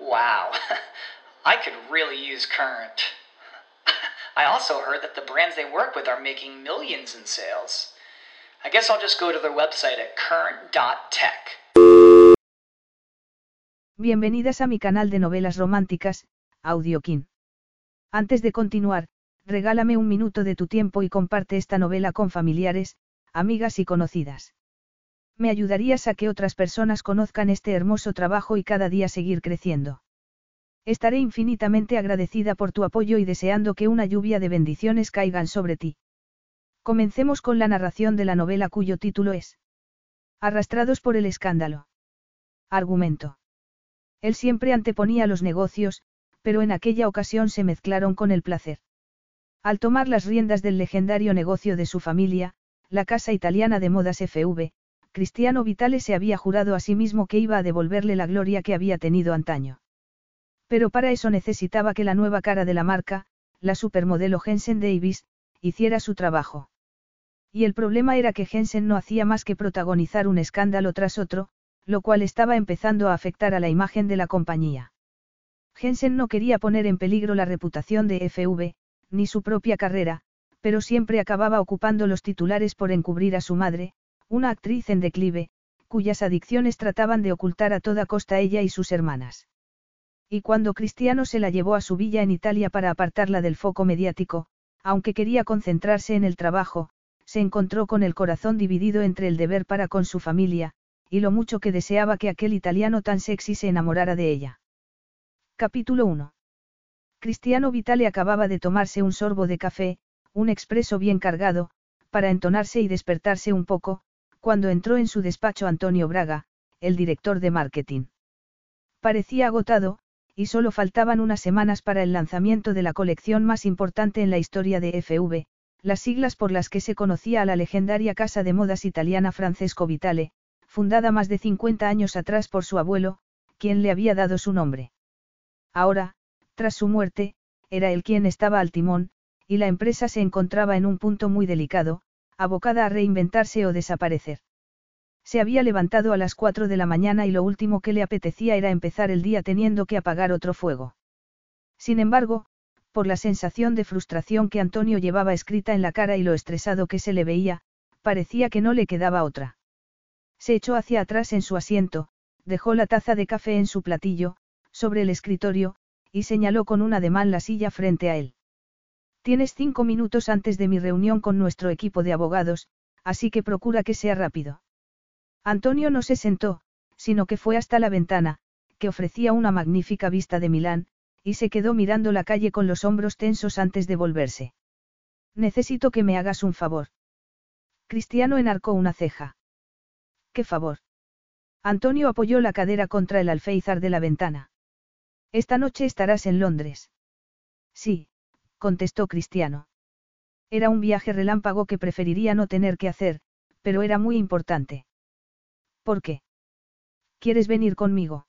Wow, I could really use Current. I also heard that the brands they work with are making millions in sales. I guess I'll just go to their website at current.tech. Bienvenidas a mi canal de novelas románticas, Audiokin. Antes de continuar, regálame un minuto de tu tiempo y comparte esta novela con familiares, amigas y conocidas. Me ayudarías a que otras personas conozcan este hermoso trabajo y cada día seguir creciendo. Estaré infinitamente agradecida por tu apoyo y deseando que una lluvia de bendiciones caigan sobre ti. Comencemos con la narración de la novela cuyo título es Arrastrados por el escándalo. Argumento. Él siempre anteponía los negocios, pero en aquella ocasión se mezclaron con el placer. Al tomar las riendas del legendario negocio de su familia, la casa italiana de modas FV, Cristiano Vitale se había jurado a sí mismo que iba a devolverle la gloria que había tenido antaño. Pero para eso necesitaba que la nueva cara de la marca, la supermodelo Jensen Davis, hiciera su trabajo. Y el problema era que Jensen no hacía más que protagonizar un escándalo tras otro, lo cual estaba empezando a afectar a la imagen de la compañía. Jensen no quería poner en peligro la reputación de FV, ni su propia carrera, pero siempre acababa ocupando los titulares por encubrir a su madre, una actriz en declive, cuyas adicciones trataban de ocultar a toda costa ella y sus hermanas. Y cuando Cristiano se la llevó a su villa en Italia para apartarla del foco mediático, aunque quería concentrarse en el trabajo, se encontró con el corazón dividido entre el deber para con su familia, y lo mucho que deseaba que aquel italiano tan sexy se enamorara de ella. Capítulo 1. Cristiano Vitale acababa de tomarse un sorbo de café, un expreso bien cargado, para entonarse y despertarse un poco, cuando entró en su despacho Antonio Braga, el director de marketing. Parecía agotado, y solo faltaban unas semanas para el lanzamiento de la colección más importante en la historia de FV, las siglas por las que se conocía a la legendaria casa de modas italiana Francesco Vitale, fundada más de 50 años atrás por su abuelo, quien le había dado su nombre. Ahora, tras su muerte, era él quien estaba al timón, y la empresa se encontraba en un punto muy delicado, abocada a reinventarse o desaparecer. Se había levantado a las cuatro de la mañana y lo último que le apetecía era empezar el día teniendo que apagar otro fuego. Sin embargo, por la sensación de frustración que Antonio llevaba escrita en la cara y lo estresado que se le veía, parecía que no le quedaba otra. Se echó hacia atrás en su asiento, dejó la taza de café en su platillo, sobre el escritorio, y señaló con un ademán la silla frente a él. Tienes cinco minutos antes de mi reunión con nuestro equipo de abogados, así que procura que sea rápido. Antonio no se sentó, sino que fue hasta la ventana, que ofrecía una magnífica vista de Milán, y se quedó mirando la calle con los hombros tensos antes de volverse. Necesito que me hagas un favor. Cristiano enarcó una ceja. ¿Qué favor? Antonio apoyó la cadera contra el alféizar de la ventana. Esta noche estarás en Londres. Sí, contestó Cristiano. Era un viaje relámpago que preferiría no tener que hacer, pero era muy importante. ¿Por qué? ¿Quieres venir conmigo?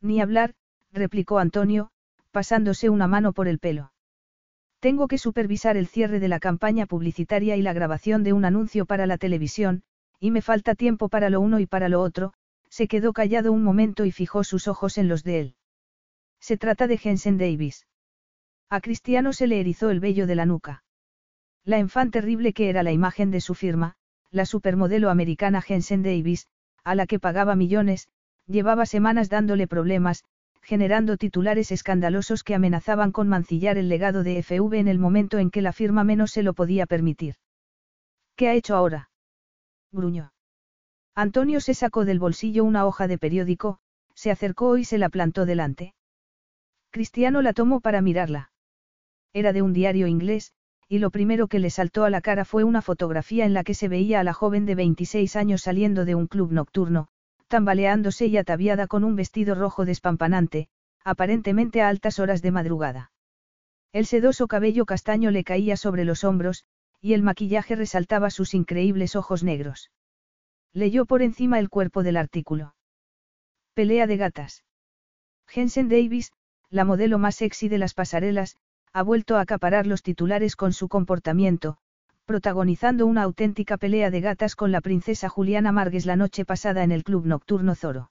Ni hablar, replicó Antonio, pasándose una mano por el pelo. Tengo que supervisar el cierre de la campaña publicitaria y la grabación de un anuncio para la televisión, y me falta tiempo para lo uno y para lo otro, se quedó callado un momento y fijó sus ojos en los de él. Se trata de Jensen Davis. A Cristiano se le erizó el vello de la nuca. La enfant terrible que era la imagen de su firma, la supermodelo americana Jensen Davis, a la que pagaba millones, llevaba semanas dándole problemas, generando titulares escandalosos que amenazaban con mancillar el legado de FV en el momento en que la firma menos se lo podía permitir. ¿Qué ha hecho ahora? gruñó. Antonio se sacó del bolsillo una hoja de periódico, se acercó y se la plantó delante. Cristiano la tomó para mirarla. Era de un diario inglés, y lo primero que le saltó a la cara fue una fotografía en la que se veía a la joven de 26 años saliendo de un club nocturno, tambaleándose y ataviada con un vestido rojo despampanante, aparentemente a altas horas de madrugada. El sedoso cabello castaño le caía sobre los hombros, y el maquillaje resaltaba sus increíbles ojos negros. Leyó por encima el cuerpo del artículo. Pelea de gatas. Jensen Davis, la modelo más sexy de las pasarelas, ha vuelto a acaparar los titulares con su comportamiento, protagonizando una auténtica pelea de gatas con la princesa Juliana Margues la noche pasada en el club nocturno Zoro.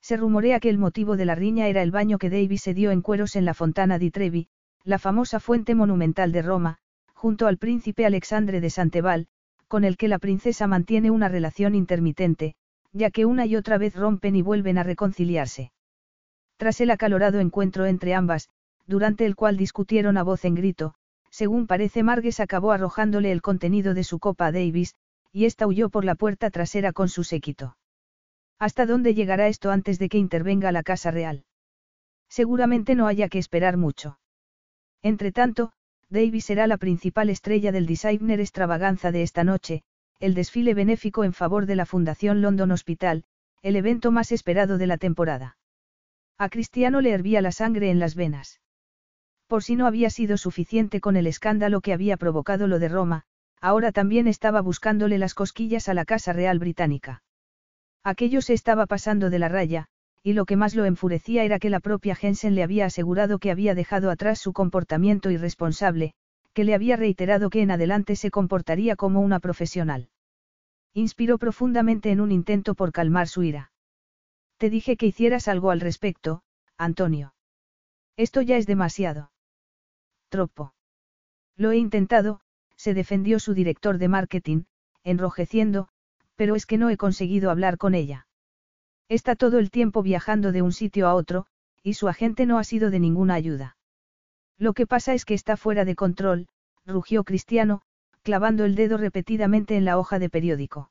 Se rumorea que el motivo de la riña era el baño que Davis se dio en cueros en la Fontana di Trevi, la famosa fuente monumental de Roma, junto al príncipe Alexandre de Santeval, con el que la princesa mantiene una relación intermitente, ya que una y otra vez rompen y vuelven a reconciliarse. Tras el acalorado encuentro entre ambas, durante el cual discutieron a voz en grito, según parece Margues acabó arrojándole el contenido de su copa a Davis, y ésta huyó por la puerta trasera con su séquito. ¿Hasta dónde llegará esto antes de que intervenga la Casa Real? Seguramente no haya que esperar mucho. Entretanto, Davis será la principal estrella del designer extravaganza de esta noche, el desfile benéfico en favor de la Fundación London Hospital, el evento más esperado de la temporada. A Cristiano le hervía la sangre en las venas. Por si no había sido suficiente con el escándalo que había provocado lo de Roma, ahora también estaba buscándole las cosquillas a la Casa Real Británica. Aquello se estaba pasando de la raya, y lo que más lo enfurecía era que la propia Jensen le había asegurado que había dejado atrás su comportamiento irresponsable, que le había reiterado que en adelante se comportaría como una profesional. Inspiró profundamente en un intento por calmar su ira. Te dije que hicieras algo al respecto, Antonio. Esto ya es demasiado. Tropo. Lo he intentado, se defendió su director de marketing, enrojeciendo, pero es que no he conseguido hablar con ella. Está todo el tiempo viajando de un sitio a otro, y su agente no ha sido de ninguna ayuda. Lo que pasa es que está fuera de control, rugió Cristiano, clavando el dedo repetidamente en la hoja de periódico.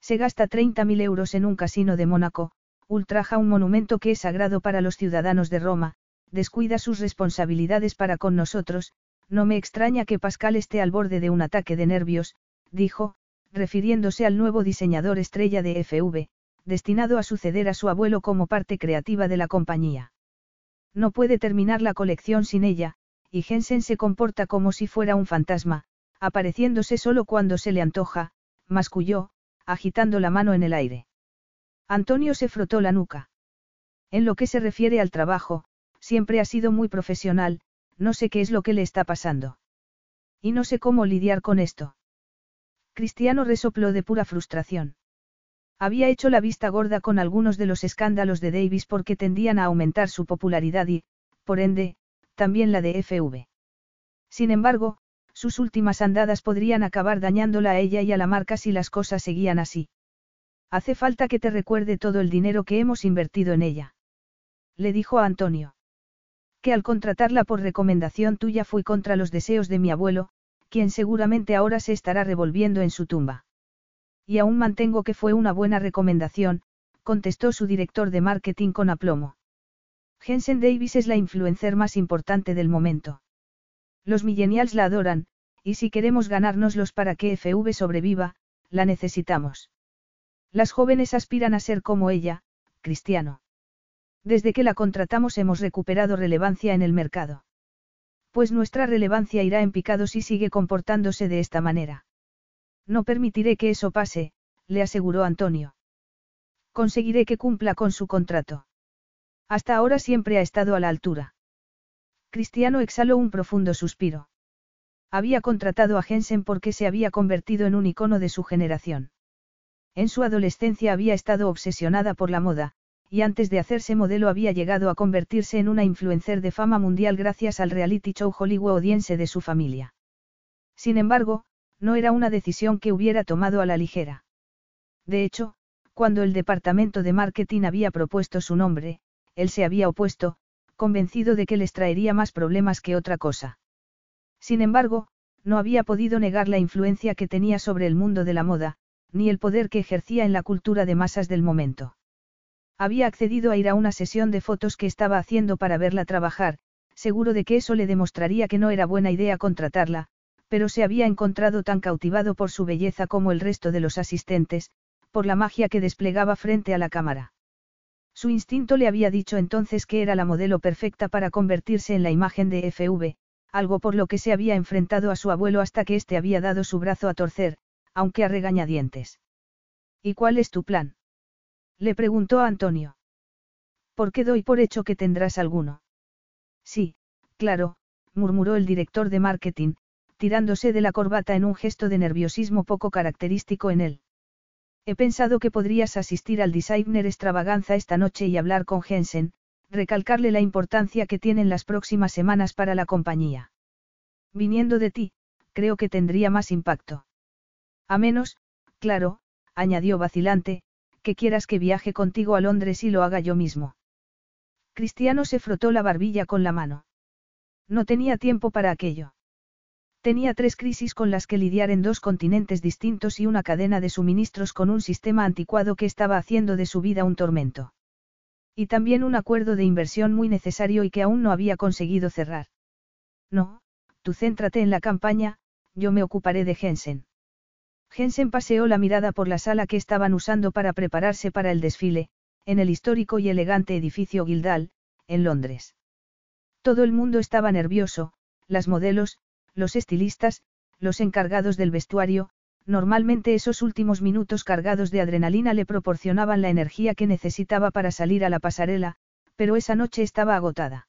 Se gasta 30.000 euros en un casino de Mónaco, ultraja un monumento que es sagrado para los ciudadanos de Roma, descuida sus responsabilidades para con nosotros, no me extraña que Pascal esté al borde de un ataque de nervios, dijo, refiriéndose al nuevo diseñador estrella de FV, destinado a suceder a su abuelo como parte creativa de la compañía. No puede terminar la colección sin ella, y Jensen se comporta como si fuera un fantasma, apareciéndose solo cuando se le antoja, masculló, agitando la mano en el aire. Antonio se frotó la nuca. En lo que se refiere al trabajo, siempre ha sido muy profesional, no sé qué es lo que le está pasando. Y no sé cómo lidiar con esto. Cristiano resopló de pura frustración. Había hecho la vista gorda con algunos de los escándalos de Davis porque tendían a aumentar su popularidad y, por ende, también la de FV. Sin embargo, sus últimas andadas podrían acabar dañándola a ella y a la marca si las cosas seguían así. Hace falta que te recuerde todo el dinero que hemos invertido en ella. Le dijo a Antonio. Al contratarla por recomendación tuya fui contra los deseos de mi abuelo, quien seguramente ahora se estará revolviendo en su tumba. Y aún mantengo que fue una buena recomendación, contestó su director de marketing con aplomo. Jensen Davis es la influencer más importante del momento. Los millennials la adoran, y si queremos ganárnoslos para que FV sobreviva, la necesitamos. Las jóvenes aspiran a ser como ella, cristiano. Desde que la contratamos hemos recuperado relevancia en el mercado. Pues nuestra relevancia irá en picado si sigue comportándose de esta manera. No permitiré que eso pase, le aseguró Antonio. Conseguiré que cumpla con su contrato. Hasta ahora siempre ha estado a la altura. Cristiano exhaló un profundo suspiro. Había contratado a Jensen porque se había convertido en un icono de su generación. En su adolescencia había estado obsesionada por la moda, y antes de hacerse modelo había llegado a convertirse en una influencer de fama mundial gracias al reality show hollywoodiense de su familia. Sin embargo, no era una decisión que hubiera tomado a la ligera. De hecho, cuando el departamento de marketing había propuesto su nombre, él se había opuesto, convencido de que les traería más problemas que otra cosa. Sin embargo, no había podido negar la influencia que tenía sobre el mundo de la moda, ni el poder que ejercía en la cultura de masas del momento. Había accedido a ir a una sesión de fotos que estaba haciendo para verla trabajar, seguro de que eso le demostraría que no era buena idea contratarla, pero se había encontrado tan cautivado por su belleza como el resto de los asistentes, por la magia que desplegaba frente a la cámara. Su instinto le había dicho entonces que era la modelo perfecta para convertirse en la imagen de FV, algo por lo que se había enfrentado a su abuelo hasta que éste había dado su brazo a torcer, aunque a regañadientes. ¿Y cuál es tu plan? Le preguntó a Antonio. ¿Por qué doy por hecho que tendrás alguno? Sí, claro, murmuró el director de marketing, tirándose de la corbata en un gesto de nerviosismo poco característico en él. He pensado que podrías asistir al designer extravaganza esta noche y hablar con Jensen, recalcarle la importancia que tienen las próximas semanas para la compañía. Viniendo de ti, creo que tendría más impacto. A menos, claro, añadió vacilante, que quieras que viaje contigo a Londres y lo haga yo mismo. Cristiano se frotó la barbilla con la mano. No tenía tiempo para aquello. Tenía tres crisis con las que lidiar en dos continentes distintos y una cadena de suministros con un sistema anticuado que estaba haciendo de su vida un tormento. Y también un acuerdo de inversión muy necesario y que aún no había conseguido cerrar. No, tú céntrate en la campaña, yo me ocuparé de Jensen. Jensen paseó la mirada por la sala que estaban usando para prepararse para el desfile, en el histórico y elegante edificio Guildhall, en Londres. Todo el mundo estaba nervioso, las modelos, los estilistas, los encargados del vestuario, Normalmente esos últimos minutos cargados de adrenalina le proporcionaban la energía que necesitaba para salir a la pasarela, pero esa noche estaba agotada.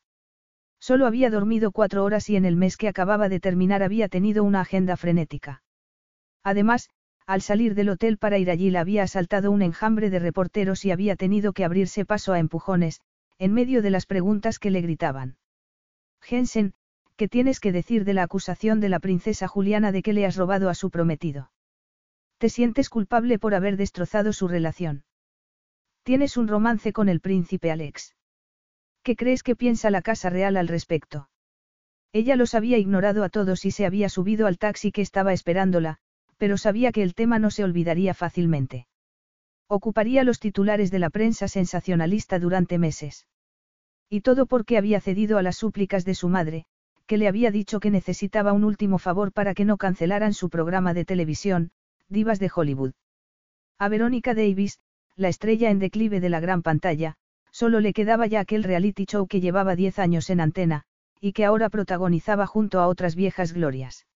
Solo había dormido cuatro horas y en el mes que acababa de terminar había tenido una agenda frenética. Además, al salir del hotel para ir allí la había asaltado un enjambre de reporteros y había tenido que abrirse paso a empujones, en medio de las preguntas que le gritaban. Jensen, ¿qué tienes que decir de la acusación de la princesa Juliana de que le has robado a su prometido? Te sientes culpable por haber destrozado su relación. Tienes un romance con el príncipe Alex. ¿Qué crees que piensa la Casa Real al respecto? Ella los había ignorado a todos y se había subido al taxi que estaba esperándola, pero sabía que el tema no se olvidaría fácilmente. Ocuparía los titulares de la prensa sensacionalista durante meses. Y todo porque había cedido a las súplicas de su madre, que le había dicho que necesitaba un último favor para que no cancelaran su programa de televisión, divas de Hollywood. A Verónica Davis, la estrella en declive de la gran pantalla, solo le quedaba ya aquel reality show que llevaba 10 años en antena, y que ahora protagonizaba junto a otras viejas glorias.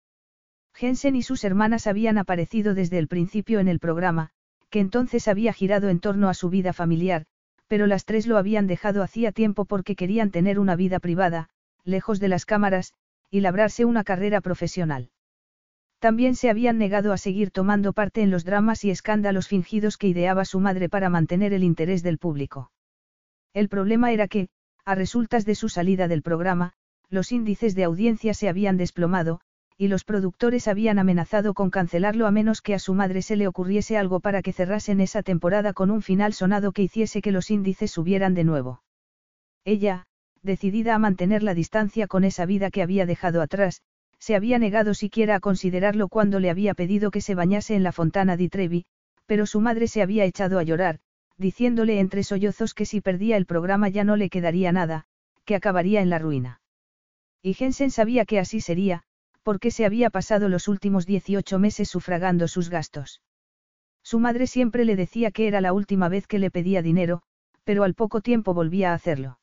Jensen y sus hermanas habían aparecido desde el principio en el programa, que entonces había girado en torno a su vida familiar, pero las tres lo habían dejado hacía tiempo porque querían tener una vida privada, lejos de las cámaras, y labrarse una carrera profesional. También se habían negado a seguir tomando parte en los dramas y escándalos fingidos que ideaba su madre para mantener el interés del público. El problema era que, a resultas de su salida del programa, los índices de audiencia se habían desplomado, y los productores habían amenazado con cancelarlo a menos que a su madre se le ocurriese algo para que cerrasen esa temporada con un final sonado que hiciese que los índices subieran de nuevo. Ella, decidida a mantener la distancia con esa vida que había dejado atrás, se había negado siquiera a considerarlo cuando le había pedido que se bañase en la fontana di Trevi, pero su madre se había echado a llorar, diciéndole entre sollozos que si perdía el programa ya no le quedaría nada, que acabaría en la ruina. Y Jensen sabía que así sería, porque se había pasado los últimos 18 meses sufragando sus gastos. Su madre siempre le decía que era la última vez que le pedía dinero, pero al poco tiempo volvía a hacerlo.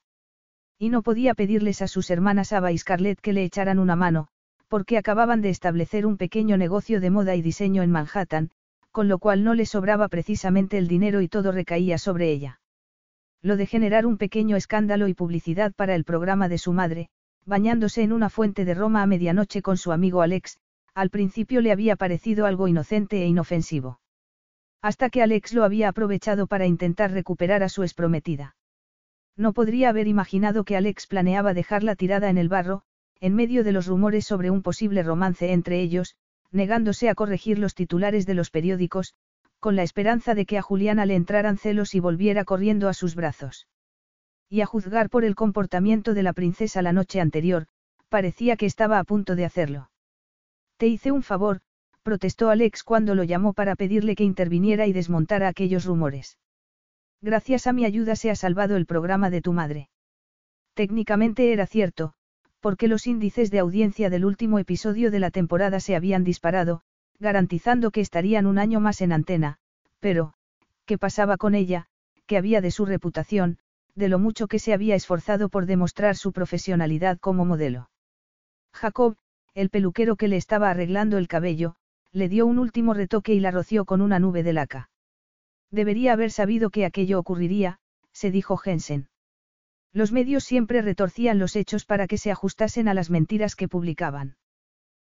Y no podía pedirles a sus hermanas Ava y Scarlett que le echaran una mano, porque acababan de establecer un pequeño negocio de moda y diseño en Manhattan, con lo cual no le sobraba precisamente el dinero y todo recaía sobre ella. Lo de generar un pequeño escándalo y publicidad para el programa de su madre, bañándose en una fuente de Roma a medianoche con su amigo Alex, al principio le había parecido algo inocente e inofensivo. Hasta que Alex lo había aprovechado para intentar recuperar a su exprometida. No podría haber imaginado que Alex planeaba dejarla tirada en el barro, en medio de los rumores sobre un posible romance entre ellos, negándose a corregir los titulares de los periódicos, con la esperanza de que a Juliana le entraran celos y volviera corriendo a sus brazos. Y a juzgar por el comportamiento de la princesa la noche anterior, parecía que estaba a punto de hacerlo. Te hice un favor, protestó Alex cuando lo llamó para pedirle que interviniera y desmontara aquellos rumores. Gracias a mi ayuda se ha salvado el programa de tu madre. Técnicamente era cierto, porque los índices de audiencia del último episodio de la temporada se habían disparado, garantizando que estarían un año más en antena, pero, ¿qué pasaba con ella? que había de su reputación, de lo mucho que se había esforzado por demostrar su profesionalidad como modelo. Jacob, el peluquero que le estaba arreglando el cabello, le dio un último retoque y la roció con una nube de laca. Debería haber sabido que aquello ocurriría, se dijo Jensen. Los medios siempre retorcían los hechos para que se ajustasen a las mentiras que publicaban.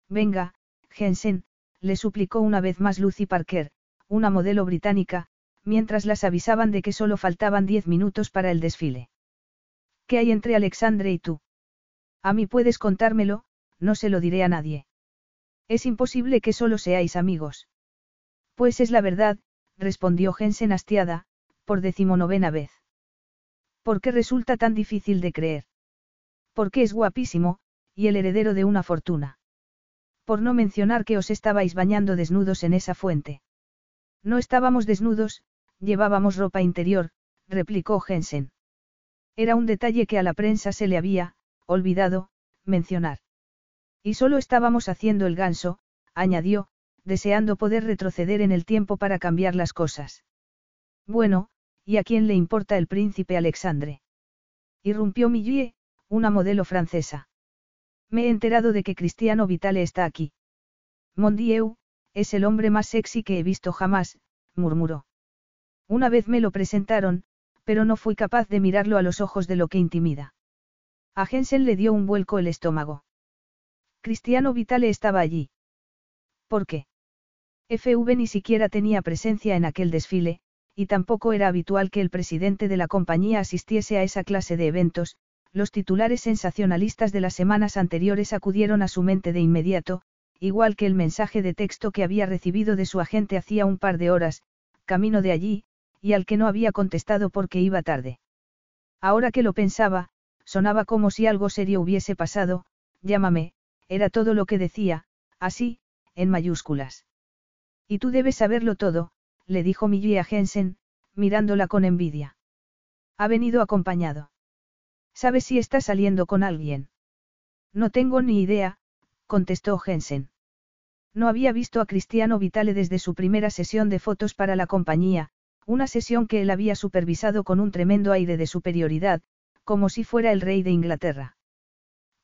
Venga, Jensen, le suplicó una vez más Lucy Parker, una modelo británica, mientras las avisaban de que solo faltaban diez minutos para el desfile. ¿Qué hay entre Alexandre y tú? A mí puedes contármelo, no se lo diré a nadie. Es imposible que solo seáis amigos. Pues es la verdad, respondió Jensen hastiada, por decimonovena vez. ¿Por qué resulta tan difícil de creer? Porque es guapísimo, y el heredero de una fortuna. Por no mencionar que os estabais bañando desnudos en esa fuente. No estábamos desnudos, llevábamos ropa interior, replicó Jensen. Era un detalle que a la prensa se le había, olvidado, mencionar. Y solo estábamos haciendo el ganso, añadió, deseando poder retroceder en el tiempo para cambiar las cosas. Bueno, ¿y a quién le importa el príncipe Alexandre? Irrumpió Millie, una modelo francesa. Me he enterado de que Cristiano Vitale está aquí. Mondieu, es el hombre más sexy que he visto jamás, murmuró. Una vez me lo presentaron, pero no fui capaz de mirarlo a los ojos de lo que intimida. A Jensen le dio un vuelco el estómago. Cristiano Vitale estaba allí. ¿Por qué? FV ni siquiera tenía presencia en aquel desfile, y tampoco era habitual que el presidente de la compañía asistiese a esa clase de eventos, los titulares sensacionalistas de las semanas anteriores acudieron a su mente de inmediato, igual que el mensaje de texto que había recibido de su agente hacía un par de horas, camino de allí, y al que no había contestado porque iba tarde. Ahora que lo pensaba, sonaba como si algo serio hubiese pasado, llámame, era todo lo que decía, así, en mayúsculas. Y tú debes saberlo todo, le dijo Millie a Jensen, mirándola con envidia. Ha venido acompañado. ¿Sabes si está saliendo con alguien? No tengo ni idea, contestó Jensen. No había visto a Cristiano Vitale desde su primera sesión de fotos para la compañía, una sesión que él había supervisado con un tremendo aire de superioridad, como si fuera el rey de Inglaterra.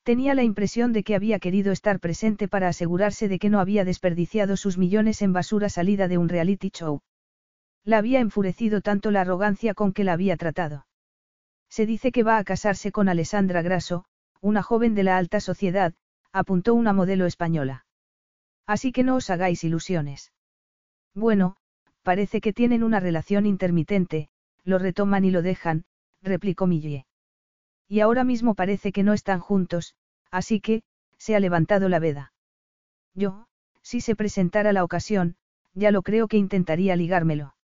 Tenía la impresión de que había querido estar presente para asegurarse de que no había desperdiciado sus millones en basura salida de un reality show. La había enfurecido tanto la arrogancia con que la había tratado. Se dice que va a casarse con Alessandra Grasso, una joven de la alta sociedad, apuntó una modelo española. Así que no os hagáis ilusiones. Bueno, parece que tienen una relación intermitente, lo retoman y lo dejan, replicó Millie. Y ahora mismo parece que no están juntos, así que, se ha levantado la veda. Yo, si se presentara la ocasión, ya lo creo que intentaría ligármelo.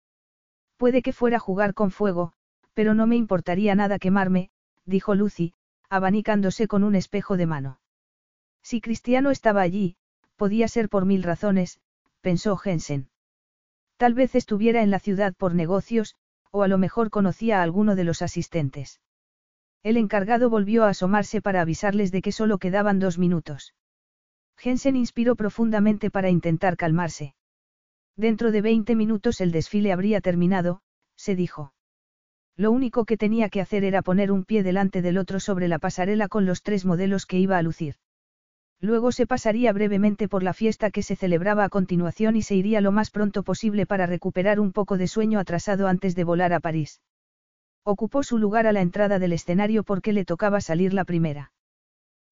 Puede que fuera jugar con fuego, pero no me importaría nada quemarme, dijo Lucy, abanicándose con un espejo de mano. Si Cristiano estaba allí, podía ser por mil razones, pensó Jensen. Tal vez estuviera en la ciudad por negocios, o a lo mejor conocía a alguno de los asistentes. El encargado volvió a asomarse para avisarles de que solo quedaban dos minutos. Jensen inspiró profundamente para intentar calmarse. Dentro de 20 minutos el desfile habría terminado, se dijo. Lo único que tenía que hacer era poner un pie delante del otro sobre la pasarela con los tres modelos que iba a lucir. Luego se pasaría brevemente por la fiesta que se celebraba a continuación y se iría lo más pronto posible para recuperar un poco de sueño atrasado antes de volar a París. Ocupó su lugar a la entrada del escenario porque le tocaba salir la primera.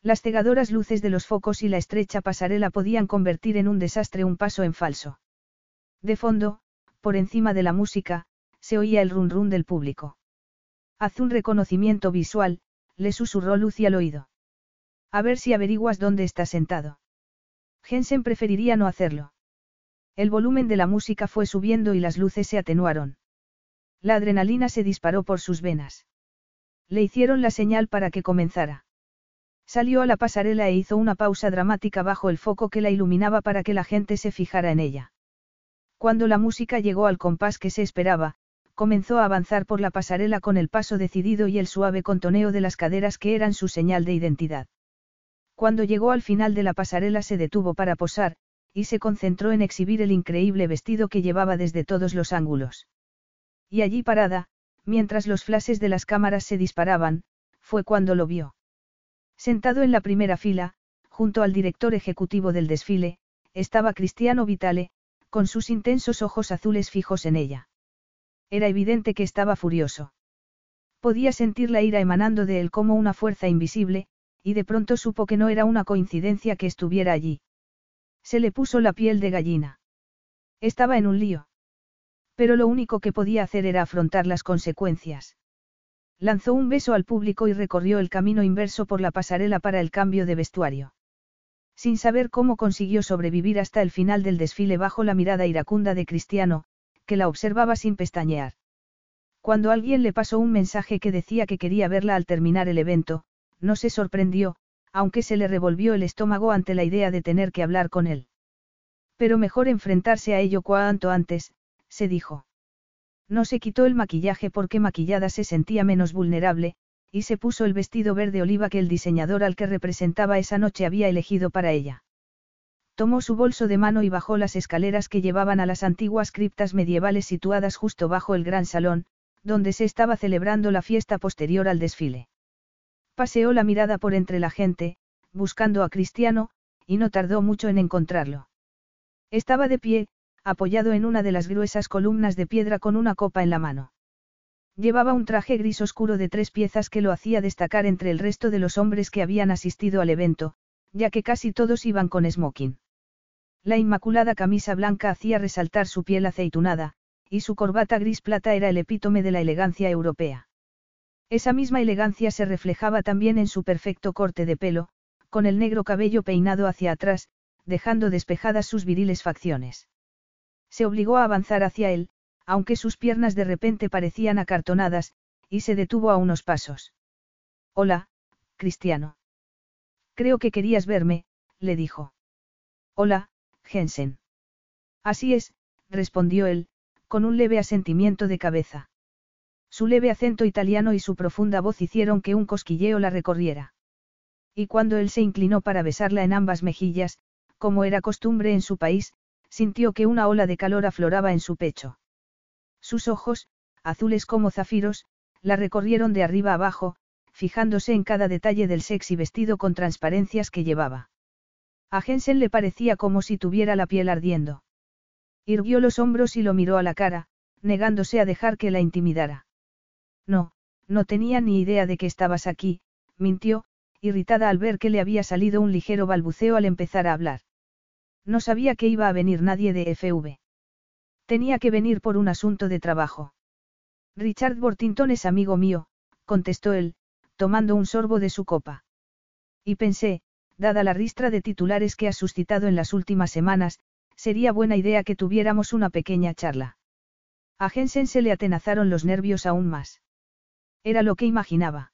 Las cegadoras luces de los focos y la estrecha pasarela podían convertir en un desastre un paso en falso. De fondo, por encima de la música, se oía el run run del público. Haz un reconocimiento visual, le susurró Lucy al oído. A ver si averiguas dónde está sentado. Jensen preferiría no hacerlo. El volumen de la música fue subiendo y las luces se atenuaron. La adrenalina se disparó por sus venas. Le hicieron la señal para que comenzara. Salió a la pasarela e hizo una pausa dramática bajo el foco que la iluminaba para que la gente se fijara en ella. Cuando la música llegó al compás que se esperaba, comenzó a avanzar por la pasarela con el paso decidido y el suave contoneo de las caderas que eran su señal de identidad. Cuando llegó al final de la pasarela se detuvo para posar, y se concentró en exhibir el increíble vestido que llevaba desde todos los ángulos. Y allí parada, Mientras los flashes de las cámaras se disparaban, fue cuando lo vio. Sentado en la primera fila, junto al director ejecutivo del desfile, estaba Cristiano Vitale, con sus intensos ojos azules fijos en ella. Era evidente que estaba furioso. Podía sentir la ira emanando de él como una fuerza invisible, y de pronto supo que no era una coincidencia que estuviera allí. Se le puso la piel de gallina. Estaba en un lío. Pero lo único que podía hacer era afrontar las consecuencias. Lanzó un beso al público y recorrió el camino inverso por la pasarela para el cambio de vestuario. Sin saber cómo consiguió sobrevivir hasta el final del desfile bajo la mirada iracunda de Cristiano, que la observaba sin pestañear. Cuando alguien le pasó un mensaje que decía que quería verla al terminar el evento, no se sorprendió, aunque se le revolvió el estómago ante la idea de tener que hablar con él. Pero mejor enfrentarse a ello cuanto antes, se dijo. No se quitó el maquillaje porque maquillada se sentía menos vulnerable, y se puso el vestido verde oliva que el diseñador al que representaba esa noche había elegido para ella. Tomó su bolso de mano y bajó las escaleras que llevaban a las antiguas criptas medievales situadas justo bajo el gran salón, donde se estaba celebrando la fiesta posterior al desfile. Paseó la mirada por entre la gente, buscando a Cristiano, y no tardó mucho en encontrarlo. Estaba de pie, apoyado en una de las gruesas columnas de piedra con una copa en la mano. Llevaba un traje gris oscuro de tres piezas que lo hacía destacar entre el resto de los hombres que habían asistido al evento, ya que casi todos iban con smoking. La inmaculada camisa blanca hacía resaltar su piel aceitunada, y su corbata gris plata era el epítome de la elegancia europea. Esa misma elegancia se reflejaba también en su perfecto corte de pelo, con el negro cabello peinado hacia atrás, dejando despejadas sus viriles facciones. Se obligó a avanzar hacia él, aunque sus piernas de repente parecían acartonadas, y se detuvo a unos pasos. Hola, Cristiano. Creo que querías verme, le dijo. Hola, Jensen. Así es, respondió él, con un leve asentimiento de cabeza. Su leve acento italiano y su profunda voz hicieron que un cosquilleo la recorriera. Y cuando él se inclinó para besarla en ambas mejillas, como era costumbre en su país, sintió que una ola de calor afloraba en su pecho. Sus ojos, azules como zafiros, la recorrieron de arriba abajo, fijándose en cada detalle del sexy vestido con transparencias que llevaba. A Jensen le parecía como si tuviera la piel ardiendo. Irguió los hombros y lo miró a la cara, negándose a dejar que la intimidara. No, no tenía ni idea de que estabas aquí, mintió, irritada al ver que le había salido un ligero balbuceo al empezar a hablar. No sabía que iba a venir nadie de FV. Tenía que venir por un asunto de trabajo. Richard Bortington es amigo mío, contestó él, tomando un sorbo de su copa. Y pensé, dada la ristra de titulares que has suscitado en las últimas semanas, sería buena idea que tuviéramos una pequeña charla. A Jensen se le atenazaron los nervios aún más. Era lo que imaginaba.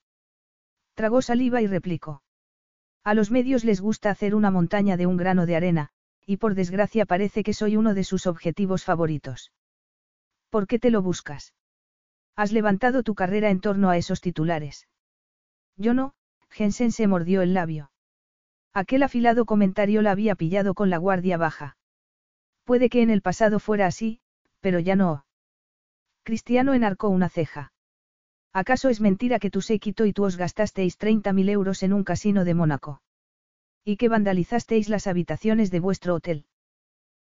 Tragó saliva y replicó. A los medios les gusta hacer una montaña de un grano de arena, y por desgracia parece que soy uno de sus objetivos favoritos. ¿Por qué te lo buscas? Has levantado tu carrera en torno a esos titulares. Yo no, Jensen se mordió el labio. Aquel afilado comentario la había pillado con la guardia baja. Puede que en el pasado fuera así, pero ya no. Cristiano enarcó una ceja. ¿Acaso es mentira que tu séquito y tú os gastasteis 30.000 euros en un casino de Mónaco? ¿Y que vandalizasteis las habitaciones de vuestro hotel?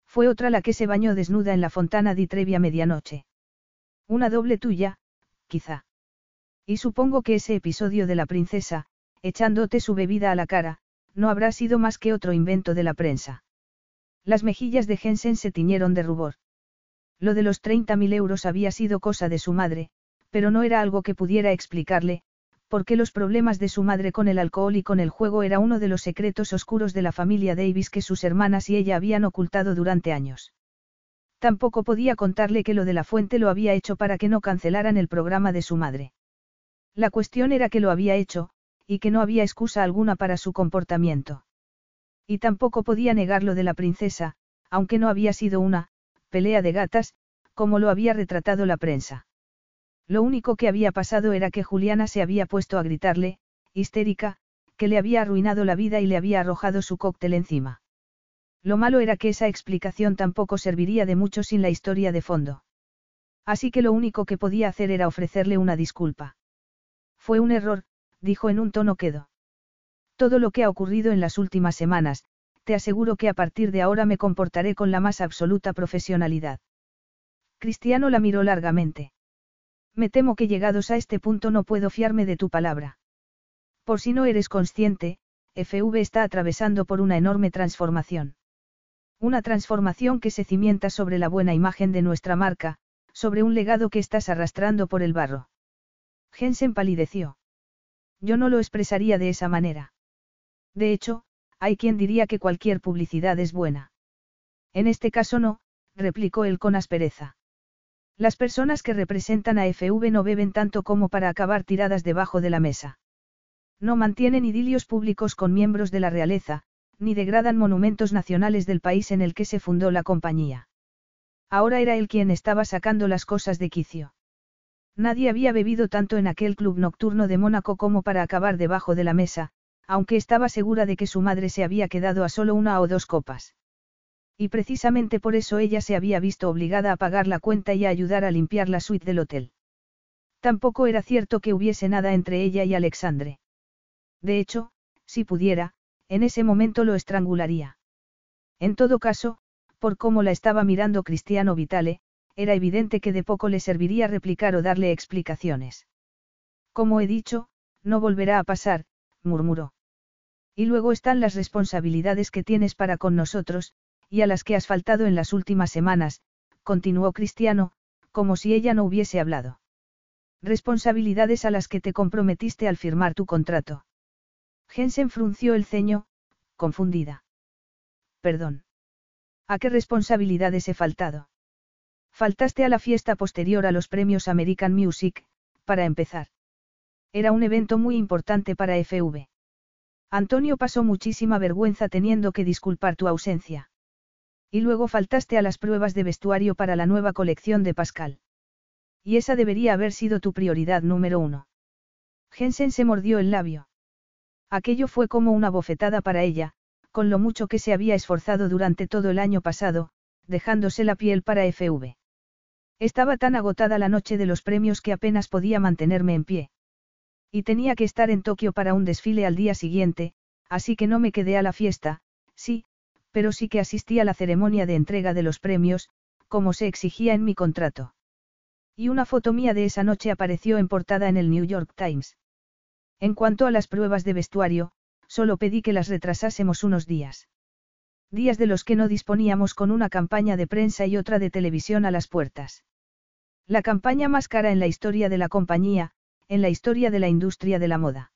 Fue otra la que se bañó desnuda en la fontana di Trevi a medianoche. Una doble tuya, quizá. Y supongo que ese episodio de la princesa, echándote su bebida a la cara, no habrá sido más que otro invento de la prensa. Las mejillas de Jensen se tiñeron de rubor. Lo de los 30.000 euros había sido cosa de su madre, pero no era algo que pudiera explicarle, porque los problemas de su madre con el alcohol y con el juego era uno de los secretos oscuros de la familia Davis que sus hermanas y ella habían ocultado durante años. Tampoco podía contarle que lo de la fuente lo había hecho para que no cancelaran el programa de su madre. La cuestión era que lo había hecho, y que no había excusa alguna para su comportamiento. Y tampoco podía negar lo de la princesa, aunque no había sido una, pelea de gatas, como lo había retratado la prensa. Lo único que había pasado era que Juliana se había puesto a gritarle, histérica, que le había arruinado la vida y le había arrojado su cóctel encima. Lo malo era que esa explicación tampoco serviría de mucho sin la historia de fondo. Así que lo único que podía hacer era ofrecerle una disculpa. Fue un error, dijo en un tono quedo. Todo lo que ha ocurrido en las últimas semanas, te aseguro que a partir de ahora me comportaré con la más absoluta profesionalidad. Cristiano la miró largamente. Me temo que llegados a este punto no puedo fiarme de tu palabra. Por si no eres consciente, FV está atravesando por una enorme transformación. Una transformación que se cimienta sobre la buena imagen de nuestra marca, sobre un legado que estás arrastrando por el barro. Jensen palideció. Yo no lo expresaría de esa manera. De hecho, hay quien diría que cualquier publicidad es buena. En este caso no, replicó él con aspereza. Las personas que representan a FV no beben tanto como para acabar tiradas debajo de la mesa. No mantienen idilios públicos con miembros de la realeza, ni degradan monumentos nacionales del país en el que se fundó la compañía. Ahora era él quien estaba sacando las cosas de quicio. Nadie había bebido tanto en aquel club nocturno de Mónaco como para acabar debajo de la mesa, aunque estaba segura de que su madre se había quedado a solo una o dos copas. Y precisamente por eso ella se había visto obligada a pagar la cuenta y a ayudar a limpiar la suite del hotel. Tampoco era cierto que hubiese nada entre ella y Alexandre. De hecho, si pudiera, en ese momento lo estrangularía. En todo caso, por cómo la estaba mirando Cristiano Vitale, era evidente que de poco le serviría replicar o darle explicaciones. Como he dicho, no volverá a pasar, murmuró. Y luego están las responsabilidades que tienes para con nosotros, y a las que has faltado en las últimas semanas, continuó Cristiano, como si ella no hubiese hablado. Responsabilidades a las que te comprometiste al firmar tu contrato. Jensen frunció el ceño, confundida. Perdón. ¿A qué responsabilidades he faltado? Faltaste a la fiesta posterior a los premios American Music, para empezar. Era un evento muy importante para FV. Antonio pasó muchísima vergüenza teniendo que disculpar tu ausencia. Y luego faltaste a las pruebas de vestuario para la nueva colección de Pascal. Y esa debería haber sido tu prioridad número uno. Jensen se mordió el labio. Aquello fue como una bofetada para ella, con lo mucho que se había esforzado durante todo el año pasado, dejándose la piel para FV. Estaba tan agotada la noche de los premios que apenas podía mantenerme en pie. Y tenía que estar en Tokio para un desfile al día siguiente, así que no me quedé a la fiesta, sí, pero sí que asistí a la ceremonia de entrega de los premios, como se exigía en mi contrato. Y una foto mía de esa noche apareció en portada en el New York Times. En cuanto a las pruebas de vestuario, solo pedí que las retrasásemos unos días. Días de los que no disponíamos con una campaña de prensa y otra de televisión a las puertas. La campaña más cara en la historia de la compañía, en la historia de la industria de la moda.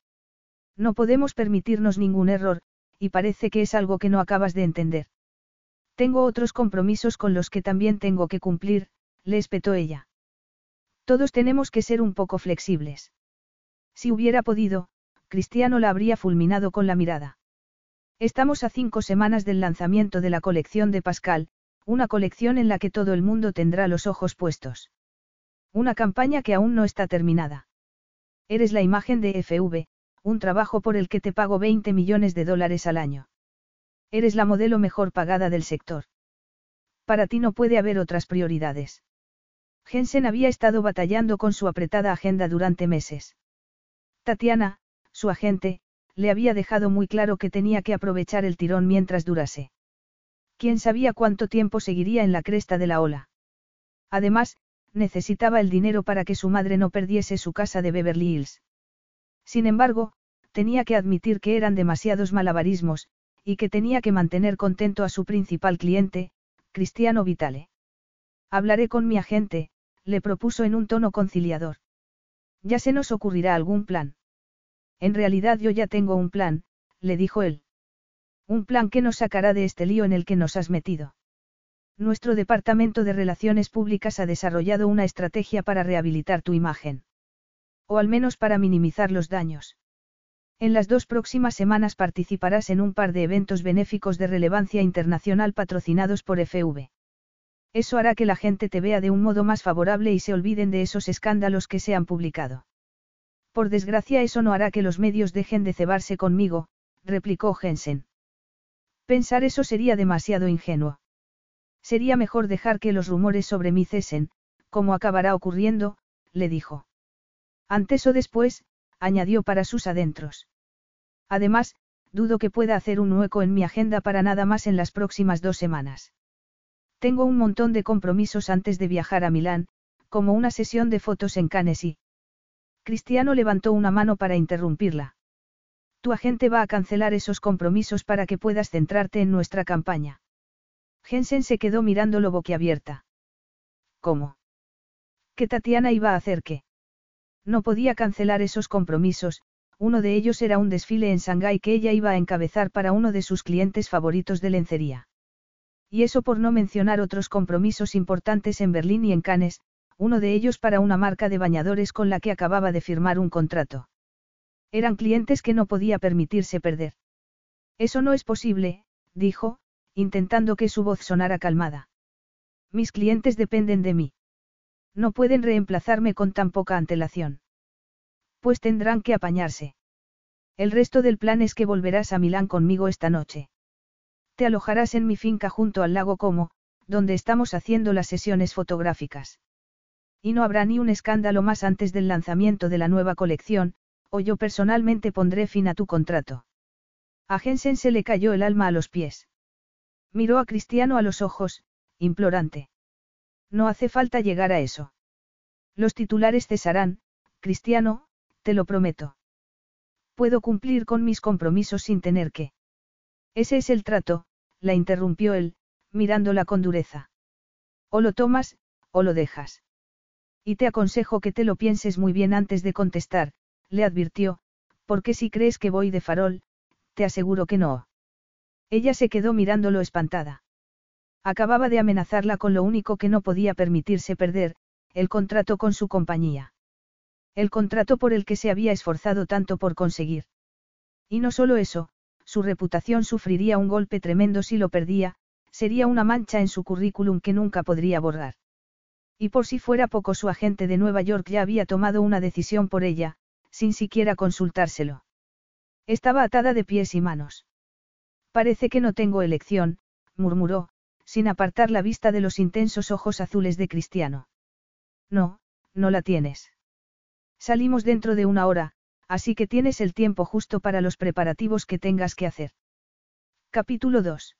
No podemos permitirnos ningún error, y parece que es algo que no acabas de entender. Tengo otros compromisos con los que también tengo que cumplir, le espetó ella. Todos tenemos que ser un poco flexibles. Si hubiera podido, Cristiano la habría fulminado con la mirada. Estamos a cinco semanas del lanzamiento de la colección de Pascal, una colección en la que todo el mundo tendrá los ojos puestos. Una campaña que aún no está terminada. Eres la imagen de FV, un trabajo por el que te pago 20 millones de dólares al año. Eres la modelo mejor pagada del sector. Para ti no puede haber otras prioridades. Jensen había estado batallando con su apretada agenda durante meses. Tatiana, su agente, le había dejado muy claro que tenía que aprovechar el tirón mientras durase. ¿Quién sabía cuánto tiempo seguiría en la cresta de la ola? Además, necesitaba el dinero para que su madre no perdiese su casa de Beverly Hills. Sin embargo, tenía que admitir que eran demasiados malabarismos, y que tenía que mantener contento a su principal cliente, Cristiano Vitale. Hablaré con mi agente, le propuso en un tono conciliador. Ya se nos ocurrirá algún plan. En realidad yo ya tengo un plan, le dijo él. Un plan que nos sacará de este lío en el que nos has metido. Nuestro Departamento de Relaciones Públicas ha desarrollado una estrategia para rehabilitar tu imagen. O al menos para minimizar los daños. En las dos próximas semanas participarás en un par de eventos benéficos de relevancia internacional patrocinados por FV. Eso hará que la gente te vea de un modo más favorable y se olviden de esos escándalos que se han publicado. Por desgracia eso no hará que los medios dejen de cebarse conmigo, replicó Jensen. Pensar eso sería demasiado ingenuo. Sería mejor dejar que los rumores sobre mí cesen, como acabará ocurriendo, le dijo. Antes o después, añadió para sus adentros. Además, dudo que pueda hacer un hueco en mi agenda para nada más en las próximas dos semanas. Tengo un montón de compromisos antes de viajar a Milán, como una sesión de fotos en Cannes y... Cristiano levantó una mano para interrumpirla. Tu agente va a cancelar esos compromisos para que puedas centrarte en nuestra campaña. Jensen se quedó mirándolo boquiabierta. ¿Cómo? ¿Qué Tatiana iba a hacer qué? No podía cancelar esos compromisos, uno de ellos era un desfile en Shanghái que ella iba a encabezar para uno de sus clientes favoritos de lencería. Y eso por no mencionar otros compromisos importantes en Berlín y en Cannes, uno de ellos para una marca de bañadores con la que acababa de firmar un contrato. Eran clientes que no podía permitirse perder. Eso no es posible, dijo, intentando que su voz sonara calmada. Mis clientes dependen de mí. No pueden reemplazarme con tan poca antelación. Pues tendrán que apañarse. El resto del plan es que volverás a Milán conmigo esta noche. Te alojarás en mi finca junto al lago Como, donde estamos haciendo las sesiones fotográficas. Y no habrá ni un escándalo más antes del lanzamiento de la nueva colección, o yo personalmente pondré fin a tu contrato. A Jensen se le cayó el alma a los pies. Miró a Cristiano a los ojos, implorante. No hace falta llegar a eso. Los titulares cesarán, Cristiano, te lo prometo. Puedo cumplir con mis compromisos sin tener que. Ese es el trato, la interrumpió él, mirándola con dureza. O lo tomas, o lo dejas. Y te aconsejo que te lo pienses muy bien antes de contestar, le advirtió, porque si crees que voy de farol, te aseguro que no. Ella se quedó mirándolo espantada. Acababa de amenazarla con lo único que no podía permitirse perder, el contrato con su compañía. El contrato por el que se había esforzado tanto por conseguir. Y no solo eso, su reputación sufriría un golpe tremendo si lo perdía, sería una mancha en su currículum que nunca podría borrar. Y por si fuera poco su agente de Nueva York ya había tomado una decisión por ella, sin siquiera consultárselo. Estaba atada de pies y manos. Parece que no tengo elección, murmuró, sin apartar la vista de los intensos ojos azules de Cristiano. No, no la tienes. Salimos dentro de una hora, así que tienes el tiempo justo para los preparativos que tengas que hacer. Capítulo 2.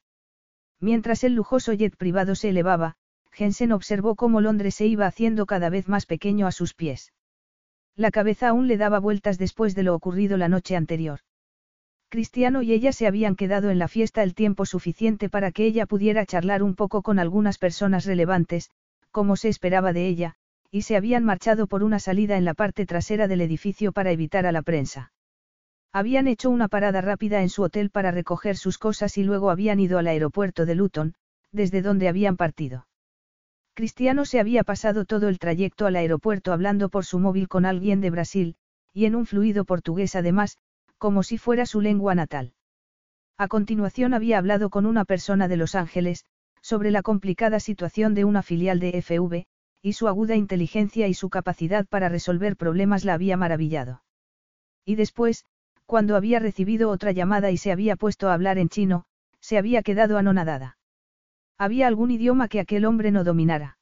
Mientras el lujoso jet privado se elevaba, Jensen observó cómo Londres se iba haciendo cada vez más pequeño a sus pies. La cabeza aún le daba vueltas después de lo ocurrido la noche anterior. Cristiano y ella se habían quedado en la fiesta el tiempo suficiente para que ella pudiera charlar un poco con algunas personas relevantes, como se esperaba de ella, y se habían marchado por una salida en la parte trasera del edificio para evitar a la prensa. Habían hecho una parada rápida en su hotel para recoger sus cosas y luego habían ido al aeropuerto de Luton, desde donde habían partido. Cristiano se había pasado todo el trayecto al aeropuerto hablando por su móvil con alguien de Brasil, y en un fluido portugués además, como si fuera su lengua natal. A continuación había hablado con una persona de Los Ángeles, sobre la complicada situación de una filial de FV, y su aguda inteligencia y su capacidad para resolver problemas la había maravillado. Y después, cuando había recibido otra llamada y se había puesto a hablar en chino, se había quedado anonadada. Había algún idioma que aquel hombre no dominara.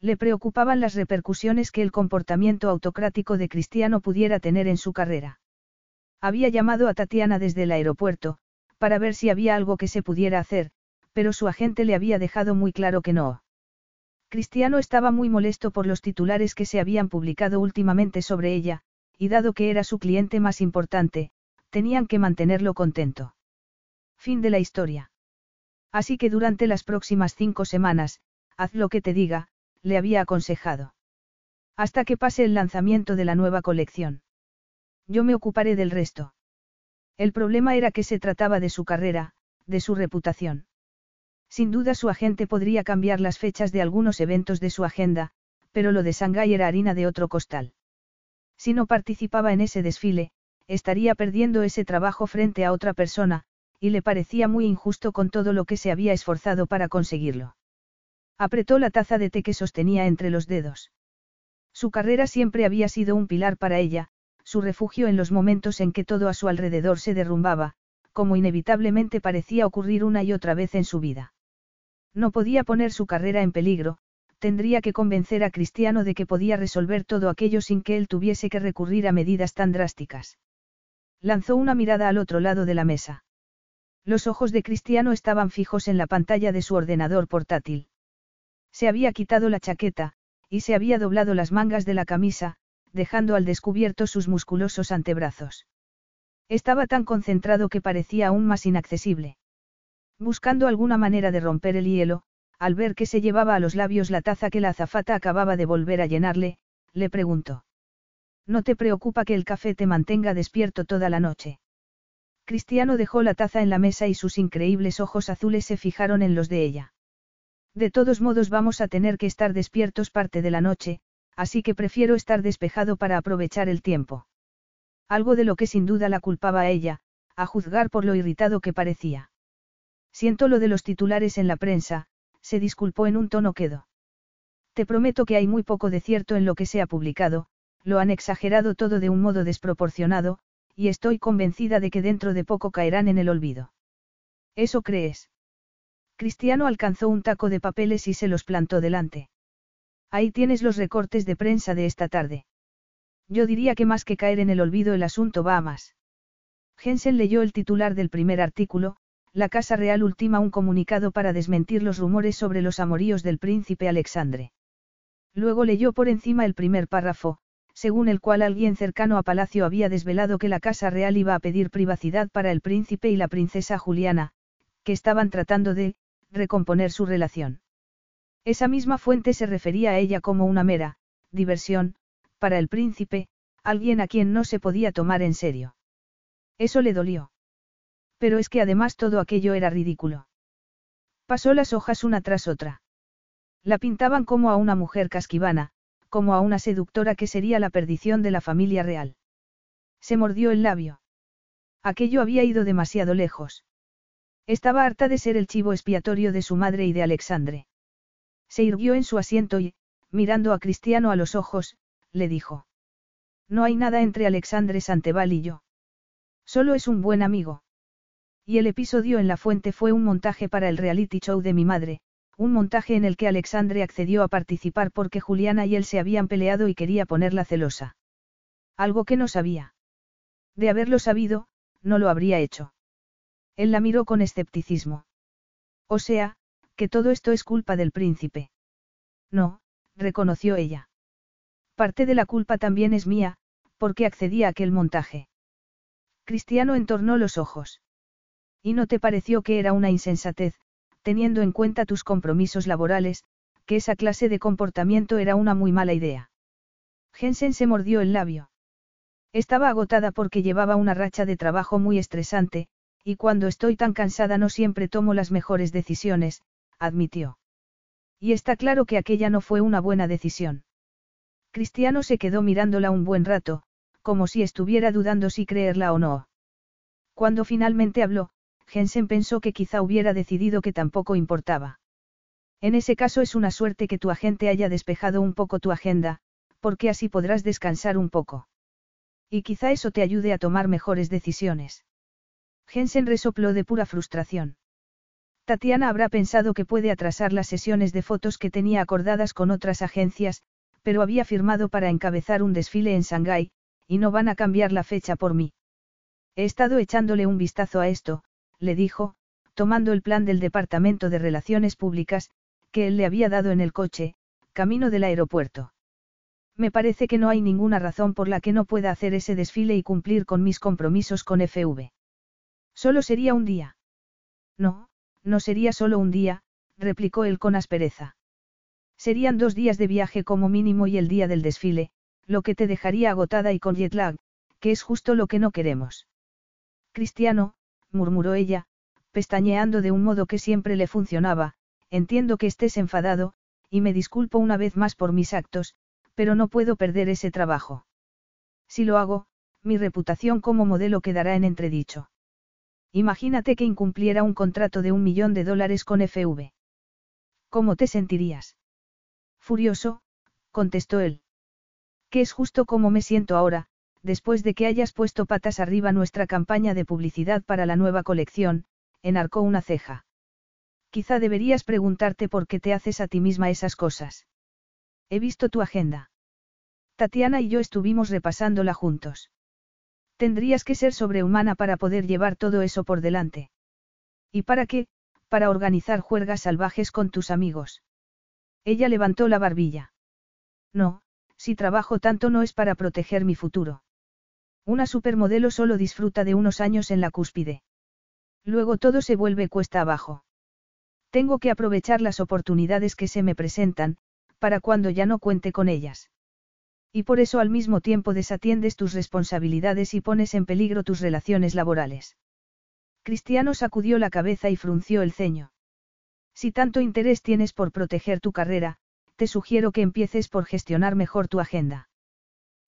Le preocupaban las repercusiones que el comportamiento autocrático de Cristiano pudiera tener en su carrera. Había llamado a Tatiana desde el aeropuerto, para ver si había algo que se pudiera hacer, pero su agente le había dejado muy claro que no. Cristiano estaba muy molesto por los titulares que se habían publicado últimamente sobre ella, y dado que era su cliente más importante, tenían que mantenerlo contento. Fin de la historia. Así que durante las próximas cinco semanas, haz lo que te diga, le había aconsejado. Hasta que pase el lanzamiento de la nueva colección. Yo me ocuparé del resto. El problema era que se trataba de su carrera, de su reputación. Sin duda su agente podría cambiar las fechas de algunos eventos de su agenda, pero lo de Shanghái era harina de otro costal. Si no participaba en ese desfile, estaría perdiendo ese trabajo frente a otra persona, y le parecía muy injusto con todo lo que se había esforzado para conseguirlo. Apretó la taza de té que sostenía entre los dedos. Su carrera siempre había sido un pilar para ella, su refugio en los momentos en que todo a su alrededor se derrumbaba, como inevitablemente parecía ocurrir una y otra vez en su vida. No podía poner su carrera en peligro, tendría que convencer a Cristiano de que podía resolver todo aquello sin que él tuviese que recurrir a medidas tan drásticas. Lanzó una mirada al otro lado de la mesa. Los ojos de Cristiano estaban fijos en la pantalla de su ordenador portátil. Se había quitado la chaqueta, y se había doblado las mangas de la camisa, dejando al descubierto sus musculosos antebrazos. Estaba tan concentrado que parecía aún más inaccesible. Buscando alguna manera de romper el hielo, al ver que se llevaba a los labios la taza que la azafata acababa de volver a llenarle, le preguntó. ¿No te preocupa que el café te mantenga despierto toda la noche? Cristiano dejó la taza en la mesa y sus increíbles ojos azules se fijaron en los de ella. De todos modos vamos a tener que estar despiertos parte de la noche, así que prefiero estar despejado para aprovechar el tiempo. Algo de lo que sin duda la culpaba a ella, a juzgar por lo irritado que parecía. Siento lo de los titulares en la prensa, se disculpó en un tono quedo. Te prometo que hay muy poco de cierto en lo que se ha publicado, lo han exagerado todo de un modo desproporcionado, y estoy convencida de que dentro de poco caerán en el olvido. ¿Eso crees? Cristiano alcanzó un taco de papeles y se los plantó delante. Ahí tienes los recortes de prensa de esta tarde. Yo diría que más que caer en el olvido el asunto va a más. Jensen leyó el titular del primer artículo, La Casa Real ultima un comunicado para desmentir los rumores sobre los amoríos del príncipe Alexandre. Luego leyó por encima el primer párrafo, según el cual alguien cercano a Palacio había desvelado que la Casa Real iba a pedir privacidad para el príncipe y la princesa Juliana, que estaban tratando de, recomponer su relación. Esa misma fuente se refería a ella como una mera, diversión, para el príncipe, alguien a quien no se podía tomar en serio. Eso le dolió. Pero es que además todo aquello era ridículo. Pasó las hojas una tras otra. La pintaban como a una mujer casquivana, como a una seductora que sería la perdición de la familia real. Se mordió el labio. Aquello había ido demasiado lejos. Estaba harta de ser el chivo expiatorio de su madre y de Alexandre. Se irguió en su asiento y, mirando a Cristiano a los ojos, le dijo. No hay nada entre Alexandre Santeval y yo. Solo es un buen amigo. Y el episodio en la fuente fue un montaje para el reality show de mi madre, un montaje en el que Alexandre accedió a participar porque Juliana y él se habían peleado y quería ponerla celosa. Algo que no sabía. De haberlo sabido, no lo habría hecho. Él la miró con escepticismo. O sea, que todo esto es culpa del príncipe. No, reconoció ella. Parte de la culpa también es mía, porque accedí a aquel montaje. Cristiano entornó los ojos. ¿Y no te pareció que era una insensatez, teniendo en cuenta tus compromisos laborales, que esa clase de comportamiento era una muy mala idea? Jensen se mordió el labio. Estaba agotada porque llevaba una racha de trabajo muy estresante, y cuando estoy tan cansada no siempre tomo las mejores decisiones, admitió. Y está claro que aquella no fue una buena decisión. Cristiano se quedó mirándola un buen rato, como si estuviera dudando si creerla o no. Cuando finalmente habló, Jensen pensó que quizá hubiera decidido que tampoco importaba. En ese caso es una suerte que tu agente haya despejado un poco tu agenda, porque así podrás descansar un poco. Y quizá eso te ayude a tomar mejores decisiones. Jensen resopló de pura frustración. Tatiana habrá pensado que puede atrasar las sesiones de fotos que tenía acordadas con otras agencias, pero había firmado para encabezar un desfile en Shanghái, y no van a cambiar la fecha por mí. He estado echándole un vistazo a esto, le dijo, tomando el plan del Departamento de Relaciones Públicas, que él le había dado en el coche, camino del aeropuerto. Me parece que no hay ninguna razón por la que no pueda hacer ese desfile y cumplir con mis compromisos con FV. Solo sería un día. No, no sería solo un día, replicó él con aspereza. Serían dos días de viaje como mínimo y el día del desfile, lo que te dejaría agotada y con jet lag, que es justo lo que no queremos. Cristiano, murmuró ella, pestañeando de un modo que siempre le funcionaba, entiendo que estés enfadado, y me disculpo una vez más por mis actos, pero no puedo perder ese trabajo. Si lo hago, mi reputación como modelo quedará en entredicho. Imagínate que incumpliera un contrato de un millón de dólares con FV. ¿Cómo te sentirías? Furioso, contestó él. Que es justo como me siento ahora, después de que hayas puesto patas arriba nuestra campaña de publicidad para la nueva colección, enarcó una ceja. Quizá deberías preguntarte por qué te haces a ti misma esas cosas. He visto tu agenda. Tatiana y yo estuvimos repasándola juntos. Tendrías que ser sobrehumana para poder llevar todo eso por delante. ¿Y para qué? Para organizar juergas salvajes con tus amigos. Ella levantó la barbilla. No, si trabajo tanto no es para proteger mi futuro. Una supermodelo solo disfruta de unos años en la cúspide. Luego todo se vuelve cuesta abajo. Tengo que aprovechar las oportunidades que se me presentan, para cuando ya no cuente con ellas. Y por eso al mismo tiempo desatiendes tus responsabilidades y pones en peligro tus relaciones laborales. Cristiano sacudió la cabeza y frunció el ceño. Si tanto interés tienes por proteger tu carrera, te sugiero que empieces por gestionar mejor tu agenda.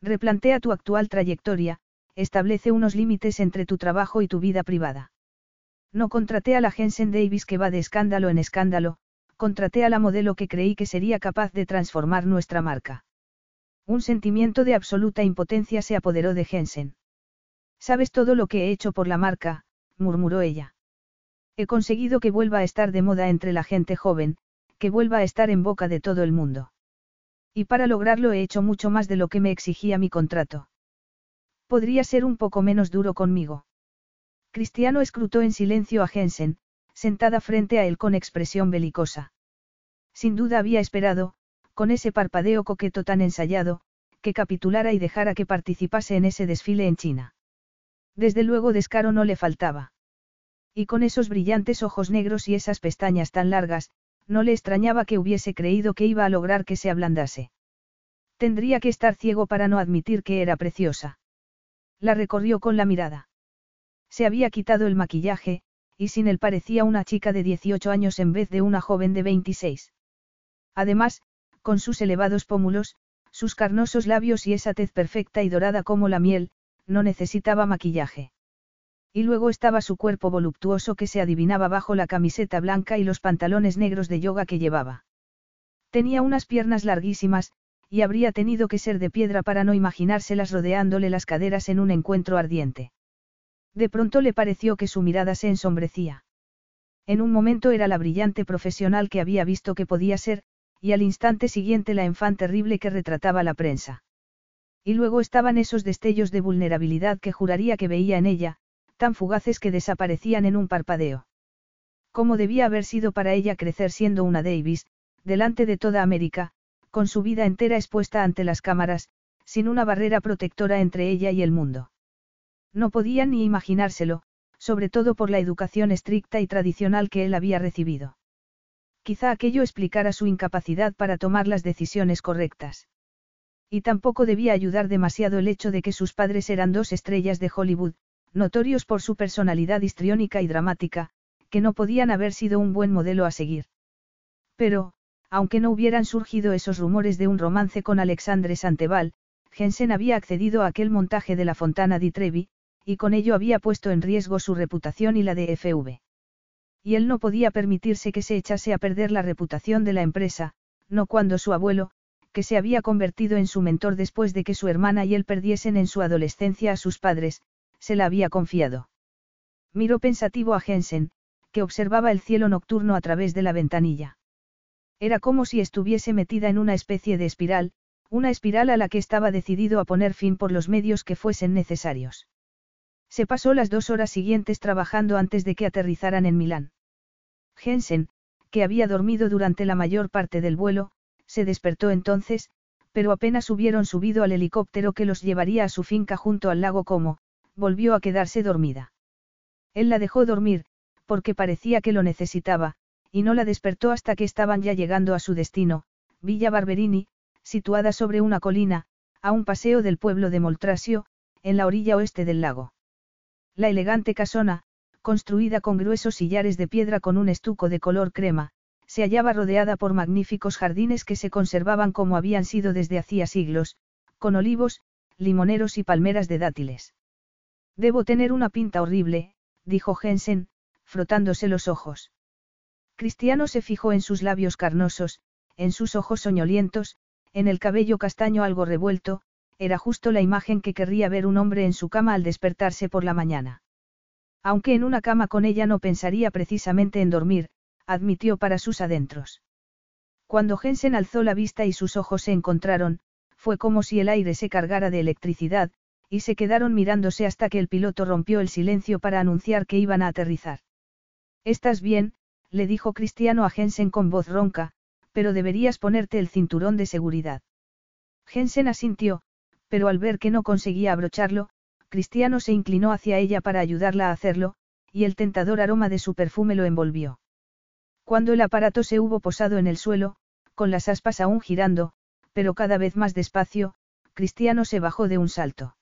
Replantea tu actual trayectoria, establece unos límites entre tu trabajo y tu vida privada. No contraté a la Jensen Davis que va de escándalo en escándalo, contraté a la modelo que creí que sería capaz de transformar nuestra marca. Un sentimiento de absoluta impotencia se apoderó de Jensen. Sabes todo lo que he hecho por la marca, murmuró ella. He conseguido que vuelva a estar de moda entre la gente joven, que vuelva a estar en boca de todo el mundo. Y para lograrlo he hecho mucho más de lo que me exigía mi contrato. Podría ser un poco menos duro conmigo. Cristiano escrutó en silencio a Jensen, sentada frente a él con expresión belicosa. Sin duda había esperado, con ese parpadeo coqueto tan ensayado, que capitulara y dejara que participase en ese desfile en China. Desde luego descaro no le faltaba. Y con esos brillantes ojos negros y esas pestañas tan largas, no le extrañaba que hubiese creído que iba a lograr que se ablandase. Tendría que estar ciego para no admitir que era preciosa. La recorrió con la mirada. Se había quitado el maquillaje, y sin él parecía una chica de 18 años en vez de una joven de 26. Además, con sus elevados pómulos, sus carnosos labios y esa tez perfecta y dorada como la miel, no necesitaba maquillaje. Y luego estaba su cuerpo voluptuoso que se adivinaba bajo la camiseta blanca y los pantalones negros de yoga que llevaba. Tenía unas piernas larguísimas, y habría tenido que ser de piedra para no imaginárselas rodeándole las caderas en un encuentro ardiente. De pronto le pareció que su mirada se ensombrecía. En un momento era la brillante profesional que había visto que podía ser, y al instante siguiente la enfán terrible que retrataba la prensa. Y luego estaban esos destellos de vulnerabilidad que juraría que veía en ella, tan fugaces que desaparecían en un parpadeo. ¿Cómo debía haber sido para ella crecer siendo una Davis, delante de toda América, con su vida entera expuesta ante las cámaras, sin una barrera protectora entre ella y el mundo? No podía ni imaginárselo, sobre todo por la educación estricta y tradicional que él había recibido. Quizá aquello explicara su incapacidad para tomar las decisiones correctas. Y tampoco debía ayudar demasiado el hecho de que sus padres eran dos estrellas de Hollywood, notorios por su personalidad histriónica y dramática, que no podían haber sido un buen modelo a seguir. Pero, aunque no hubieran surgido esos rumores de un romance con Alexandre Santeval, Jensen había accedido a aquel montaje de la Fontana di Trevi, y con ello había puesto en riesgo su reputación y la de FV. Y él no podía permitirse que se echase a perder la reputación de la empresa, no cuando su abuelo, que se había convertido en su mentor después de que su hermana y él perdiesen en su adolescencia a sus padres, se la había confiado. Miró pensativo a Jensen, que observaba el cielo nocturno a través de la ventanilla. Era como si estuviese metida en una especie de espiral, una espiral a la que estaba decidido a poner fin por los medios que fuesen necesarios. Se pasó las dos horas siguientes trabajando antes de que aterrizaran en Milán. Jensen, que había dormido durante la mayor parte del vuelo, se despertó entonces, pero apenas hubieron subido al helicóptero que los llevaría a su finca junto al lago Como, volvió a quedarse dormida. Él la dejó dormir, porque parecía que lo necesitaba, y no la despertó hasta que estaban ya llegando a su destino, Villa Barberini, situada sobre una colina, a un paseo del pueblo de Moltrasio, en la orilla oeste del lago. La elegante casona, construida con gruesos sillares de piedra con un estuco de color crema, se hallaba rodeada por magníficos jardines que se conservaban como habían sido desde hacía siglos, con olivos, limoneros y palmeras de dátiles. Debo tener una pinta horrible, dijo Jensen, frotándose los ojos. Cristiano se fijó en sus labios carnosos, en sus ojos soñolientos, en el cabello castaño algo revuelto, era justo la imagen que querría ver un hombre en su cama al despertarse por la mañana. Aunque en una cama con ella no pensaría precisamente en dormir, admitió para sus adentros. Cuando Jensen alzó la vista y sus ojos se encontraron, fue como si el aire se cargara de electricidad, y se quedaron mirándose hasta que el piloto rompió el silencio para anunciar que iban a aterrizar. ¿Estás bien? le dijo Cristiano a Jensen con voz ronca, pero deberías ponerte el cinturón de seguridad. Jensen asintió, pero al ver que no conseguía abrocharlo, Cristiano se inclinó hacia ella para ayudarla a hacerlo, y el tentador aroma de su perfume lo envolvió. Cuando el aparato se hubo posado en el suelo, con las aspas aún girando, pero cada vez más despacio, Cristiano se bajó de un salto.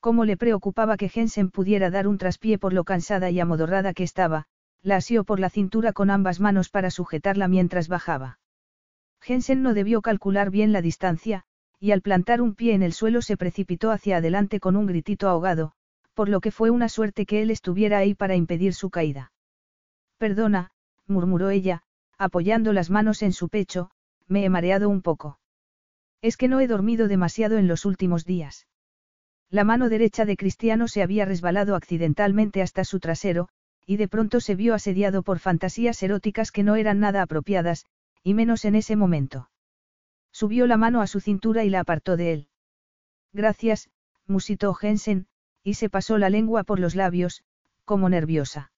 Cómo le preocupaba que Jensen pudiera dar un traspié por lo cansada y amodorrada que estaba, la asió por la cintura con ambas manos para sujetarla mientras bajaba. Jensen no debió calcular bien la distancia, y al plantar un pie en el suelo se precipitó hacia adelante con un gritito ahogado, por lo que fue una suerte que él estuviera ahí para impedir su caída. Perdona, murmuró ella, apoyando las manos en su pecho, me he mareado un poco. Es que no he dormido demasiado en los últimos días. La mano derecha de Cristiano se había resbalado accidentalmente hasta su trasero, y de pronto se vio asediado por fantasías eróticas que no eran nada apropiadas, y menos en ese momento. Subió la mano a su cintura y la apartó de él. Gracias, musitó Jensen, y se pasó la lengua por los labios, como nerviosa.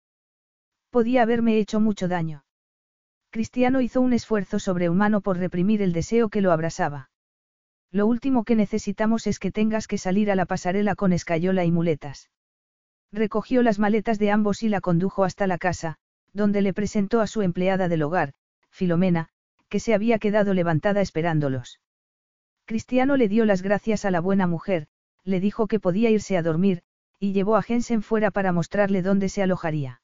Podía haberme hecho mucho daño. Cristiano hizo un esfuerzo sobrehumano por reprimir el deseo que lo abrasaba. Lo último que necesitamos es que tengas que salir a la pasarela con escayola y muletas. Recogió las maletas de ambos y la condujo hasta la casa, donde le presentó a su empleada del hogar, Filomena, que se había quedado levantada esperándolos. Cristiano le dio las gracias a la buena mujer, le dijo que podía irse a dormir, y llevó a Jensen fuera para mostrarle dónde se alojaría.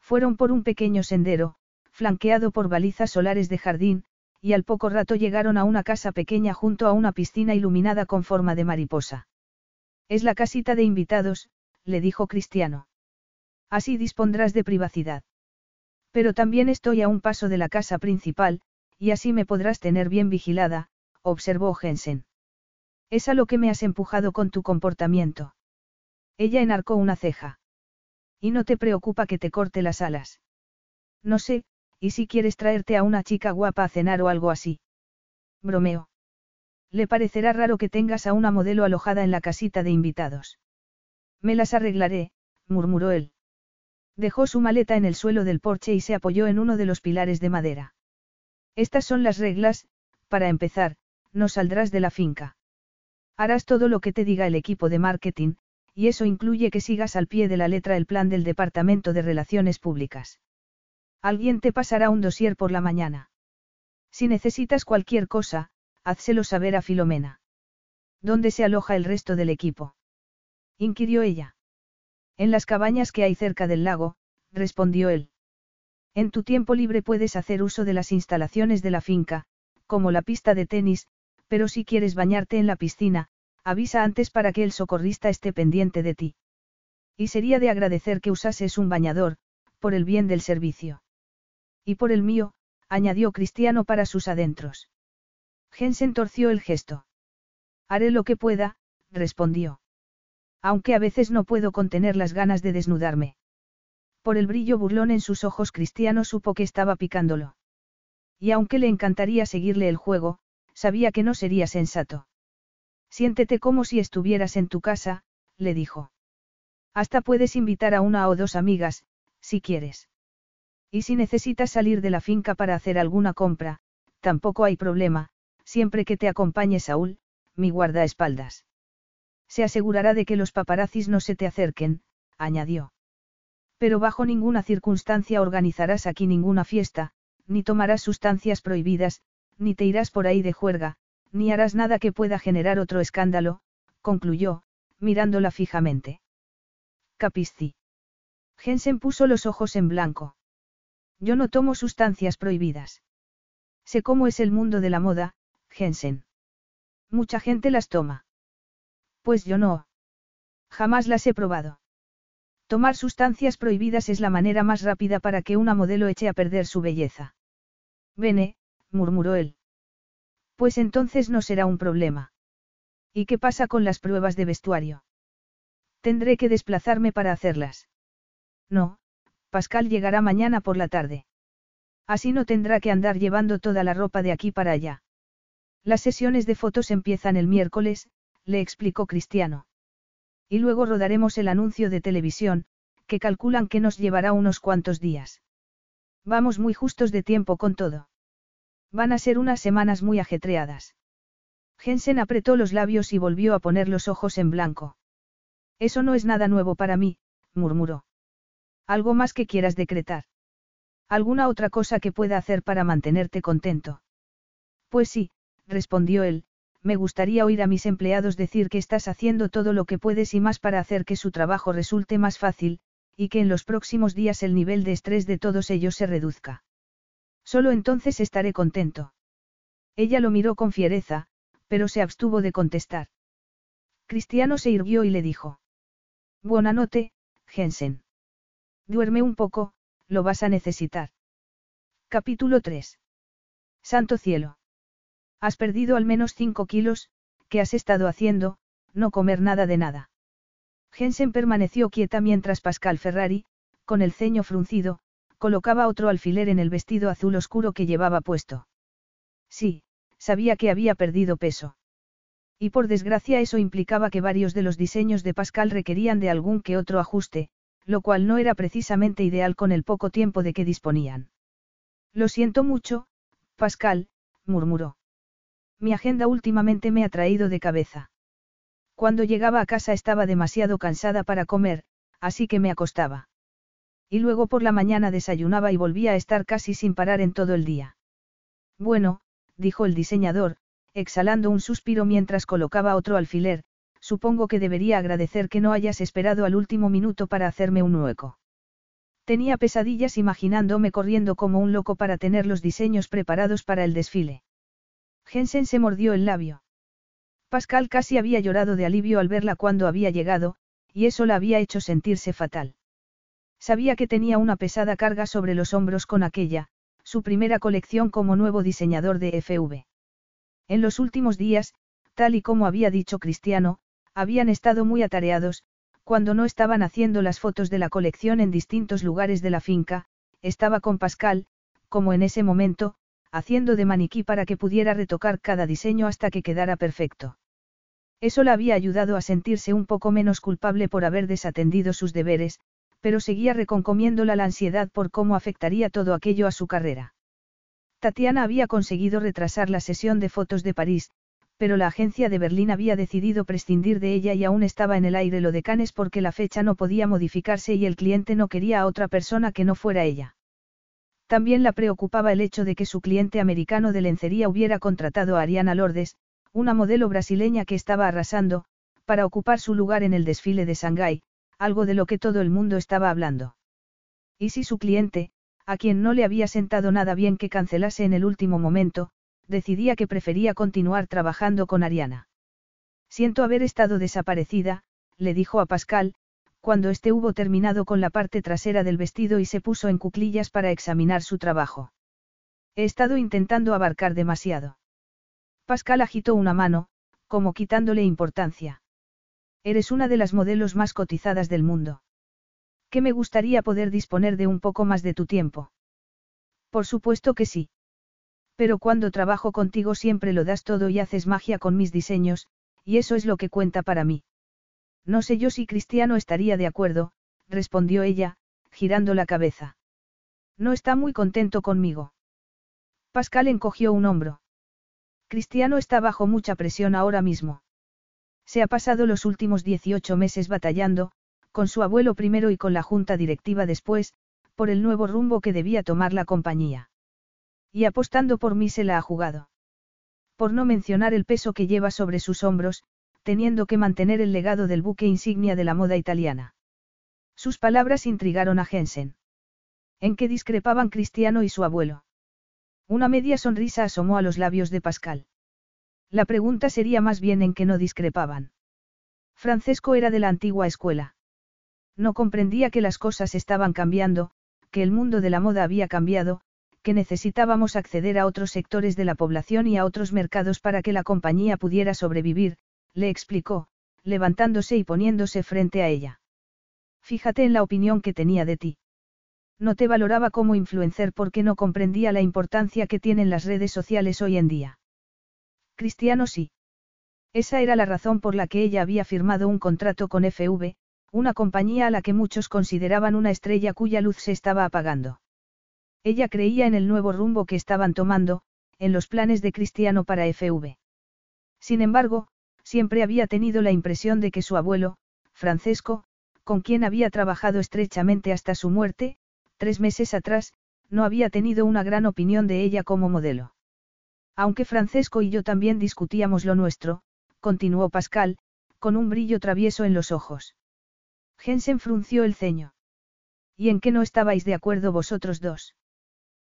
Fueron por un pequeño sendero, flanqueado por balizas solares de jardín, y al poco rato llegaron a una casa pequeña junto a una piscina iluminada con forma de mariposa. Es la casita de invitados, le dijo Cristiano. Así dispondrás de privacidad. Pero también estoy a un paso de la casa principal, y así me podrás tener bien vigilada, observó Jensen. Es a lo que me has empujado con tu comportamiento. Ella enarcó una ceja. Y no te preocupa que te corte las alas. No sé, ¿y si quieres traerte a una chica guapa a cenar o algo así? Bromeo. Le parecerá raro que tengas a una modelo alojada en la casita de invitados. Me las arreglaré, murmuró él. Dejó su maleta en el suelo del porche y se apoyó en uno de los pilares de madera. Estas son las reglas, para empezar, no saldrás de la finca. Harás todo lo que te diga el equipo de marketing, y eso incluye que sigas al pie de la letra el plan del Departamento de Relaciones Públicas. Alguien te pasará un dossier por la mañana. Si necesitas cualquier cosa, házselo saber a Filomena. ¿Dónde se aloja el resto del equipo? inquirió ella. En las cabañas que hay cerca del lago, respondió él. En tu tiempo libre puedes hacer uso de las instalaciones de la finca, como la pista de tenis, pero si quieres bañarte en la piscina, avisa antes para que el socorrista esté pendiente de ti. Y sería de agradecer que usases un bañador, por el bien del servicio. Y por el mío, añadió Cristiano para sus adentros. Jensen torció el gesto. Haré lo que pueda, respondió aunque a veces no puedo contener las ganas de desnudarme. Por el brillo burlón en sus ojos Cristiano supo que estaba picándolo. Y aunque le encantaría seguirle el juego, sabía que no sería sensato. Siéntete como si estuvieras en tu casa, le dijo. Hasta puedes invitar a una o dos amigas, si quieres. Y si necesitas salir de la finca para hacer alguna compra, tampoco hay problema, siempre que te acompañe Saúl, mi guardaespaldas. Se asegurará de que los paparazzis no se te acerquen, añadió. Pero bajo ninguna circunstancia organizarás aquí ninguna fiesta, ni tomarás sustancias prohibidas, ni te irás por ahí de juerga, ni harás nada que pueda generar otro escándalo, concluyó, mirándola fijamente. Capisci. Jensen puso los ojos en blanco. Yo no tomo sustancias prohibidas. Sé cómo es el mundo de la moda, Jensen. Mucha gente las toma. Pues yo no. Jamás las he probado. Tomar sustancias prohibidas es la manera más rápida para que una modelo eche a perder su belleza. Vene, murmuró él. Pues entonces no será un problema. ¿Y qué pasa con las pruebas de vestuario? Tendré que desplazarme para hacerlas. No, Pascal llegará mañana por la tarde. Así no tendrá que andar llevando toda la ropa de aquí para allá. Las sesiones de fotos empiezan el miércoles, le explicó Cristiano. Y luego rodaremos el anuncio de televisión, que calculan que nos llevará unos cuantos días. Vamos muy justos de tiempo con todo. Van a ser unas semanas muy ajetreadas. Jensen apretó los labios y volvió a poner los ojos en blanco. Eso no es nada nuevo para mí, murmuró. Algo más que quieras decretar. ¿Alguna otra cosa que pueda hacer para mantenerte contento? Pues sí, respondió él, me gustaría oír a mis empleados decir que estás haciendo todo lo que puedes y más para hacer que su trabajo resulte más fácil, y que en los próximos días el nivel de estrés de todos ellos se reduzca. Solo entonces estaré contento. Ella lo miró con fiereza, pero se abstuvo de contestar. Cristiano se irguió y le dijo. Buena noche, Jensen. Duerme un poco, lo vas a necesitar. Capítulo 3. Santo cielo. Has perdido al menos 5 kilos, ¿qué has estado haciendo? No comer nada de nada. Jensen permaneció quieta mientras Pascal Ferrari, con el ceño fruncido, colocaba otro alfiler en el vestido azul oscuro que llevaba puesto. Sí, sabía que había perdido peso. Y por desgracia eso implicaba que varios de los diseños de Pascal requerían de algún que otro ajuste, lo cual no era precisamente ideal con el poco tiempo de que disponían. Lo siento mucho, Pascal, murmuró. Mi agenda últimamente me ha traído de cabeza. Cuando llegaba a casa estaba demasiado cansada para comer, así que me acostaba. Y luego por la mañana desayunaba y volvía a estar casi sin parar en todo el día. Bueno, dijo el diseñador, exhalando un suspiro mientras colocaba otro alfiler, supongo que debería agradecer que no hayas esperado al último minuto para hacerme un hueco. Tenía pesadillas imaginándome corriendo como un loco para tener los diseños preparados para el desfile. Jensen se mordió el labio. Pascal casi había llorado de alivio al verla cuando había llegado, y eso la había hecho sentirse fatal. Sabía que tenía una pesada carga sobre los hombros con aquella, su primera colección como nuevo diseñador de FV. En los últimos días, tal y como había dicho Cristiano, habían estado muy atareados, cuando no estaban haciendo las fotos de la colección en distintos lugares de la finca, estaba con Pascal, como en ese momento, haciendo de maniquí para que pudiera retocar cada diseño hasta que quedara perfecto. Eso la había ayudado a sentirse un poco menos culpable por haber desatendido sus deberes, pero seguía reconcomiéndola la ansiedad por cómo afectaría todo aquello a su carrera. Tatiana había conseguido retrasar la sesión de fotos de París, pero la agencia de Berlín había decidido prescindir de ella y aún estaba en el aire lo de Cannes porque la fecha no podía modificarse y el cliente no quería a otra persona que no fuera ella. También la preocupaba el hecho de que su cliente americano de lencería hubiera contratado a Ariana Lordes, una modelo brasileña que estaba arrasando, para ocupar su lugar en el desfile de Shanghái, algo de lo que todo el mundo estaba hablando. Y si su cliente, a quien no le había sentado nada bien que cancelase en el último momento, decidía que prefería continuar trabajando con Ariana. Siento haber estado desaparecida, le dijo a Pascal, cuando éste hubo terminado con la parte trasera del vestido y se puso en cuclillas para examinar su trabajo. He estado intentando abarcar demasiado. Pascal agitó una mano, como quitándole importancia. Eres una de las modelos más cotizadas del mundo. Que me gustaría poder disponer de un poco más de tu tiempo. Por supuesto que sí. Pero cuando trabajo contigo siempre lo das todo y haces magia con mis diseños, y eso es lo que cuenta para mí. No sé yo si Cristiano estaría de acuerdo, respondió ella, girando la cabeza. No está muy contento conmigo. Pascal encogió un hombro. Cristiano está bajo mucha presión ahora mismo. Se ha pasado los últimos 18 meses batallando, con su abuelo primero y con la junta directiva después, por el nuevo rumbo que debía tomar la compañía. Y apostando por mí se la ha jugado. Por no mencionar el peso que lleva sobre sus hombros, teniendo que mantener el legado del buque insignia de la moda italiana. Sus palabras intrigaron a Jensen. ¿En qué discrepaban Cristiano y su abuelo? Una media sonrisa asomó a los labios de Pascal. La pregunta sería más bien en qué no discrepaban. Francesco era de la antigua escuela. No comprendía que las cosas estaban cambiando, que el mundo de la moda había cambiado, que necesitábamos acceder a otros sectores de la población y a otros mercados para que la compañía pudiera sobrevivir, le explicó, levantándose y poniéndose frente a ella. Fíjate en la opinión que tenía de ti. No te valoraba como influencer porque no comprendía la importancia que tienen las redes sociales hoy en día. Cristiano sí. Esa era la razón por la que ella había firmado un contrato con FV, una compañía a la que muchos consideraban una estrella cuya luz se estaba apagando. Ella creía en el nuevo rumbo que estaban tomando, en los planes de Cristiano para FV. Sin embargo, siempre había tenido la impresión de que su abuelo, Francesco, con quien había trabajado estrechamente hasta su muerte, tres meses atrás, no había tenido una gran opinión de ella como modelo. Aunque Francesco y yo también discutíamos lo nuestro, continuó Pascal, con un brillo travieso en los ojos. Jensen frunció el ceño. ¿Y en qué no estabais de acuerdo vosotros dos?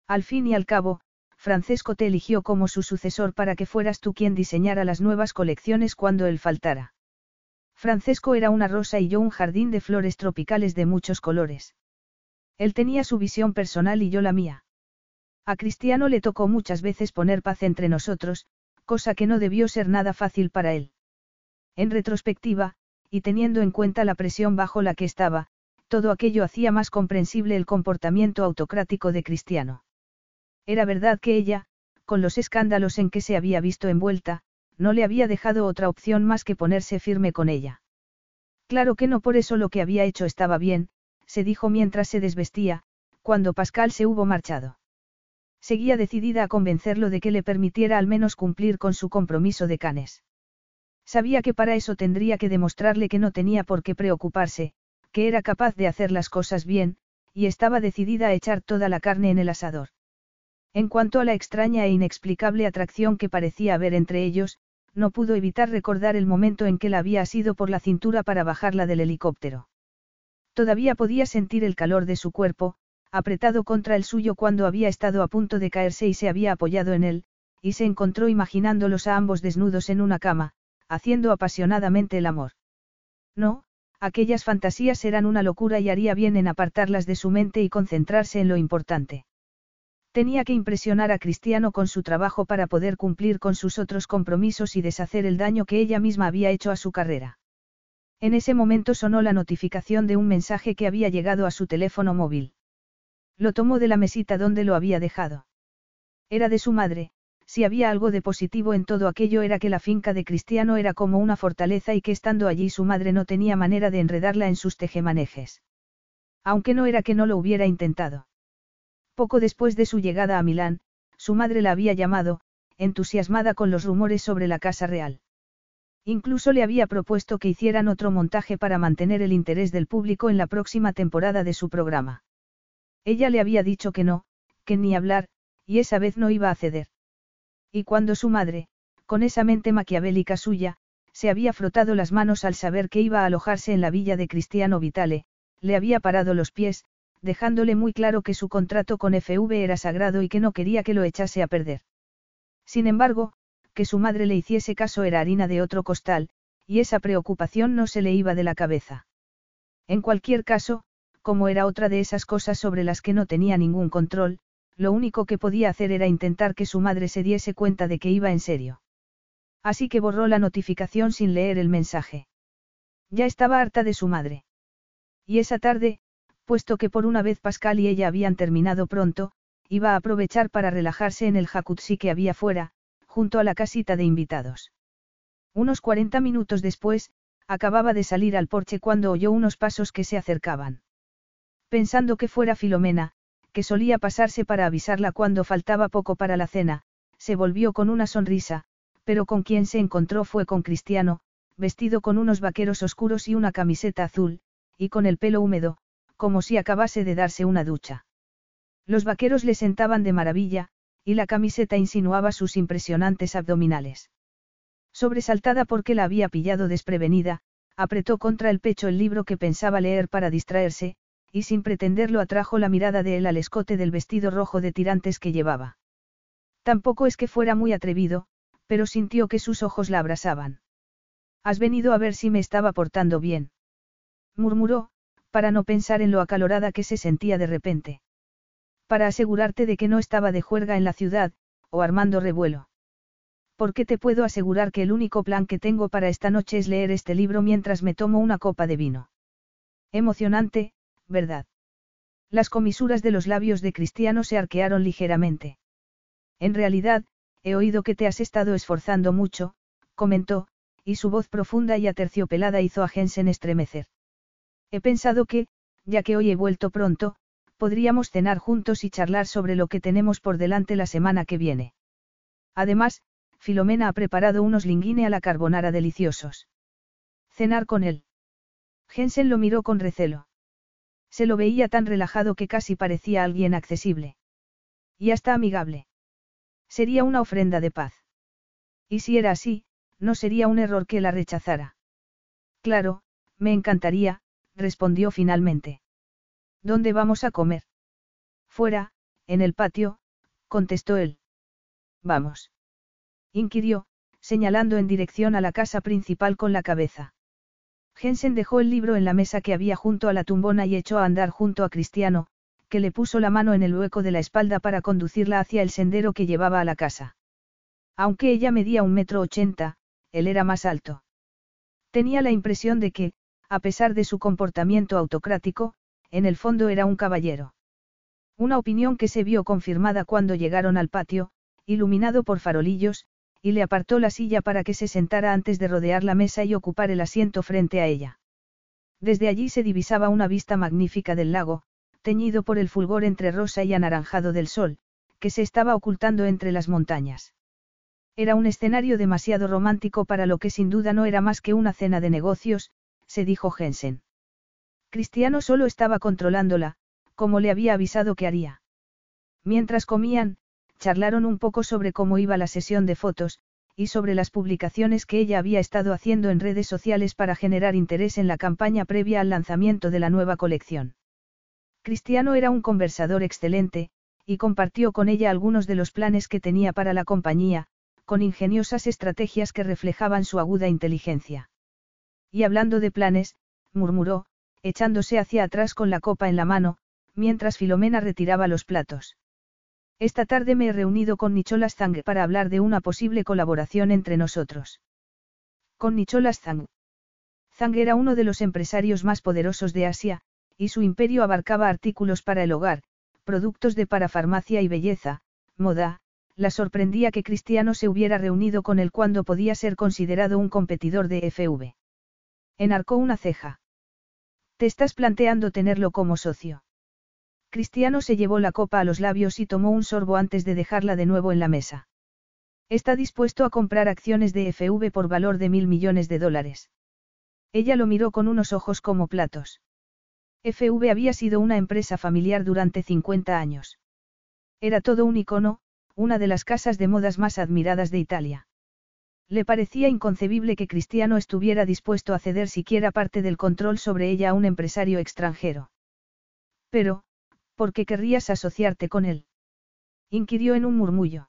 Al fin y al cabo, Francesco te eligió como su sucesor para que fueras tú quien diseñara las nuevas colecciones cuando él faltara. Francesco era una rosa y yo un jardín de flores tropicales de muchos colores. Él tenía su visión personal y yo la mía. A Cristiano le tocó muchas veces poner paz entre nosotros, cosa que no debió ser nada fácil para él. En retrospectiva, y teniendo en cuenta la presión bajo la que estaba, todo aquello hacía más comprensible el comportamiento autocrático de Cristiano. Era verdad que ella, con los escándalos en que se había visto envuelta, no le había dejado otra opción más que ponerse firme con ella. Claro que no por eso lo que había hecho estaba bien, se dijo mientras se desvestía, cuando Pascal se hubo marchado. Seguía decidida a convencerlo de que le permitiera al menos cumplir con su compromiso de canes. Sabía que para eso tendría que demostrarle que no tenía por qué preocuparse, que era capaz de hacer las cosas bien, y estaba decidida a echar toda la carne en el asador. En cuanto a la extraña e inexplicable atracción que parecía haber entre ellos, no pudo evitar recordar el momento en que la había asido por la cintura para bajarla del helicóptero. Todavía podía sentir el calor de su cuerpo, apretado contra el suyo cuando había estado a punto de caerse y se había apoyado en él, y se encontró imaginándolos a ambos desnudos en una cama, haciendo apasionadamente el amor. No, aquellas fantasías eran una locura y haría bien en apartarlas de su mente y concentrarse en lo importante. Tenía que impresionar a Cristiano con su trabajo para poder cumplir con sus otros compromisos y deshacer el daño que ella misma había hecho a su carrera. En ese momento sonó la notificación de un mensaje que había llegado a su teléfono móvil. Lo tomó de la mesita donde lo había dejado. Era de su madre, si había algo de positivo en todo aquello era que la finca de Cristiano era como una fortaleza y que estando allí su madre no tenía manera de enredarla en sus tejemanejes. Aunque no era que no lo hubiera intentado. Poco después de su llegada a Milán, su madre la había llamado, entusiasmada con los rumores sobre la Casa Real. Incluso le había propuesto que hicieran otro montaje para mantener el interés del público en la próxima temporada de su programa. Ella le había dicho que no, que ni hablar, y esa vez no iba a ceder. Y cuando su madre, con esa mente maquiavélica suya, se había frotado las manos al saber que iba a alojarse en la villa de Cristiano Vitale, le había parado los pies, dejándole muy claro que su contrato con FV era sagrado y que no quería que lo echase a perder. Sin embargo, que su madre le hiciese caso era harina de otro costal, y esa preocupación no se le iba de la cabeza. En cualquier caso, como era otra de esas cosas sobre las que no tenía ningún control, lo único que podía hacer era intentar que su madre se diese cuenta de que iba en serio. Así que borró la notificación sin leer el mensaje. Ya estaba harta de su madre. Y esa tarde, puesto que por una vez Pascal y ella habían terminado pronto, iba a aprovechar para relajarse en el jacuzzi que había fuera, junto a la casita de invitados. Unos 40 minutos después, acababa de salir al porche cuando oyó unos pasos que se acercaban. Pensando que fuera Filomena, que solía pasarse para avisarla cuando faltaba poco para la cena, se volvió con una sonrisa, pero con quien se encontró fue con Cristiano, vestido con unos vaqueros oscuros y una camiseta azul, y con el pelo húmedo, como si acabase de darse una ducha. Los vaqueros le sentaban de maravilla, y la camiseta insinuaba sus impresionantes abdominales. Sobresaltada porque la había pillado desprevenida, apretó contra el pecho el libro que pensaba leer para distraerse, y sin pretenderlo atrajo la mirada de él al escote del vestido rojo de tirantes que llevaba. Tampoco es que fuera muy atrevido, pero sintió que sus ojos la abrasaban. Has venido a ver si me estaba portando bien. Murmuró, para no pensar en lo acalorada que se sentía de repente. Para asegurarte de que no estaba de juerga en la ciudad, o armando revuelo. Porque te puedo asegurar que el único plan que tengo para esta noche es leer este libro mientras me tomo una copa de vino. Emocionante, ¿verdad? Las comisuras de los labios de Cristiano se arquearon ligeramente. En realidad, he oído que te has estado esforzando mucho, comentó, y su voz profunda y aterciopelada hizo a Jensen estremecer. He pensado que, ya que hoy he vuelto pronto, podríamos cenar juntos y charlar sobre lo que tenemos por delante la semana que viene. Además, Filomena ha preparado unos linguine a la carbonara deliciosos. Cenar con él. Jensen lo miró con recelo. Se lo veía tan relajado que casi parecía alguien accesible. Y hasta amigable. Sería una ofrenda de paz. Y si era así, no sería un error que la rechazara. Claro, me encantaría, respondió finalmente. ¿Dónde vamos a comer? Fuera, en el patio, contestó él. Vamos. Inquirió, señalando en dirección a la casa principal con la cabeza. Jensen dejó el libro en la mesa que había junto a la tumbona y echó a andar junto a Cristiano, que le puso la mano en el hueco de la espalda para conducirla hacia el sendero que llevaba a la casa. Aunque ella medía un metro ochenta, él era más alto. Tenía la impresión de que, a pesar de su comportamiento autocrático, en el fondo era un caballero. Una opinión que se vio confirmada cuando llegaron al patio, iluminado por farolillos, y le apartó la silla para que se sentara antes de rodear la mesa y ocupar el asiento frente a ella. Desde allí se divisaba una vista magnífica del lago, teñido por el fulgor entre rosa y anaranjado del sol, que se estaba ocultando entre las montañas. Era un escenario demasiado romántico para lo que sin duda no era más que una cena de negocios, se dijo Jensen. Cristiano solo estaba controlándola, como le había avisado que haría. Mientras comían, charlaron un poco sobre cómo iba la sesión de fotos, y sobre las publicaciones que ella había estado haciendo en redes sociales para generar interés en la campaña previa al lanzamiento de la nueva colección. Cristiano era un conversador excelente, y compartió con ella algunos de los planes que tenía para la compañía, con ingeniosas estrategias que reflejaban su aguda inteligencia. Y hablando de planes, murmuró, echándose hacia atrás con la copa en la mano, mientras Filomena retiraba los platos. Esta tarde me he reunido con Nicholas Zang para hablar de una posible colaboración entre nosotros. Con Nicholas Zang. Zang era uno de los empresarios más poderosos de Asia, y su imperio abarcaba artículos para el hogar, productos de parafarmacia y belleza, moda, la sorprendía que Cristiano se hubiera reunido con él cuando podía ser considerado un competidor de FV. Enarcó una ceja. ¿Te estás planteando tenerlo como socio? Cristiano se llevó la copa a los labios y tomó un sorbo antes de dejarla de nuevo en la mesa. Está dispuesto a comprar acciones de FV por valor de mil millones de dólares. Ella lo miró con unos ojos como platos. FV había sido una empresa familiar durante 50 años. Era todo un icono, una de las casas de modas más admiradas de Italia. Le parecía inconcebible que Cristiano estuviera dispuesto a ceder siquiera parte del control sobre ella a un empresario extranjero. Pero, ¿por qué querrías asociarte con él? inquirió en un murmullo.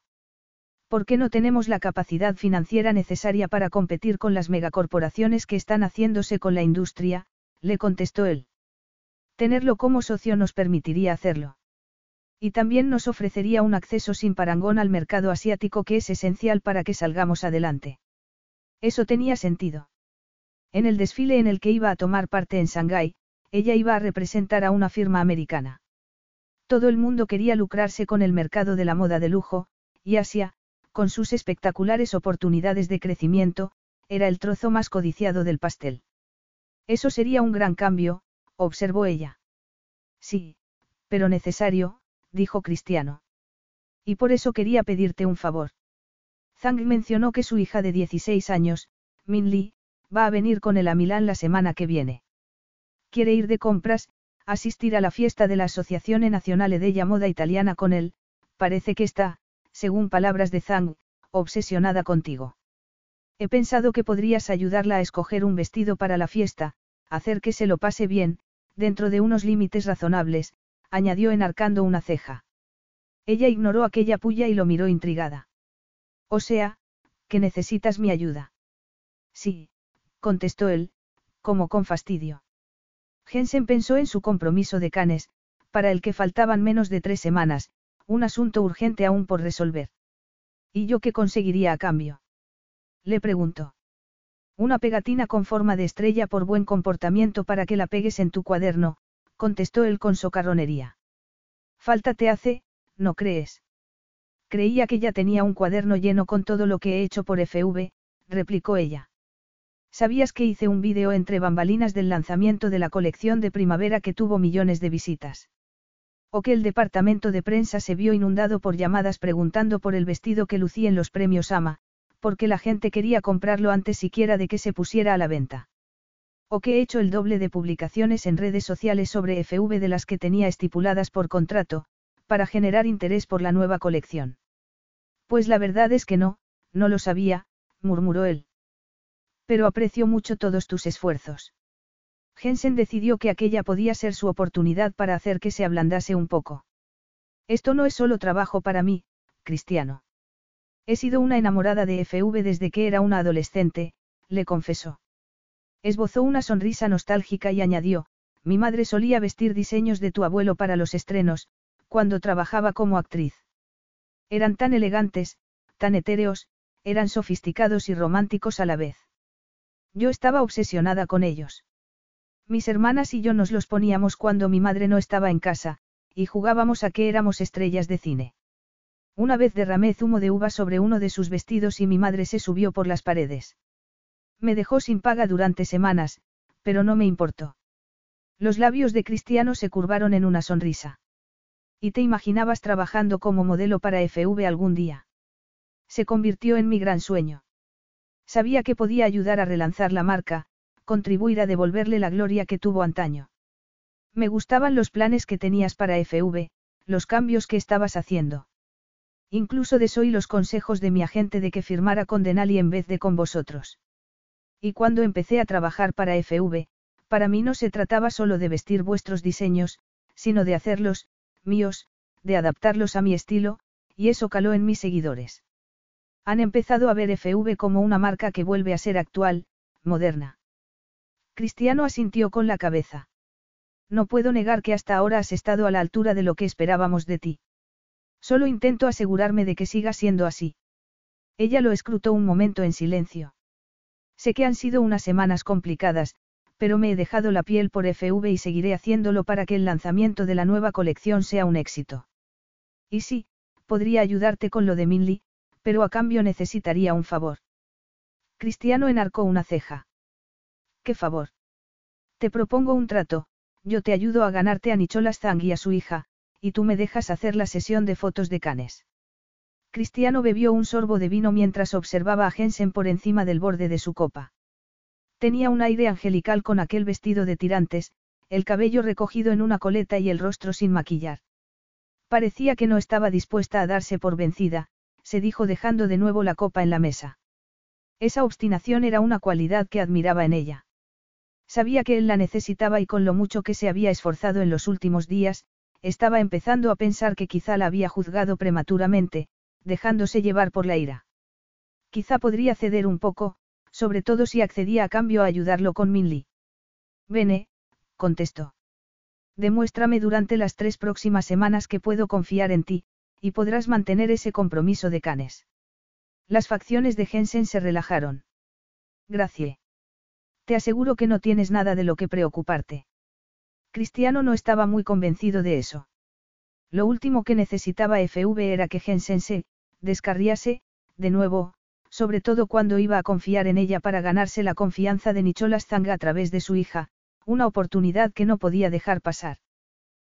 ¿Por qué no tenemos la capacidad financiera necesaria para competir con las megacorporaciones que están haciéndose con la industria? le contestó él. Tenerlo como socio nos permitiría hacerlo. Y también nos ofrecería un acceso sin parangón al mercado asiático que es esencial para que salgamos adelante. Eso tenía sentido. En el desfile en el que iba a tomar parte en Shanghái, ella iba a representar a una firma americana. Todo el mundo quería lucrarse con el mercado de la moda de lujo, y Asia, con sus espectaculares oportunidades de crecimiento, era el trozo más codiciado del pastel. Eso sería un gran cambio, observó ella. Sí, pero necesario, dijo Cristiano. Y por eso quería pedirte un favor. Zhang mencionó que su hija de 16 años, Min Li, va a venir con él a Milán la semana que viene. Quiere ir de compras, asistir a la fiesta de la Asociación Nazionale della Moda Italiana con él, parece que está, según palabras de Zhang, obsesionada contigo. He pensado que podrías ayudarla a escoger un vestido para la fiesta, hacer que se lo pase bien, dentro de unos límites razonables, añadió enarcando una ceja. Ella ignoró aquella puya y lo miró intrigada. O sea, que necesitas mi ayuda. Sí, contestó él, como con fastidio. Jensen pensó en su compromiso de Canes, para el que faltaban menos de tres semanas, un asunto urgente aún por resolver. ¿Y yo qué conseguiría a cambio? Le preguntó. Una pegatina con forma de estrella por buen comportamiento para que la pegues en tu cuaderno, contestó él con socarronería. Falta te hace, ¿no crees? Creía que ya tenía un cuaderno lleno con todo lo que he hecho por FV, replicó ella. ¿Sabías que hice un vídeo entre bambalinas del lanzamiento de la colección de primavera que tuvo millones de visitas? O que el departamento de prensa se vio inundado por llamadas preguntando por el vestido que lucía en los premios AMA, porque la gente quería comprarlo antes siquiera de que se pusiera a la venta. O que he hecho el doble de publicaciones en redes sociales sobre FV de las que tenía estipuladas por contrato, para generar interés por la nueva colección. Pues la verdad es que no, no lo sabía, murmuró él. Pero aprecio mucho todos tus esfuerzos. Jensen decidió que aquella podía ser su oportunidad para hacer que se ablandase un poco. Esto no es solo trabajo para mí, Cristiano. He sido una enamorada de FV desde que era una adolescente, le confesó. Esbozó una sonrisa nostálgica y añadió, mi madre solía vestir diseños de tu abuelo para los estrenos, cuando trabajaba como actriz. Eran tan elegantes, tan etéreos, eran sofisticados y románticos a la vez. Yo estaba obsesionada con ellos. Mis hermanas y yo nos los poníamos cuando mi madre no estaba en casa, y jugábamos a que éramos estrellas de cine. Una vez derramé zumo de uva sobre uno de sus vestidos y mi madre se subió por las paredes. Me dejó sin paga durante semanas, pero no me importó. Los labios de Cristiano se curvaron en una sonrisa. ¿Y te imaginabas trabajando como modelo para FV algún día? Se convirtió en mi gran sueño. Sabía que podía ayudar a relanzar la marca, contribuir a devolverle la gloria que tuvo antaño. Me gustaban los planes que tenías para FV, los cambios que estabas haciendo. Incluso desoí los consejos de mi agente de que firmara con Denali en vez de con vosotros. Y cuando empecé a trabajar para FV, para mí no se trataba solo de vestir vuestros diseños, sino de hacerlos, míos, de adaptarlos a mi estilo, y eso caló en mis seguidores. Han empezado a ver FV como una marca que vuelve a ser actual, moderna. Cristiano asintió con la cabeza. No puedo negar que hasta ahora has estado a la altura de lo que esperábamos de ti. Solo intento asegurarme de que siga siendo así. Ella lo escrutó un momento en silencio. Sé que han sido unas semanas complicadas, pero me he dejado la piel por FV y seguiré haciéndolo para que el lanzamiento de la nueva colección sea un éxito. Y sí, podría ayudarte con lo de Minley, pero a cambio necesitaría un favor. Cristiano enarcó una ceja. ¿Qué favor? Te propongo un trato, yo te ayudo a ganarte a Nicholas Zang y a su hija, y tú me dejas hacer la sesión de fotos de canes. Cristiano bebió un sorbo de vino mientras observaba a Jensen por encima del borde de su copa. Tenía un aire angelical con aquel vestido de tirantes, el cabello recogido en una coleta y el rostro sin maquillar. Parecía que no estaba dispuesta a darse por vencida, se dijo dejando de nuevo la copa en la mesa. Esa obstinación era una cualidad que admiraba en ella. Sabía que él la necesitaba y con lo mucho que se había esforzado en los últimos días, estaba empezando a pensar que quizá la había juzgado prematuramente, dejándose llevar por la ira. Quizá podría ceder un poco, sobre todo si accedía a cambio a ayudarlo con Minli. Bene, contestó. Demuéstrame durante las tres próximas semanas que puedo confiar en ti, y podrás mantener ese compromiso de canes. Las facciones de Jensen se relajaron. Gracie. Te aseguro que no tienes nada de lo que preocuparte. Cristiano no estaba muy convencido de eso. Lo último que necesitaba FV era que Jensen se, descarriase, de nuevo, sobre todo cuando iba a confiar en ella para ganarse la confianza de Nicholas Zanga a través de su hija, una oportunidad que no podía dejar pasar.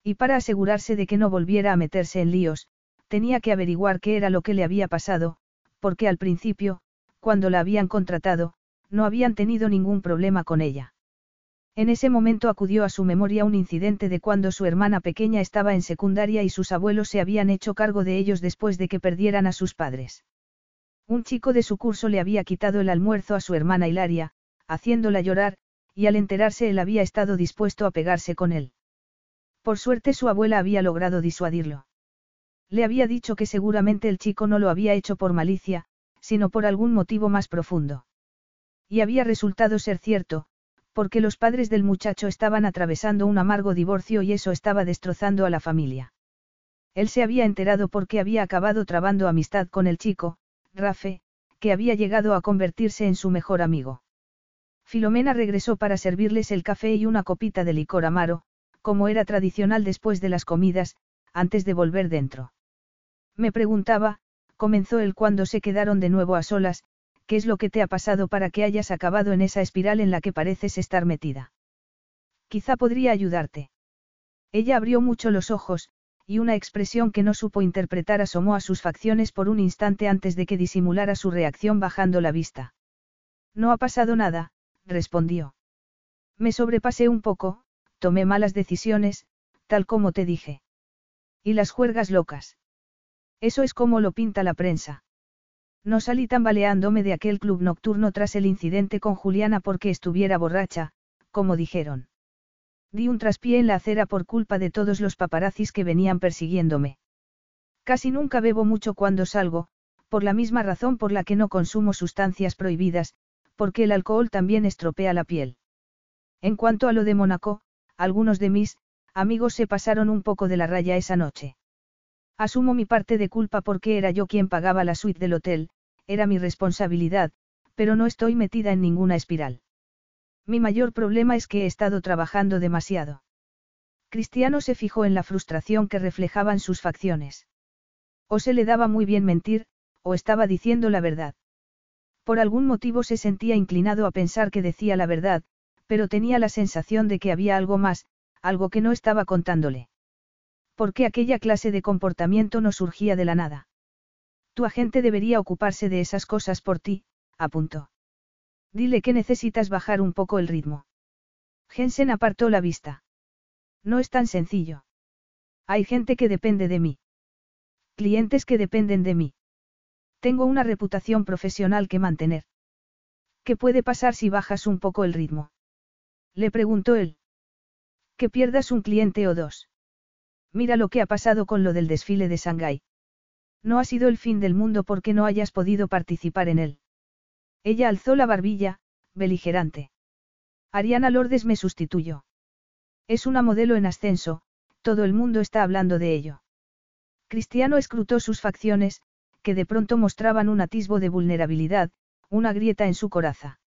Y para asegurarse de que no volviera a meterse en líos, tenía que averiguar qué era lo que le había pasado, porque al principio, cuando la habían contratado, no habían tenido ningún problema con ella. En ese momento acudió a su memoria un incidente de cuando su hermana pequeña estaba en secundaria y sus abuelos se habían hecho cargo de ellos después de que perdieran a sus padres. Un chico de su curso le había quitado el almuerzo a su hermana Hilaria, haciéndola llorar, y al enterarse él había estado dispuesto a pegarse con él. Por suerte su abuela había logrado disuadirlo. Le había dicho que seguramente el chico no lo había hecho por malicia, sino por algún motivo más profundo. Y había resultado ser cierto, porque los padres del muchacho estaban atravesando un amargo divorcio y eso estaba destrozando a la familia. Él se había enterado porque había acabado trabando amistad con el chico, Rafe, que había llegado a convertirse en su mejor amigo. Filomena regresó para servirles el café y una copita de licor amaro, como era tradicional después de las comidas, antes de volver dentro. Me preguntaba, comenzó él cuando se quedaron de nuevo a solas, ¿qué es lo que te ha pasado para que hayas acabado en esa espiral en la que pareces estar metida? Quizá podría ayudarte. Ella abrió mucho los ojos, y una expresión que no supo interpretar asomó a sus facciones por un instante antes de que disimulara su reacción bajando la vista. No ha pasado nada, respondió. Me sobrepasé un poco, tomé malas decisiones, tal como te dije. Y las juergas locas. Eso es como lo pinta la prensa. No salí tambaleándome de aquel club nocturno tras el incidente con Juliana porque estuviera borracha, como dijeron. Di un traspié en la acera por culpa de todos los paparazzis que venían persiguiéndome. Casi nunca bebo mucho cuando salgo, por la misma razón por la que no consumo sustancias prohibidas, porque el alcohol también estropea la piel. En cuanto a lo de Mónaco, algunos de mis amigos se pasaron un poco de la raya esa noche. Asumo mi parte de culpa porque era yo quien pagaba la suite del hotel, era mi responsabilidad, pero no estoy metida en ninguna espiral. Mi mayor problema es que he estado trabajando demasiado. Cristiano se fijó en la frustración que reflejaban sus facciones. O se le daba muy bien mentir, o estaba diciendo la verdad. Por algún motivo se sentía inclinado a pensar que decía la verdad, pero tenía la sensación de que había algo más, algo que no estaba contándole. ¿Por qué aquella clase de comportamiento no surgía de la nada? Tu agente debería ocuparse de esas cosas por ti, apuntó. Dile que necesitas bajar un poco el ritmo. Jensen apartó la vista. No es tan sencillo. Hay gente que depende de mí. Clientes que dependen de mí. Tengo una reputación profesional que mantener. ¿Qué puede pasar si bajas un poco el ritmo? Le preguntó él. Que pierdas un cliente o dos. Mira lo que ha pasado con lo del desfile de Shanghái. No ha sido el fin del mundo porque no hayas podido participar en él. Ella alzó la barbilla, beligerante. Ariana Lourdes me sustituyó. Es una modelo en ascenso, todo el mundo está hablando de ello. Cristiano escrutó sus facciones, que de pronto mostraban un atisbo de vulnerabilidad, una grieta en su coraza.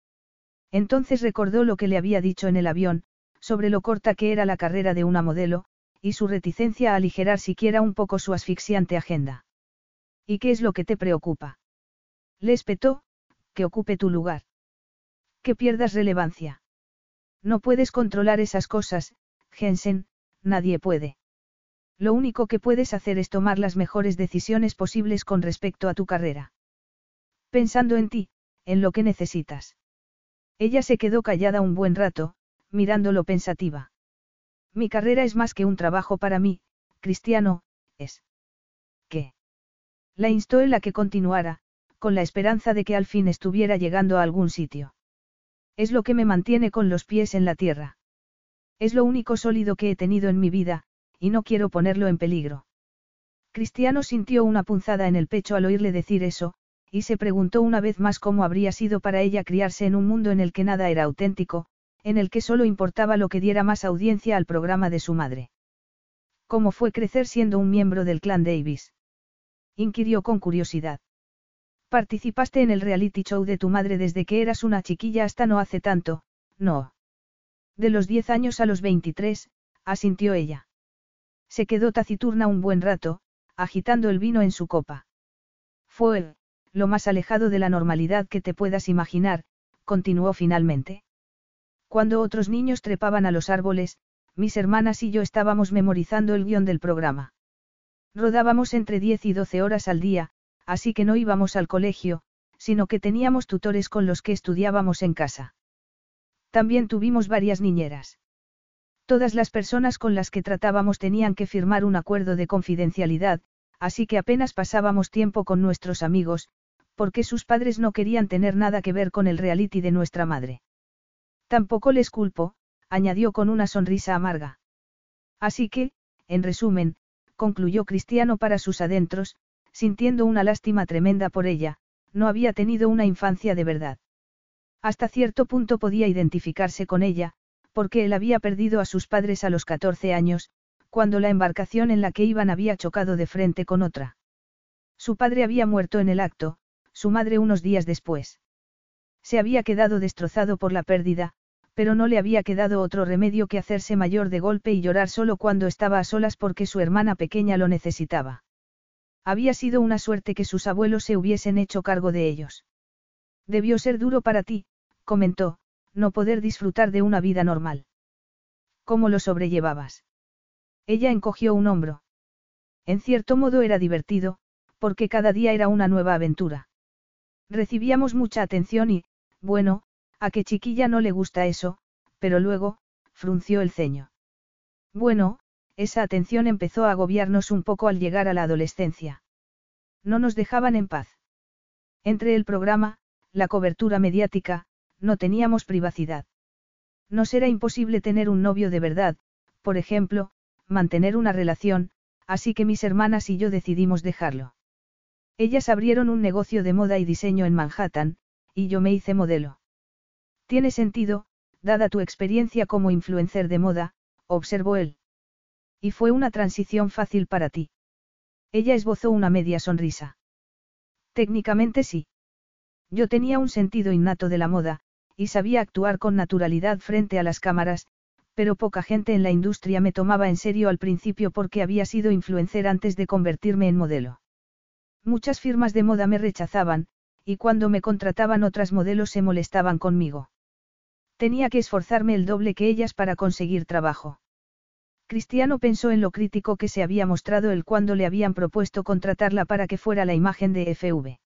Entonces recordó lo que le había dicho en el avión, sobre lo corta que era la carrera de una modelo, y su reticencia a aligerar siquiera un poco su asfixiante agenda. ¿Y qué es lo que te preocupa? Le espetó, que ocupe tu lugar. Que pierdas relevancia. No puedes controlar esas cosas, Jensen, nadie puede. Lo único que puedes hacer es tomar las mejores decisiones posibles con respecto a tu carrera. Pensando en ti, en lo que necesitas. Ella se quedó callada un buen rato, mirándolo pensativa. Mi carrera es más que un trabajo para mí, Cristiano, es. ¿Qué? La instó él a que continuara, con la esperanza de que al fin estuviera llegando a algún sitio. Es lo que me mantiene con los pies en la tierra. Es lo único sólido que he tenido en mi vida, y no quiero ponerlo en peligro. Cristiano sintió una punzada en el pecho al oírle decir eso, y se preguntó una vez más cómo habría sido para ella criarse en un mundo en el que nada era auténtico, en el que solo importaba lo que diera más audiencia al programa de su madre. ¿Cómo fue crecer siendo un miembro del clan Davis? inquirió con curiosidad. Participaste en el reality show de tu madre desde que eras una chiquilla hasta no hace tanto, no. De los 10 años a los 23, asintió ella. Se quedó taciturna un buen rato, agitando el vino en su copa. Fue, lo más alejado de la normalidad que te puedas imaginar, continuó finalmente. Cuando otros niños trepaban a los árboles, mis hermanas y yo estábamos memorizando el guion del programa. Rodábamos entre 10 y 12 horas al día, así que no íbamos al colegio, sino que teníamos tutores con los que estudiábamos en casa. También tuvimos varias niñeras. Todas las personas con las que tratábamos tenían que firmar un acuerdo de confidencialidad, así que apenas pasábamos tiempo con nuestros amigos, porque sus padres no querían tener nada que ver con el reality de nuestra madre. Tampoco les culpo, añadió con una sonrisa amarga. Así que, en resumen, concluyó Cristiano para sus adentros, sintiendo una lástima tremenda por ella, no había tenido una infancia de verdad. Hasta cierto punto podía identificarse con ella, porque él había perdido a sus padres a los 14 años, cuando la embarcación en la que iban había chocado de frente con otra. Su padre había muerto en el acto, su madre unos días después. Se había quedado destrozado por la pérdida, pero no le había quedado otro remedio que hacerse mayor de golpe y llorar solo cuando estaba a solas porque su hermana pequeña lo necesitaba. Había sido una suerte que sus abuelos se hubiesen hecho cargo de ellos. Debió ser duro para ti, comentó, no poder disfrutar de una vida normal. ¿Cómo lo sobrellevabas? Ella encogió un hombro. En cierto modo era divertido, porque cada día era una nueva aventura. Recibíamos mucha atención y, bueno, a que chiquilla no le gusta eso, pero luego, frunció el ceño. Bueno, esa atención empezó a agobiarnos un poco al llegar a la adolescencia. No nos dejaban en paz. Entre el programa, la cobertura mediática, no teníamos privacidad. Nos era imposible tener un novio de verdad, por ejemplo, mantener una relación, así que mis hermanas y yo decidimos dejarlo. Ellas abrieron un negocio de moda y diseño en Manhattan, y yo me hice modelo. Tiene sentido, dada tu experiencia como influencer de moda, observó él. Y fue una transición fácil para ti. Ella esbozó una media sonrisa. Técnicamente sí. Yo tenía un sentido innato de la moda, y sabía actuar con naturalidad frente a las cámaras, pero poca gente en la industria me tomaba en serio al principio porque había sido influencer antes de convertirme en modelo. Muchas firmas de moda me rechazaban, y cuando me contrataban otras modelos se molestaban conmigo. Tenía que esforzarme el doble que ellas para conseguir trabajo. Cristiano pensó en lo crítico que se había mostrado él cuando le habían propuesto contratarla para que fuera la imagen de FV.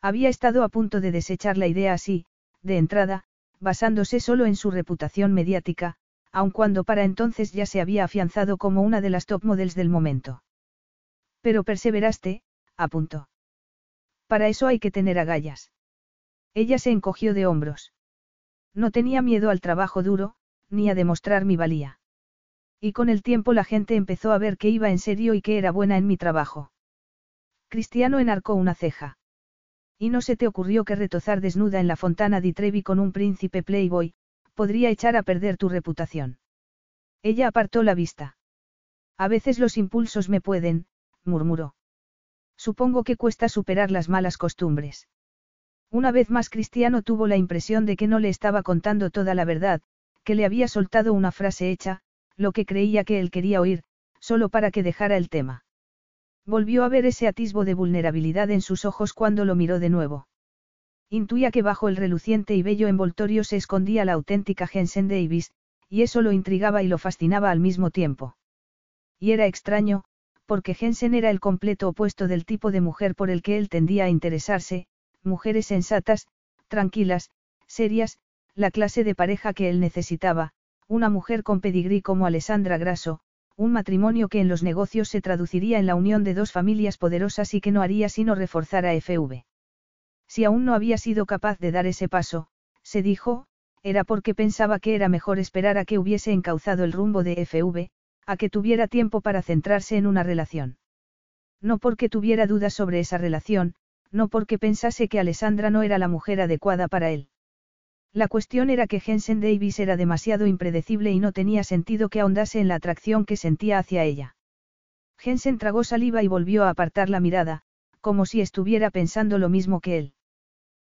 Había estado a punto de desechar la idea así, de entrada, basándose solo en su reputación mediática, aun cuando para entonces ya se había afianzado como una de las top models del momento. Pero perseveraste, apuntó. Para eso hay que tener agallas. Ella se encogió de hombros. No tenía miedo al trabajo duro, ni a demostrar mi valía. Y con el tiempo la gente empezó a ver que iba en serio y que era buena en mi trabajo. Cristiano enarcó una ceja. ¿Y no se te ocurrió que retozar desnuda en la fontana di Trevi con un príncipe playboy, podría echar a perder tu reputación? Ella apartó la vista. A veces los impulsos me pueden, murmuró. Supongo que cuesta superar las malas costumbres. Una vez más Cristiano tuvo la impresión de que no le estaba contando toda la verdad, que le había soltado una frase hecha, lo que creía que él quería oír, solo para que dejara el tema. Volvió a ver ese atisbo de vulnerabilidad en sus ojos cuando lo miró de nuevo. Intuía que bajo el reluciente y bello envoltorio se escondía la auténtica Jensen Davis, y eso lo intrigaba y lo fascinaba al mismo tiempo. Y era extraño, porque Jensen era el completo opuesto del tipo de mujer por el que él tendía a interesarse, mujeres sensatas, tranquilas, serias, la clase de pareja que él necesitaba, una mujer con pedigrí como Alessandra Grasso, un matrimonio que en los negocios se traduciría en la unión de dos familias poderosas y que no haría sino reforzar a FV. Si aún no había sido capaz de dar ese paso, se dijo, era porque pensaba que era mejor esperar a que hubiese encauzado el rumbo de FV, a que tuviera tiempo para centrarse en una relación. No porque tuviera dudas sobre esa relación, no porque pensase que Alessandra no era la mujer adecuada para él. La cuestión era que Jensen Davis era demasiado impredecible y no tenía sentido que ahondase en la atracción que sentía hacia ella. Jensen tragó saliva y volvió a apartar la mirada, como si estuviera pensando lo mismo que él.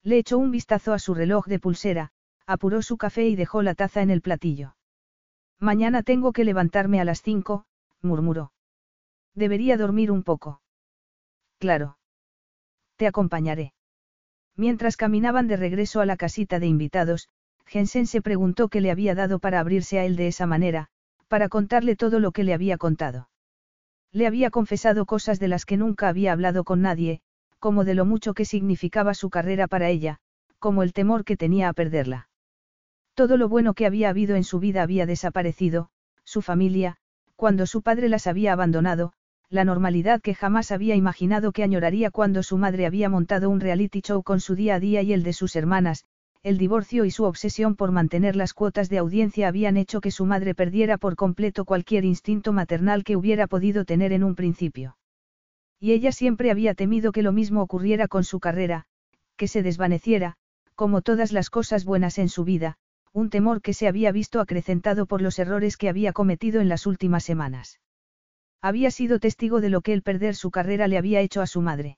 Le echó un vistazo a su reloj de pulsera, apuró su café y dejó la taza en el platillo. Mañana tengo que levantarme a las cinco, murmuró. Debería dormir un poco. Claro. Te acompañaré. Mientras caminaban de regreso a la casita de invitados, Jensen se preguntó qué le había dado para abrirse a él de esa manera, para contarle todo lo que le había contado. Le había confesado cosas de las que nunca había hablado con nadie, como de lo mucho que significaba su carrera para ella, como el temor que tenía a perderla. Todo lo bueno que había habido en su vida había desaparecido, su familia, cuando su padre las había abandonado, la normalidad que jamás había imaginado que añoraría cuando su madre había montado un reality show con su día a día y el de sus hermanas, el divorcio y su obsesión por mantener las cuotas de audiencia habían hecho que su madre perdiera por completo cualquier instinto maternal que hubiera podido tener en un principio. Y ella siempre había temido que lo mismo ocurriera con su carrera, que se desvaneciera, como todas las cosas buenas en su vida, un temor que se había visto acrecentado por los errores que había cometido en las últimas semanas. Había sido testigo de lo que el perder su carrera le había hecho a su madre.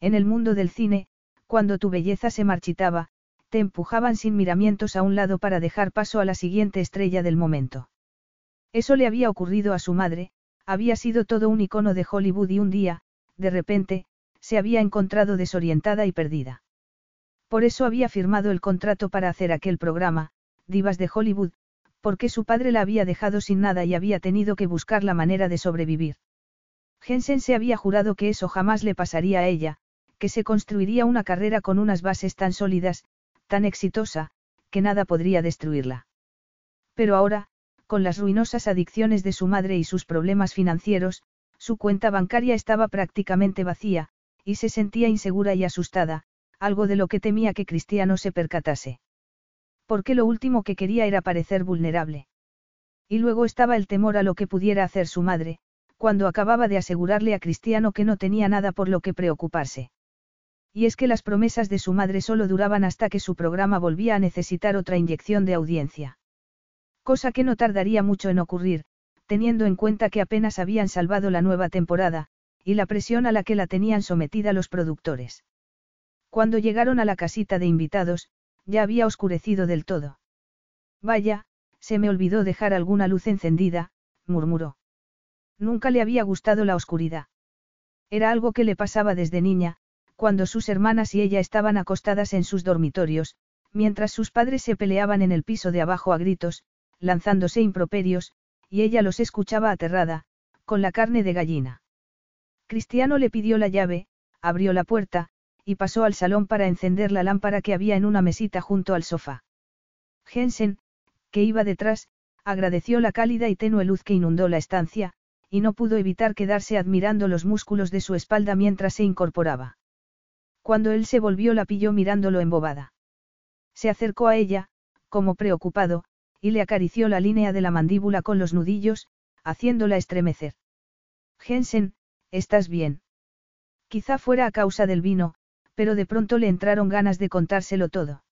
En el mundo del cine, cuando tu belleza se marchitaba, te empujaban sin miramientos a un lado para dejar paso a la siguiente estrella del momento. Eso le había ocurrido a su madre, había sido todo un icono de Hollywood y un día, de repente, se había encontrado desorientada y perdida. Por eso había firmado el contrato para hacer aquel programa, Divas de Hollywood, porque su padre la había dejado sin nada y había tenido que buscar la manera de sobrevivir. Jensen se había jurado que eso jamás le pasaría a ella, que se construiría una carrera con unas bases tan sólidas, tan exitosa, que nada podría destruirla. Pero ahora, con las ruinosas adicciones de su madre y sus problemas financieros, su cuenta bancaria estaba prácticamente vacía, y se sentía insegura y asustada, algo de lo que temía que Cristiano se percatase. Porque lo último que quería era parecer vulnerable. Y luego estaba el temor a lo que pudiera hacer su madre, cuando acababa de asegurarle a Cristiano que no tenía nada por lo que preocuparse. Y es que las promesas de su madre solo duraban hasta que su programa volvía a necesitar otra inyección de audiencia. Cosa que no tardaría mucho en ocurrir, teniendo en cuenta que apenas habían salvado la nueva temporada, y la presión a la que la tenían sometida los productores. Cuando llegaron a la casita de invitados, ya había oscurecido del todo. Vaya, se me olvidó dejar alguna luz encendida, murmuró. Nunca le había gustado la oscuridad. Era algo que le pasaba desde niña, cuando sus hermanas y ella estaban acostadas en sus dormitorios, mientras sus padres se peleaban en el piso de abajo a gritos, lanzándose improperios, y ella los escuchaba aterrada, con la carne de gallina. Cristiano le pidió la llave, abrió la puerta, y pasó al salón para encender la lámpara que había en una mesita junto al sofá. Jensen, que iba detrás, agradeció la cálida y tenue luz que inundó la estancia, y no pudo evitar quedarse admirando los músculos de su espalda mientras se incorporaba. Cuando él se volvió la pilló mirándolo embobada. Se acercó a ella, como preocupado, y le acarició la línea de la mandíbula con los nudillos, haciéndola estremecer. Jensen, ¿estás bien? Quizá fuera a causa del vino, pero de pronto le entraron ganas de contárselo todo.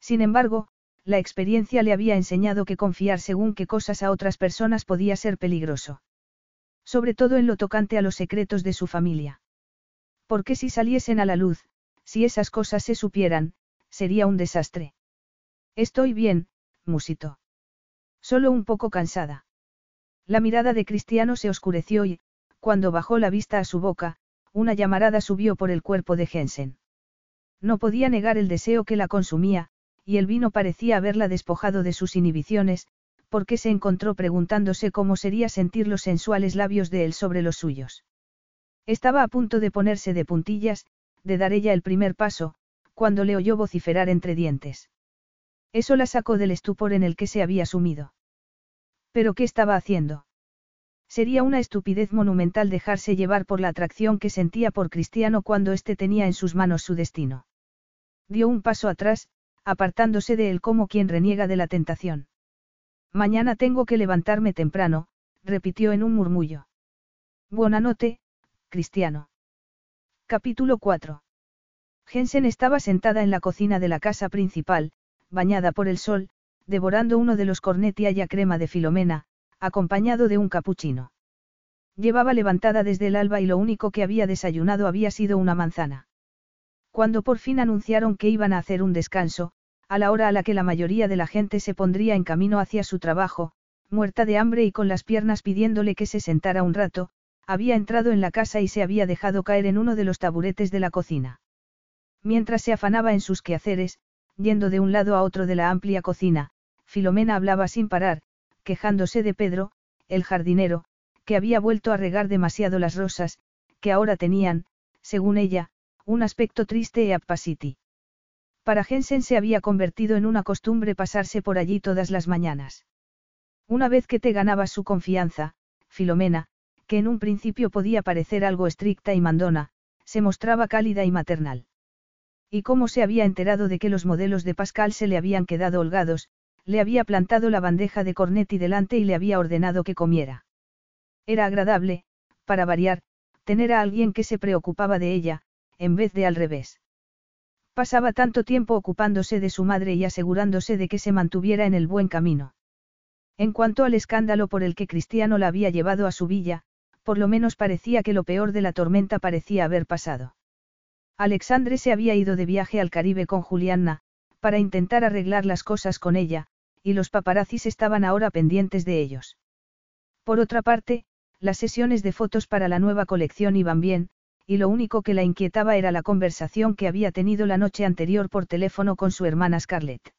Sin embargo, la experiencia le había enseñado que confiar según qué cosas a otras personas podía ser peligroso. Sobre todo en lo tocante a los secretos de su familia. Porque si saliesen a la luz, si esas cosas se supieran, sería un desastre. Estoy bien, musito. Solo un poco cansada. La mirada de Cristiano se oscureció y, cuando bajó la vista a su boca, una llamarada subió por el cuerpo de Jensen. No podía negar el deseo que la consumía, y el vino parecía haberla despojado de sus inhibiciones, porque se encontró preguntándose cómo sería sentir los sensuales labios de él sobre los suyos. Estaba a punto de ponerse de puntillas, de dar ella el primer paso, cuando le oyó vociferar entre dientes. Eso la sacó del estupor en el que se había sumido. ¿Pero qué estaba haciendo? Sería una estupidez monumental dejarse llevar por la atracción que sentía por Cristiano cuando éste tenía en sus manos su destino. Dio un paso atrás, apartándose de él como quien reniega de la tentación. Mañana tengo que levantarme temprano, repitió en un murmullo. Buena noche, Cristiano. Capítulo 4. Jensen estaba sentada en la cocina de la casa principal, bañada por el sol, devorando uno de los cornetti a crema de Filomena, acompañado de un capuchino. Llevaba levantada desde el alba y lo único que había desayunado había sido una manzana. Cuando por fin anunciaron que iban a hacer un descanso, a la hora a la que la mayoría de la gente se pondría en camino hacia su trabajo, muerta de hambre y con las piernas pidiéndole que se sentara un rato, había entrado en la casa y se había dejado caer en uno de los taburetes de la cocina. Mientras se afanaba en sus quehaceres, yendo de un lado a otro de la amplia cocina, Filomena hablaba sin parar, quejándose de Pedro, el jardinero, que había vuelto a regar demasiado las rosas, que ahora tenían, según ella, un aspecto triste e apaciti. Para Jensen se había convertido en una costumbre pasarse por allí todas las mañanas. Una vez que te ganabas su confianza, Filomena, que en un principio podía parecer algo estricta y mandona, se mostraba cálida y maternal. Y como se había enterado de que los modelos de Pascal se le habían quedado holgados, le había plantado la bandeja de Cornetti delante y le había ordenado que comiera. Era agradable, para variar, tener a alguien que se preocupaba de ella, en vez de al revés. Pasaba tanto tiempo ocupándose de su madre y asegurándose de que se mantuviera en el buen camino. En cuanto al escándalo por el que Cristiano la había llevado a su villa, por lo menos parecía que lo peor de la tormenta parecía haber pasado. Alexandre se había ido de viaje al Caribe con Juliana, para intentar arreglar las cosas con ella, y los paparazzis estaban ahora pendientes de ellos. Por otra parte, las sesiones de fotos para la nueva colección iban bien, y lo único que la inquietaba era la conversación que había tenido la noche anterior por teléfono con su hermana Scarlett.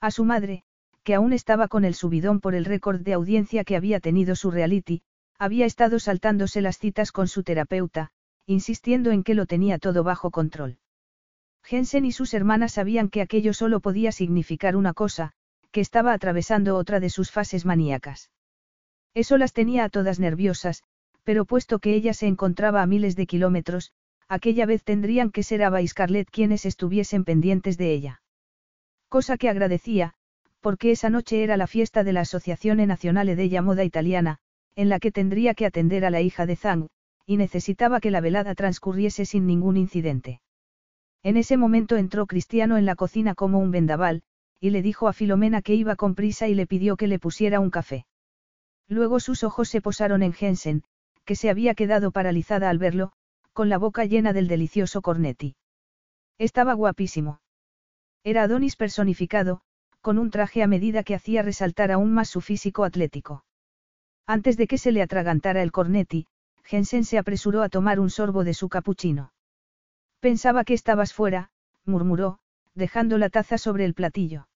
A su madre, que aún estaba con el subidón por el récord de audiencia que había tenido su reality, había estado saltándose las citas con su terapeuta, insistiendo en que lo tenía todo bajo control. Jensen y sus hermanas sabían que aquello solo podía significar una cosa, que estaba atravesando otra de sus fases maníacas. Eso las tenía a todas nerviosas, pero puesto que ella se encontraba a miles de kilómetros, aquella vez tendrían que ser Ava y Scarlett quienes estuviesen pendientes de ella. Cosa que agradecía, porque esa noche era la fiesta de la Asociazione Nazionale della Moda Italiana, en la que tendría que atender a la hija de Zhang, y necesitaba que la velada transcurriese sin ningún incidente. En ese momento entró Cristiano en la cocina como un vendaval, y le dijo a Filomena que iba con prisa y le pidió que le pusiera un café. Luego sus ojos se posaron en Jensen, que se había quedado paralizada al verlo, con la boca llena del delicioso cornetti. Estaba guapísimo. Era Adonis personificado, con un traje a medida que hacía resaltar aún más su físico atlético. Antes de que se le atragantara el cornetti, Jensen se apresuró a tomar un sorbo de su capuchino. Pensaba que estabas fuera, murmuró, dejando la taza sobre el platillo.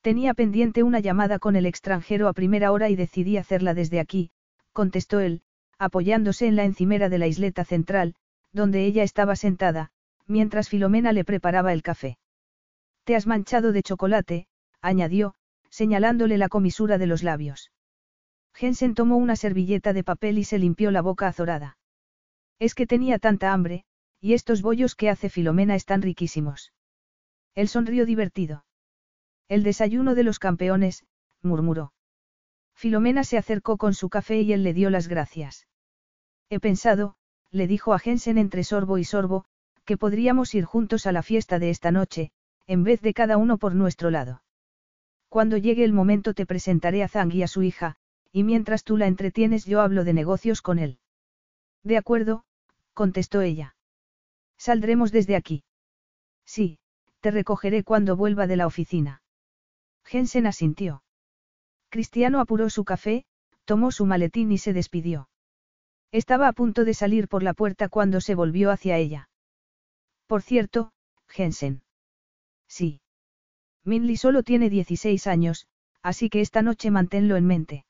Tenía pendiente una llamada con el extranjero a primera hora y decidí hacerla desde aquí, contestó él, apoyándose en la encimera de la isleta central, donde ella estaba sentada, mientras Filomena le preparaba el café. Te has manchado de chocolate, añadió, señalándole la comisura de los labios. Jensen tomó una servilleta de papel y se limpió la boca azorada. Es que tenía tanta hambre, y estos bollos que hace Filomena están riquísimos. Él sonrió divertido. El desayuno de los campeones, murmuró. Filomena se acercó con su café y él le dio las gracias. He pensado, le dijo a Jensen entre sorbo y sorbo, que podríamos ir juntos a la fiesta de esta noche, en vez de cada uno por nuestro lado. Cuando llegue el momento te presentaré a Zhang y a su hija, y mientras tú la entretienes yo hablo de negocios con él. De acuerdo, contestó ella. Saldremos desde aquí. Sí, te recogeré cuando vuelva de la oficina. Jensen asintió. Cristiano apuró su café, tomó su maletín y se despidió. Estaba a punto de salir por la puerta cuando se volvió hacia ella. Por cierto, Jensen. Sí. Minli solo tiene 16 años, así que esta noche manténlo en mente.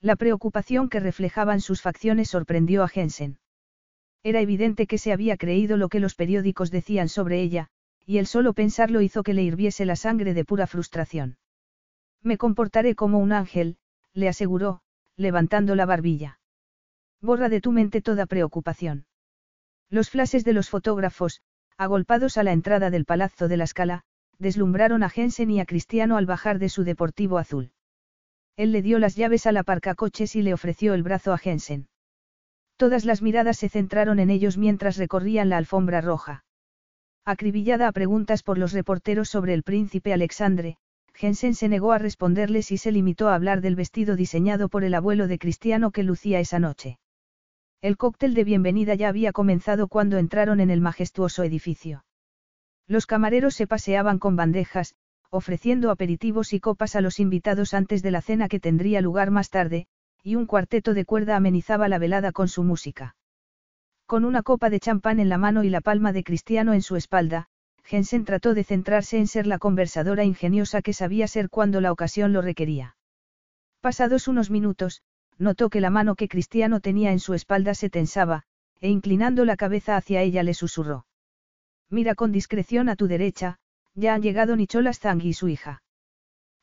La preocupación que reflejaban sus facciones sorprendió a Jensen. Era evidente que se había creído lo que los periódicos decían sobre ella, y el solo pensarlo hizo que le hirviese la sangre de pura frustración. Me comportaré como un ángel, le aseguró, levantando la barbilla. Borra de tu mente toda preocupación. Los flashes de los fotógrafos, agolpados a la entrada del Palazzo de la Scala, deslumbraron a Jensen y a Cristiano al bajar de su deportivo azul. Él le dio las llaves al aparcacoches y le ofreció el brazo a Jensen. Todas las miradas se centraron en ellos mientras recorrían la alfombra roja. Acribillada a preguntas por los reporteros sobre el príncipe Alexandre, Jensen se negó a responderles y se limitó a hablar del vestido diseñado por el abuelo de Cristiano que lucía esa noche. El cóctel de bienvenida ya había comenzado cuando entraron en el majestuoso edificio. Los camareros se paseaban con bandejas, ofreciendo aperitivos y copas a los invitados antes de la cena que tendría lugar más tarde, y un cuarteto de cuerda amenizaba la velada con su música. Con una copa de champán en la mano y la palma de Cristiano en su espalda, Jensen trató de centrarse en ser la conversadora ingeniosa que sabía ser cuando la ocasión lo requería. Pasados unos minutos, notó que la mano que Cristiano tenía en su espalda se tensaba, e inclinando la cabeza hacia ella le susurró. Mira con discreción a tu derecha, ya han llegado Nicholas Zhang y su hija.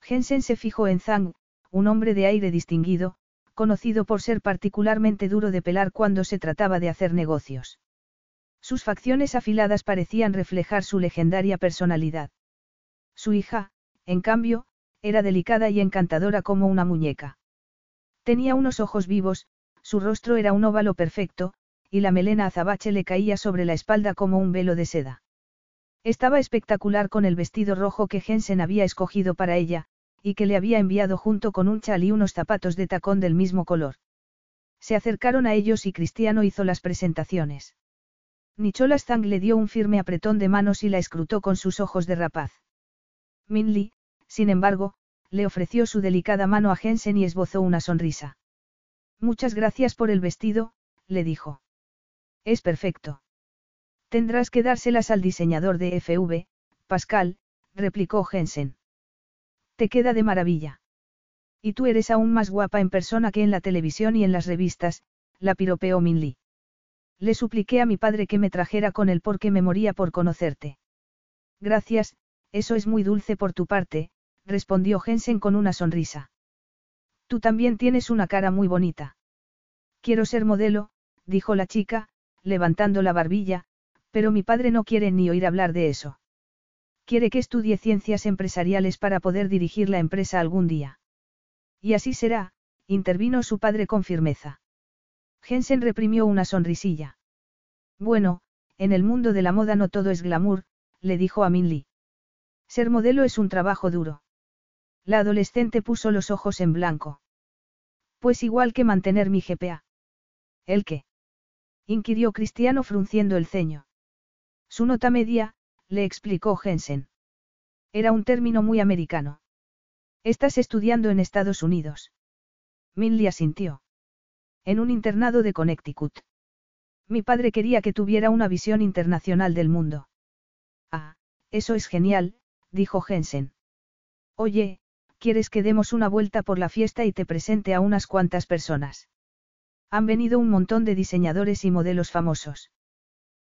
Jensen se fijó en Zhang, un hombre de aire distinguido, conocido por ser particularmente duro de pelar cuando se trataba de hacer negocios. Sus facciones afiladas parecían reflejar su legendaria personalidad. Su hija, en cambio, era delicada y encantadora como una muñeca. Tenía unos ojos vivos, su rostro era un óvalo perfecto, y la melena azabache le caía sobre la espalda como un velo de seda. Estaba espectacular con el vestido rojo que Jensen había escogido para ella, y que le había enviado junto con un chal y unos zapatos de tacón del mismo color. Se acercaron a ellos y Cristiano hizo las presentaciones. Nicholas Zhang le dio un firme apretón de manos y la escrutó con sus ojos de rapaz. Minli, sin embargo, le ofreció su delicada mano a Jensen y esbozó una sonrisa. Muchas gracias por el vestido, le dijo. Es perfecto. Tendrás que dárselas al diseñador de FV, Pascal, replicó Jensen. Te queda de maravilla. Y tú eres aún más guapa en persona que en la televisión y en las revistas, la piropeó Minli. Le supliqué a mi padre que me trajera con él porque me moría por conocerte. Gracias, eso es muy dulce por tu parte, respondió Jensen con una sonrisa. Tú también tienes una cara muy bonita. Quiero ser modelo, dijo la chica, levantando la barbilla, pero mi padre no quiere ni oír hablar de eso. Quiere que estudie ciencias empresariales para poder dirigir la empresa algún día. Y así será, intervino su padre con firmeza. Jensen reprimió una sonrisilla. Bueno, en el mundo de la moda no todo es glamour, le dijo a Min Lee. Ser modelo es un trabajo duro. La adolescente puso los ojos en blanco. Pues igual que mantener mi GPA. ¿El qué? inquirió Cristiano frunciendo el ceño. Su nota media, le explicó Jensen. Era un término muy americano. Estás estudiando en Estados Unidos. Minley asintió. En un internado de Connecticut. Mi padre quería que tuviera una visión internacional del mundo. Ah, eso es genial, dijo Jensen. Oye, ¿quieres que demos una vuelta por la fiesta y te presente a unas cuantas personas? Han venido un montón de diseñadores y modelos famosos.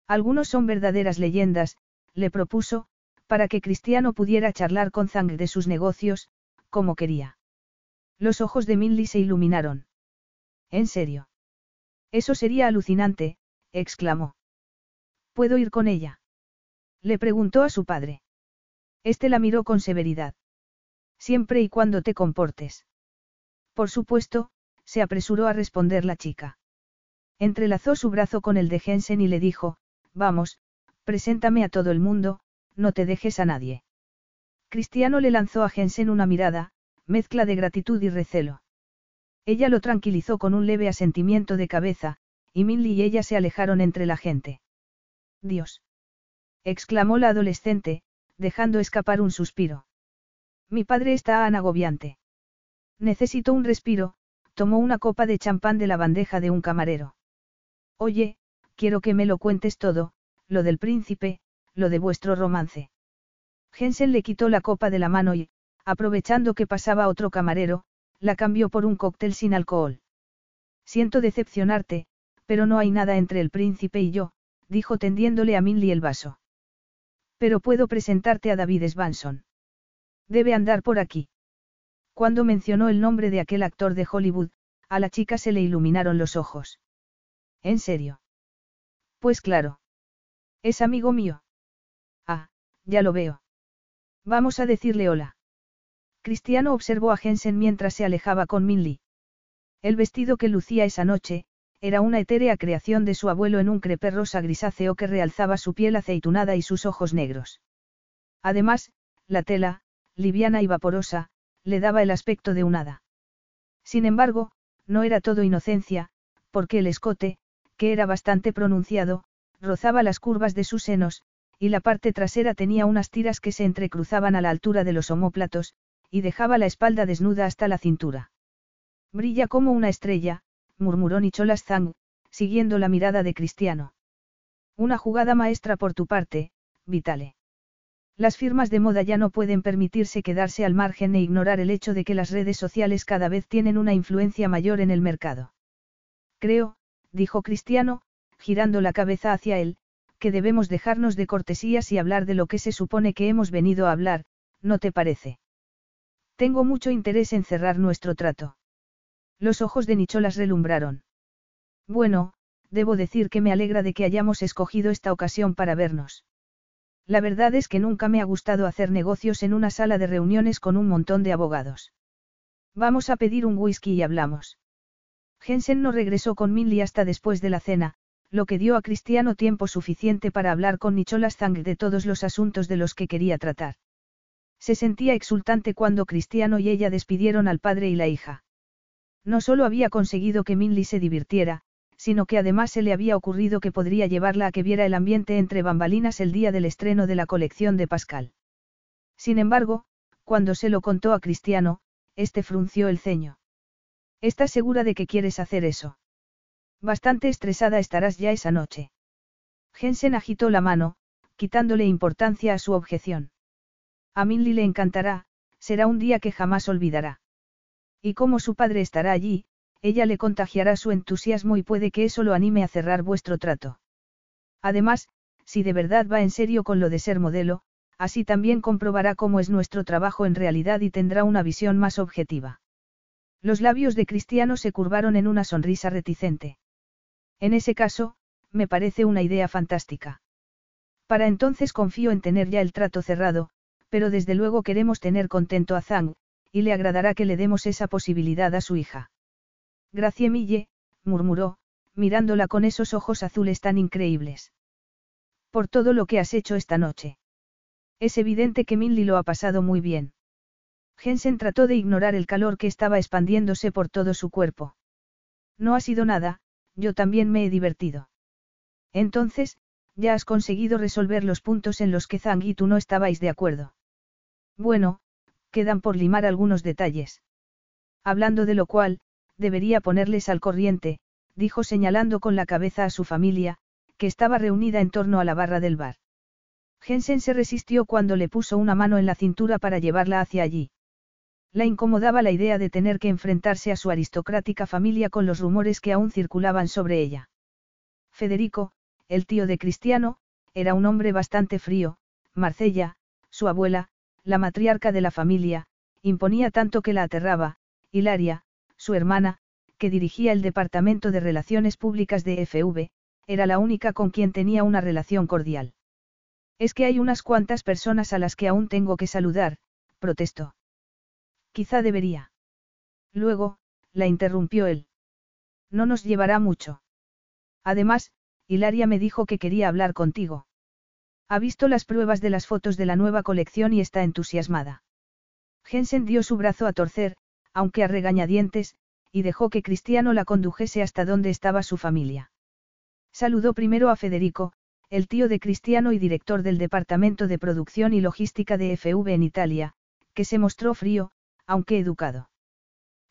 Algunos son verdaderas leyendas, le propuso, para que Cristiano pudiera charlar con Zhang de sus negocios, como quería. Los ojos de Minli se iluminaron. ¿En serio? Eso sería alucinante, exclamó. ¿Puedo ir con ella? Le preguntó a su padre. Este la miró con severidad. Siempre y cuando te comportes. Por supuesto, se apresuró a responder la chica. Entrelazó su brazo con el de Jensen y le dijo, Vamos, preséntame a todo el mundo, no te dejes a nadie. Cristiano le lanzó a Jensen una mirada, mezcla de gratitud y recelo. Ella lo tranquilizó con un leve asentimiento de cabeza, y Minli y ella se alejaron entre la gente. Dios. exclamó la adolescente, dejando escapar un suspiro. Mi padre está anagobiante. Necesito un respiro, tomó una copa de champán de la bandeja de un camarero. Oye, quiero que me lo cuentes todo, lo del príncipe, lo de vuestro romance. Jensen le quitó la copa de la mano y, aprovechando que pasaba otro camarero, la cambió por un cóctel sin alcohol. Siento decepcionarte, pero no hay nada entre el príncipe y yo, dijo tendiéndole a Minley el vaso. Pero puedo presentarte a David Svanson. Debe andar por aquí. Cuando mencionó el nombre de aquel actor de Hollywood, a la chica se le iluminaron los ojos. ¿En serio? Pues claro. Es amigo mío. Ah, ya lo veo. Vamos a decirle hola. Cristiano observó a Jensen mientras se alejaba con Minli. El vestido que lucía esa noche, era una etérea creación de su abuelo en un crepé rosa grisáceo que realzaba su piel aceitunada y sus ojos negros. Además, la tela, liviana y vaporosa, le daba el aspecto de un hada. Sin embargo, no era todo inocencia, porque el escote, que era bastante pronunciado, rozaba las curvas de sus senos, y la parte trasera tenía unas tiras que se entrecruzaban a la altura de los omóplatos, y dejaba la espalda desnuda hasta la cintura. Brilla como una estrella, murmuró Nicholas Zhang, siguiendo la mirada de Cristiano. Una jugada maestra por tu parte, Vitale. Las firmas de moda ya no pueden permitirse quedarse al margen e ignorar el hecho de que las redes sociales cada vez tienen una influencia mayor en el mercado. Creo, dijo Cristiano, girando la cabeza hacia él, que debemos dejarnos de cortesías y hablar de lo que se supone que hemos venido a hablar, ¿no te parece? Tengo mucho interés en cerrar nuestro trato. Los ojos de Nicholas relumbraron. Bueno, debo decir que me alegra de que hayamos escogido esta ocasión para vernos. La verdad es que nunca me ha gustado hacer negocios en una sala de reuniones con un montón de abogados. Vamos a pedir un whisky y hablamos. Jensen no regresó con Minley hasta después de la cena, lo que dio a Cristiano tiempo suficiente para hablar con Nicholas Zang de todos los asuntos de los que quería tratar. Se sentía exultante cuando Cristiano y ella despidieron al padre y la hija. No solo había conseguido que Minley se divirtiera, sino que además se le había ocurrido que podría llevarla a que viera el ambiente entre bambalinas el día del estreno de la colección de Pascal. Sin embargo, Cuando se lo contó a Cristiano, este frunció el ceño. ¿Estás segura de que quieres hacer eso? Bastante estresada estarás ya esa noche. Jensen agitó la mano, quitándole importancia a su objeción. A Minli le encantará, será un día que jamás olvidará. Y como su padre estará allí, ella le contagiará su entusiasmo y puede que eso lo anime a cerrar vuestro trato. Además, si de verdad va en serio con lo de ser modelo, así también comprobará cómo es nuestro trabajo en realidad y tendrá una visión más objetiva. Los labios de Cristiano se curvaron en una sonrisa reticente. En ese caso, me parece una idea fantástica. Para entonces confío en tener ya el trato cerrado, pero desde luego queremos tener contento a Zhang, y le agradará que le demos esa posibilidad a su hija. Gracie Mille, murmuró, mirándola con esos ojos azules tan increíbles. Por todo lo que has hecho esta noche. Es evidente que Minli lo ha pasado muy bien. Jensen trató de ignorar el calor que estaba expandiéndose por todo su cuerpo. No ha sido nada, yo también me he divertido. Entonces, ya has conseguido resolver los puntos en los que Zhang y tú no estabais de acuerdo. Bueno, quedan por limar algunos detalles. Hablando de lo cual, debería ponerles al corriente, dijo señalando con la cabeza a su familia, que estaba reunida en torno a la barra del bar. Jensen se resistió cuando le puso una mano en la cintura para llevarla hacia allí. La incomodaba la idea de tener que enfrentarse a su aristocrática familia con los rumores que aún circulaban sobre ella. Federico, el tío de Cristiano, era un hombre bastante frío, Marcella, su abuela, la matriarca de la familia, imponía tanto que la aterraba, Hilaria, su hermana, que dirigía el Departamento de Relaciones Públicas de FV, era la única con quien tenía una relación cordial. Es que hay unas cuantas personas a las que aún tengo que saludar, protestó. Quizá debería. Luego, la interrumpió él. No nos llevará mucho. Además, Hilaria me dijo que quería hablar contigo. Ha visto las pruebas de las fotos de la nueva colección y está entusiasmada. Jensen dio su brazo a torcer, aunque a regañadientes, y dejó que Cristiano la condujese hasta donde estaba su familia. Saludó primero a Federico, el tío de Cristiano y director del Departamento de Producción y Logística de FV en Italia, que se mostró frío, aunque educado.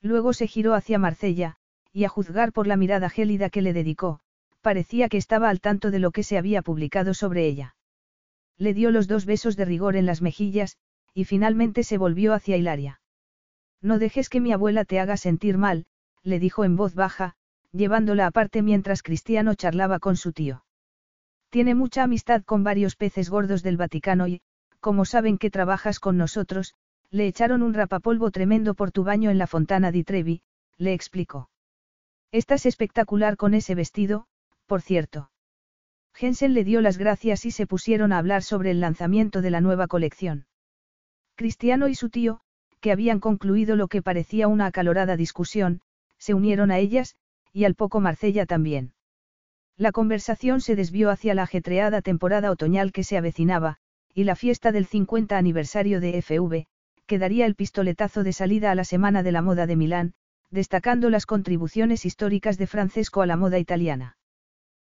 Luego se giró hacia Marcella, y a juzgar por la mirada gélida que le dedicó, parecía que estaba al tanto de lo que se había publicado sobre ella. Le dio los dos besos de rigor en las mejillas, y finalmente se volvió hacia Hilaria. No dejes que mi abuela te haga sentir mal, le dijo en voz baja, llevándola aparte mientras Cristiano charlaba con su tío. Tiene mucha amistad con varios peces gordos del Vaticano y, como saben que trabajas con nosotros, le echaron un rapapolvo tremendo por tu baño en la fontana di Trevi, le explicó. Estás espectacular con ese vestido, por cierto. Jensen le dio las gracias y se pusieron a hablar sobre el lanzamiento de la nueva colección. Cristiano y su tío, que habían concluido lo que parecía una acalorada discusión, se unieron a ellas, y al poco Marcella también. La conversación se desvió hacia la ajetreada temporada otoñal que se avecinaba, y la fiesta del 50 aniversario de FV, que daría el pistoletazo de salida a la Semana de la Moda de Milán, destacando las contribuciones históricas de Francesco a la moda italiana.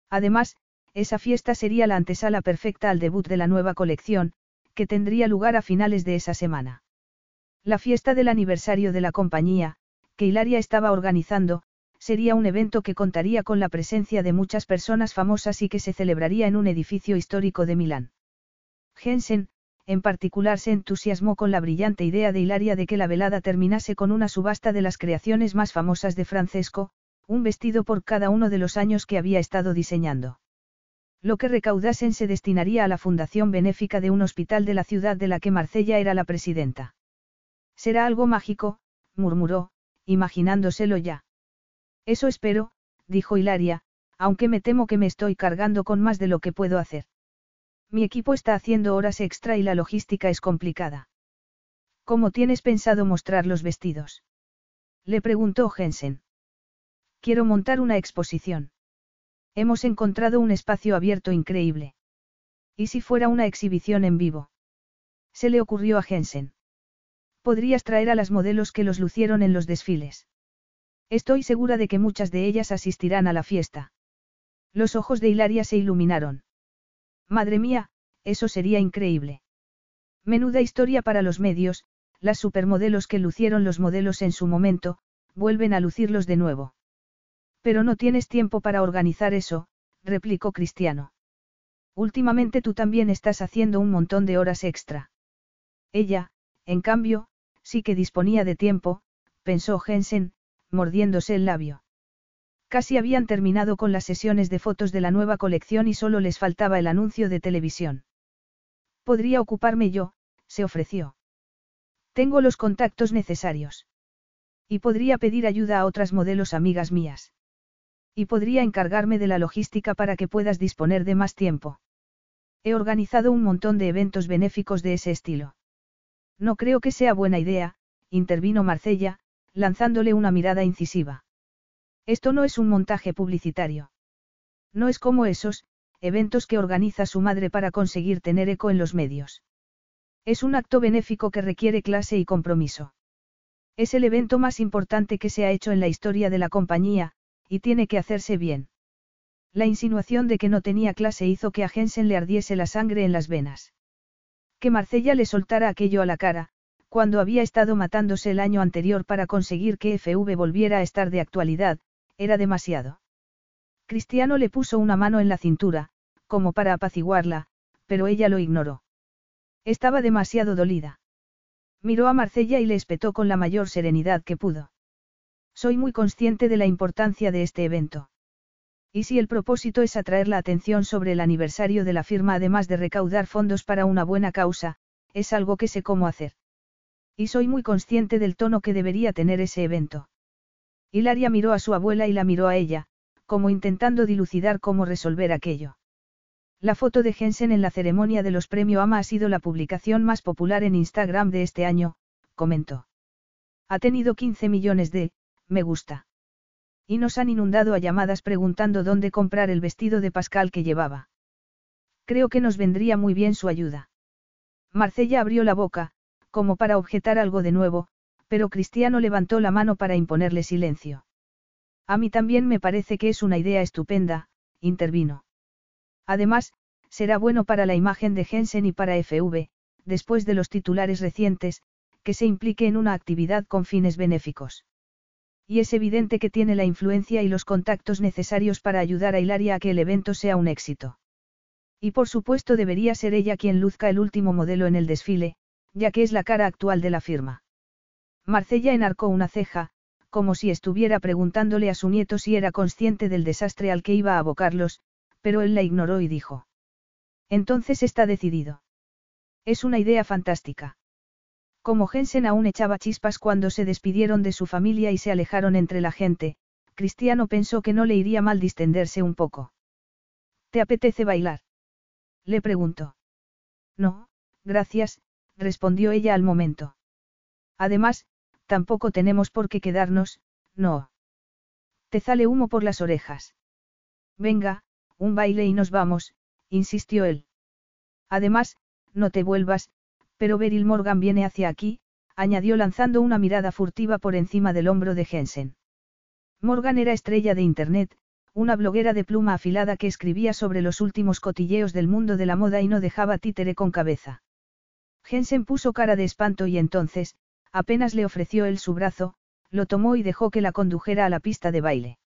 Además, esa fiesta sería la antesala perfecta al debut de la nueva colección, que tendría lugar a finales de esa semana. La fiesta del aniversario de la compañía, que Hilaria estaba organizando, sería un evento que contaría con la presencia de muchas personas famosas y que se celebraría en un edificio histórico de Milán. Jensen, en particular, se entusiasmó con la brillante idea de Hilaria de que la velada terminase con una subasta de las creaciones más famosas de Francesco, un vestido por cada uno de los años que había estado diseñando. Lo que recaudasen se destinaría a la fundación benéfica de un hospital de la ciudad de la que Marcella era la presidenta. Será algo mágico, murmuró, imaginándoselo ya. Eso espero, dijo Hilaria, aunque me temo que me estoy cargando con más de lo que puedo hacer. Mi equipo está haciendo horas extra y la logística es complicada. ¿Cómo tienes pensado mostrar los vestidos? Le preguntó Jensen. Quiero montar una exposición. Hemos encontrado un espacio abierto increíble. ¿Y si fuera una exhibición en vivo? Se le ocurrió a Jensen. Podrías traer a las modelos que los lucieron en los desfiles. Estoy segura de que muchas de ellas asistirán a la fiesta. Los ojos de Hilaria se iluminaron. Madre mía, eso sería increíble. Menuda historia para los medios, las supermodelos que lucieron los modelos en su momento, vuelven a lucirlos de nuevo. Pero no tienes tiempo para organizar eso, replicó Cristiano. Últimamente tú también estás haciendo un montón de horas extra. Ella, en cambio, sí que disponía de tiempo, pensó Jensen, mordiéndose el labio. Casi habían terminado con las sesiones de fotos de la nueva colección y solo les faltaba el anuncio de televisión. Podría ocuparme yo, se ofreció. Tengo los contactos necesarios. Y podría pedir ayuda a otras modelos amigas mías. Y podría encargarme de la logística para que puedas disponer de más tiempo. He organizado un montón de eventos benéficos de ese estilo. No creo que sea buena idea, intervino Marcella, lanzándole una mirada incisiva. Esto no es un montaje publicitario. No es como esos, eventos que organiza su madre para conseguir tener eco en los medios. Es un acto benéfico que requiere clase y compromiso. Es el evento más importante que se ha hecho en la historia de la compañía, y tiene que hacerse bien. La insinuación de que no tenía clase hizo que a Jensen le ardiese la sangre en las venas. Que Marcella le soltara aquello a la cara, cuando había estado matándose el año anterior para conseguir que FV volviera a estar de actualidad, era demasiado. Cristiano le puso una mano en la cintura, como para apaciguarla, pero ella lo ignoró. Estaba demasiado dolida. Miró a Marcella y le espetó con la mayor serenidad que pudo. Soy muy consciente de la importancia de este evento. Y si el propósito es atraer la atención sobre el aniversario de la firma además de recaudar fondos para una buena causa, es algo que sé cómo hacer. Y soy muy consciente del tono que debería tener ese evento. Hilaria miró a su abuela y la miró a ella, como intentando dilucidar cómo resolver aquello. La foto de Jensen en la ceremonia de los premios AMA ha sido la publicación más popular en Instagram de este año, comentó. Ha tenido 15 millones de, me gusta. Y nos han inundado a llamadas preguntando dónde comprar el vestido de Pascal que llevaba. Creo que nos vendría muy bien su ayuda. Marcella abrió la boca, como para objetar algo de nuevo, pero Cristiano levantó la mano para imponerle silencio. A mí también me parece que es una idea estupenda, intervino. Además, será bueno para la imagen de Jensen y para FV, después de los titulares recientes, que se implique en una actividad con fines benéficos. Y es evidente que tiene la influencia y los contactos necesarios para ayudar a Hilaria a que el evento sea un éxito. Y por supuesto debería ser ella quien luzca el último modelo en el desfile, ya que es la cara actual de la firma. Marcella enarcó una ceja, como si estuviera preguntándole a su nieto si era consciente del desastre al que iba a abocarlos, pero él la ignoró y dijo. Entonces está decidido. Es una idea fantástica. Como Jensen aún echaba chispas cuando se despidieron de su familia y se alejaron entre la gente, Cristiano pensó que no le iría mal distenderse un poco. ¿Te apetece bailar? Le preguntó. No, gracias, respondió ella al momento. Además, tampoco tenemos por qué quedarnos, no. Te sale humo por las orejas. Venga, un baile y nos vamos, insistió él. Además, no te vuelvas, pero Beryl Morgan viene hacia aquí, añadió lanzando una mirada furtiva por encima del hombro de Jensen. Morgan era estrella de Internet, una bloguera de pluma afilada que escribía sobre los últimos cotilleos del mundo de la moda y no dejaba títere con cabeza. Jensen puso cara de espanto y entonces, apenas le ofreció él su brazo, lo tomó y dejó que la condujera a la pista de baile.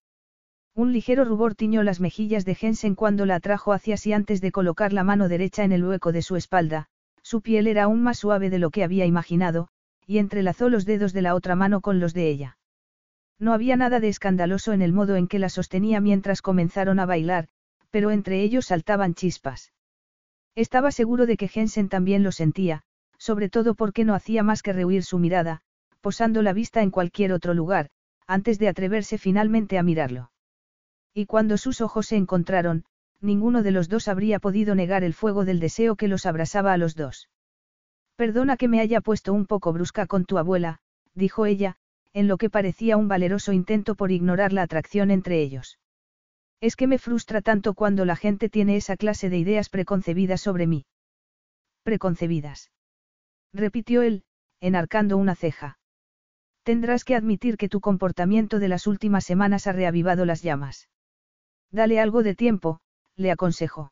Un ligero rubor tiñó las mejillas de Jensen cuando la atrajo hacia sí antes de colocar la mano derecha en el hueco de su espalda, su piel era aún más suave de lo que había imaginado, y entrelazó los dedos de la otra mano con los de ella. No había nada de escandaloso en el modo en que la sostenía mientras comenzaron a bailar, pero entre ellos saltaban chispas. Estaba seguro de que Jensen también lo sentía, sobre todo porque no hacía más que rehuir su mirada, posando la vista en cualquier otro lugar, antes de atreverse finalmente a mirarlo. Y cuando sus ojos se encontraron, ninguno de los dos habría podido negar el fuego del deseo que los abrasaba a los dos. Perdona que me haya puesto un poco brusca con tu abuela, dijo ella, en lo que parecía un valeroso intento por ignorar la atracción entre ellos. Es que me frustra tanto cuando la gente tiene esa clase de ideas preconcebidas sobre mí. Preconcebidas. Repitió él, enarcando una ceja. Tendrás que admitir que tu comportamiento de las últimas semanas ha reavivado las llamas. Dale algo de tiempo, le aconsejó.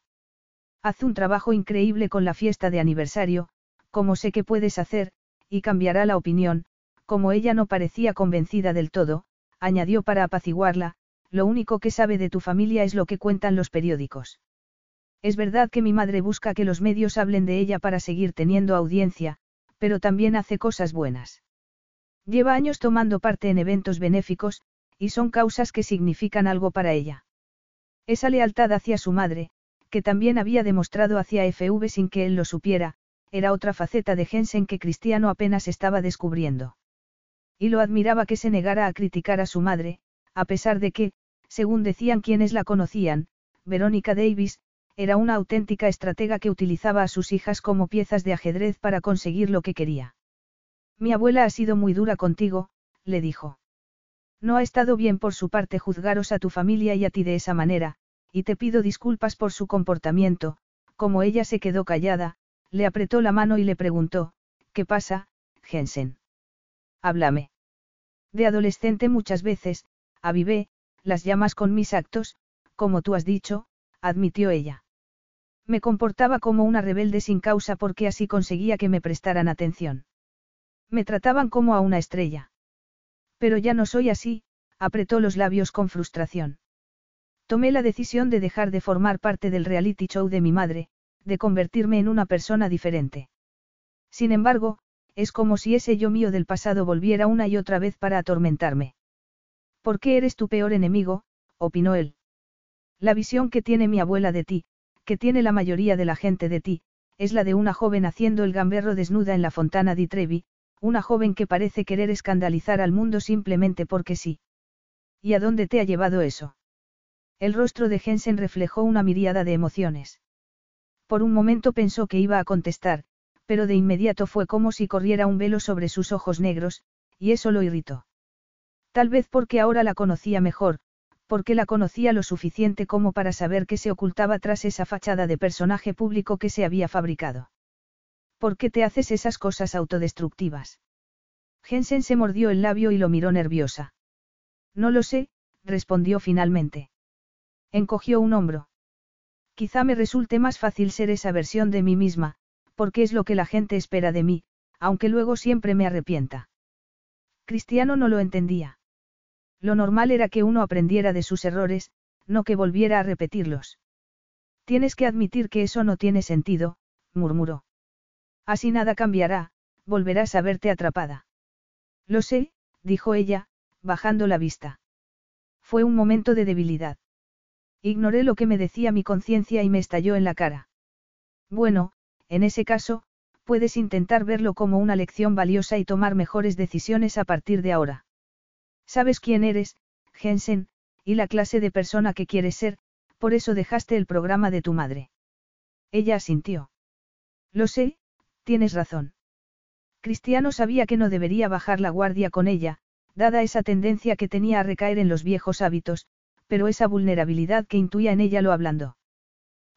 Haz un trabajo increíble con la fiesta de aniversario, como sé que puedes hacer, y cambiará la opinión, como ella no parecía convencida del todo, añadió para apaciguarla, lo único que sabe de tu familia es lo que cuentan los periódicos. Es verdad que mi madre busca que los medios hablen de ella para seguir teniendo audiencia, pero también hace cosas buenas. Lleva años tomando parte en eventos benéficos, y son causas que significan algo para ella. Esa lealtad hacia su madre, que también había demostrado hacia FV sin que él lo supiera, era otra faceta de Jensen que Cristiano apenas estaba descubriendo. Y lo admiraba que se negara a criticar a su madre, a pesar de que, según decían quienes la conocían, Verónica Davis, era una auténtica estratega que utilizaba a sus hijas como piezas de ajedrez para conseguir lo que quería. Mi abuela ha sido muy dura contigo, le dijo. No ha estado bien por su parte juzgaros a tu familia y a ti de esa manera, y te pido disculpas por su comportamiento, como ella se quedó callada, le apretó la mano y le preguntó, ¿qué pasa, Jensen? Háblame. De adolescente muchas veces, avivé, las llamas con mis actos, como tú has dicho, admitió ella. Me comportaba como una rebelde sin causa porque así conseguía que me prestaran atención. Me trataban como a una estrella. Pero ya no soy así, apretó los labios con frustración. Tomé la decisión de dejar de formar parte del reality show de mi madre, de convertirme en una persona diferente. Sin embargo, es como si ese yo mío del pasado volviera una y otra vez para atormentarme. ¿Por qué eres tu peor enemigo? opinó él. La visión que tiene mi abuela de ti, que tiene la mayoría de la gente de ti, es la de una joven haciendo el gamberro desnuda en la fontana di Trevi, una joven que parece querer escandalizar al mundo simplemente porque sí. ¿Y a dónde te ha llevado eso? El rostro de Jensen reflejó una miríada de emociones. Por un momento pensó que iba a contestar, pero de inmediato fue como si corriera un velo sobre sus ojos negros, y eso lo irritó. Tal vez porque ahora la conocía mejor, porque la conocía lo suficiente como para saber que se ocultaba tras esa fachada de personaje público que se había fabricado. ¿Por qué te haces esas cosas autodestructivas? Jensen se mordió el labio y lo miró nerviosa. No lo sé, respondió finalmente. Encogió un hombro. Quizá me resulte más fácil ser esa versión de mí misma, porque es lo que la gente espera de mí, aunque luego siempre me arrepienta. Cristiano no lo entendía. Lo normal era que uno aprendiera de sus errores, no que volviera a repetirlos. Tienes que admitir que eso no tiene sentido, murmuró. Así nada cambiará, volverás a verte atrapada. Lo sé, dijo ella, bajando la vista. Fue un momento de debilidad. Ignoré lo que me decía mi conciencia y me estalló en la cara. Bueno, en ese caso, puedes intentar verlo como una lección valiosa y tomar mejores decisiones a partir de ahora. Sabes quién eres, Jensen, y la clase de persona que quieres ser, por eso dejaste el programa de tu madre. Ella asintió. Lo sé, Tienes razón. Cristiano sabía que no debería bajar la guardia con ella, dada esa tendencia que tenía a recaer en los viejos hábitos, pero esa vulnerabilidad que intuía en ella lo ablandó.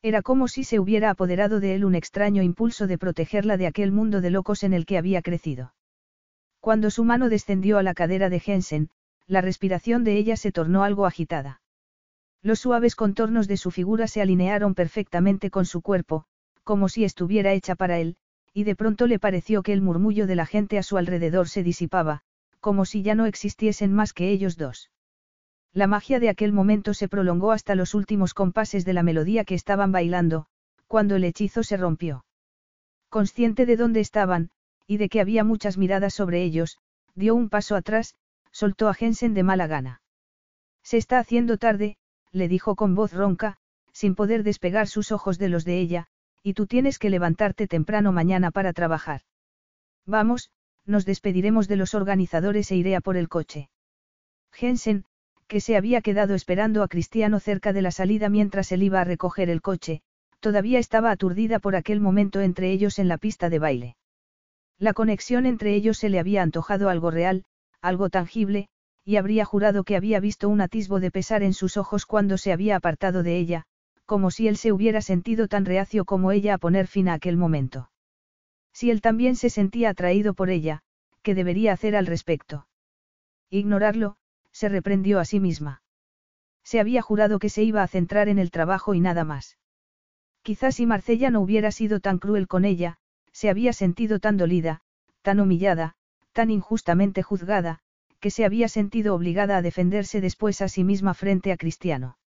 Era como si se hubiera apoderado de él un extraño impulso de protegerla de aquel mundo de locos en el que había crecido. Cuando su mano descendió a la cadera de Jensen, la respiración de ella se tornó algo agitada. Los suaves contornos de su figura se alinearon perfectamente con su cuerpo, como si estuviera hecha para él, y de pronto le pareció que el murmullo de la gente a su alrededor se disipaba, como si ya no existiesen más que ellos dos. La magia de aquel momento se prolongó hasta los últimos compases de la melodía que estaban bailando, cuando el hechizo se rompió. Consciente de dónde estaban, y de que había muchas miradas sobre ellos, dio un paso atrás, soltó a Jensen de mala gana. Se está haciendo tarde, le dijo con voz ronca, sin poder despegar sus ojos de los de ella, y tú tienes que levantarte temprano mañana para trabajar. Vamos, nos despediremos de los organizadores e iré a por el coche. Jensen, que se había quedado esperando a Cristiano cerca de la salida mientras él iba a recoger el coche, todavía estaba aturdida por aquel momento entre ellos en la pista de baile. La conexión entre ellos se le había antojado algo real, algo tangible, y habría jurado que había visto un atisbo de pesar en sus ojos cuando se había apartado de ella, como si él se hubiera sentido tan reacio como ella a poner fin a aquel momento. Si él también se sentía atraído por ella, ¿qué debería hacer al respecto? Ignorarlo, se reprendió a sí misma. Se había jurado que se iba a centrar en el trabajo y nada más. Quizás si Marcella no hubiera sido tan cruel con ella, se había sentido tan dolida, tan humillada, tan injustamente juzgada, que se había sentido obligada a defenderse después a sí misma frente a Cristiano.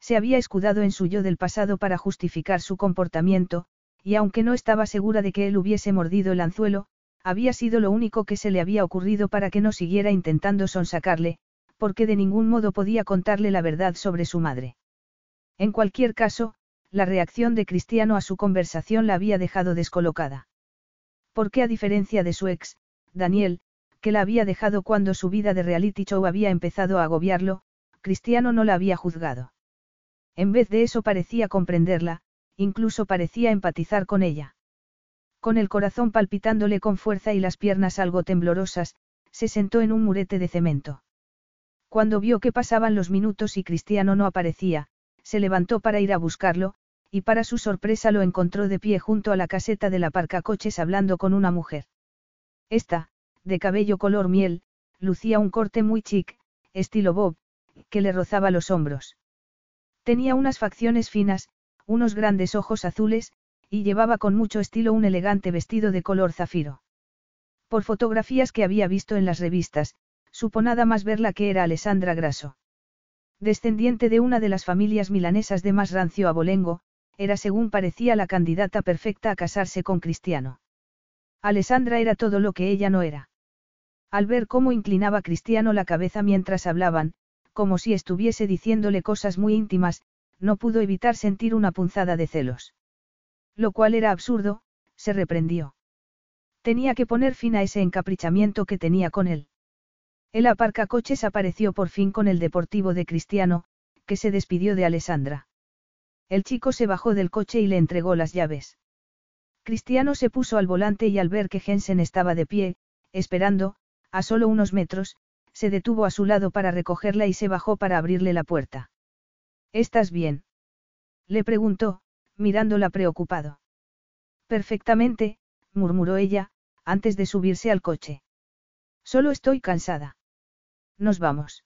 Se había escudado en su yo del pasado para justificar su comportamiento, y aunque no estaba segura de que él hubiese mordido el anzuelo, había sido lo único que se le había ocurrido para que no siguiera intentando sonsacarle, porque de ningún modo podía contarle la verdad sobre su madre. En cualquier caso, la reacción de Cristiano a su conversación la había dejado descolocada. Porque a diferencia de su ex, Daniel, que la había dejado cuando su vida de reality show había empezado a agobiarlo, Cristiano no la había juzgado. En vez de eso parecía comprenderla, incluso parecía empatizar con ella. Con el corazón palpitándole con fuerza y las piernas algo temblorosas, se sentó en un murete de cemento. Cuando vio que pasaban los minutos y Cristiano no aparecía, se levantó para ir a buscarlo, y para su sorpresa lo encontró de pie junto a la caseta del aparcacoches hablando con una mujer. Esta, de cabello color miel, lucía un corte muy chic, estilo Bob, que le rozaba los hombros. Tenía unas facciones finas, unos grandes ojos azules, y llevaba con mucho estilo un elegante vestido de color zafiro. Por fotografías que había visto en las revistas, supo nada más verla que era Alessandra Grasso. Descendiente de una de las familias milanesas de más rancio abolengo, era según parecía la candidata perfecta a casarse con Cristiano. Alessandra era todo lo que ella no era. Al ver cómo inclinaba Cristiano la cabeza mientras hablaban, como si estuviese diciéndole cosas muy íntimas, no pudo evitar sentir una punzada de celos. Lo cual era absurdo, se reprendió. Tenía que poner fin a ese encaprichamiento que tenía con él. El aparcacoches apareció por fin con el deportivo de Cristiano, que se despidió de Alessandra. El chico se bajó del coche y le entregó las llaves. Cristiano se puso al volante y al ver que Jensen estaba de pie, esperando, a solo unos metros, se detuvo a su lado para recogerla y se bajó para abrirle la puerta. ¿Estás bien? Le preguntó, mirándola preocupado. Perfectamente, murmuró ella, antes de subirse al coche. Solo estoy cansada. Nos vamos.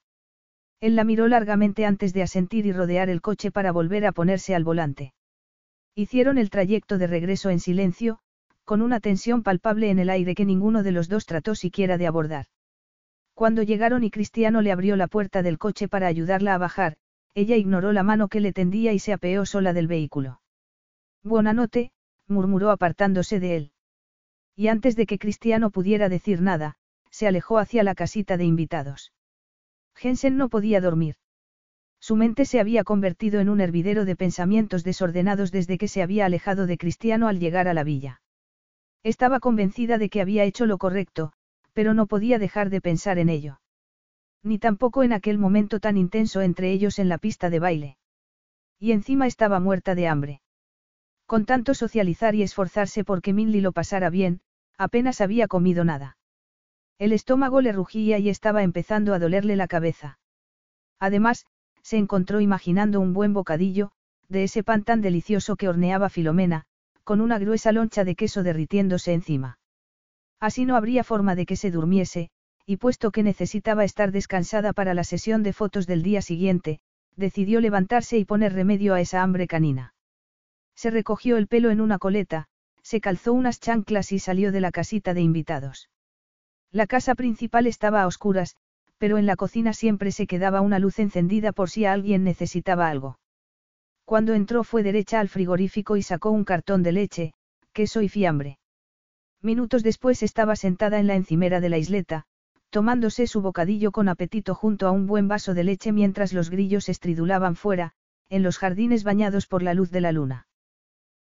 Él la miró largamente antes de asentir y rodear el coche para volver a ponerse al volante. Hicieron el trayecto de regreso en silencio, con una tensión palpable en el aire que ninguno de los dos trató siquiera de abordar. Cuando llegaron y Cristiano le abrió la puerta del coche para ayudarla a bajar, ella ignoró la mano que le tendía y se apeó sola del vehículo. Buena noche, murmuró apartándose de él. Y antes de que Cristiano pudiera decir nada, se alejó hacia la casita de invitados. Jensen no podía dormir. Su mente se había convertido en un hervidero de pensamientos desordenados desde que se había alejado de Cristiano al llegar a la villa. Estaba convencida de que había hecho lo correcto, pero no podía dejar de pensar en ello. Ni tampoco en aquel momento tan intenso entre ellos en la pista de baile. Y encima estaba muerta de hambre. Con tanto socializar y esforzarse porque Minli lo pasara bien, apenas había comido nada. El estómago le rugía y estaba empezando a dolerle la cabeza. Además, se encontró imaginando un buen bocadillo, de ese pan tan delicioso que horneaba Filomena, con una gruesa loncha de queso derritiéndose encima. Así no habría forma de que se durmiese, y puesto que necesitaba estar descansada para la sesión de fotos del día siguiente, decidió levantarse y poner remedio a esa hambre canina. Se recogió el pelo en una coleta, se calzó unas chanclas y salió de la casita de invitados. La casa principal estaba a oscuras, pero en la cocina siempre se quedaba una luz encendida por si alguien necesitaba algo. Cuando entró fue derecha al frigorífico y sacó un cartón de leche, queso y fiambre. Minutos después estaba sentada en la encimera de la isleta, tomándose su bocadillo con apetito junto a un buen vaso de leche mientras los grillos estridulaban fuera, en los jardines bañados por la luz de la luna.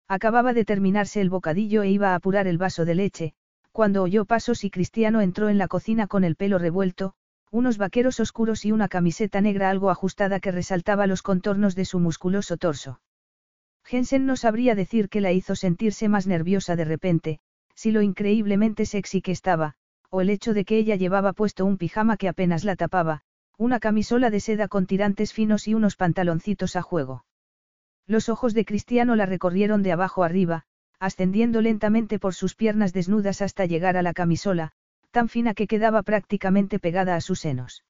Acababa de terminarse el bocadillo e iba a apurar el vaso de leche, cuando oyó pasos y Cristiano entró en la cocina con el pelo revuelto, unos vaqueros oscuros y una camiseta negra algo ajustada que resaltaba los contornos de su musculoso torso. Jensen no sabría decir qué la hizo sentirse más nerviosa de repente, si lo increíblemente sexy que estaba, o el hecho de que ella llevaba puesto un pijama que apenas la tapaba, una camisola de seda con tirantes finos y unos pantaloncitos a juego. Los ojos de Cristiano la recorrieron de abajo arriba, ascendiendo lentamente por sus piernas desnudas hasta llegar a la camisola, tan fina que quedaba prácticamente pegada a sus senos.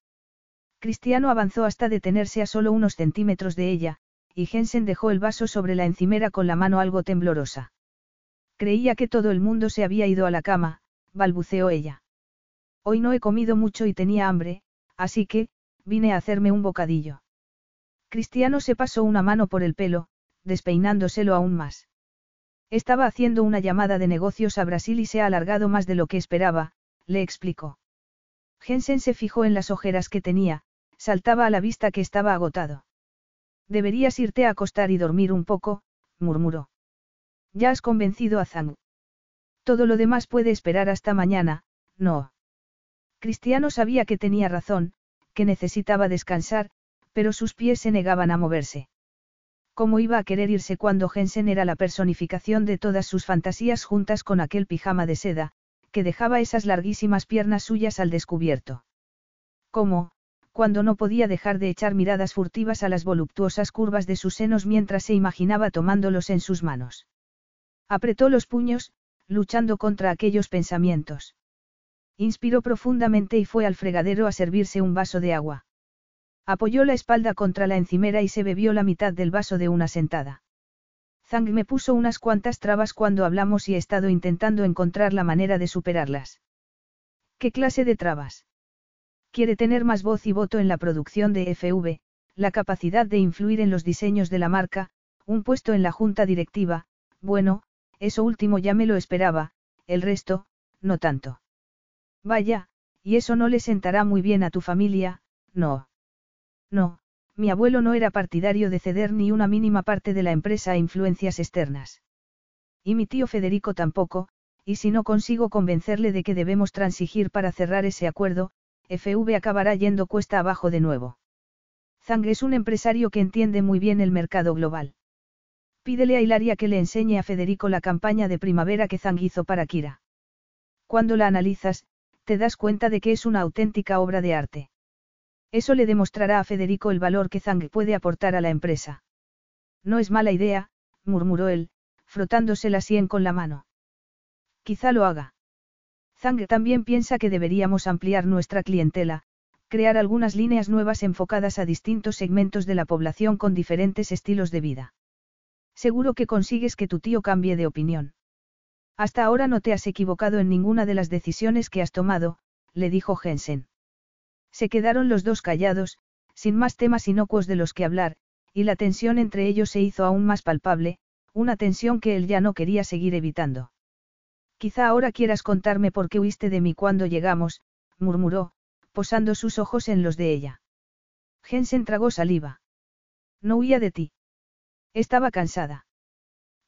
Cristiano avanzó hasta detenerse a solo unos centímetros de ella, y Jensen dejó el vaso sobre la encimera con la mano algo temblorosa. Creía que todo el mundo se había ido a la cama, balbuceó ella. Hoy no he comido mucho y tenía hambre, así que, vine a hacerme un bocadillo. Cristiano se pasó una mano por el pelo, despeinándoselo aún más. Estaba haciendo una llamada de negocios a Brasil y se ha alargado más de lo que esperaba, le explicó. Jensen se fijó en las ojeras que tenía, saltaba a la vista que estaba agotado. Deberías irte a acostar y dormir un poco, murmuró. Ya has convencido a Zhang. Todo lo demás puede esperar hasta mañana, no. Cristiano sabía que tenía razón, que necesitaba descansar, pero sus pies se negaban a moverse. ¿Cómo iba a querer irse cuando Jensen era la personificación de todas sus fantasías juntas con aquel pijama de seda, que dejaba esas larguísimas piernas suyas al descubierto? ¿Cómo, cuando no podía dejar de echar miradas furtivas a las voluptuosas curvas de sus senos mientras se imaginaba tomándolos en sus manos? Apretó los puños, luchando contra aquellos pensamientos. Inspiró profundamente y fue al fregadero a servirse un vaso de agua. Apoyó la espalda contra la encimera y se bebió la mitad del vaso de una sentada. Zhang me puso unas cuantas trabas cuando hablamos y he estado intentando encontrar la manera de superarlas. ¿Qué clase de trabas? Quiere tener más voz y voto en la producción de FV, la capacidad de influir en los diseños de la marca, un puesto en la junta directiva, bueno, eso último ya me lo esperaba, el resto, no tanto. Vaya, y eso no le sentará muy bien a tu familia, no. No, mi abuelo no era partidario de ceder ni una mínima parte de la empresa a influencias externas. Y mi tío Federico tampoco, y si no consigo convencerle de que debemos transigir para cerrar ese acuerdo, FV acabará yendo cuesta abajo de nuevo. Zhang es un empresario que entiende muy bien el mercado global. Pídele a Hilaria que le enseñe a Federico la campaña de primavera que Zhang hizo para Kira. Cuando la analizas, te das cuenta de que es una auténtica obra de arte. Eso le demostrará a Federico el valor que Zhang puede aportar a la empresa. No es mala idea, murmuró él, frotándose la sien con la mano. Quizá lo haga. Zhang también piensa que deberíamos ampliar nuestra clientela, crear algunas líneas nuevas enfocadas a distintos segmentos de la población con diferentes estilos de vida. Seguro que consigues que tu tío cambie de opinión. Hasta ahora no te has equivocado en ninguna de las decisiones que has tomado, le dijo Jensen. Se quedaron los dos callados, sin más temas inocuos de los que hablar, y la tensión entre ellos se hizo aún más palpable, una tensión que él ya no quería seguir evitando. Quizá ahora quieras contarme por qué huiste de mí cuando llegamos, murmuró, posando sus ojos en los de ella. Jensen tragó saliva. No huía de ti. Estaba cansada.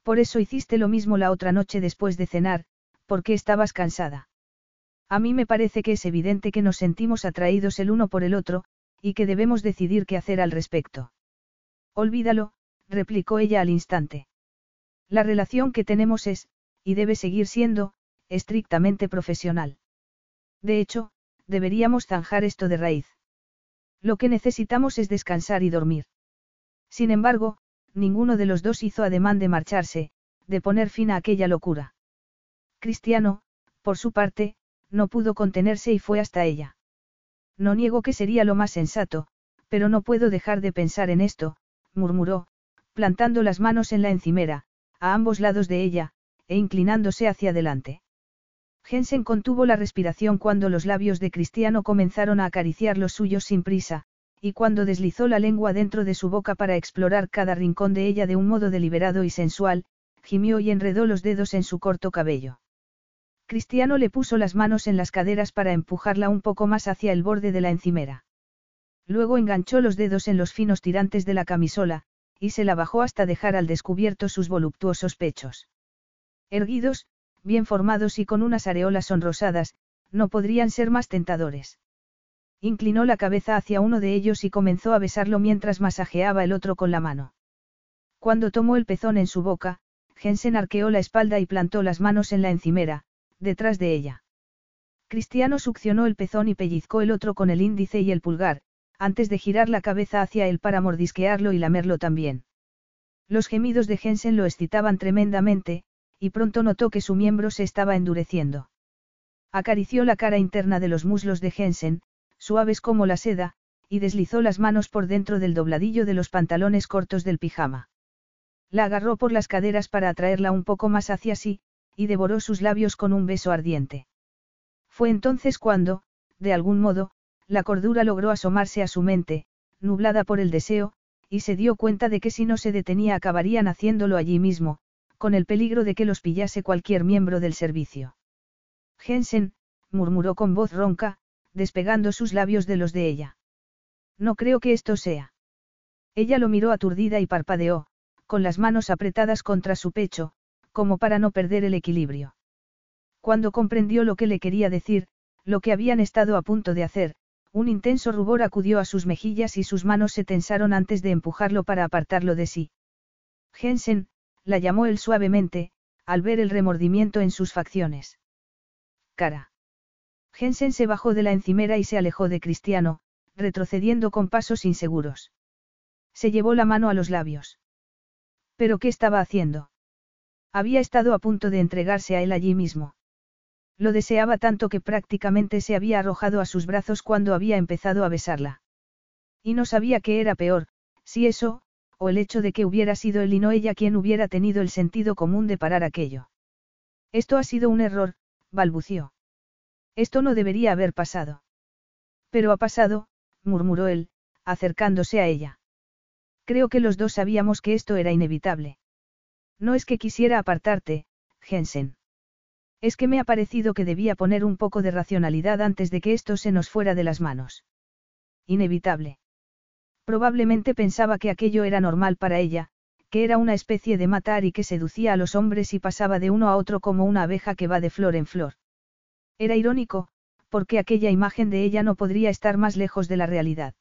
Por eso hiciste lo mismo la otra noche después de cenar, porque estabas cansada. A mí me parece que es evidente que nos sentimos atraídos el uno por el otro, y que debemos decidir qué hacer al respecto. Olvídalo, replicó ella al instante. La relación que tenemos es, y debe seguir siendo, estrictamente profesional. De hecho, deberíamos zanjar esto de raíz. Lo que necesitamos es descansar y dormir. Sin embargo, ninguno de los dos hizo ademán de marcharse, de poner fin a aquella locura. Cristiano, por su parte, no pudo contenerse y fue hasta ella. No niego que sería lo más sensato, pero no puedo dejar de pensar en esto, murmuró, plantando las manos en la encimera, a ambos lados de ella, e inclinándose hacia adelante. Jensen contuvo la respiración cuando los labios de Cristiano comenzaron a acariciar los suyos sin prisa, y cuando deslizó la lengua dentro de su boca para explorar cada rincón de ella de un modo deliberado y sensual, gimió y enredó los dedos en su corto cabello. Cristiano le puso las manos en las caderas para empujarla un poco más hacia el borde de la encimera. Luego enganchó los dedos en los finos tirantes de la camisola, y se la bajó hasta dejar al descubierto sus voluptuosos pechos. Erguidos, bien formados y con unas areolas sonrosadas, no podrían ser más tentadores. Inclinó la cabeza hacia uno de ellos y comenzó a besarlo mientras masajeaba el otro con la mano. Cuando tomó el pezón en su boca, Jensen arqueó la espalda y plantó las manos en la encimera, detrás de ella. Cristiano succionó el pezón y pellizcó el otro con el índice y el pulgar, antes de girar la cabeza hacia él para mordisquearlo y lamerlo también. Los gemidos de Jensen lo excitaban tremendamente, y pronto notó que su miembro se estaba endureciendo. Acarició la cara interna de los muslos de Jensen, suaves como la seda, y deslizó las manos por dentro del dobladillo de los pantalones cortos del pijama. La agarró por las caderas para atraerla un poco más hacia sí, y devoró sus labios con un beso ardiente. Fue entonces cuando, de algún modo, la cordura logró asomarse a su mente, nublada por el deseo, y se dio cuenta de que si no se detenía acabarían haciéndolo allí mismo, con el peligro de que los pillase cualquier miembro del servicio. Jensen, murmuró con voz ronca, despegando sus labios de los de ella. No creo que esto sea. Ella lo miró aturdida y parpadeó, con las manos apretadas contra su pecho, como para no perder el equilibrio. Cuando comprendió lo que le quería decir, lo que habían estado a punto de hacer, un intenso rubor acudió a sus mejillas y sus manos se tensaron antes de empujarlo para apartarlo de sí. Jensen, la llamó él suavemente, al ver el remordimiento en sus facciones. Cara. Jensen se bajó de la encimera y se alejó de Cristiano, retrocediendo con pasos inseguros. Se llevó la mano a los labios. ¿Pero qué estaba haciendo? Había estado a punto de entregarse a él allí mismo. Lo deseaba tanto que prácticamente se había arrojado a sus brazos cuando había empezado a besarla. Y no sabía qué era peor, si eso, o el hecho de que hubiera sido él y no ella quien hubiera tenido el sentido común de parar aquello. Esto ha sido un error, balbució. Esto no debería haber pasado. Pero ha pasado, murmuró él, acercándose a ella. Creo que los dos sabíamos que esto era inevitable. No es que quisiera apartarte, Jensen. Es que me ha parecido que debía poner un poco de racionalidad antes de que esto se nos fuera de las manos. Inevitable. Probablemente pensaba que aquello era normal para ella, que era una especie de matar y que seducía a los hombres y pasaba de uno a otro como una abeja que va de flor en flor. Era irónico, porque aquella imagen de ella no podría estar más lejos de la realidad.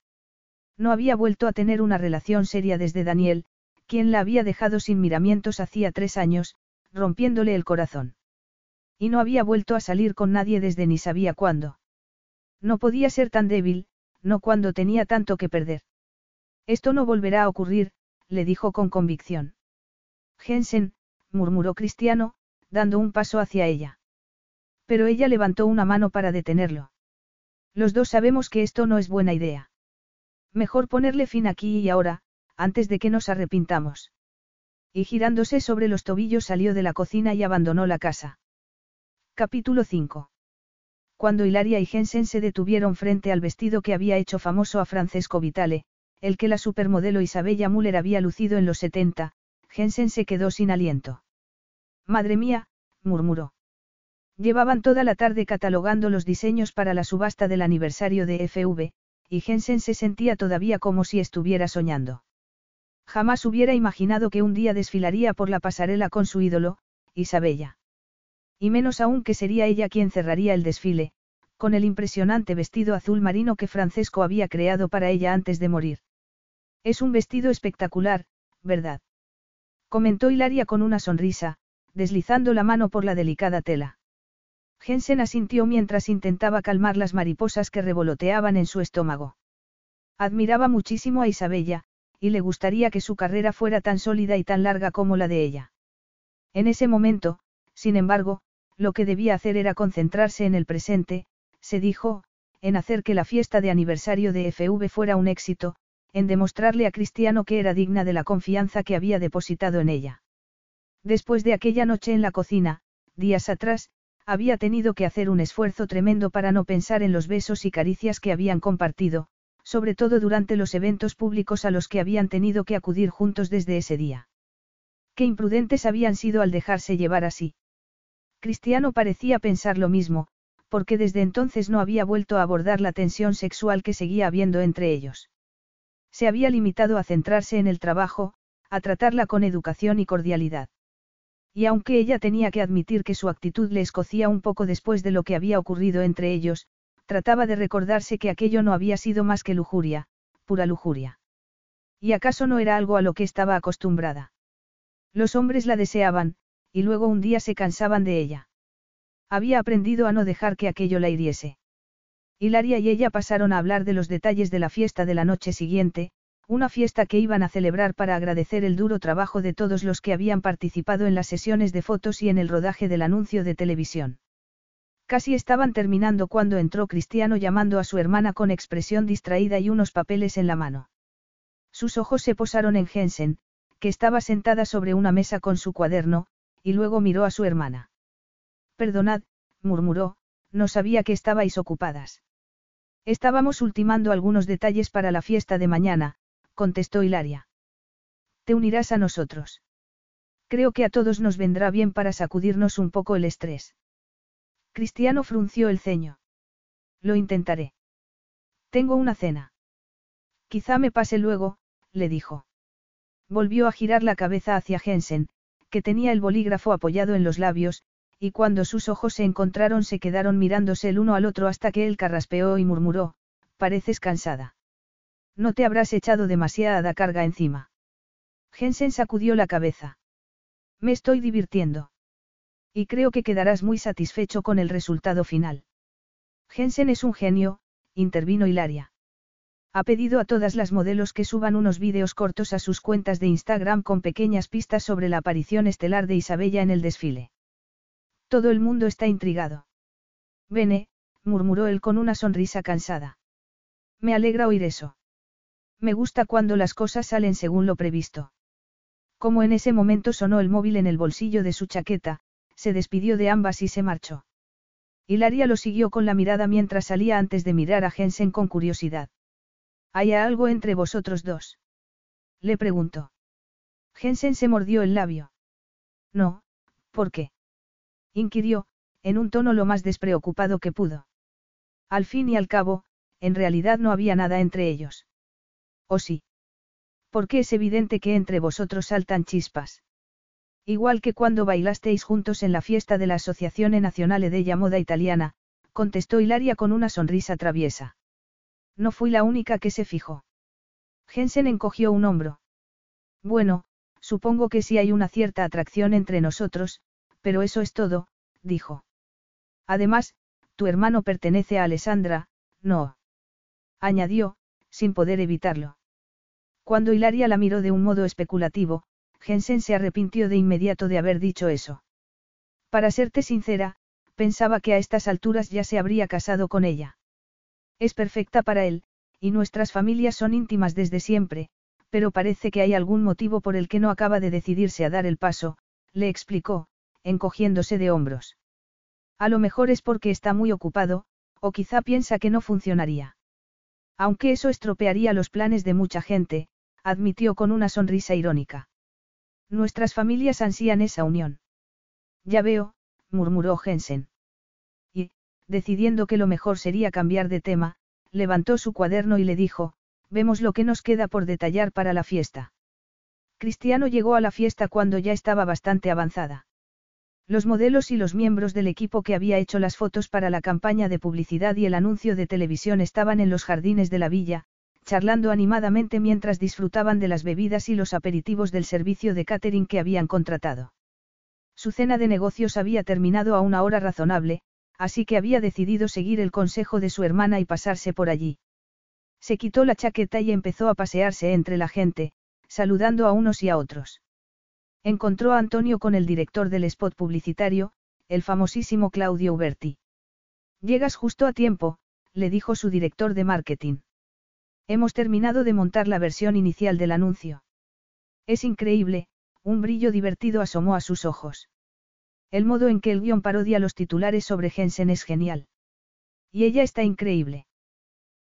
No había vuelto a tener una relación seria desde Daniel, quien la había dejado sin miramientos hacía tres años, rompiéndole el corazón. Y no había vuelto a salir con nadie desde ni sabía cuándo. No podía ser tan débil, no cuando tenía tanto que perder. Esto no volverá a ocurrir, le dijo con convicción. Jensen, murmuró Cristiano, dando un paso hacia ella. Pero ella levantó una mano para detenerlo. Los dos sabemos que esto no es buena idea. Mejor ponerle fin aquí y ahora, antes de que nos arrepintamos. Y girándose sobre los tobillos salió de la cocina y abandonó la casa. Capítulo 5. Cuando Hilaria y Jensen se detuvieron frente al vestido que había hecho famoso a Francesco Vitale, el que la supermodelo Isabella Müller había lucido en los 70, Jensen se quedó sin aliento. Madre mía, murmuró. Llevaban toda la tarde catalogando los diseños para la subasta del aniversario de FV, y Jensen se sentía todavía como si estuviera soñando. Jamás hubiera imaginado que un día desfilaría por la pasarela con su ídolo, Isabella. Y menos aún que sería ella quien cerraría el desfile, con el impresionante vestido azul marino que Francesco había creado para ella antes de morir. Es un vestido espectacular, ¿verdad? Comentó Hilaria con una sonrisa, deslizando la mano por la delicada tela. Jensen asintió mientras intentaba calmar las mariposas que revoloteaban en su estómago. Admiraba muchísimo a Isabella, y le gustaría que su carrera fuera tan sólida y tan larga como la de ella. En ese momento, sin embargo, lo que debía hacer era concentrarse en el presente, se dijo, en hacer que la fiesta de aniversario de FV fuera un éxito, en demostrarle a Cristiano que era digna de la confianza que había depositado en ella. Después de aquella noche en la cocina, días atrás, había tenido que hacer un esfuerzo tremendo para no pensar en los besos y caricias que habían compartido, sobre todo durante los eventos públicos a los que habían tenido que acudir juntos desde ese día. Qué imprudentes habían sido al dejarse llevar así. Cristiano parecía pensar lo mismo, porque desde entonces no había vuelto a abordar la tensión sexual que seguía habiendo entre ellos. Se había limitado a centrarse en el trabajo, a tratarla con educación y cordialidad. Y aunque ella tenía que admitir que su actitud le escocía un poco después de lo que había ocurrido entre ellos, trataba de recordarse que aquello no había sido más que lujuria, pura lujuria. ¿Y acaso no era algo a lo que estaba acostumbrada? Los hombres la deseaban, y luego un día se cansaban de ella. Había aprendido a no dejar que aquello la hiriese. Hilaria y ella pasaron a hablar de los detalles de la fiesta de la noche siguiente, una fiesta que iban a celebrar para agradecer el duro trabajo de todos los que habían participado en las sesiones de fotos y en el rodaje del anuncio de televisión. Casi estaban terminando cuando entró Cristiano llamando a su hermana con expresión distraída y unos papeles en la mano. Sus ojos se posaron en Jensen, que estaba sentada sobre una mesa con su cuaderno, y luego miró a su hermana. Perdonad, murmuró, no sabía que estabais ocupadas. Estábamos ultimando algunos detalles para la fiesta de mañana, contestó Hilaria. Te unirás a nosotros. Creo que a todos nos vendrá bien para sacudirnos un poco el estrés. Cristiano frunció el ceño. Lo intentaré. Tengo una cena. Quizá me pase luego, le dijo. Volvió a girar la cabeza hacia Jensen, que tenía el bolígrafo apoyado en los labios, y cuando sus ojos se encontraron se quedaron mirándose el uno al otro hasta que él carraspeó y murmuró, pareces cansada. No te habrás echado demasiada carga encima. Jensen sacudió la cabeza. Me estoy divirtiendo. Y creo que quedarás muy satisfecho con el resultado final. Jensen es un genio, intervino Hilaria. Ha pedido a todas las modelos que suban unos vídeos cortos a sus cuentas de Instagram con pequeñas pistas sobre la aparición estelar de Isabella en el desfile. Todo el mundo está intrigado. Bene, murmuró él con una sonrisa cansada. Me alegra oír eso. Me gusta cuando las cosas salen según lo previsto. Como en ese momento sonó el móvil en el bolsillo de su chaqueta, se despidió de ambas y se marchó. Hilaria lo siguió con la mirada mientras salía antes de mirar a Jensen con curiosidad. ¿Hay algo entre vosotros dos? Le preguntó. Jensen se mordió el labio. No, ¿por qué? inquirió, en un tono lo más despreocupado que pudo. Al fin y al cabo, en realidad no había nada entre ellos. ¿O sí? Porque es evidente que entre vosotros saltan chispas. Igual que cuando bailasteis juntos en la fiesta de la Asociazione Nazionale della Moda Italiana, contestó Hilaria con una sonrisa traviesa. No fui la única que se fijó. Jensen encogió un hombro. Bueno, supongo que sí hay una cierta atracción entre nosotros, pero eso es todo, dijo. Además, tu hermano pertenece a Alessandra, no. Añadió, sin poder evitarlo. Cuando Hilaria la miró de un modo especulativo, Jensen se arrepintió de inmediato de haber dicho eso. Para serte sincera, pensaba que a estas alturas ya se habría casado con ella. Es perfecta para él, y nuestras familias son íntimas desde siempre, pero parece que hay algún motivo por el que no acaba de decidirse a dar el paso, le explicó, encogiéndose de hombros. A lo mejor es porque está muy ocupado, o quizá piensa que no funcionaría. Aunque eso estropearía los planes de mucha gente, admitió con una sonrisa irónica. Nuestras familias ansían esa unión. Ya veo, murmuró Jensen. Y, decidiendo que lo mejor sería cambiar de tema, levantó su cuaderno y le dijo, vemos lo que nos queda por detallar para la fiesta. Cristiano llegó a la fiesta cuando ya estaba bastante avanzada. Los modelos y los miembros del equipo que había hecho las fotos para la campaña de publicidad y el anuncio de televisión estaban en los jardines de la villa, charlando animadamente mientras disfrutaban de las bebidas y los aperitivos del servicio de catering que habían contratado. Su cena de negocios había terminado a una hora razonable, así que había decidido seguir el consejo de su hermana y pasarse por allí. Se quitó la chaqueta y empezó a pasearse entre la gente, saludando a unos y a otros. Encontró a Antonio con el director del spot publicitario, el famosísimo Claudio Uberti. Llegas justo a tiempo, le dijo su director de marketing. Hemos terminado de montar la versión inicial del anuncio. Es increíble, un brillo divertido asomó a sus ojos. El modo en que el guion parodia los titulares sobre Jensen es genial. Y ella está increíble.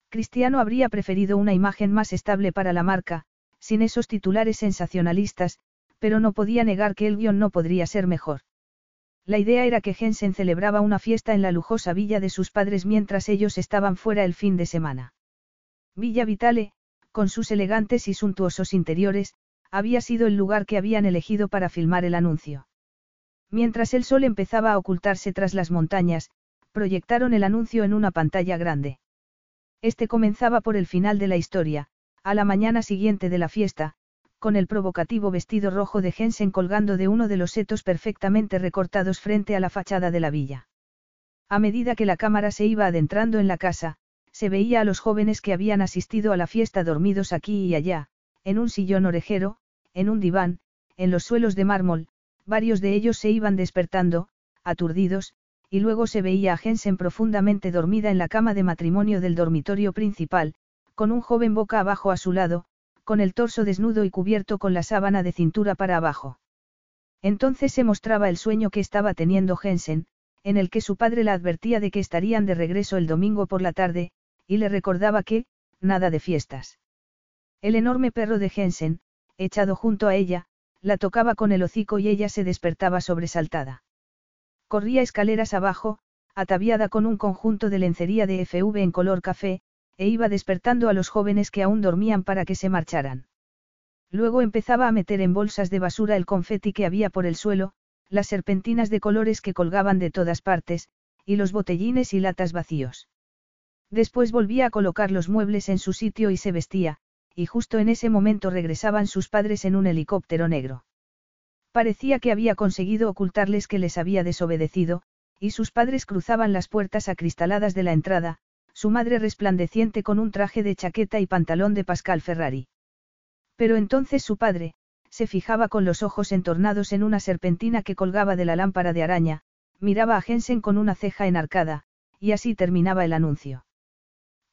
Cristiano habría preferido una imagen más estable para la marca, sin esos titulares sensacionalistas, pero no podía negar que el guion no podría ser mejor. La idea era que Jensen celebraba una fiesta en la lujosa villa de sus padres mientras ellos estaban fuera el fin de semana. Villa Vitale, con sus elegantes y suntuosos interiores, había sido el lugar que habían elegido para filmar el anuncio. Mientras el sol empezaba a ocultarse tras las montañas, proyectaron el anuncio en una pantalla grande. Este comenzaba por el final de la historia, a la mañana siguiente de la fiesta, con el provocativo vestido rojo de Jensen colgando de uno de los setos perfectamente recortados frente a la fachada de la villa. A medida que la cámara se iba adentrando en la casa, se veía a los jóvenes que habían asistido a la fiesta dormidos aquí y allá, en un sillón orejero, en un diván, en los suelos de mármol, varios de ellos se iban despertando, aturdidos, y luego se veía a Jensen profundamente dormida en la cama de matrimonio del dormitorio principal, con un joven boca abajo a su lado, con el torso desnudo y cubierto con la sábana de cintura para abajo. Entonces se mostraba el sueño que estaba teniendo Jensen, en el que su padre la advertía de que estarían de regreso el domingo por la tarde, y le recordaba que, nada de fiestas. El enorme perro de Jensen, echado junto a ella, la tocaba con el hocico y ella se despertaba sobresaltada. Corría escaleras abajo, ataviada con un conjunto de lencería de FV en color café, e iba despertando a los jóvenes que aún dormían para que se marcharan. Luego empezaba a meter en bolsas de basura el confeti que había por el suelo, las serpentinas de colores que colgaban de todas partes, y los botellines y latas vacíos. Después volvía a colocar los muebles en su sitio y se vestía, y justo en ese momento regresaban sus padres en un helicóptero negro. Parecía que había conseguido ocultarles que les había desobedecido, y sus padres cruzaban las puertas acristaladas de la entrada, su madre resplandeciente con un traje de chaqueta y pantalón de Pascal Ferrari. Pero entonces su padre, se fijaba con los ojos entornados en una serpentina que colgaba de la lámpara de araña, miraba a Jensen con una ceja enarcada, y así terminaba el anuncio.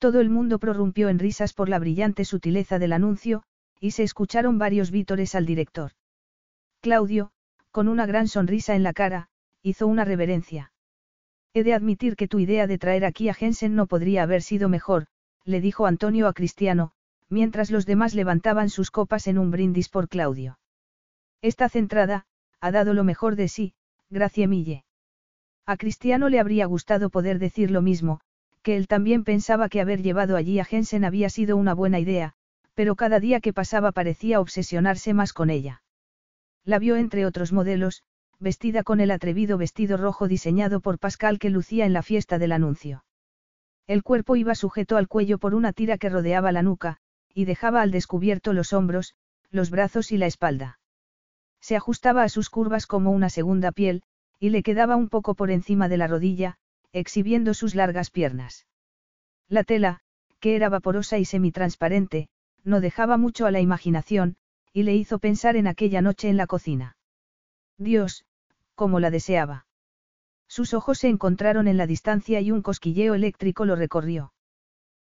Todo el mundo prorrumpió en risas por la brillante sutileza del anuncio, y se escucharon varios vítores al director. Claudio, con una gran sonrisa en la cara, hizo una reverencia. He de admitir que tu idea de traer aquí a Jensen no podría haber sido mejor, le dijo Antonio a Cristiano, mientras los demás levantaban sus copas en un brindis por Claudio. Está centrada, ha dado lo mejor de sí, gracia Mille. A Cristiano le habría gustado poder decir lo mismo, que él también pensaba que haber llevado allí a Jensen había sido una buena idea, pero cada día que pasaba parecía obsesionarse más con ella. La vio entre otros modelos, vestida con el atrevido vestido rojo diseñado por Pascal que lucía en la fiesta del anuncio. El cuerpo iba sujeto al cuello por una tira que rodeaba la nuca, y dejaba al descubierto los hombros, los brazos y la espalda. Se ajustaba a sus curvas como una segunda piel, y le quedaba un poco por encima de la rodilla, exhibiendo sus largas piernas. La tela, que era vaporosa y semitransparente, no dejaba mucho a la imaginación, y le hizo pensar en aquella noche en la cocina. Dios, cómo la deseaba. Sus ojos se encontraron en la distancia y un cosquilleo eléctrico lo recorrió.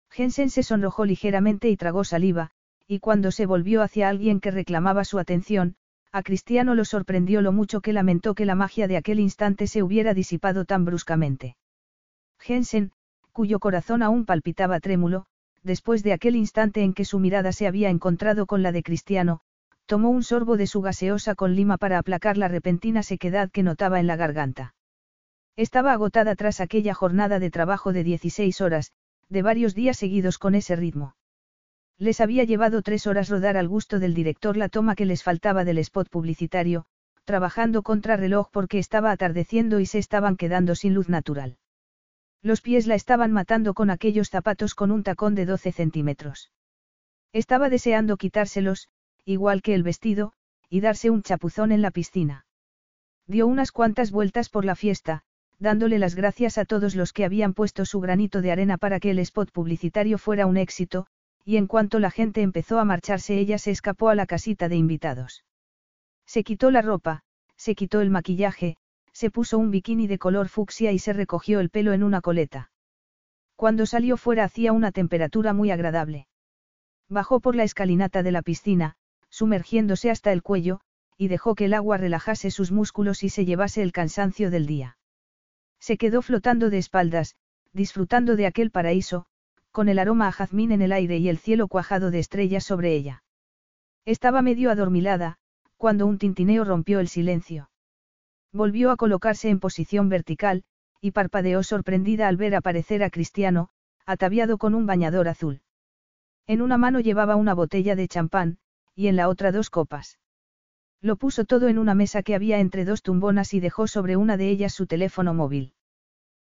Jensen se sonrojó ligeramente y tragó saliva, y cuando se volvió hacia alguien que reclamaba su atención, a Cristiano lo sorprendió lo mucho que lamentó que la magia de aquel instante se hubiera disipado tan bruscamente. Jensen, cuyo corazón aún palpitaba trémulo, después de aquel instante en que su mirada se había encontrado con la de Cristiano, tomó un sorbo de su gaseosa con lima para aplacar la repentina sequedad que notaba en la garganta. Estaba agotada tras aquella jornada de trabajo de 16 horas, de varios días seguidos con ese ritmo. Les había llevado tres horas rodar al gusto del director la toma que les faltaba del spot publicitario, trabajando contra reloj porque estaba atardeciendo y se estaban quedando sin luz natural. Los pies la estaban matando con aquellos zapatos con un tacón de 12 centímetros. Estaba deseando quitárselos, igual que el vestido, y darse un chapuzón en la piscina. Dio unas cuantas vueltas por la fiesta, dándole las gracias a todos los que habían puesto su granito de arena para que el spot publicitario fuera un éxito, y en cuanto la gente empezó a marcharse ella se escapó a la casita de invitados. Se quitó la ropa, se quitó el maquillaje, se puso un bikini de color fucsia y se recogió el pelo en una coleta. Cuando salió fuera hacía una temperatura muy agradable. Bajó por la escalinata de la piscina, sumergiéndose hasta el cuello, y dejó que el agua relajase sus músculos y se llevase el cansancio del día. Se quedó flotando de espaldas, disfrutando de aquel paraíso, con el aroma a jazmín en el aire y el cielo cuajado de estrellas sobre ella. Estaba medio adormilada, cuando un tintineo rompió el silencio. Volvió a colocarse en posición vertical, y parpadeó sorprendida al ver aparecer a Cristiano, ataviado con un bañador azul. En una mano llevaba una botella de champán, y en la otra dos copas. Lo puso todo en una mesa que había entre dos tumbonas y dejó sobre una de ellas su teléfono móvil.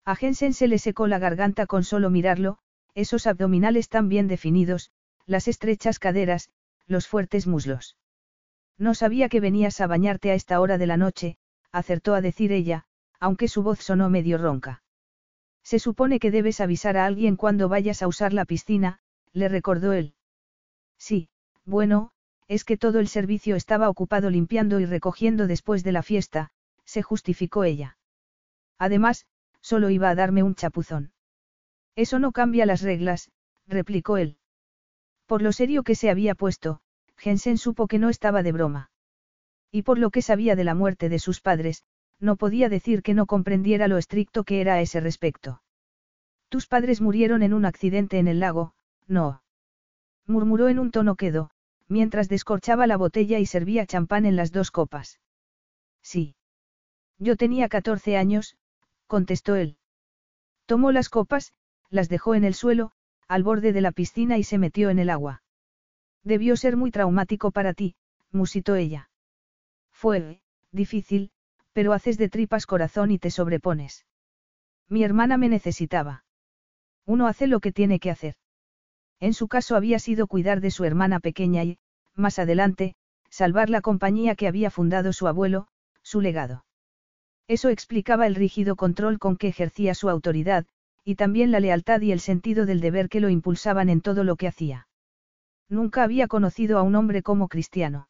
A Jensen se le secó la garganta con solo mirarlo, esos abdominales tan bien definidos, las estrechas caderas, los fuertes muslos. No sabía que venías a bañarte a esta hora de la noche, acertó a decir ella, aunque su voz sonó medio ronca. Se supone que debes avisar a alguien cuando vayas a usar la piscina, le recordó él. Sí, bueno, es que todo el servicio estaba ocupado limpiando y recogiendo después de la fiesta, se justificó ella. Además, solo iba a darme un chapuzón. Eso no cambia las reglas, replicó él. Por lo serio que se había puesto, Jensen supo que no estaba de broma. Y por lo que sabía de la muerte de sus padres, no podía decir que no comprendiera lo estricto que era a ese respecto. Tus padres murieron en un accidente en el lago, no. Murmuró en un tono quedo, mientras descorchaba la botella y servía champán en las dos copas. Sí. Yo tenía 14 años, contestó él. Tomó las copas, las dejó en el suelo, al borde de la piscina y se metió en el agua. Debió ser muy traumático para ti, musitó ella. Fue, difícil, pero haces de tripas corazón y te sobrepones. Mi hermana me necesitaba. Uno hace lo que tiene que hacer. En su caso había sido cuidar de su hermana pequeña y, más adelante, salvar la compañía que había fundado su abuelo, su legado. Eso explicaba el rígido control con que ejercía su autoridad, y también la lealtad y el sentido del deber que lo impulsaban en todo lo que hacía. Nunca había conocido a un hombre como Cristiano.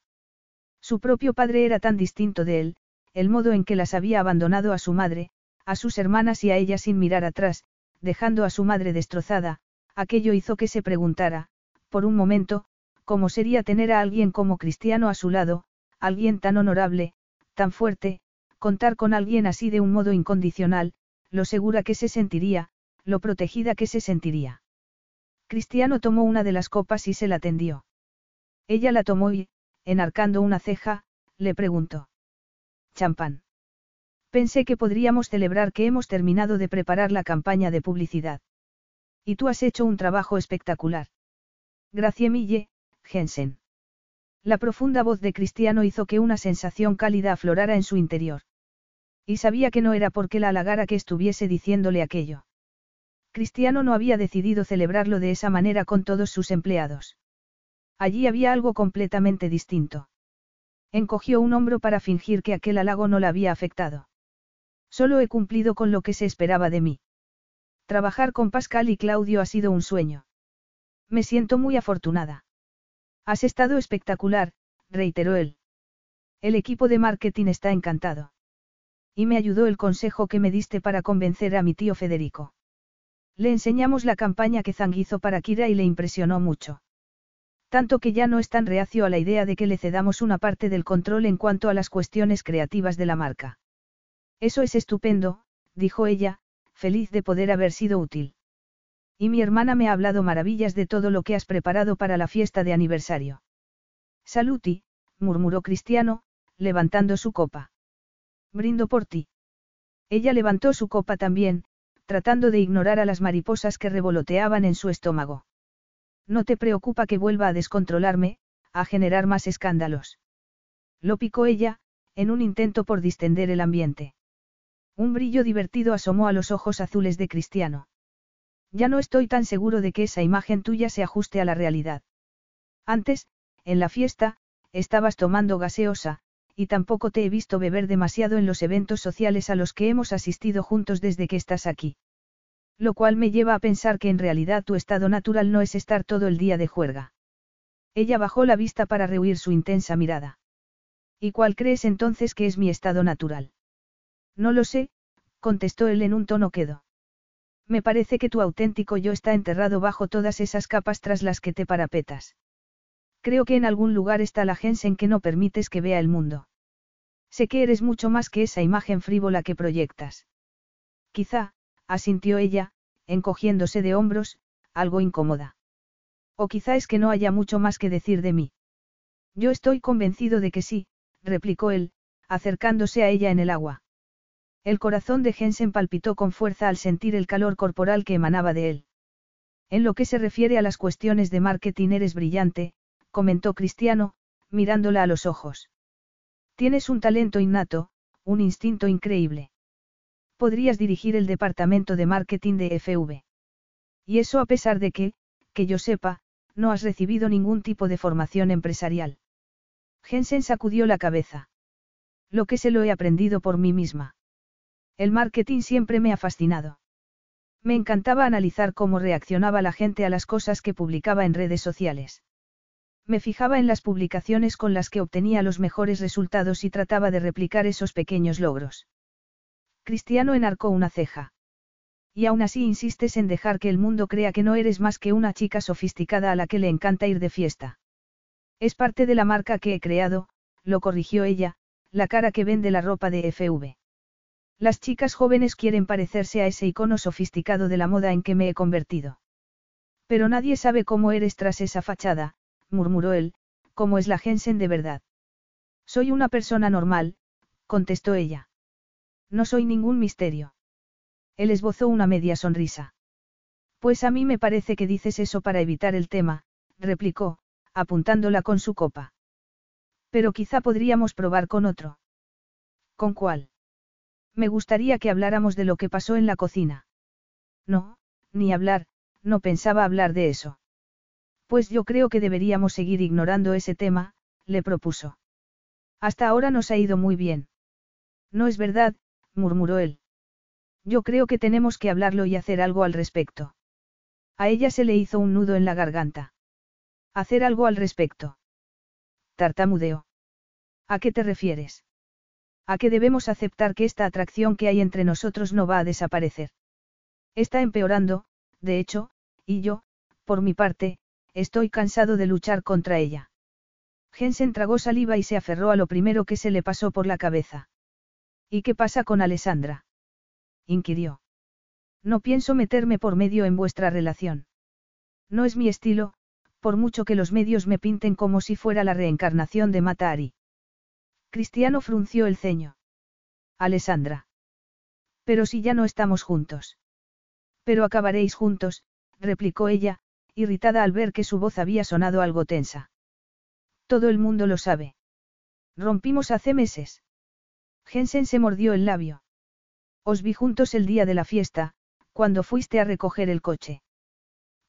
Su propio padre era tan distinto de él, el modo en que las había abandonado a su madre, a sus hermanas y a ella sin mirar atrás, dejando a su madre destrozada, aquello hizo que se preguntara, por un momento, cómo sería tener a alguien como Cristiano a su lado, alguien tan honorable, tan fuerte, contar con alguien así de un modo incondicional, lo segura que se sentiría, lo protegida que se sentiría. Cristiano tomó una de las copas y se la tendió. Ella la tomó y, enarcando una ceja, le preguntó. Champán. Pensé que podríamos celebrar que hemos terminado de preparar la campaña de publicidad. Y tú has hecho un trabajo espectacular. Mille, Jensen. La profunda voz de Cristiano hizo que una sensación cálida aflorara en su interior. Y sabía que no era porque la halagara que estuviese diciéndole aquello. Cristiano no había decidido celebrarlo de esa manera con todos sus empleados. Allí había algo completamente distinto. Encogió un hombro para fingir que aquel halago no la había afectado. Solo he cumplido con lo que se esperaba de mí. Trabajar con Pascal y Claudio ha sido un sueño. Me siento muy afortunada. Has estado espectacular, reiteró él. El equipo de marketing está encantado. Y me ayudó el consejo que me diste para convencer a mi tío Federico. Le enseñamos la campaña que Zang hizo para Kira y le impresionó mucho. Tanto que ya no es tan reacio a la idea de que le cedamos una parte del control en cuanto a las cuestiones creativas de la marca. Eso es estupendo, dijo ella, feliz de poder haber sido útil. Y mi hermana me ha hablado maravillas de todo lo que has preparado para la fiesta de aniversario. Saluti, murmuró Cristiano, levantando su copa. Brindo por ti. Ella levantó su copa también, tratando de ignorar a las mariposas que revoloteaban en su estómago. No te preocupa que vuelva a descontrolarme, a generar más escándalos. Lo picó ella, en un intento por distender el ambiente. Un brillo divertido asomó a los ojos azules de Cristiano. Ya no estoy tan seguro de que esa imagen tuya se ajuste a la realidad. Antes, en la fiesta, estabas tomando gaseosa, y tampoco te he visto beber demasiado en los eventos sociales a los que hemos asistido juntos desde que estás aquí. Lo cual me lleva a pensar que en realidad tu estado natural no es estar todo el día de juerga. Ella bajó la vista para rehuir su intensa mirada. ¿Y cuál crees entonces que es mi estado natural? No lo sé, contestó él en un tono quedo. Me parece que tu auténtico yo está enterrado bajo todas esas capas tras las que te parapetas. Creo que en algún lugar está la en que no permites que vea el mundo. Sé que eres mucho más que esa imagen frívola que proyectas. Quizá, asintió ella, encogiéndose de hombros, algo incómoda. O quizá es que no haya mucho más que decir de mí. Yo estoy convencido de que sí, replicó él, acercándose a ella en el agua. El corazón de Jensen palpitó con fuerza al sentir el calor corporal que emanaba de él. En lo que se refiere a las cuestiones de marketing eres brillante, comentó Cristiano, mirándola a los ojos. Tienes un talento innato, un instinto increíble podrías dirigir el departamento de marketing de FV. Y eso a pesar de que, que yo sepa, no has recibido ningún tipo de formación empresarial. Jensen sacudió la cabeza. Lo que se lo he aprendido por mí misma. El marketing siempre me ha fascinado. Me encantaba analizar cómo reaccionaba la gente a las cosas que publicaba en redes sociales. Me fijaba en las publicaciones con las que obtenía los mejores resultados y trataba de replicar esos pequeños logros. Cristiano enarcó una ceja. Y aún así insistes en dejar que el mundo crea que no eres más que una chica sofisticada a la que le encanta ir de fiesta. Es parte de la marca que he creado, lo corrigió ella, la cara que vende la ropa de FV. Las chicas jóvenes quieren parecerse a ese icono sofisticado de la moda en que me he convertido. Pero nadie sabe cómo eres tras esa fachada, murmuró él, cómo es la Jensen de verdad. Soy una persona normal, contestó ella. No soy ningún misterio. Él esbozó una media sonrisa. Pues a mí me parece que dices eso para evitar el tema, replicó, apuntándola con su copa. Pero quizá podríamos probar con otro. ¿Con cuál? Me gustaría que habláramos de lo que pasó en la cocina. No, ni hablar, no pensaba hablar de eso. Pues yo creo que deberíamos seguir ignorando ese tema, le propuso. Hasta ahora nos ha ido muy bien. No es verdad, murmuró él. Yo creo que tenemos que hablarlo y hacer algo al respecto. A ella se le hizo un nudo en la garganta. Hacer algo al respecto. Tartamudeó. ¿A qué te refieres? A que debemos aceptar que esta atracción que hay entre nosotros no va a desaparecer. Está empeorando, de hecho, y yo, por mi parte, estoy cansado de luchar contra ella. Jensen tragó saliva y se aferró a lo primero que se le pasó por la cabeza. ¿Y qué pasa con Alessandra? inquirió. No pienso meterme por medio en vuestra relación. No es mi estilo, por mucho que los medios me pinten como si fuera la reencarnación de Matari. Cristiano frunció el ceño. Alessandra. Pero si ya no estamos juntos. Pero acabaréis juntos, replicó ella, irritada al ver que su voz había sonado algo tensa. Todo el mundo lo sabe. Rompimos hace meses. Jensen se mordió el labio. Os vi juntos el día de la fiesta, cuando fuiste a recoger el coche.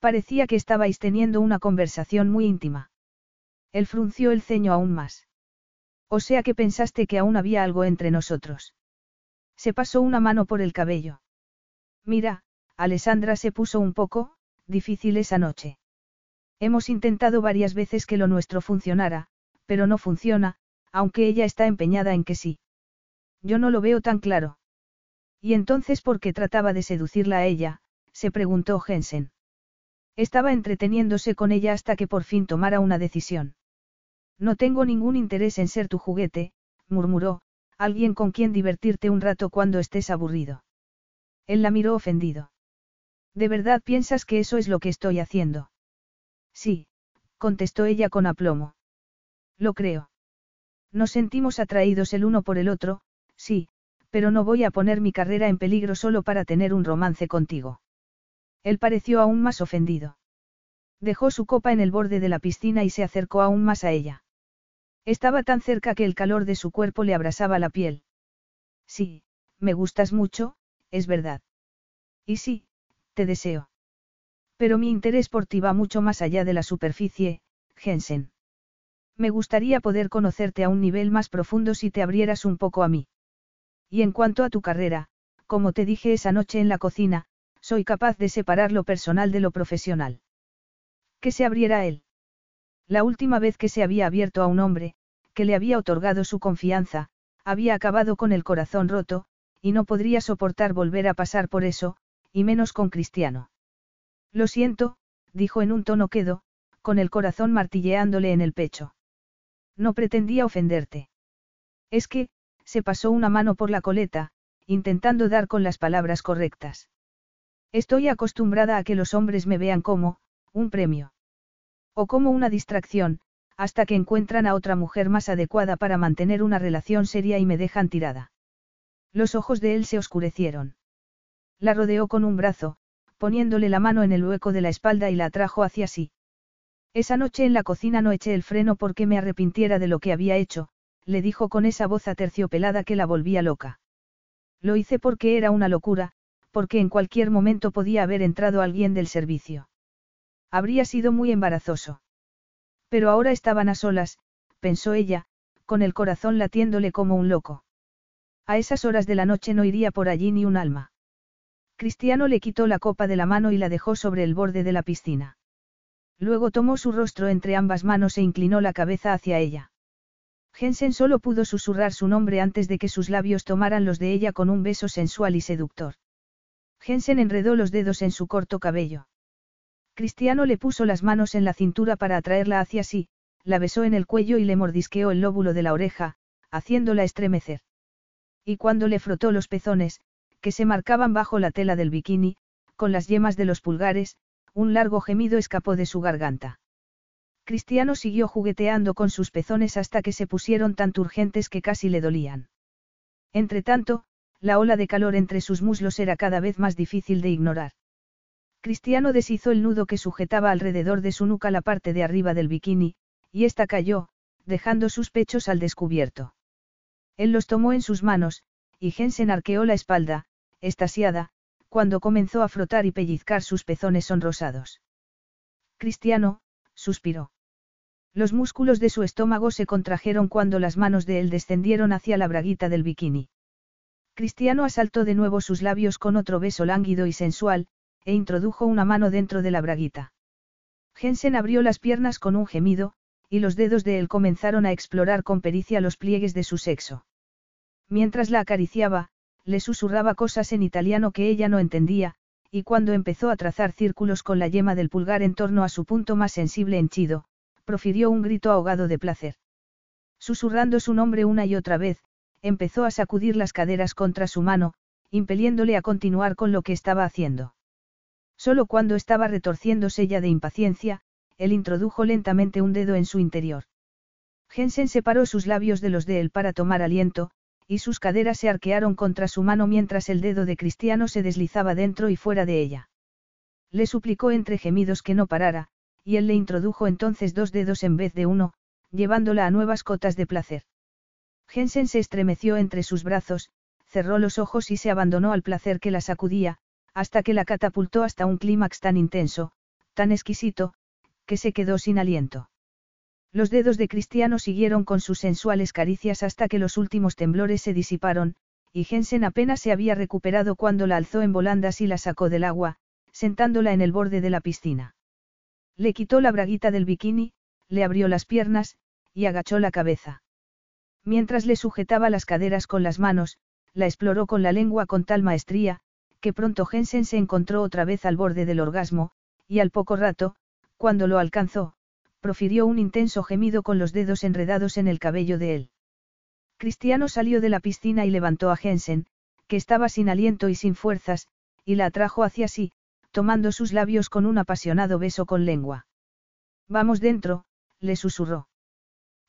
Parecía que estabais teniendo una conversación muy íntima. Él frunció el ceño aún más. O sea que pensaste que aún había algo entre nosotros. Se pasó una mano por el cabello. Mira, Alessandra se puso un poco, difícil esa noche. Hemos intentado varias veces que lo nuestro funcionara, pero no funciona, aunque ella está empeñada en que sí. Yo no lo veo tan claro. ¿Y entonces por qué trataba de seducirla a ella? se preguntó Jensen. Estaba entreteniéndose con ella hasta que por fin tomara una decisión. No tengo ningún interés en ser tu juguete, murmuró, alguien con quien divertirte un rato cuando estés aburrido. Él la miró ofendido. ¿De verdad piensas que eso es lo que estoy haciendo? Sí, contestó ella con aplomo. Lo creo. Nos sentimos atraídos el uno por el otro, sí, pero no voy a poner mi carrera en peligro solo para tener un romance contigo. Él pareció aún más ofendido. Dejó su copa en el borde de la piscina y se acercó aún más a ella. Estaba tan cerca que el calor de su cuerpo le abrasaba la piel. Sí, me gustas mucho, es verdad. Y sí, te deseo. Pero mi interés por ti va mucho más allá de la superficie, Jensen. Me gustaría poder conocerte a un nivel más profundo si te abrieras un poco a mí. Y en cuanto a tu carrera, como te dije esa noche en la cocina, soy capaz de separar lo personal de lo profesional. Que se abriera él. La última vez que se había abierto a un hombre, que le había otorgado su confianza, había acabado con el corazón roto, y no podría soportar volver a pasar por eso, y menos con Cristiano. Lo siento, dijo en un tono quedo, con el corazón martilleándole en el pecho. No pretendía ofenderte. Es que, se pasó una mano por la coleta, intentando dar con las palabras correctas. Estoy acostumbrada a que los hombres me vean como, un premio. O como una distracción, hasta que encuentran a otra mujer más adecuada para mantener una relación seria y me dejan tirada. Los ojos de él se oscurecieron. La rodeó con un brazo, poniéndole la mano en el hueco de la espalda y la atrajo hacia sí. Esa noche en la cocina no eché el freno porque me arrepintiera de lo que había hecho, le dijo con esa voz aterciopelada que la volvía loca. Lo hice porque era una locura, porque en cualquier momento podía haber entrado alguien del servicio. Habría sido muy embarazoso. Pero ahora estaban a solas, pensó ella, con el corazón latiéndole como un loco. A esas horas de la noche no iría por allí ni un alma. Cristiano le quitó la copa de la mano y la dejó sobre el borde de la piscina. Luego tomó su rostro entre ambas manos e inclinó la cabeza hacia ella. Jensen solo pudo susurrar su nombre antes de que sus labios tomaran los de ella con un beso sensual y seductor. Jensen enredó los dedos en su corto cabello. Cristiano le puso las manos en la cintura para atraerla hacia sí, la besó en el cuello y le mordisqueó el lóbulo de la oreja, haciéndola estremecer. Y cuando le frotó los pezones, que se marcaban bajo la tela del bikini, con las yemas de los pulgares, un largo gemido escapó de su garganta. Cristiano siguió jugueteando con sus pezones hasta que se pusieron tan turgentes que casi le dolían. Entretanto, la ola de calor entre sus muslos era cada vez más difícil de ignorar. Cristiano deshizo el nudo que sujetaba alrededor de su nuca la parte de arriba del bikini, y ésta cayó, dejando sus pechos al descubierto. Él los tomó en sus manos, y Jensen arqueó la espalda, estasiada, cuando comenzó a frotar y pellizcar sus pezones sonrosados. Cristiano, suspiró. Los músculos de su estómago se contrajeron cuando las manos de él descendieron hacia la braguita del bikini. Cristiano asaltó de nuevo sus labios con otro beso lánguido y sensual, e introdujo una mano dentro de la braguita. Jensen abrió las piernas con un gemido, y los dedos de él comenzaron a explorar con pericia los pliegues de su sexo. Mientras la acariciaba, le susurraba cosas en italiano que ella no entendía, y cuando empezó a trazar círculos con la yema del pulgar en torno a su punto más sensible henchido, profirió un grito ahogado de placer. Susurrando su nombre una y otra vez, empezó a sacudir las caderas contra su mano, impeliéndole a continuar con lo que estaba haciendo. Solo cuando estaba retorciéndose ya de impaciencia, él introdujo lentamente un dedo en su interior. Jensen separó sus labios de los de él para tomar aliento, y sus caderas se arquearon contra su mano mientras el dedo de Cristiano se deslizaba dentro y fuera de ella. Le suplicó entre gemidos que no parara, y él le introdujo entonces dos dedos en vez de uno, llevándola a nuevas cotas de placer. Jensen se estremeció entre sus brazos, cerró los ojos y se abandonó al placer que la sacudía, hasta que la catapultó hasta un clímax tan intenso, tan exquisito, que se quedó sin aliento. Los dedos de Cristiano siguieron con sus sensuales caricias hasta que los últimos temblores se disiparon, y Jensen apenas se había recuperado cuando la alzó en volandas y la sacó del agua, sentándola en el borde de la piscina. Le quitó la braguita del bikini, le abrió las piernas, y agachó la cabeza. Mientras le sujetaba las caderas con las manos, la exploró con la lengua con tal maestría, que pronto Jensen se encontró otra vez al borde del orgasmo, y al poco rato, cuando lo alcanzó, profirió un intenso gemido con los dedos enredados en el cabello de él. Cristiano salió de la piscina y levantó a Jensen, que estaba sin aliento y sin fuerzas, y la atrajo hacia sí, tomando sus labios con un apasionado beso con lengua. Vamos dentro, le susurró.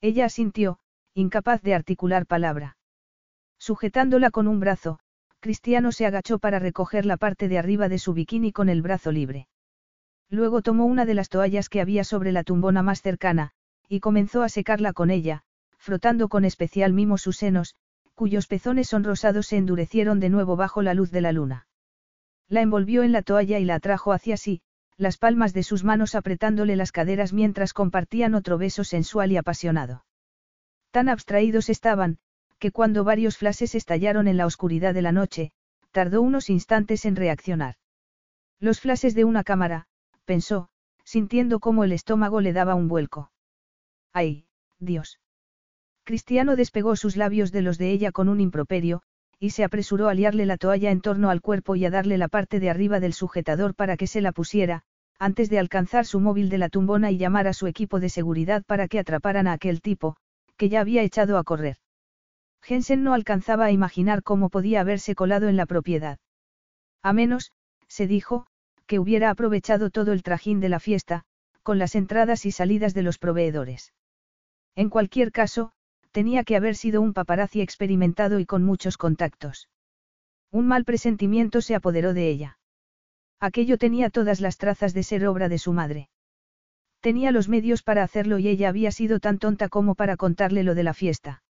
Ella asintió, incapaz de articular palabra. Sujetándola con un brazo, Cristiano se agachó para recoger la parte de arriba de su bikini con el brazo libre. Luego tomó una de las toallas que había sobre la tumbona más cercana, y comenzó a secarla con ella, frotando con especial mimo sus senos, cuyos pezones sonrosados se endurecieron de nuevo bajo la luz de la luna. La envolvió en la toalla y la atrajo hacia sí, las palmas de sus manos apretándole las caderas mientras compartían otro beso sensual y apasionado. Tan abstraídos estaban, que cuando varios flashes estallaron en la oscuridad de la noche, tardó unos instantes en reaccionar. Los flashes de una cámara, pensó, sintiendo cómo el estómago le daba un vuelco. ¡Ay, Dios! Cristiano despegó sus labios de los de ella con un improperio, y se apresuró a liarle la toalla en torno al cuerpo y a darle la parte de arriba del sujetador para que se la pusiera, antes de alcanzar su móvil de la tumbona y llamar a su equipo de seguridad para que atraparan a aquel tipo, que ya había echado a correr. Jensen no alcanzaba a imaginar cómo podía haberse colado en la propiedad. A menos, se dijo, que hubiera aprovechado todo el trajín de la fiesta, con las entradas y salidas de los proveedores. En cualquier caso, tenía que haber sido un paparazzi experimentado y con muchos contactos. Un mal presentimiento se apoderó de ella. Aquello tenía todas las trazas de ser obra de su madre. Tenía los medios para hacerlo y ella había sido tan tonta como para contarle lo de la fiesta.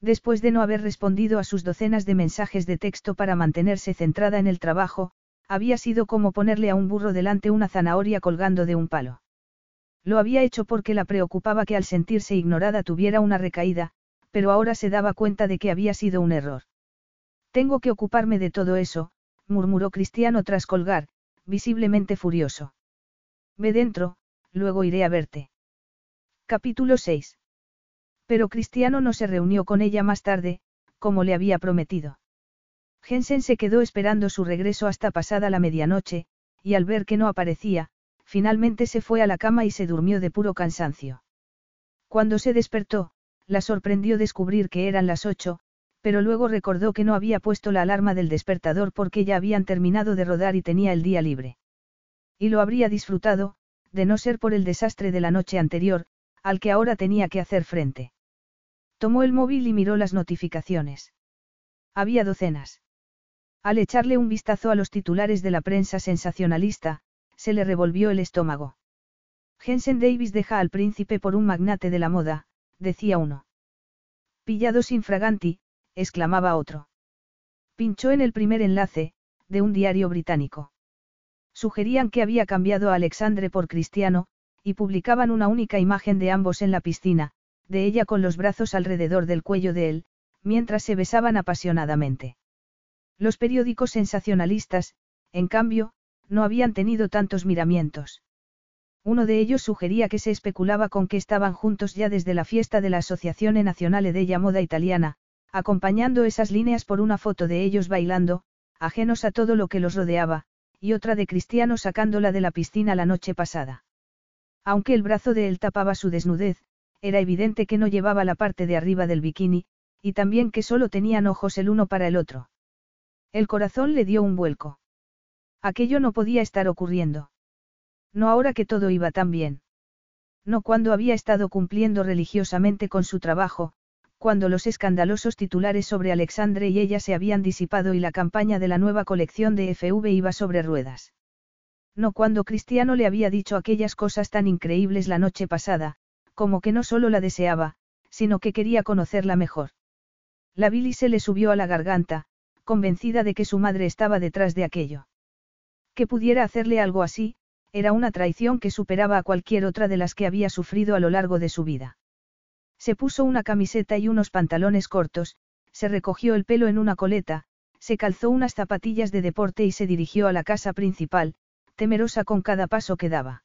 Después de no haber respondido a sus docenas de mensajes de texto para mantenerse centrada en el trabajo, había sido como ponerle a un burro delante una zanahoria colgando de un palo. Lo había hecho porque la preocupaba que al sentirse ignorada tuviera una recaída, pero ahora se daba cuenta de que había sido un error. Tengo que ocuparme de todo eso, murmuró Cristiano tras colgar, visiblemente furioso. Ve dentro, luego iré a verte. Capítulo 6. Pero Cristiano no se reunió con ella más tarde, como le había prometido. Jensen se quedó esperando su regreso hasta pasada la medianoche, y al ver que no aparecía, finalmente se fue a la cama y se durmió de puro cansancio. Cuando se despertó, la sorprendió descubrir que eran las ocho, pero luego recordó que no había puesto la alarma del despertador porque ya habían terminado de rodar y tenía el día libre. Y lo habría disfrutado, de no ser por el desastre de la noche anterior, al que ahora tenía que hacer frente. Tomó el móvil y miró las notificaciones. Había docenas. Al echarle un vistazo a los titulares de la prensa sensacionalista, se le revolvió el estómago. Jensen Davis deja al príncipe por un magnate de la moda, decía uno. Pillados infraganti, exclamaba otro. Pinchó en el primer enlace, de un diario británico. Sugerían que había cambiado a Alexandre por Cristiano, y publicaban una única imagen de ambos en la piscina, de ella con los brazos alrededor del cuello de él, mientras se besaban apasionadamente. Los periódicos sensacionalistas, en cambio, no habían tenido tantos miramientos. Uno de ellos sugería que se especulaba con que estaban juntos ya desde la fiesta de la Asociazione Nazionale della Moda Italiana, acompañando esas líneas por una foto de ellos bailando, ajenos a todo lo que los rodeaba, y otra de Cristiano sacándola de la piscina la noche pasada. Aunque el brazo de él tapaba su desnudez, era evidente que no llevaba la parte de arriba del bikini, y también que solo tenían ojos el uno para el otro. El corazón le dio un vuelco. Aquello no podía estar ocurriendo. No ahora que todo iba tan bien. No cuando había estado cumpliendo religiosamente con su trabajo, cuando los escandalosos titulares sobre Alexandre y ella se habían disipado y la campaña de la nueva colección de FV iba sobre ruedas. No cuando Cristiano le había dicho aquellas cosas tan increíbles la noche pasada, como que no solo la deseaba, sino que quería conocerla mejor. La Billy se le subió a la garganta, convencida de que su madre estaba detrás de aquello. Que pudiera hacerle algo así, era una traición que superaba a cualquier otra de las que había sufrido a lo largo de su vida. Se puso una camiseta y unos pantalones cortos, se recogió el pelo en una coleta, se calzó unas zapatillas de deporte y se dirigió a la casa principal, temerosa con cada paso que daba.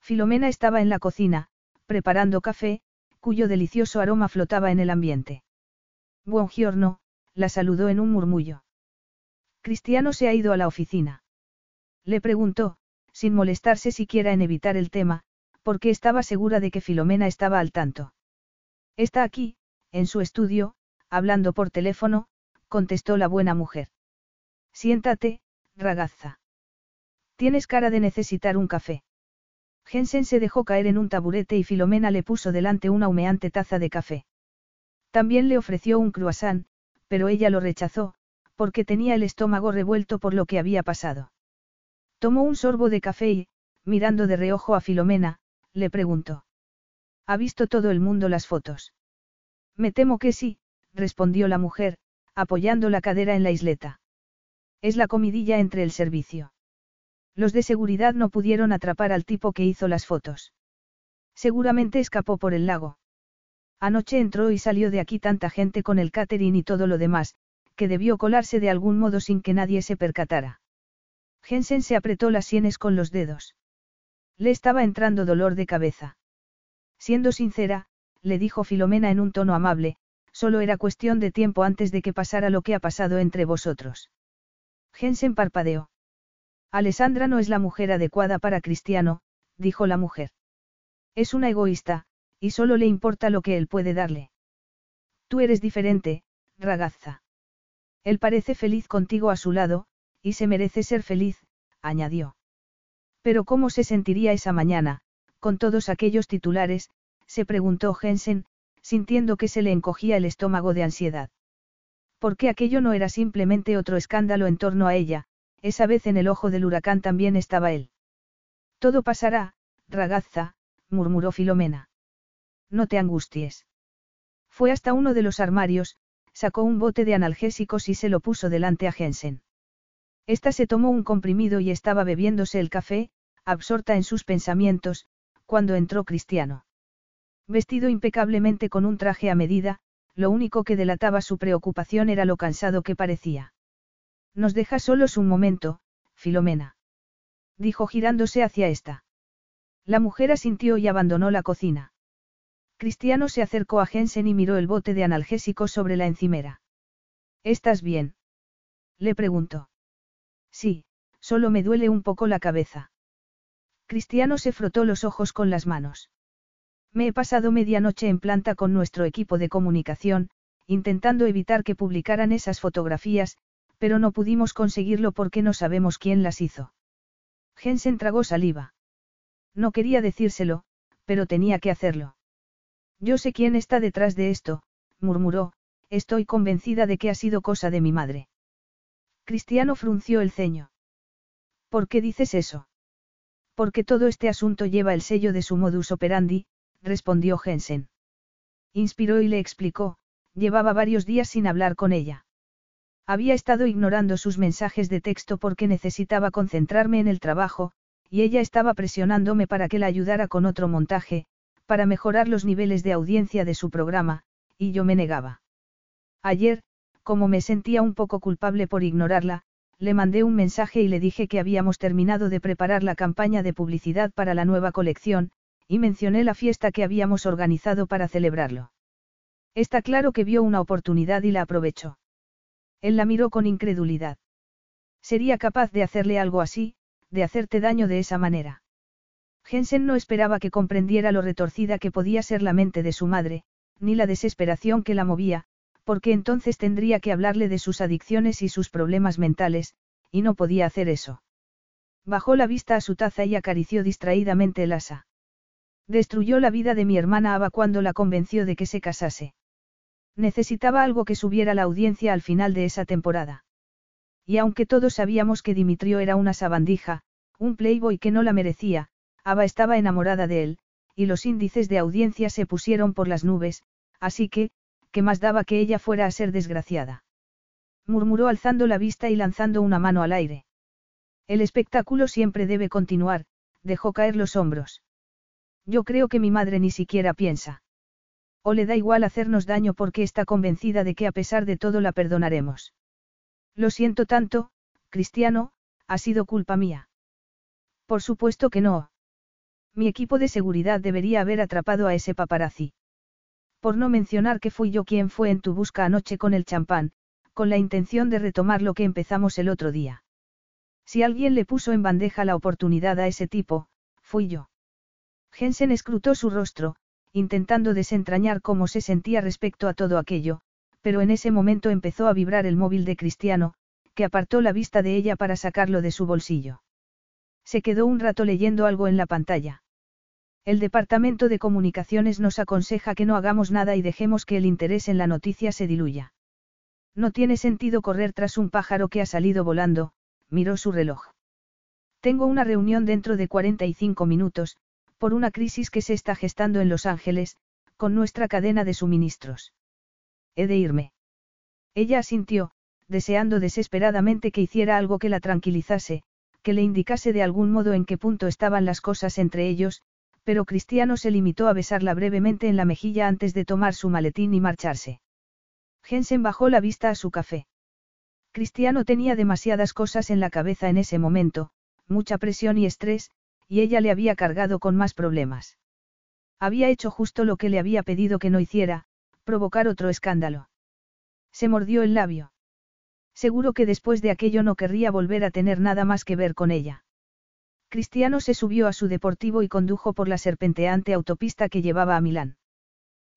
Filomena estaba en la cocina, preparando café, cuyo delicioso aroma flotaba en el ambiente. Buongiorno, la saludó en un murmullo. Cristiano se ha ido a la oficina. Le preguntó, sin molestarse siquiera en evitar el tema, porque estaba segura de que Filomena estaba al tanto. Está aquí, en su estudio, hablando por teléfono, contestó la buena mujer. Siéntate, ragazza. Tienes cara de necesitar un café. Jensen se dejó caer en un taburete y Filomena le puso delante una humeante taza de café. También le ofreció un croissant, pero ella lo rechazó, porque tenía el estómago revuelto por lo que había pasado. Tomó un sorbo de café y, mirando de reojo a Filomena, le preguntó. ¿Ha visto todo el mundo las fotos? Me temo que sí, respondió la mujer, apoyando la cadera en la isleta. Es la comidilla entre el servicio. Los de seguridad no pudieron atrapar al tipo que hizo las fotos. Seguramente escapó por el lago. Anoche entró y salió de aquí tanta gente con el catering y todo lo demás, que debió colarse de algún modo sin que nadie se percatara. Jensen se apretó las sienes con los dedos. Le estaba entrando dolor de cabeza. Siendo sincera, le dijo Filomena en un tono amable, solo era cuestión de tiempo antes de que pasara lo que ha pasado entre vosotros. Jensen parpadeó. Alessandra no es la mujer adecuada para Cristiano, dijo la mujer. Es una egoísta, y solo le importa lo que él puede darle. Tú eres diferente, ragazza. Él parece feliz contigo a su lado, y se merece ser feliz, añadió. Pero ¿cómo se sentiría esa mañana, con todos aquellos titulares, se preguntó Jensen, sintiendo que se le encogía el estómago de ansiedad. Porque aquello no era simplemente otro escándalo en torno a ella, esa vez en el ojo del huracán también estaba él. Todo pasará, ragazza, murmuró Filomena. No te angusties. Fue hasta uno de los armarios, sacó un bote de analgésicos y se lo puso delante a Jensen. Esta se tomó un comprimido y estaba bebiéndose el café, absorta en sus pensamientos, cuando entró Cristiano. Vestido impecablemente con un traje a medida, lo único que delataba su preocupación era lo cansado que parecía. Nos deja solos un momento, Filomena. Dijo girándose hacia esta. La mujer asintió y abandonó la cocina. Cristiano se acercó a Jensen y miró el bote de analgésico sobre la encimera. ¿Estás bien? Le preguntó. Sí, solo me duele un poco la cabeza. Cristiano se frotó los ojos con las manos. Me he pasado medianoche en planta con nuestro equipo de comunicación, intentando evitar que publicaran esas fotografías, pero no pudimos conseguirlo porque no sabemos quién las hizo. Jensen tragó saliva. No quería decírselo, pero tenía que hacerlo. Yo sé quién está detrás de esto, murmuró, estoy convencida de que ha sido cosa de mi madre. Cristiano frunció el ceño. ¿Por qué dices eso? Porque todo este asunto lleva el sello de su modus operandi, respondió Jensen. Inspiró y le explicó, llevaba varios días sin hablar con ella. Había estado ignorando sus mensajes de texto porque necesitaba concentrarme en el trabajo, y ella estaba presionándome para que la ayudara con otro montaje, para mejorar los niveles de audiencia de su programa, y yo me negaba. Ayer, como me sentía un poco culpable por ignorarla, le mandé un mensaje y le dije que habíamos terminado de preparar la campaña de publicidad para la nueva colección, y mencioné la fiesta que habíamos organizado para celebrarlo. Está claro que vio una oportunidad y la aprovechó. Él la miró con incredulidad. Sería capaz de hacerle algo así, de hacerte daño de esa manera. Jensen no esperaba que comprendiera lo retorcida que podía ser la mente de su madre, ni la desesperación que la movía, porque entonces tendría que hablarle de sus adicciones y sus problemas mentales, y no podía hacer eso. Bajó la vista a su taza y acarició distraídamente el asa. Destruyó la vida de mi hermana Ava cuando la convenció de que se casase. Necesitaba algo que subiera la audiencia al final de esa temporada. Y aunque todos sabíamos que Dimitrio era una sabandija, un playboy que no la merecía, Ava estaba enamorada de él, y los índices de audiencia se pusieron por las nubes, así que, ¿qué más daba que ella fuera a ser desgraciada? Murmuró alzando la vista y lanzando una mano al aire. El espectáculo siempre debe continuar, dejó caer los hombros. Yo creo que mi madre ni siquiera piensa. O le da igual hacernos daño porque está convencida de que a pesar de todo la perdonaremos. Lo siento tanto, Cristiano, ha sido culpa mía. Por supuesto que no. Mi equipo de seguridad debería haber atrapado a ese paparazzi. Por no mencionar que fui yo quien fue en tu busca anoche con el champán, con la intención de retomar lo que empezamos el otro día. Si alguien le puso en bandeja la oportunidad a ese tipo, fui yo. Jensen escrutó su rostro, intentando desentrañar cómo se sentía respecto a todo aquello, pero en ese momento empezó a vibrar el móvil de Cristiano, que apartó la vista de ella para sacarlo de su bolsillo. Se quedó un rato leyendo algo en la pantalla. El Departamento de Comunicaciones nos aconseja que no hagamos nada y dejemos que el interés en la noticia se diluya. No tiene sentido correr tras un pájaro que ha salido volando, miró su reloj. Tengo una reunión dentro de 45 minutos, por una crisis que se está gestando en Los Ángeles, con nuestra cadena de suministros. He de irme. Ella asintió, deseando desesperadamente que hiciera algo que la tranquilizase, que le indicase de algún modo en qué punto estaban las cosas entre ellos, pero Cristiano se limitó a besarla brevemente en la mejilla antes de tomar su maletín y marcharse. Jensen bajó la vista a su café. Cristiano tenía demasiadas cosas en la cabeza en ese momento, mucha presión y estrés, y ella le había cargado con más problemas. Había hecho justo lo que le había pedido que no hiciera, provocar otro escándalo. Se mordió el labio. Seguro que después de aquello no querría volver a tener nada más que ver con ella. Cristiano se subió a su deportivo y condujo por la serpenteante autopista que llevaba a Milán.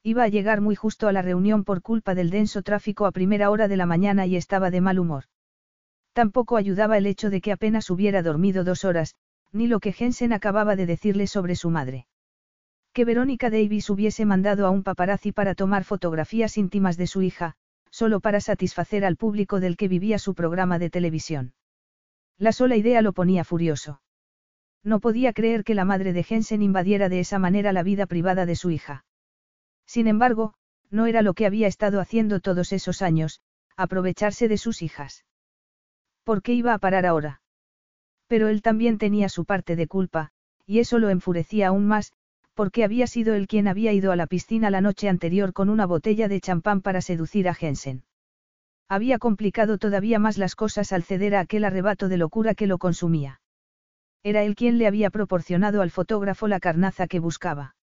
Iba a llegar muy justo a la reunión por culpa del denso tráfico a primera hora de la mañana y estaba de mal humor. Tampoco ayudaba el hecho de que apenas hubiera dormido dos horas, ni lo que Jensen acababa de decirle sobre su madre. Que Verónica Davis hubiese mandado a un paparazzi para tomar fotografías íntimas de su hija, solo para satisfacer al público del que vivía su programa de televisión. La sola idea lo ponía furioso. No podía creer que la madre de Jensen invadiera de esa manera la vida privada de su hija. Sin embargo, no era lo que había estado haciendo todos esos años, aprovecharse de sus hijas. ¿Por qué iba a parar ahora? Pero él también tenía su parte de culpa, y eso lo enfurecía aún más, porque había sido él quien había ido a la piscina la noche anterior con una botella de champán para seducir a Jensen. Había complicado todavía más las cosas al ceder a aquel arrebato de locura que lo consumía. Era él quien le había proporcionado al fotógrafo la carnaza que buscaba.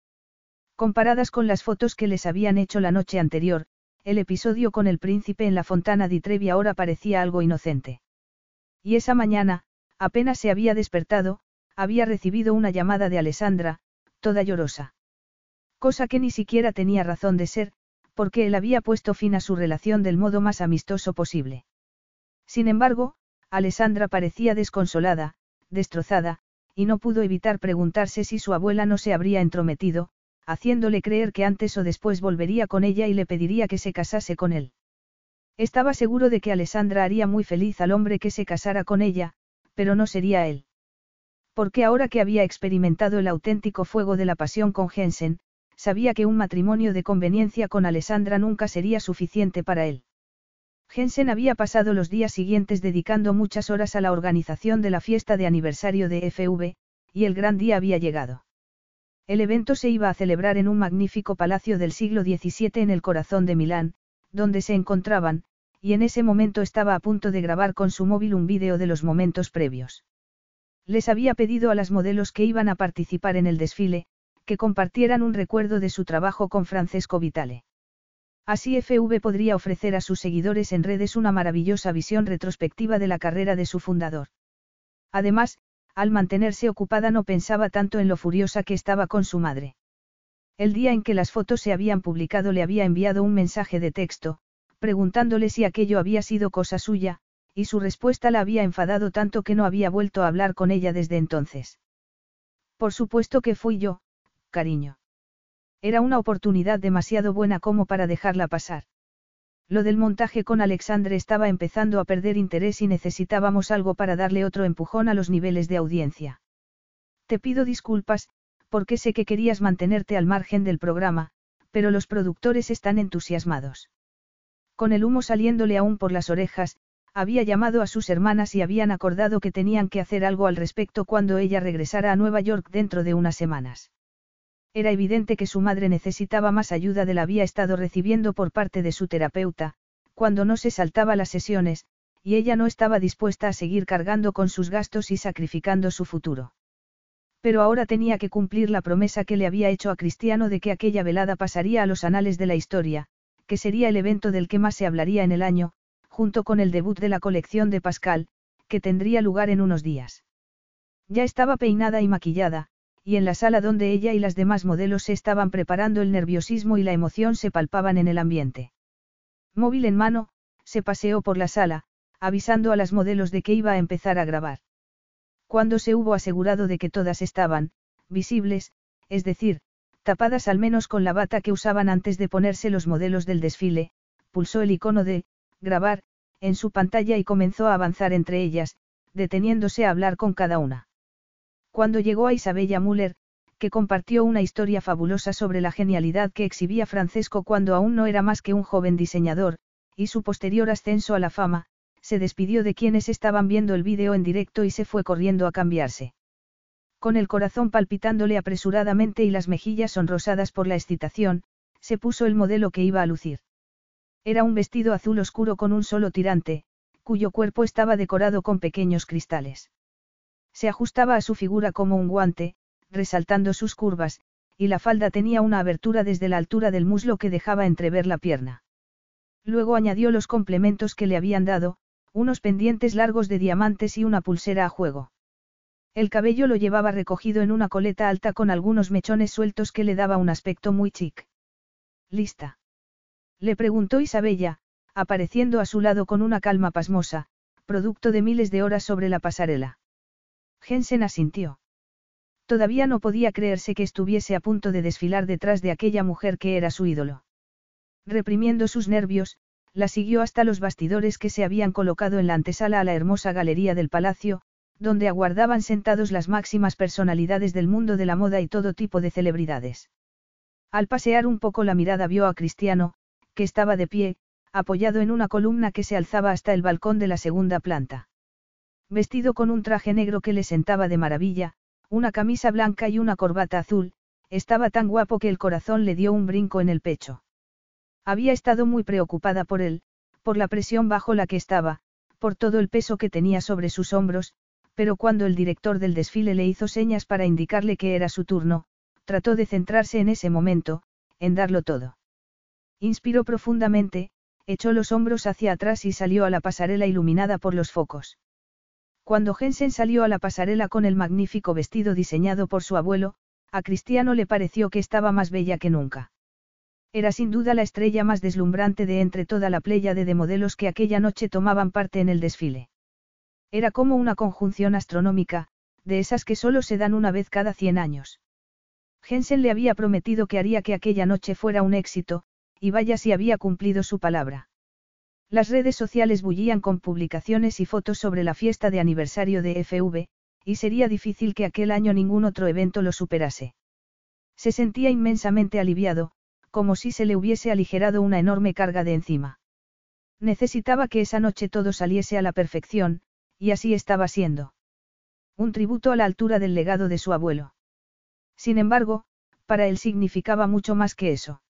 Comparadas con las fotos que les habían hecho la noche anterior, el episodio con el príncipe en la fontana di Trevi ahora parecía algo inocente. Y esa mañana, Apenas se había despertado, había recibido una llamada de Alessandra, toda llorosa. Cosa que ni siquiera tenía razón de ser, porque él había puesto fin a su relación del modo más amistoso posible. Sin embargo, Alessandra parecía desconsolada, destrozada, y no pudo evitar preguntarse si su abuela no se habría entrometido, haciéndole creer que antes o después volvería con ella y le pediría que se casase con él. Estaba seguro de que Alessandra haría muy feliz al hombre que se casara con ella, pero no sería él. Porque ahora que había experimentado el auténtico fuego de la pasión con Jensen, sabía que un matrimonio de conveniencia con Alessandra nunca sería suficiente para él. Jensen había pasado los días siguientes dedicando muchas horas a la organización de la fiesta de aniversario de FV, y el gran día había llegado. El evento se iba a celebrar en un magnífico palacio del siglo XVII en el corazón de Milán, donde se encontraban, y en ese momento estaba a punto de grabar con su móvil un vídeo de los momentos previos. Les había pedido a las modelos que iban a participar en el desfile, que compartieran un recuerdo de su trabajo con Francesco Vitale. Así FV podría ofrecer a sus seguidores en redes una maravillosa visión retrospectiva de la carrera de su fundador. Además, al mantenerse ocupada no pensaba tanto en lo furiosa que estaba con su madre. El día en que las fotos se habían publicado le había enviado un mensaje de texto, preguntándole si aquello había sido cosa suya, y su respuesta la había enfadado tanto que no había vuelto a hablar con ella desde entonces. Por supuesto que fui yo, cariño. Era una oportunidad demasiado buena como para dejarla pasar. Lo del montaje con Alexandre estaba empezando a perder interés y necesitábamos algo para darle otro empujón a los niveles de audiencia. Te pido disculpas, porque sé que querías mantenerte al margen del programa, pero los productores están entusiasmados. Con el humo saliéndole aún por las orejas, había llamado a sus hermanas y habían acordado que tenían que hacer algo al respecto cuando ella regresara a Nueva York dentro de unas semanas. Era evidente que su madre necesitaba más ayuda de la había estado recibiendo por parte de su terapeuta, cuando no se saltaba las sesiones, y ella no estaba dispuesta a seguir cargando con sus gastos y sacrificando su futuro. Pero ahora tenía que cumplir la promesa que le había hecho a Cristiano de que aquella velada pasaría a los anales de la historia, que sería el evento del que más se hablaría en el año, junto con el debut de la colección de Pascal, que tendría lugar en unos días. Ya estaba peinada y maquillada, y en la sala donde ella y las demás modelos se estaban preparando el nerviosismo y la emoción se palpaban en el ambiente. Móvil en mano, se paseó por la sala, avisando a las modelos de que iba a empezar a grabar. Cuando se hubo asegurado de que todas estaban, visibles, es decir, tapadas al menos con la bata que usaban antes de ponerse los modelos del desfile, pulsó el icono de, grabar, en su pantalla y comenzó a avanzar entre ellas, deteniéndose a hablar con cada una. Cuando llegó a Isabella Müller, que compartió una historia fabulosa sobre la genialidad que exhibía Francesco cuando aún no era más que un joven diseñador, y su posterior ascenso a la fama, se despidió de quienes estaban viendo el vídeo en directo y se fue corriendo a cambiarse. Con el corazón palpitándole apresuradamente y las mejillas sonrosadas por la excitación, se puso el modelo que iba a lucir. Era un vestido azul oscuro con un solo tirante, cuyo cuerpo estaba decorado con pequeños cristales. Se ajustaba a su figura como un guante, resaltando sus curvas, y la falda tenía una abertura desde la altura del muslo que dejaba entrever la pierna. Luego añadió los complementos que le habían dado, unos pendientes largos de diamantes y una pulsera a juego. El cabello lo llevaba recogido en una coleta alta con algunos mechones sueltos que le daba un aspecto muy chic. ¿Lista? Le preguntó Isabella, apareciendo a su lado con una calma pasmosa, producto de miles de horas sobre la pasarela. Jensen asintió. Todavía no podía creerse que estuviese a punto de desfilar detrás de aquella mujer que era su ídolo. Reprimiendo sus nervios, la siguió hasta los bastidores que se habían colocado en la antesala a la hermosa galería del palacio, donde aguardaban sentados las máximas personalidades del mundo de la moda y todo tipo de celebridades. Al pasear un poco la mirada vio a Cristiano, que estaba de pie, apoyado en una columna que se alzaba hasta el balcón de la segunda planta. Vestido con un traje negro que le sentaba de maravilla, una camisa blanca y una corbata azul, estaba tan guapo que el corazón le dio un brinco en el pecho. Había estado muy preocupada por él, por la presión bajo la que estaba, por todo el peso que tenía sobre sus hombros, pero cuando el director del desfile le hizo señas para indicarle que era su turno, trató de centrarse en ese momento, en darlo todo. Inspiró profundamente, echó los hombros hacia atrás y salió a la pasarela iluminada por los focos. Cuando Jensen salió a la pasarela con el magnífico vestido diseñado por su abuelo, a Cristiano le pareció que estaba más bella que nunca. Era sin duda la estrella más deslumbrante de entre toda la pléyade de modelos que aquella noche tomaban parte en el desfile. Era como una conjunción astronómica, de esas que solo se dan una vez cada cien años. Jensen le había prometido que haría que aquella noche fuera un éxito, y vaya si había cumplido su palabra. Las redes sociales bullían con publicaciones y fotos sobre la fiesta de aniversario de FV, y sería difícil que aquel año ningún otro evento lo superase. Se sentía inmensamente aliviado, como si se le hubiese aligerado una enorme carga de encima. Necesitaba que esa noche todo saliese a la perfección, y así estaba siendo. Un tributo a la altura del legado de su abuelo. Sin embargo, para él significaba mucho más que eso.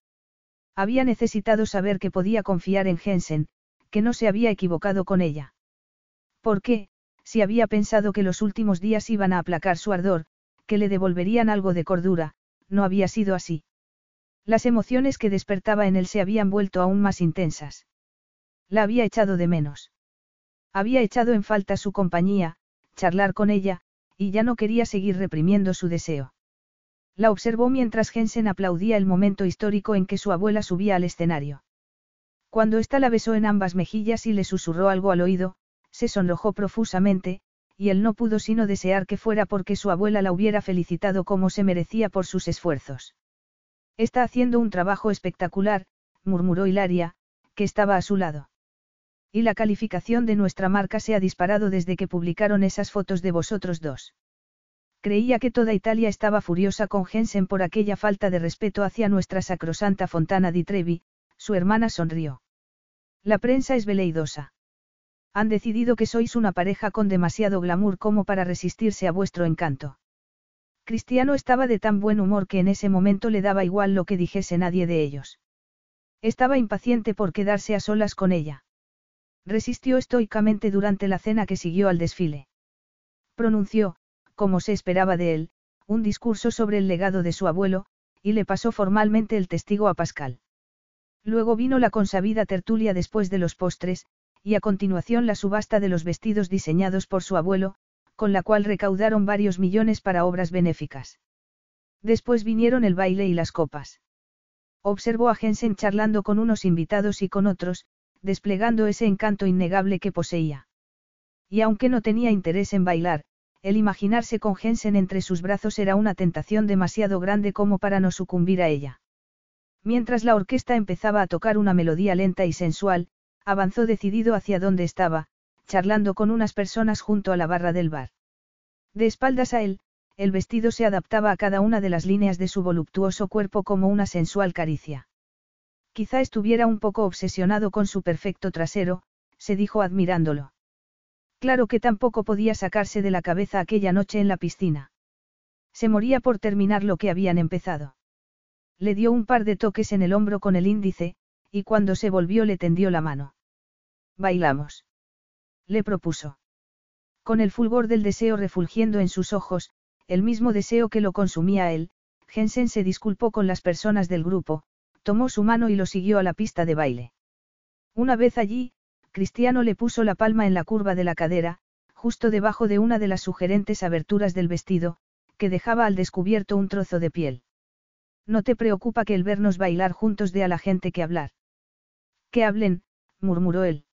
Había necesitado saber que podía confiar en Jensen, que no se había equivocado con ella. ¿Por qué, si había pensado que los últimos días iban a aplacar su ardor, que le devolverían algo de cordura, no había sido así? Las emociones que despertaba en él se habían vuelto aún más intensas. La había echado de menos. Había echado en falta su compañía, charlar con ella, y ya no quería seguir reprimiendo su deseo. La observó mientras Jensen aplaudía el momento histórico en que su abuela subía al escenario. Cuando ésta la besó en ambas mejillas y le susurró algo al oído, se sonrojó profusamente, y él no pudo sino desear que fuera porque su abuela la hubiera felicitado como se merecía por sus esfuerzos. Está haciendo un trabajo espectacular, murmuró Hilaria, que estaba a su lado. Y la calificación de nuestra marca se ha disparado desde que publicaron esas fotos de vosotros dos. Creía que toda Italia estaba furiosa con Jensen por aquella falta de respeto hacia nuestra sacrosanta Fontana di Trevi, su hermana sonrió. La prensa es veleidosa. Han decidido que sois una pareja con demasiado glamour como para resistirse a vuestro encanto. Cristiano estaba de tan buen humor que en ese momento le daba igual lo que dijese nadie de ellos. Estaba impaciente por quedarse a solas con ella. Resistió estoicamente durante la cena que siguió al desfile. Pronunció, como se esperaba de él, un discurso sobre el legado de su abuelo, y le pasó formalmente el testigo a Pascal. Luego vino la consabida tertulia después de los postres, y a continuación la subasta de los vestidos diseñados por su abuelo, con la cual recaudaron varios millones para obras benéficas. Después vinieron el baile y las copas. Observó a Jensen charlando con unos invitados y con otros, desplegando ese encanto innegable que poseía. Y aunque no tenía interés en bailar, el imaginarse con Jensen entre sus brazos era una tentación demasiado grande como para no sucumbir a ella. Mientras la orquesta empezaba a tocar una melodía lenta y sensual, avanzó decidido hacia donde estaba, charlando con unas personas junto a la barra del bar. De espaldas a él, el vestido se adaptaba a cada una de las líneas de su voluptuoso cuerpo como una sensual caricia. Quizá estuviera un poco obsesionado con su perfecto trasero, se dijo admirándolo. Claro que tampoco podía sacarse de la cabeza aquella noche en la piscina. Se moría por terminar lo que habían empezado. Le dio un par de toques en el hombro con el índice, y cuando se volvió le tendió la mano. Bailamos. Le propuso. Con el fulgor del deseo refulgiendo en sus ojos, el mismo deseo que lo consumía a él, Jensen se disculpó con las personas del grupo, tomó su mano y lo siguió a la pista de baile. Una vez allí, Cristiano le puso la palma en la curva de la cadera, justo debajo de una de las sugerentes aberturas del vestido, que dejaba al descubierto un trozo de piel. No te preocupa que el vernos bailar juntos dé a la gente que hablar. Que hablen, murmuró él.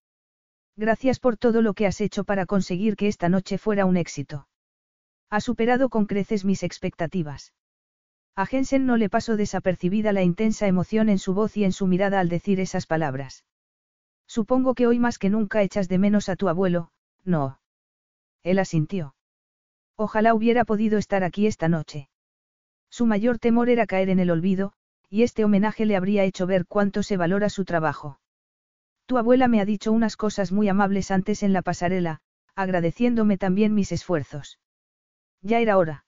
Gracias por todo lo que has hecho para conseguir que esta noche fuera un éxito. Ha superado con creces mis expectativas. A Jensen no le pasó desapercibida la intensa emoción en su voz y en su mirada al decir esas palabras. Supongo que hoy más que nunca echas de menos a tu abuelo, no. Él asintió. Ojalá hubiera podido estar aquí esta noche. Su mayor temor era caer en el olvido, y este homenaje le habría hecho ver cuánto se valora su trabajo. Tu abuela me ha dicho unas cosas muy amables antes en la pasarela, agradeciéndome también mis esfuerzos. Ya era hora.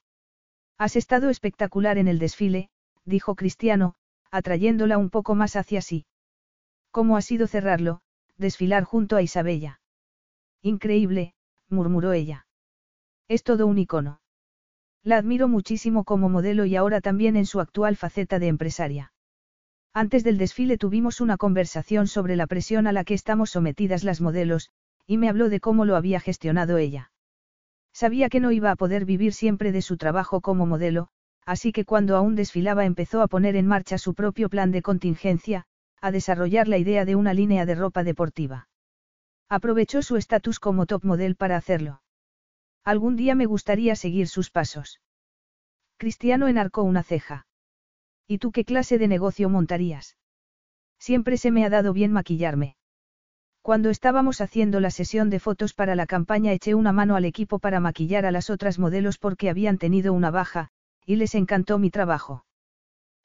Has estado espectacular en el desfile, dijo Cristiano, atrayéndola un poco más hacia sí. ¿Cómo ha sido cerrarlo, desfilar junto a Isabella? Increíble, murmuró ella. Es todo un icono. La admiro muchísimo como modelo y ahora también en su actual faceta de empresaria. Antes del desfile tuvimos una conversación sobre la presión a la que estamos sometidas las modelos, y me habló de cómo lo había gestionado ella. Sabía que no iba a poder vivir siempre de su trabajo como modelo, así que cuando aún desfilaba empezó a poner en marcha su propio plan de contingencia, a desarrollar la idea de una línea de ropa deportiva. Aprovechó su estatus como top model para hacerlo. Algún día me gustaría seguir sus pasos. Cristiano enarcó una ceja. ¿Y tú qué clase de negocio montarías? Siempre se me ha dado bien maquillarme. Cuando estábamos haciendo la sesión de fotos para la campaña eché una mano al equipo para maquillar a las otras modelos porque habían tenido una baja, y les encantó mi trabajo.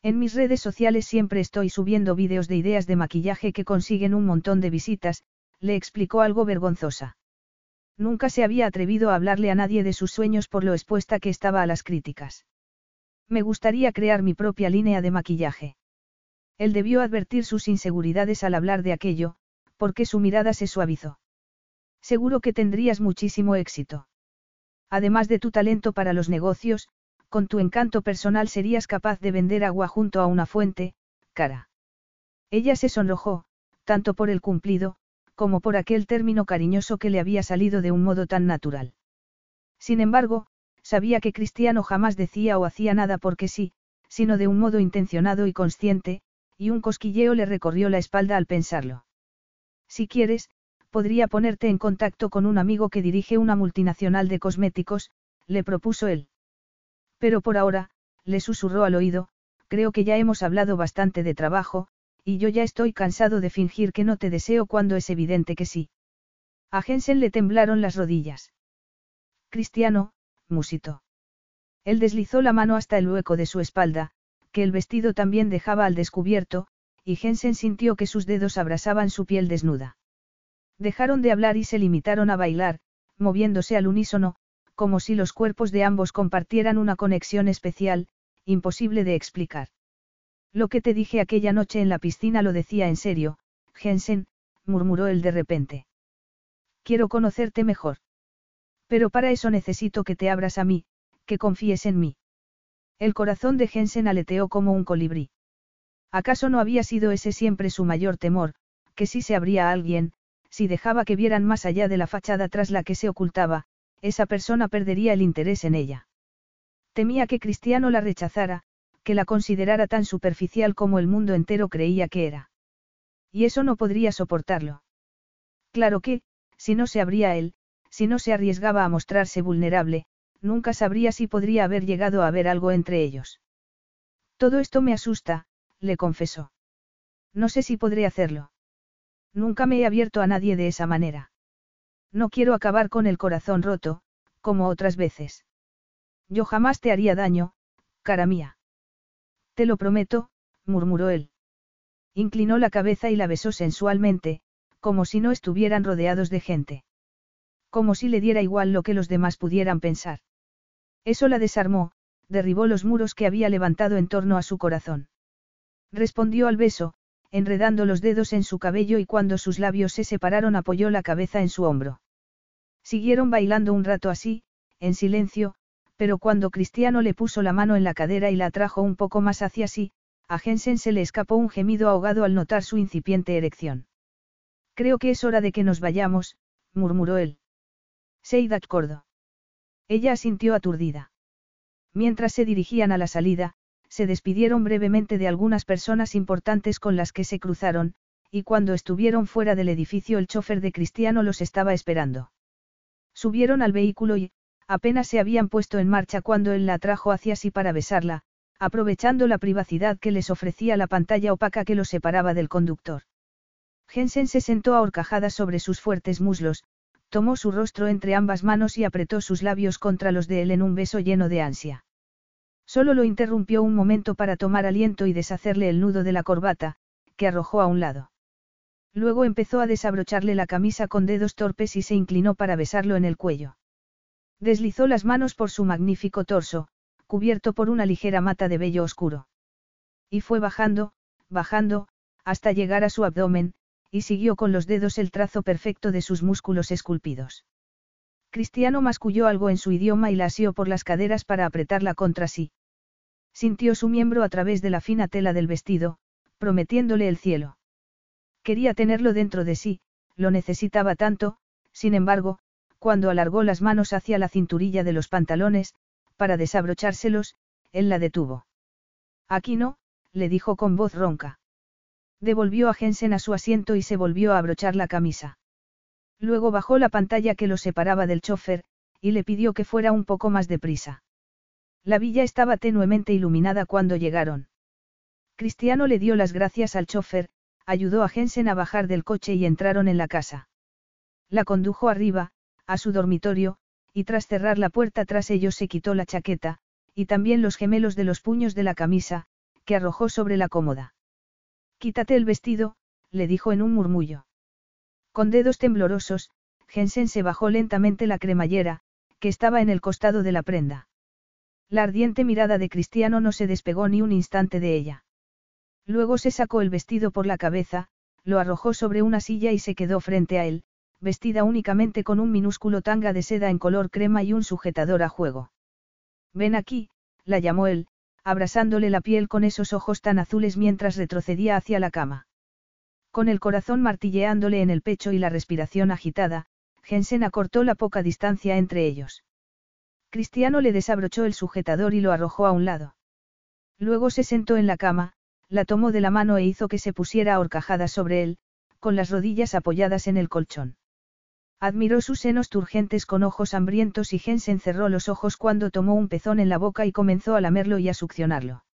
En mis redes sociales siempre estoy subiendo vídeos de ideas de maquillaje que consiguen un montón de visitas, le explicó algo vergonzosa. Nunca se había atrevido a hablarle a nadie de sus sueños por lo expuesta que estaba a las críticas. Me gustaría crear mi propia línea de maquillaje. Él debió advertir sus inseguridades al hablar de aquello, porque su mirada se suavizó. Seguro que tendrías muchísimo éxito. Además de tu talento para los negocios, con tu encanto personal serías capaz de vender agua junto a una fuente, cara. Ella se sonrojó, tanto por el cumplido, como por aquel término cariñoso que le había salido de un modo tan natural. Sin embargo, sabía que Cristiano jamás decía o hacía nada porque sí, sino de un modo intencionado y consciente, y un cosquilleo le recorrió la espalda al pensarlo. Si quieres, podría ponerte en contacto con un amigo que dirige una multinacional de cosméticos, le propuso él. Pero por ahora, le susurró al oído, creo que ya hemos hablado bastante de trabajo, y yo ya estoy cansado de fingir que no te deseo cuando es evidente que sí. A Jensen le temblaron las rodillas. Cristiano, musito. Él deslizó la mano hasta el hueco de su espalda, que el vestido también dejaba al descubierto, y Jensen sintió que sus dedos abrasaban su piel desnuda. Dejaron de hablar y se limitaron a bailar, moviéndose al unísono, como si los cuerpos de ambos compartieran una conexión especial, imposible de explicar. Lo que te dije aquella noche en la piscina lo decía en serio, Jensen, murmuró él de repente. Quiero conocerte mejor. Pero para eso necesito que te abras a mí, que confíes en mí. El corazón de Jensen aleteó como un colibrí. ¿Acaso no había sido ese siempre su mayor temor, que si se abría a alguien, si dejaba que vieran más allá de la fachada tras la que se ocultaba, esa persona perdería el interés en ella. Temía que Cristiano la rechazara, que la considerara tan superficial como el mundo entero creía que era. Y eso no podría soportarlo. Claro que, si no se abría él, si no se arriesgaba a mostrarse vulnerable, nunca sabría si podría haber llegado a haber algo entre ellos. Todo esto me asusta, le confesó. No sé si podré hacerlo. Nunca me he abierto a nadie de esa manera. No quiero acabar con el corazón roto, como otras veces. Yo jamás te haría daño, cara mía. Te lo prometo, murmuró él. Inclinó la cabeza y la besó sensualmente, como si no estuvieran rodeados de gente. Como si le diera igual lo que los demás pudieran pensar. Eso la desarmó, derribó los muros que había levantado en torno a su corazón. Respondió al beso, enredando los dedos en su cabello y cuando sus labios se separaron apoyó la cabeza en su hombro. Siguieron bailando un rato así, en silencio, pero cuando Cristiano le puso la mano en la cadera y la atrajo un poco más hacia sí, a Jensen se le escapó un gemido ahogado al notar su incipiente erección. Creo que es hora de que nos vayamos, murmuró él. Sei d'accordo. Ella asintió aturdida. Mientras se dirigían a la salida, se despidieron brevemente de algunas personas importantes con las que se cruzaron, y cuando estuvieron fuera del edificio el chofer de Cristiano los estaba esperando. Subieron al vehículo y, apenas se habían puesto en marcha cuando él la trajo hacia sí para besarla, aprovechando la privacidad que les ofrecía la pantalla opaca que los separaba del conductor. Jensen se sentó ahorcajada sobre sus fuertes muslos, tomó su rostro entre ambas manos y apretó sus labios contra los de él en un beso lleno de ansia. Solo lo interrumpió un momento para tomar aliento y deshacerle el nudo de la corbata, que arrojó a un lado. Luego empezó a desabrocharle la camisa con dedos torpes y se inclinó para besarlo en el cuello. Deslizó las manos por su magnífico torso, cubierto por una ligera mata de vello oscuro. Y fue bajando, bajando, hasta llegar a su abdomen, y siguió con los dedos el trazo perfecto de sus músculos esculpidos. Cristiano masculló algo en su idioma y la asió por las caderas para apretarla contra sí. Sintió su miembro a través de la fina tela del vestido, prometiéndole el cielo. Quería tenerlo dentro de sí, lo necesitaba tanto, sin embargo, cuando alargó las manos hacia la cinturilla de los pantalones, para desabrochárselos, él la detuvo. Aquí no, le dijo con voz ronca. Devolvió a Jensen a su asiento y se volvió a abrochar la camisa. Luego bajó la pantalla que lo separaba del chofer, y le pidió que fuera un poco más deprisa. La villa estaba tenuemente iluminada cuando llegaron. Cristiano le dio las gracias al chofer, ayudó a Jensen a bajar del coche y entraron en la casa. La condujo arriba, a su dormitorio, y tras cerrar la puerta tras ellos se quitó la chaqueta, y también los gemelos de los puños de la camisa, que arrojó sobre la cómoda. Quítate el vestido, le dijo en un murmullo. Con dedos temblorosos, Jensen se bajó lentamente la cremallera, que estaba en el costado de la prenda. La ardiente mirada de Cristiano no se despegó ni un instante de ella. Luego se sacó el vestido por la cabeza, lo arrojó sobre una silla y se quedó frente a él, vestida únicamente con un minúsculo tanga de seda en color crema y un sujetador a juego. Ven aquí, la llamó él, abrasándole la piel con esos ojos tan azules mientras retrocedía hacia la cama. Con el corazón martilleándole en el pecho y la respiración agitada, Jensen acortó la poca distancia entre ellos. Cristiano le desabrochó el sujetador y lo arrojó a un lado. Luego se sentó en la cama, la tomó de la mano e hizo que se pusiera horcajada sobre él, con las rodillas apoyadas en el colchón. Admiró sus senos turgentes con ojos hambrientos y Jensen cerró los ojos cuando tomó un pezón en la boca y comenzó a lamerlo y a succionarlo.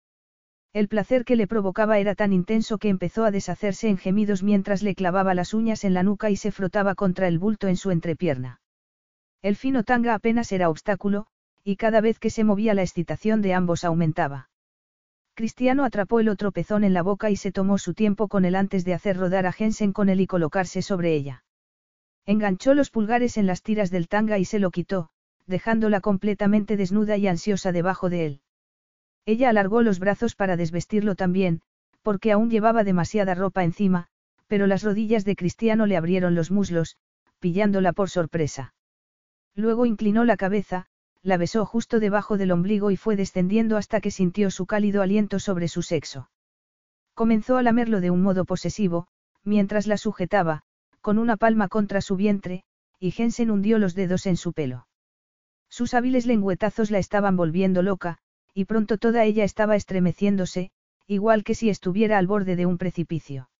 El placer que le provocaba era tan intenso que empezó a deshacerse en gemidos mientras le clavaba las uñas en la nuca y se frotaba contra el bulto en su entrepierna. El fino tanga apenas era obstáculo, y cada vez que se movía la excitación de ambos aumentaba. Cristiano atrapó el otro pezón en la boca y se tomó su tiempo con él antes de hacer rodar a Jensen con él y colocarse sobre ella. Enganchó los pulgares en las tiras del tanga y se lo quitó, dejándola completamente desnuda y ansiosa debajo de él. Ella alargó los brazos para desvestirlo también, porque aún llevaba demasiada ropa encima, pero las rodillas de Cristiano le abrieron los muslos, pillándola por sorpresa. Luego inclinó la cabeza, la besó justo debajo del ombligo y fue descendiendo hasta que sintió su cálido aliento sobre su sexo. Comenzó a lamerlo de un modo posesivo, mientras la sujetaba, con una palma contra su vientre, y Jensen hundió los dedos en su pelo. Sus hábiles lengüetazos la estaban volviendo loca, y pronto toda ella estaba estremeciéndose, igual que si estuviera al borde de un precipicio.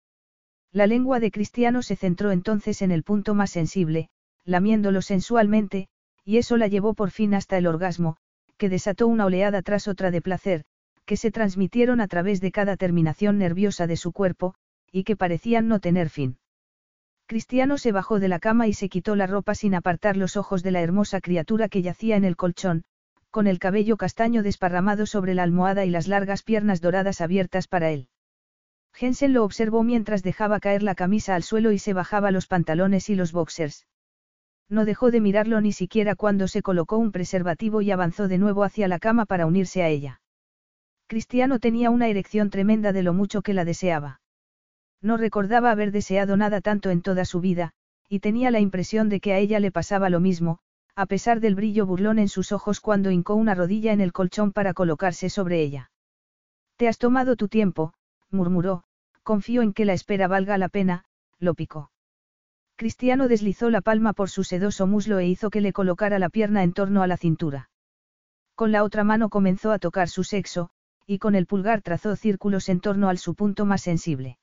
La lengua de Cristiano se centró entonces en el punto más sensible, lamiéndolo sensualmente, y eso la llevó por fin hasta el orgasmo, que desató una oleada tras otra de placer, que se transmitieron a través de cada terminación nerviosa de su cuerpo, y que parecían no tener fin. Cristiano se bajó de la cama y se quitó la ropa sin apartar los ojos de la hermosa criatura que yacía en el colchón, con el cabello castaño desparramado sobre la almohada y las largas piernas doradas abiertas para él. Jensen lo observó mientras dejaba caer la camisa al suelo y se bajaba los pantalones y los boxers. No dejó de mirarlo ni siquiera cuando se colocó un preservativo y avanzó de nuevo hacia la cama para unirse a ella. Cristiano tenía una erección tremenda de lo mucho que la deseaba. No recordaba haber deseado nada tanto en toda su vida, y tenía la impresión de que a ella le pasaba lo mismo, a pesar del brillo burlón en sus ojos cuando hincó una rodilla en el colchón para colocarse sobre ella. Te has tomado tu tiempo, murmuró, confío en que la espera valga la pena, lo picó. Cristiano deslizó la palma por su sedoso muslo e hizo que le colocara la pierna en torno a la cintura. Con la otra mano comenzó a tocar su sexo, y con el pulgar trazó círculos en torno al su punto más sensible.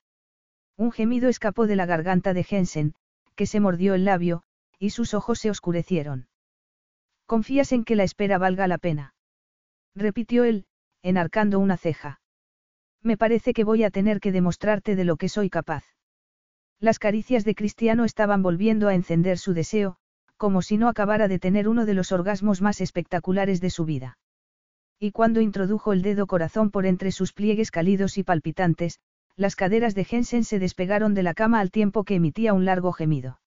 Un gemido escapó de la garganta de Jensen, que se mordió el labio, y sus ojos se oscurecieron. ¿Confías en que la espera valga la pena? repitió él, enarcando una ceja. Me parece que voy a tener que demostrarte de lo que soy capaz. Las caricias de Cristiano estaban volviendo a encender su deseo, como si no acabara de tener uno de los orgasmos más espectaculares de su vida. Y cuando introdujo el dedo corazón por entre sus pliegues cálidos y palpitantes, las caderas de Jensen se despegaron de la cama al tiempo que emitía un largo gemido.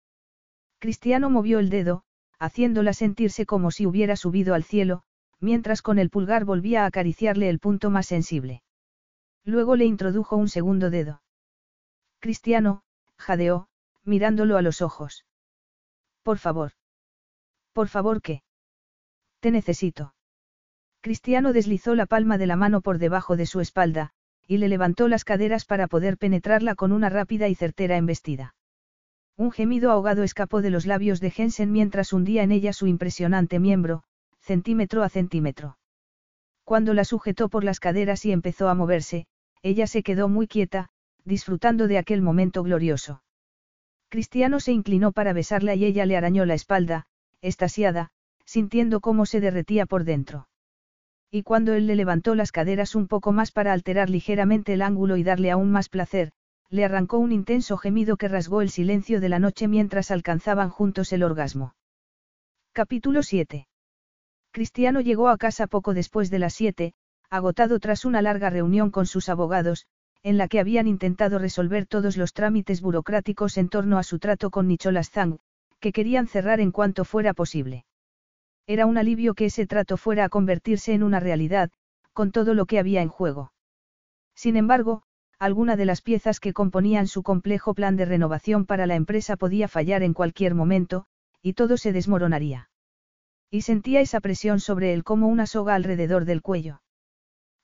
Cristiano movió el dedo, haciéndola sentirse como si hubiera subido al cielo, mientras con el pulgar volvía a acariciarle el punto más sensible. Luego le introdujo un segundo dedo. Cristiano, jadeó, mirándolo a los ojos. Por favor. Por favor, ¿qué? Te necesito. Cristiano deslizó la palma de la mano por debajo de su espalda, y le levantó las caderas para poder penetrarla con una rápida y certera embestida. Un gemido ahogado escapó de los labios de Jensen mientras hundía en ella su impresionante miembro, centímetro a centímetro. Cuando la sujetó por las caderas y empezó a moverse, ella se quedó muy quieta, disfrutando de aquel momento glorioso. Cristiano se inclinó para besarla y ella le arañó la espalda, estasiada, sintiendo cómo se derretía por dentro. Y cuando él le levantó las caderas un poco más para alterar ligeramente el ángulo y darle aún más placer, le arrancó un intenso gemido que rasgó el silencio de la noche mientras alcanzaban juntos el orgasmo. Capítulo 7. Cristiano llegó a casa poco después de las 7, agotado tras una larga reunión con sus abogados, en la que habían intentado resolver todos los trámites burocráticos en torno a su trato con Nicholas Zhang, que querían cerrar en cuanto fuera posible. Era un alivio que ese trato fuera a convertirse en una realidad, con todo lo que había en juego. Sin embargo, alguna de las piezas que componían su complejo plan de renovación para la empresa podía fallar en cualquier momento, y todo se desmoronaría. Y sentía esa presión sobre él como una soga alrededor del cuello.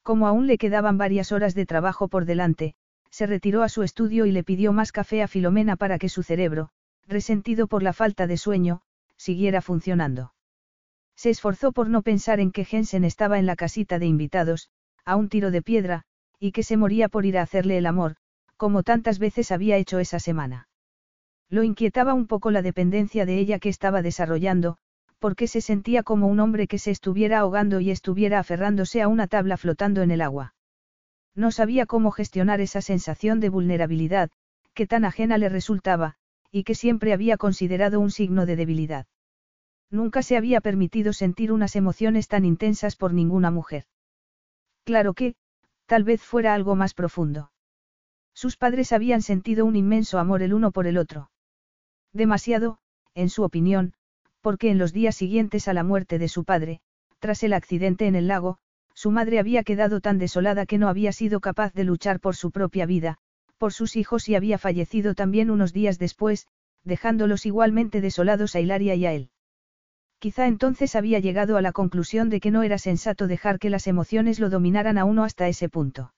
Como aún le quedaban varias horas de trabajo por delante, se retiró a su estudio y le pidió más café a Filomena para que su cerebro, resentido por la falta de sueño, siguiera funcionando. Se esforzó por no pensar en que Jensen estaba en la casita de invitados, a un tiro de piedra, y que se moría por ir a hacerle el amor, como tantas veces había hecho esa semana. Lo inquietaba un poco la dependencia de ella que estaba desarrollando, porque se sentía como un hombre que se estuviera ahogando y estuviera aferrándose a una tabla flotando en el agua. No sabía cómo gestionar esa sensación de vulnerabilidad, que tan ajena le resultaba, y que siempre había considerado un signo de debilidad. Nunca se había permitido sentir unas emociones tan intensas por ninguna mujer. Claro que, tal vez fuera algo más profundo. Sus padres habían sentido un inmenso amor el uno por el otro. Demasiado, en su opinión, porque en los días siguientes a la muerte de su padre, tras el accidente en el lago, su madre había quedado tan desolada que no había sido capaz de luchar por su propia vida, por sus hijos y había fallecido también unos días después, dejándolos igualmente desolados a Hilaria y a él. Quizá entonces había llegado a la conclusión de que no era sensato dejar que las emociones lo dominaran a uno hasta ese punto.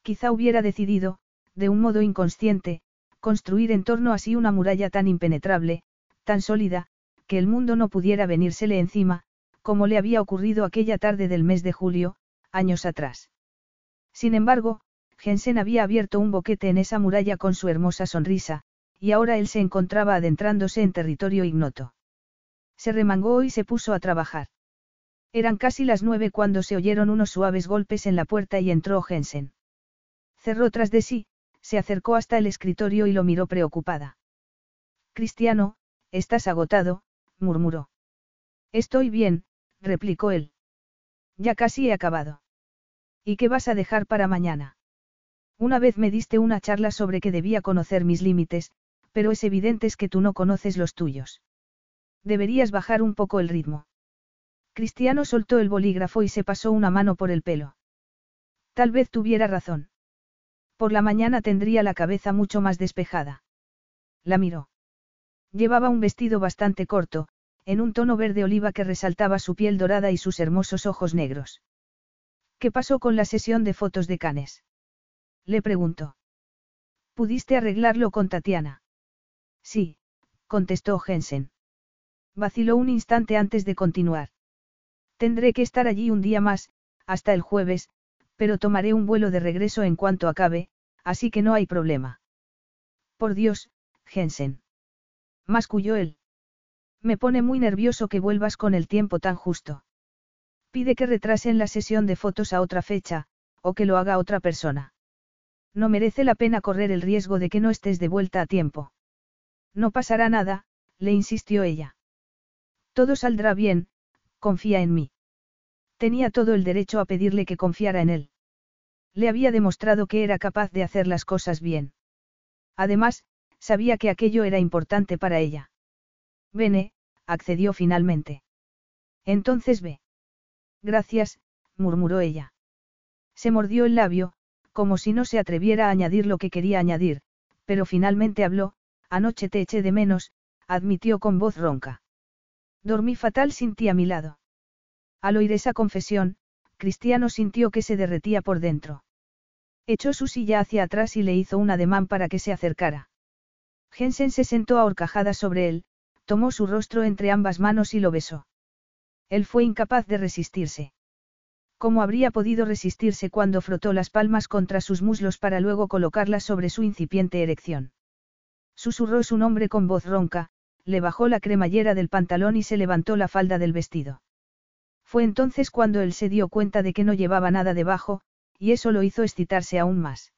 Quizá hubiera decidido, de un modo inconsciente, construir en torno a sí una muralla tan impenetrable, tan sólida, que el mundo no pudiera venírsele encima, como le había ocurrido aquella tarde del mes de julio, años atrás. Sin embargo, Jensen había abierto un boquete en esa muralla con su hermosa sonrisa, y ahora él se encontraba adentrándose en territorio ignoto. Se remangó y se puso a trabajar. Eran casi las nueve cuando se oyeron unos suaves golpes en la puerta y entró Jensen. Cerró tras de sí, se acercó hasta el escritorio y lo miró preocupada. Cristiano, estás agotado, murmuró. Estoy bien, replicó él. Ya casi he acabado. ¿Y qué vas a dejar para mañana? Una vez me diste una charla sobre que debía conocer mis límites, pero es evidente que tú no conoces los tuyos. Deberías bajar un poco el ritmo. Cristiano soltó el bolígrafo y se pasó una mano por el pelo. Tal vez tuviera razón. Por la mañana tendría la cabeza mucho más despejada. La miró. Llevaba un vestido bastante corto, en un tono verde oliva que resaltaba su piel dorada y sus hermosos ojos negros. ¿Qué pasó con la sesión de fotos de Canes? Le preguntó. ¿Pudiste arreglarlo con Tatiana? Sí, contestó Jensen. Vaciló un instante antes de continuar. Tendré que estar allí un día más, hasta el jueves, pero tomaré un vuelo de regreso en cuanto acabe, así que no hay problema. Por Dios, Jensen. Masculló él. Me pone muy nervioso que vuelvas con el tiempo tan justo. Pide que retrasen la sesión de fotos a otra fecha, o que lo haga otra persona. No merece la pena correr el riesgo de que no estés de vuelta a tiempo. No pasará nada, le insistió ella. Todo saldrá bien, confía en mí. Tenía todo el derecho a pedirle que confiara en él. Le había demostrado que era capaz de hacer las cosas bien. Además, sabía que aquello era importante para ella. Vene, accedió finalmente. Entonces ve. Gracias, murmuró ella. Se mordió el labio, como si no se atreviera a añadir lo que quería añadir, pero finalmente habló, anoche te eché de menos, admitió con voz ronca. Dormí fatal sin ti a mi lado. Al oír esa confesión, Cristiano sintió que se derretía por dentro. Echó su silla hacia atrás y le hizo un ademán para que se acercara. Jensen se sentó a sobre él, tomó su rostro entre ambas manos y lo besó. Él fue incapaz de resistirse. ¿Cómo habría podido resistirse cuando frotó las palmas contra sus muslos para luego colocarlas sobre su incipiente erección? Susurró su nombre con voz ronca, le bajó la cremallera del pantalón y se levantó la falda del vestido. Fue entonces cuando él se dio cuenta de que no llevaba nada debajo, y eso lo hizo excitarse aún más.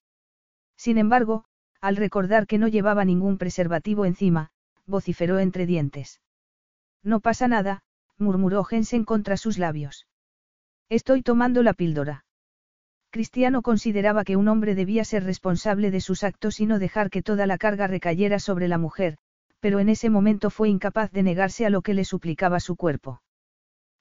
Sin embargo, al recordar que no llevaba ningún preservativo encima, vociferó entre dientes. No pasa nada, murmuró Jensen contra sus labios. Estoy tomando la píldora. Cristiano consideraba que un hombre debía ser responsable de sus actos y no dejar que toda la carga recayera sobre la mujer, pero en ese momento fue incapaz de negarse a lo que le suplicaba su cuerpo.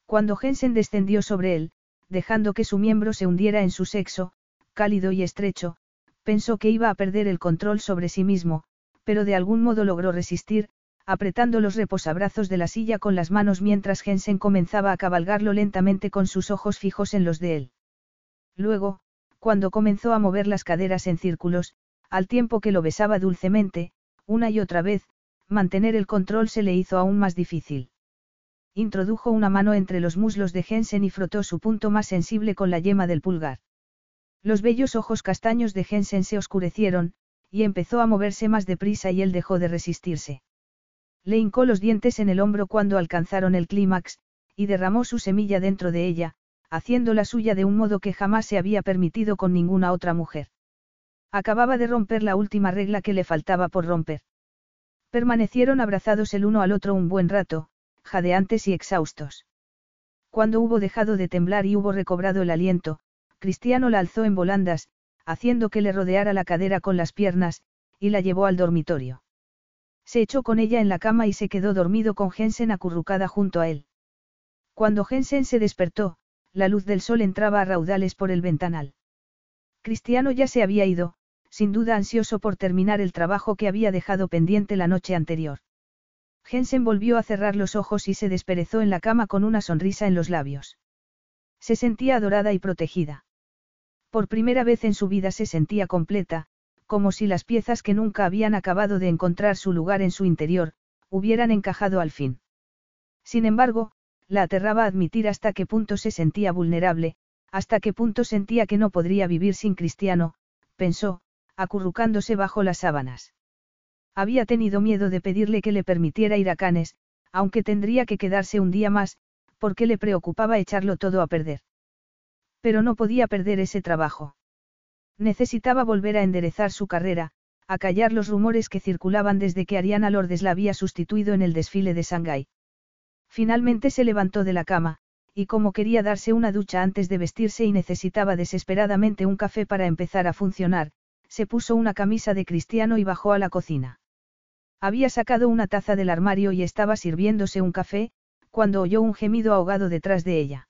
Cuando Jensen descendió sobre él, dejando que su miembro se hundiera en su sexo, cálido y estrecho, pensó que iba a perder el control sobre sí mismo, pero de algún modo logró resistir, apretando los reposabrazos de la silla con las manos mientras Jensen comenzaba a cabalgarlo lentamente con sus ojos fijos en los de él. Luego, cuando comenzó a mover las caderas en círculos, al tiempo que lo besaba dulcemente, una y otra vez, mantener el control se le hizo aún más difícil. Introdujo una mano entre los muslos de Jensen y frotó su punto más sensible con la yema del pulgar. Los bellos ojos castaños de Jensen se oscurecieron, y empezó a moverse más deprisa y él dejó de resistirse. Le hincó los dientes en el hombro cuando alcanzaron el clímax, y derramó su semilla dentro de ella, haciendo la suya de un modo que jamás se había permitido con ninguna otra mujer. Acababa de romper la última regla que le faltaba por romper. Permanecieron abrazados el uno al otro un buen rato, jadeantes y exhaustos. Cuando hubo dejado de temblar y hubo recobrado el aliento, Cristiano la alzó en volandas, haciendo que le rodeara la cadera con las piernas, y la llevó al dormitorio. Se echó con ella en la cama y se quedó dormido con Jensen acurrucada junto a él. Cuando Jensen se despertó, la luz del sol entraba a raudales por el ventanal. Cristiano ya se había ido, sin duda ansioso por terminar el trabajo que había dejado pendiente la noche anterior. Jensen volvió a cerrar los ojos y se desperezó en la cama con una sonrisa en los labios. Se sentía adorada y protegida. Por primera vez en su vida se sentía completa, como si las piezas que nunca habían acabado de encontrar su lugar en su interior, hubieran encajado al fin. Sin embargo, la aterraba admitir hasta qué punto se sentía vulnerable, hasta qué punto sentía que no podría vivir sin Cristiano, pensó, acurrucándose bajo las sábanas. Había tenido miedo de pedirle que le permitiera ir a Canes, aunque tendría que quedarse un día más, porque le preocupaba echarlo todo a perder. Pero no podía perder ese trabajo. Necesitaba volver a enderezar su carrera, a callar los rumores que circulaban desde que Ariana Lourdes la había sustituido en el desfile de Shanghái. Finalmente se levantó de la cama, y como quería darse una ducha antes de vestirse y necesitaba desesperadamente un café para empezar a funcionar, se puso una camisa de cristiano y bajó a la cocina. Había sacado una taza del armario y estaba sirviéndose un café, cuando oyó un gemido ahogado detrás de ella.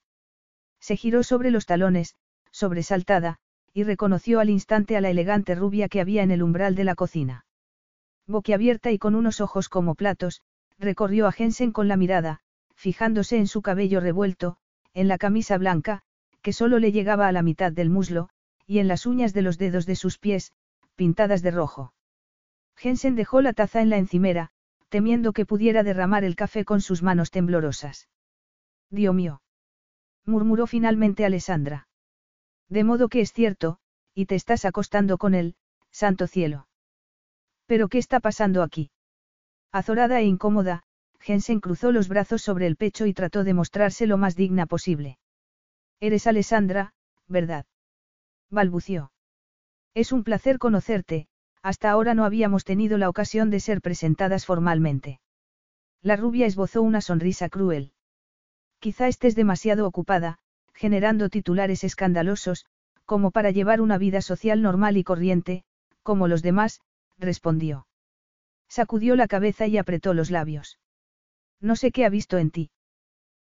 Se giró sobre los talones, sobresaltada, y reconoció al instante a la elegante rubia que había en el umbral de la cocina. Boquiabierta y con unos ojos como platos, recorrió a Jensen con la mirada, fijándose en su cabello revuelto, en la camisa blanca, que solo le llegaba a la mitad del muslo, y en las uñas de los dedos de sus pies, pintadas de rojo. Jensen dejó la taza en la encimera, temiendo que pudiera derramar el café con sus manos temblorosas. Dios mío. murmuró finalmente Alessandra. De modo que es cierto, y te estás acostando con él, santo cielo. ¿Pero qué está pasando aquí? Azorada e incómoda, Jensen cruzó los brazos sobre el pecho y trató de mostrarse lo más digna posible. Eres Alessandra, ¿verdad? Balbució. Es un placer conocerte, hasta ahora no habíamos tenido la ocasión de ser presentadas formalmente. La rubia esbozó una sonrisa cruel. Quizá estés demasiado ocupada, generando titulares escandalosos, como para llevar una vida social normal y corriente, como los demás, respondió. Sacudió la cabeza y apretó los labios. No sé qué ha visto en ti.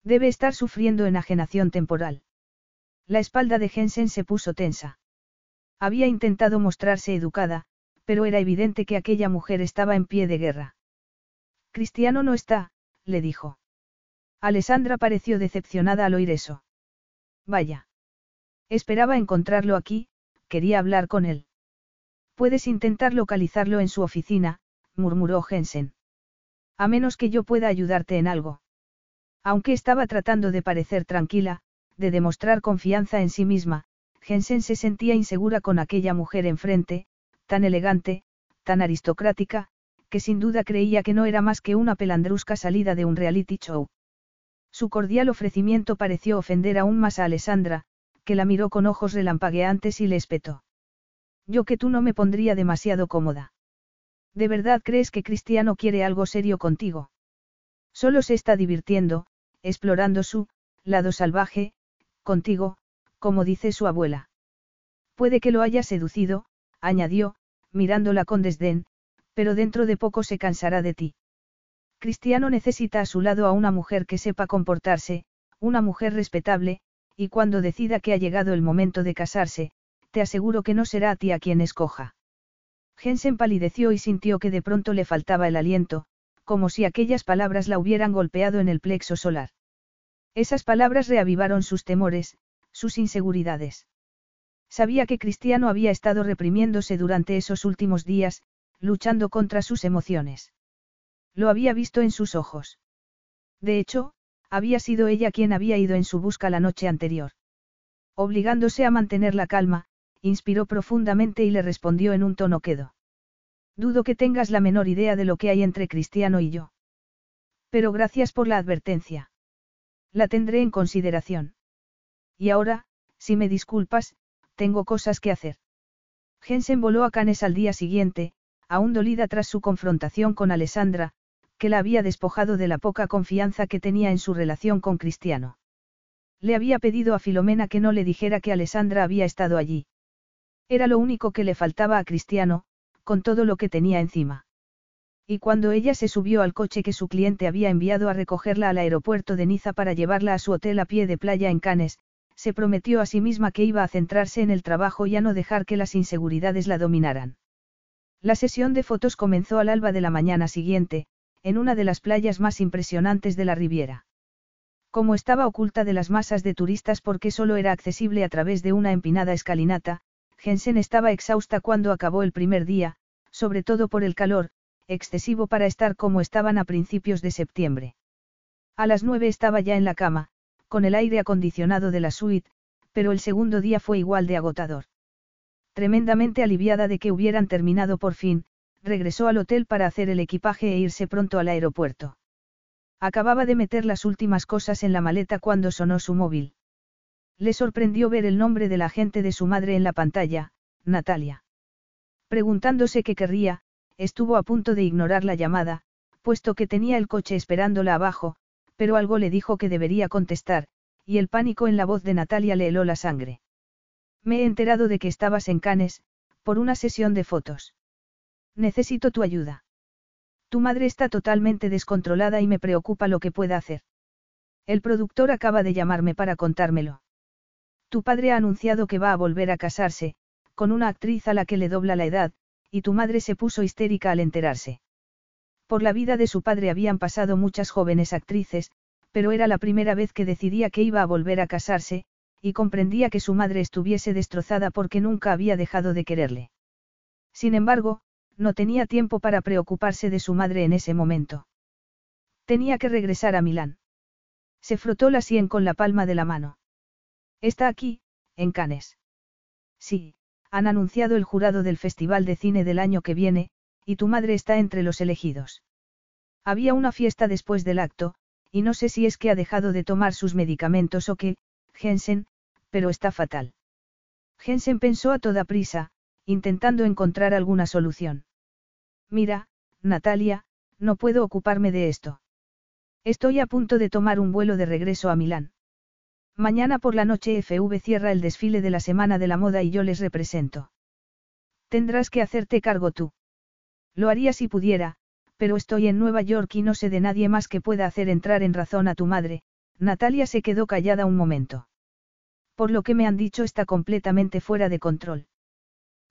Debe estar sufriendo enajenación temporal. La espalda de Jensen se puso tensa. Había intentado mostrarse educada, pero era evidente que aquella mujer estaba en pie de guerra. Cristiano no está, le dijo. Alessandra pareció decepcionada al oír eso. Vaya. Esperaba encontrarlo aquí, quería hablar con él. Puedes intentar localizarlo en su oficina, murmuró Jensen. A menos que yo pueda ayudarte en algo. Aunque estaba tratando de parecer tranquila, de demostrar confianza en sí misma, Jensen se sentía insegura con aquella mujer enfrente, tan elegante, tan aristocrática, que sin duda creía que no era más que una pelandrusca salida de un reality show. Su cordial ofrecimiento pareció ofender aún más a Alessandra, que la miró con ojos relampagueantes y le espetó. Yo que tú no me pondría demasiado cómoda. ¿De verdad crees que Cristiano quiere algo serio contigo? Solo se está divirtiendo, explorando su lado salvaje, contigo, como dice su abuela. Puede que lo haya seducido, añadió, mirándola con desdén, pero dentro de poco se cansará de ti. Cristiano necesita a su lado a una mujer que sepa comportarse, una mujer respetable, y cuando decida que ha llegado el momento de casarse, te aseguro que no será a ti a quien escoja. Jensen palideció y sintió que de pronto le faltaba el aliento, como si aquellas palabras la hubieran golpeado en el plexo solar. Esas palabras reavivaron sus temores, sus inseguridades. Sabía que Cristiano había estado reprimiéndose durante esos últimos días, luchando contra sus emociones. Lo había visto en sus ojos. De hecho, había sido ella quien había ido en su busca la noche anterior. Obligándose a mantener la calma, inspiró profundamente y le respondió en un tono quedo. Dudo que tengas la menor idea de lo que hay entre Cristiano y yo. Pero gracias por la advertencia. La tendré en consideración. Y ahora, si me disculpas, tengo cosas que hacer. Jensen voló a Canes al día siguiente, aún dolida tras su confrontación con Alessandra, que la había despojado de la poca confianza que tenía en su relación con Cristiano. Le había pedido a Filomena que no le dijera que Alessandra había estado allí. Era lo único que le faltaba a Cristiano, con todo lo que tenía encima. Y cuando ella se subió al coche que su cliente había enviado a recogerla al aeropuerto de Niza para llevarla a su hotel a pie de playa en Cannes, se prometió a sí misma que iba a centrarse en el trabajo y a no dejar que las inseguridades la dominaran. La sesión de fotos comenzó al alba de la mañana siguiente, en una de las playas más impresionantes de la Riviera. Como estaba oculta de las masas de turistas porque solo era accesible a través de una empinada escalinata, Jensen estaba exhausta cuando acabó el primer día, sobre todo por el calor, excesivo para estar como estaban a principios de septiembre. A las nueve estaba ya en la cama, con el aire acondicionado de la suite, pero el segundo día fue igual de agotador. Tremendamente aliviada de que hubieran terminado por fin, regresó al hotel para hacer el equipaje e irse pronto al aeropuerto. Acababa de meter las últimas cosas en la maleta cuando sonó su móvil. Le sorprendió ver el nombre del agente de su madre en la pantalla, Natalia. Preguntándose qué querría, estuvo a punto de ignorar la llamada, puesto que tenía el coche esperándola abajo, pero algo le dijo que debería contestar, y el pánico en la voz de Natalia le heló la sangre. Me he enterado de que estabas en Cannes, por una sesión de fotos. Necesito tu ayuda. Tu madre está totalmente descontrolada y me preocupa lo que pueda hacer. El productor acaba de llamarme para contármelo. Tu padre ha anunciado que va a volver a casarse, con una actriz a la que le dobla la edad, y tu madre se puso histérica al enterarse. Por la vida de su padre habían pasado muchas jóvenes actrices, pero era la primera vez que decidía que iba a volver a casarse, y comprendía que su madre estuviese destrozada porque nunca había dejado de quererle. Sin embargo, no tenía tiempo para preocuparse de su madre en ese momento. Tenía que regresar a Milán. Se frotó la sien con la palma de la mano. Está aquí, en Cannes. Sí, han anunciado el jurado del Festival de Cine del año que viene, y tu madre está entre los elegidos. Había una fiesta después del acto, y no sé si es que ha dejado de tomar sus medicamentos o qué, Jensen, pero está fatal. Jensen pensó a toda prisa, intentando encontrar alguna solución. Mira, Natalia, no puedo ocuparme de esto. Estoy a punto de tomar un vuelo de regreso a Milán. Mañana por la noche FV cierra el desfile de la Semana de la Moda y yo les represento. Tendrás que hacerte cargo tú. Lo haría si pudiera, pero estoy en Nueva York y no sé de nadie más que pueda hacer entrar en razón a tu madre. Natalia se quedó callada un momento. Por lo que me han dicho está completamente fuera de control.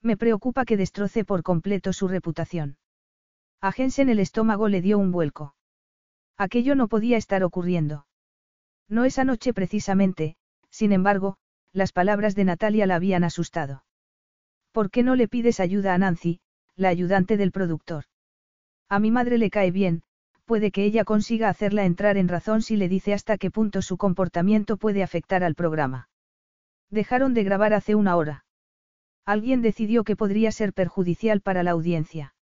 Me preocupa que destroce por completo su reputación. A Jensen el estómago le dio un vuelco. Aquello no podía estar ocurriendo. No esa noche precisamente, sin embargo, las palabras de Natalia la habían asustado. ¿Por qué no le pides ayuda a Nancy, la ayudante del productor? A mi madre le cae bien, puede que ella consiga hacerla entrar en razón si le dice hasta qué punto su comportamiento puede afectar al programa. Dejaron de grabar hace una hora. Alguien decidió que podría ser perjudicial para la audiencia.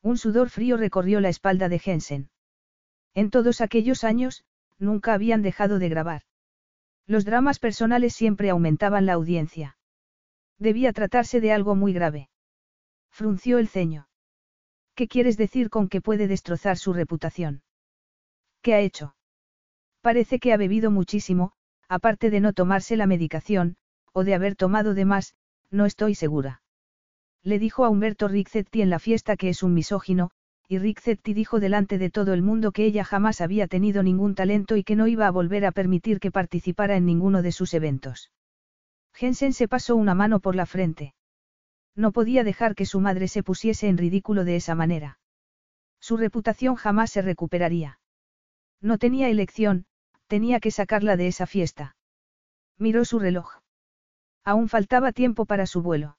Un sudor frío recorrió la espalda de Jensen. En todos aquellos años, nunca habían dejado de grabar. Los dramas personales siempre aumentaban la audiencia. Debía tratarse de algo muy grave. Frunció el ceño. ¿Qué quieres decir con que puede destrozar su reputación? ¿Qué ha hecho? Parece que ha bebido muchísimo, aparte de no tomarse la medicación, o de haber tomado de más, no estoy segura. Le dijo a Humberto Rigzetti en la fiesta que es un misógino, y Rigzetti dijo delante de todo el mundo que ella jamás había tenido ningún talento y que no iba a volver a permitir que participara en ninguno de sus eventos. Jensen se pasó una mano por la frente. No podía dejar que su madre se pusiese en ridículo de esa manera. Su reputación jamás se recuperaría. No tenía elección, tenía que sacarla de esa fiesta. Miró su reloj. Aún faltaba tiempo para su vuelo.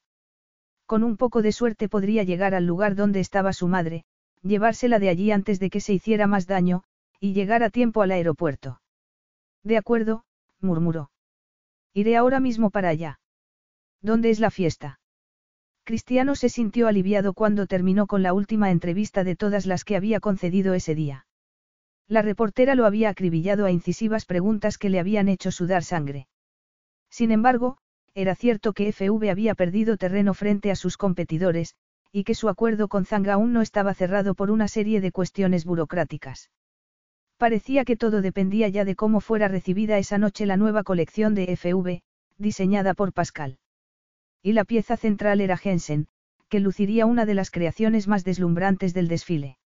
Con un poco de suerte podría llegar al lugar donde estaba su madre, llevársela de allí antes de que se hiciera más daño, y llegar a tiempo al aeropuerto. De acuerdo, murmuró. Iré ahora mismo para allá. ¿Dónde es la fiesta? Cristiano se sintió aliviado cuando terminó con la última entrevista de todas las que había concedido ese día. La reportera lo había acribillado a incisivas preguntas que le habían hecho sudar sangre. Sin embargo, era cierto que FV había perdido terreno frente a sus competidores, y que su acuerdo con Zang aún no estaba cerrado por una serie de cuestiones burocráticas. Parecía que todo dependía ya de cómo fuera recibida esa noche la nueva colección de FV, diseñada por Pascal. Y la pieza central era Jensen, que luciría una de las creaciones más deslumbrantes del desfile.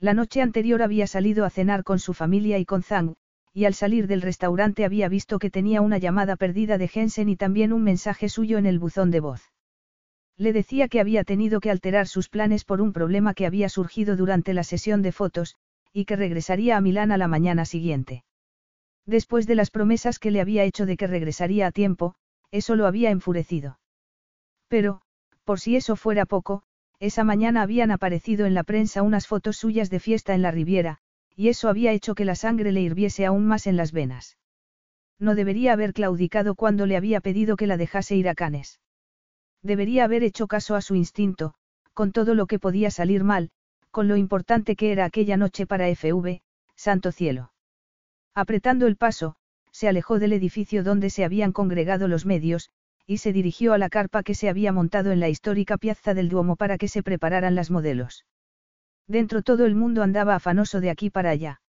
La noche anterior había salido a cenar con su familia y con Zhang, y al salir del restaurante había visto que tenía una llamada perdida de Jensen y también un mensaje suyo en el buzón de voz. Le decía que había tenido que alterar sus planes por un problema que había surgido durante la sesión de fotos, y que regresaría a Milán a la mañana siguiente. Después de las promesas que le había hecho de que regresaría a tiempo, eso lo había enfurecido. Pero, por si eso fuera poco, esa mañana habían aparecido en la prensa unas fotos suyas de fiesta en la Riviera, y eso había hecho que la sangre le hirviese aún más en las venas. No debería haber claudicado cuando le había pedido que la dejase ir a Canes. Debería haber hecho caso a su instinto, con todo lo que podía salir mal, con lo importante que era aquella noche para FV, santo cielo. Apretando el paso, se alejó del edificio donde se habían congregado los medios, y se dirigió a la carpa que se había montado en la histórica piazza del Duomo para que se prepararan las modelos. Dentro todo el mundo andaba afanoso de aquí para allá.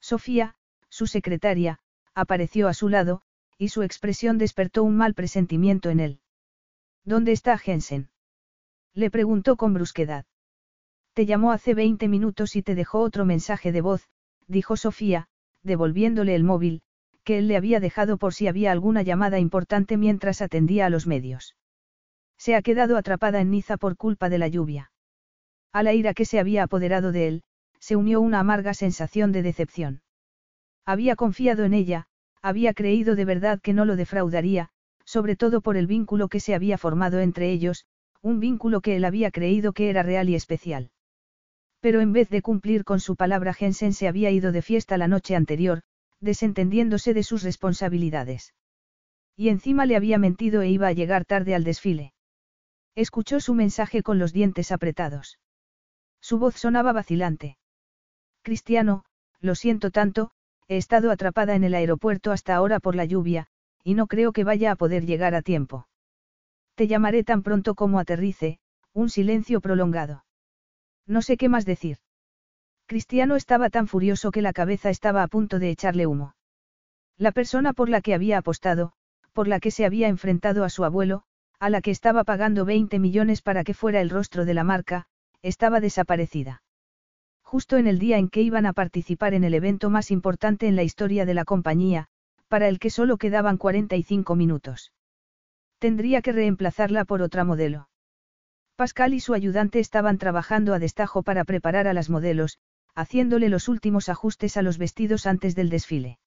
Sofía, su secretaria, apareció a su lado, y su expresión despertó un mal presentimiento en él. ¿Dónde está Jensen? Le preguntó con brusquedad. Te llamó hace 20 minutos y te dejó otro mensaje de voz, dijo Sofía, devolviéndole el móvil, que él le había dejado por si había alguna llamada importante mientras atendía a los medios. Se ha quedado atrapada en Niza por culpa de la lluvia. A la ira que se había apoderado de él, se unió una amarga sensación de decepción. Había confiado en ella, había creído de verdad que no lo defraudaría, sobre todo por el vínculo que se había formado entre ellos, un vínculo que él había creído que era real y especial. Pero en vez de cumplir con su palabra Jensen se había ido de fiesta la noche anterior, desentendiéndose de sus responsabilidades. Y encima le había mentido e iba a llegar tarde al desfile. Escuchó su mensaje con los dientes apretados. Su voz sonaba vacilante. Cristiano, lo siento tanto, he estado atrapada en el aeropuerto hasta ahora por la lluvia, y no creo que vaya a poder llegar a tiempo. Te llamaré tan pronto como aterrice, un silencio prolongado. No sé qué más decir. Cristiano estaba tan furioso que la cabeza estaba a punto de echarle humo. La persona por la que había apostado, por la que se había enfrentado a su abuelo, a la que estaba pagando 20 millones para que fuera el rostro de la marca, estaba desaparecida. Justo en el día en que iban a participar en el evento más importante en la historia de la compañía, para el que solo quedaban 45 minutos. Tendría que reemplazarla por otra modelo. Pascal y su ayudante estaban trabajando a destajo para preparar a las modelos, haciéndole los últimos ajustes a los vestidos antes del desfile.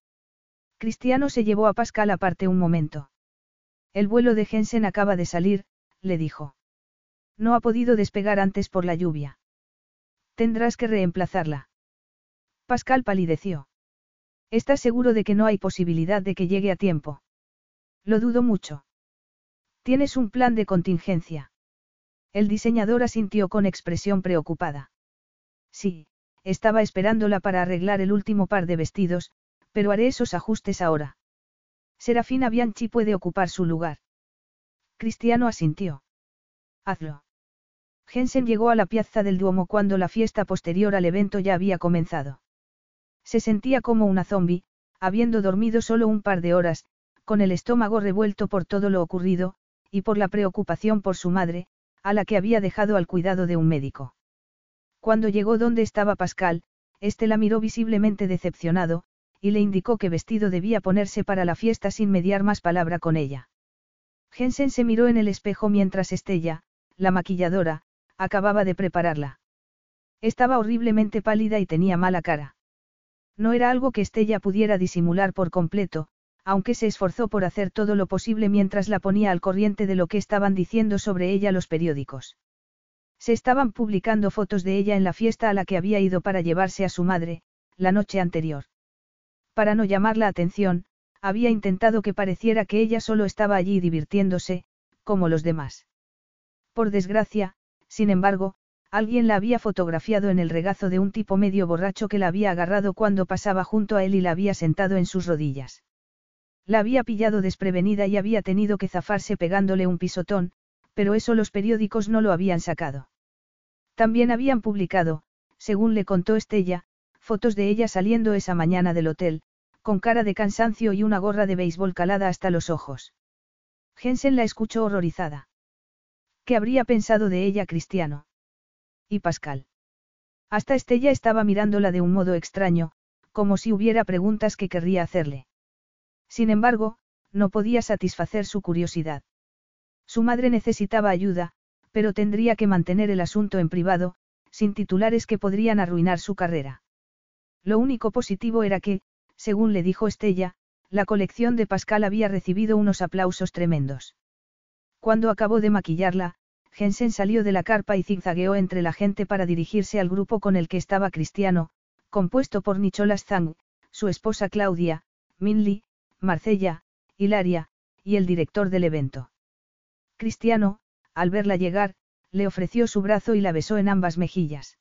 Cristiano se llevó a Pascal aparte un momento. El vuelo de Jensen acaba de salir, le dijo. No ha podido despegar antes por la lluvia. Tendrás que reemplazarla. Pascal palideció. ¿Estás seguro de que no hay posibilidad de que llegue a tiempo? Lo dudo mucho. ¿Tienes un plan de contingencia? El diseñador asintió con expresión preocupada. Sí, estaba esperándola para arreglar el último par de vestidos, pero haré esos ajustes ahora. Serafina Bianchi puede ocupar su lugar. Cristiano asintió. Hazlo. Jensen llegó a la piazza del Duomo cuando la fiesta posterior al evento ya había comenzado. Se sentía como una zombi, habiendo dormido solo un par de horas, con el estómago revuelto por todo lo ocurrido, y por la preocupación por su madre, a la que había dejado al cuidado de un médico. Cuando llegó donde estaba Pascal, éste la miró visiblemente decepcionado, y le indicó qué vestido debía ponerse para la fiesta sin mediar más palabra con ella. Jensen se miró en el espejo mientras Estella, la maquilladora, acababa de prepararla. Estaba horriblemente pálida y tenía mala cara. No era algo que Estella pudiera disimular por completo, aunque se esforzó por hacer todo lo posible mientras la ponía al corriente de lo que estaban diciendo sobre ella los periódicos. Se estaban publicando fotos de ella en la fiesta a la que había ido para llevarse a su madre, la noche anterior. Para no llamar la atención, había intentado que pareciera que ella solo estaba allí divirtiéndose, como los demás. Por desgracia, sin embargo, alguien la había fotografiado en el regazo de un tipo medio borracho que la había agarrado cuando pasaba junto a él y la había sentado en sus rodillas. La había pillado desprevenida y había tenido que zafarse pegándole un pisotón, pero eso los periódicos no lo habían sacado. También habían publicado, según le contó Estella, fotos de ella saliendo esa mañana del hotel, con cara de cansancio y una gorra de béisbol calada hasta los ojos. Jensen la escuchó horrorizada. ¿Qué habría pensado de ella Cristiano? Y Pascal. Hasta Estella estaba mirándola de un modo extraño, como si hubiera preguntas que querría hacerle. Sin embargo, no podía satisfacer su curiosidad. Su madre necesitaba ayuda, pero tendría que mantener el asunto en privado, sin titulares que podrían arruinar su carrera. Lo único positivo era que, según le dijo Estella, la colección de Pascal había recibido unos aplausos tremendos. Cuando acabó de maquillarla, Jensen salió de la carpa y zigzagueó entre la gente para dirigirse al grupo con el que estaba Cristiano, compuesto por Nicholas Zhang, su esposa Claudia, Minli, Marcella, Hilaria, y el director del evento. Cristiano, al verla llegar, le ofreció su brazo y la besó en ambas mejillas.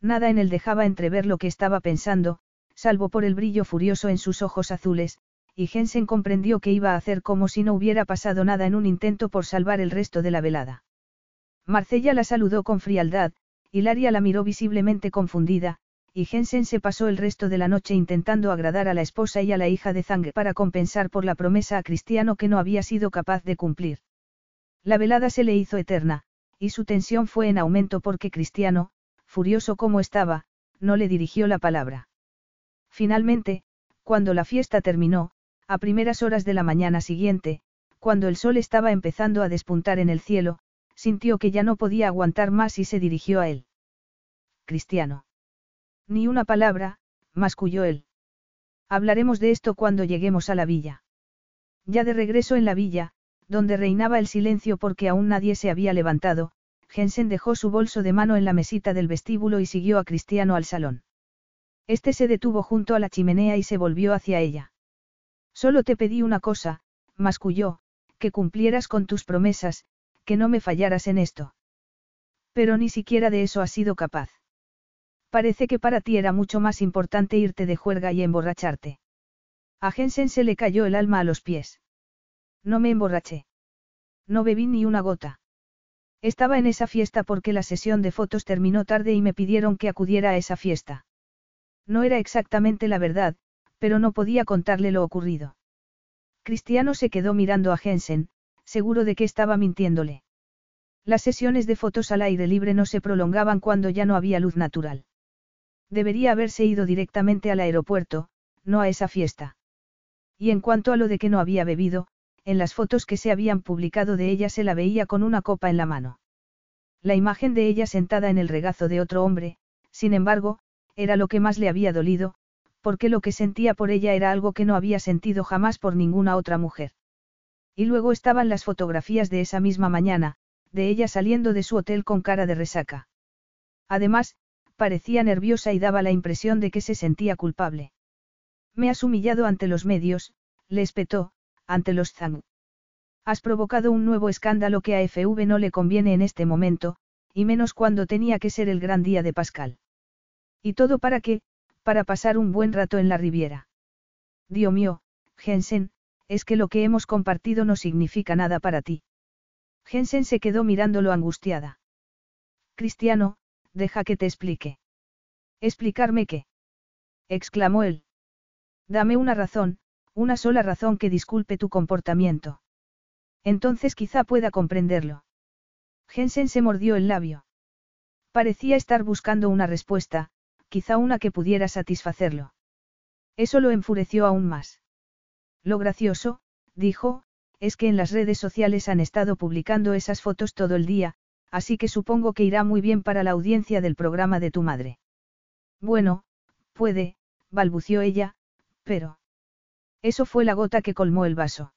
Nada en él dejaba entrever lo que estaba pensando, salvo por el brillo furioso en sus ojos azules, y Jensen comprendió que iba a hacer como si no hubiera pasado nada en un intento por salvar el resto de la velada. Marcella la saludó con frialdad, Hilaria la miró visiblemente confundida, y Jensen se pasó el resto de la noche intentando agradar a la esposa y a la hija de Zang para compensar por la promesa a Cristiano que no había sido capaz de cumplir. La velada se le hizo eterna, y su tensión fue en aumento porque Cristiano, furioso como estaba, no le dirigió la palabra. Finalmente, cuando la fiesta terminó, a primeras horas de la mañana siguiente, cuando el sol estaba empezando a despuntar en el cielo, sintió que ya no podía aguantar más y se dirigió a él. Cristiano. Ni una palabra, masculló él. Hablaremos de esto cuando lleguemos a la villa. Ya de regreso en la villa, donde reinaba el silencio porque aún nadie se había levantado, Jensen dejó su bolso de mano en la mesita del vestíbulo y siguió a Cristiano al salón. Este se detuvo junto a la chimenea y se volvió hacia ella. Solo te pedí una cosa, masculló, que cumplieras con tus promesas, que no me fallaras en esto. Pero ni siquiera de eso has sido capaz. Parece que para ti era mucho más importante irte de juerga y emborracharte. A Jensen se le cayó el alma a los pies. No me emborraché. No bebí ni una gota. Estaba en esa fiesta porque la sesión de fotos terminó tarde y me pidieron que acudiera a esa fiesta. No era exactamente la verdad, pero no podía contarle lo ocurrido. Cristiano se quedó mirando a Jensen, seguro de que estaba mintiéndole. Las sesiones de fotos al aire libre no se prolongaban cuando ya no había luz natural. Debería haberse ido directamente al aeropuerto, no a esa fiesta. Y en cuanto a lo de que no había bebido, en las fotos que se habían publicado de ella se la veía con una copa en la mano. La imagen de ella sentada en el regazo de otro hombre, sin embargo, era lo que más le había dolido, porque lo que sentía por ella era algo que no había sentido jamás por ninguna otra mujer. Y luego estaban las fotografías de esa misma mañana, de ella saliendo de su hotel con cara de resaca. Además, Parecía nerviosa y daba la impresión de que se sentía culpable. Me has humillado ante los medios, le espetó, ante los Zhang. Has provocado un nuevo escándalo que a FV no le conviene en este momento, y menos cuando tenía que ser el gran día de Pascal. ¿Y todo para qué? Para pasar un buen rato en la Riviera. Dios mío, Jensen, es que lo que hemos compartido no significa nada para ti. Jensen se quedó mirándolo angustiada. Cristiano, deja que te explique. ¿Explicarme qué? exclamó él. Dame una razón, una sola razón que disculpe tu comportamiento. Entonces quizá pueda comprenderlo. Jensen se mordió el labio. Parecía estar buscando una respuesta, quizá una que pudiera satisfacerlo. Eso lo enfureció aún más. Lo gracioso, dijo, es que en las redes sociales han estado publicando esas fotos todo el día, así que supongo que irá muy bien para la audiencia del programa de tu madre. Bueno, puede, balbució ella, pero... Eso fue la gota que colmó el vaso.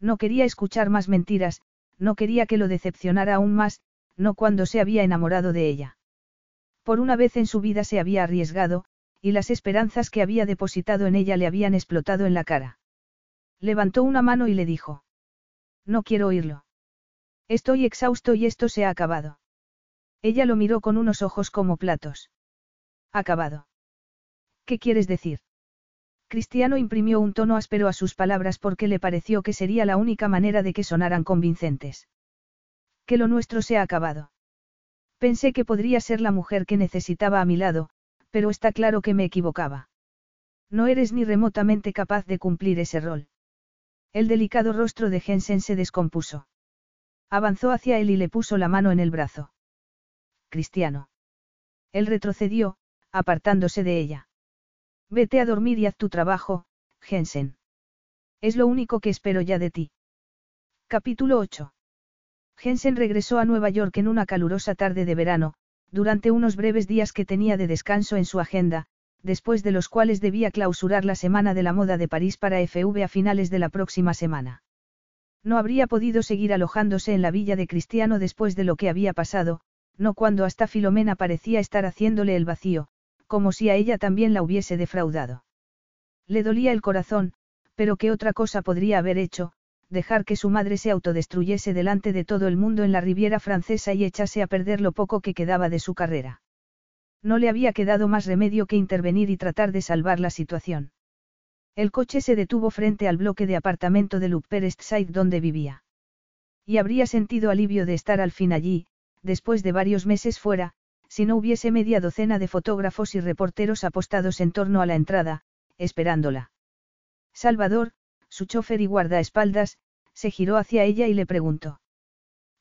No quería escuchar más mentiras, no quería que lo decepcionara aún más, no cuando se había enamorado de ella. Por una vez en su vida se había arriesgado, y las esperanzas que había depositado en ella le habían explotado en la cara. Levantó una mano y le dijo. No quiero oírlo. Estoy exhausto y esto se ha acabado. Ella lo miró con unos ojos como platos. Acabado. ¿Qué quieres decir? Cristiano imprimió un tono áspero a sus palabras porque le pareció que sería la única manera de que sonaran convincentes. Que lo nuestro se ha acabado. Pensé que podría ser la mujer que necesitaba a mi lado, pero está claro que me equivocaba. No eres ni remotamente capaz de cumplir ese rol. El delicado rostro de Jensen se descompuso. Avanzó hacia él y le puso la mano en el brazo. Cristiano. Él retrocedió, apartándose de ella. Vete a dormir y haz tu trabajo, Jensen. Es lo único que espero ya de ti. Capítulo 8. Jensen regresó a Nueva York en una calurosa tarde de verano, durante unos breves días que tenía de descanso en su agenda, después de los cuales debía clausurar la Semana de la Moda de París para FV a finales de la próxima semana. No habría podido seguir alojándose en la villa de Cristiano después de lo que había pasado, no cuando hasta Filomena parecía estar haciéndole el vacío, como si a ella también la hubiese defraudado. Le dolía el corazón, pero ¿qué otra cosa podría haber hecho? Dejar que su madre se autodestruyese delante de todo el mundo en la Riviera Francesa y echase a perder lo poco que quedaba de su carrera. No le había quedado más remedio que intervenir y tratar de salvar la situación. El coche se detuvo frente al bloque de apartamento de Upper East Side donde vivía. Y habría sentido alivio de estar al fin allí, después de varios meses fuera, si no hubiese media docena de fotógrafos y reporteros apostados en torno a la entrada, esperándola. Salvador, su chofer y guardaespaldas, se giró hacia ella y le preguntó.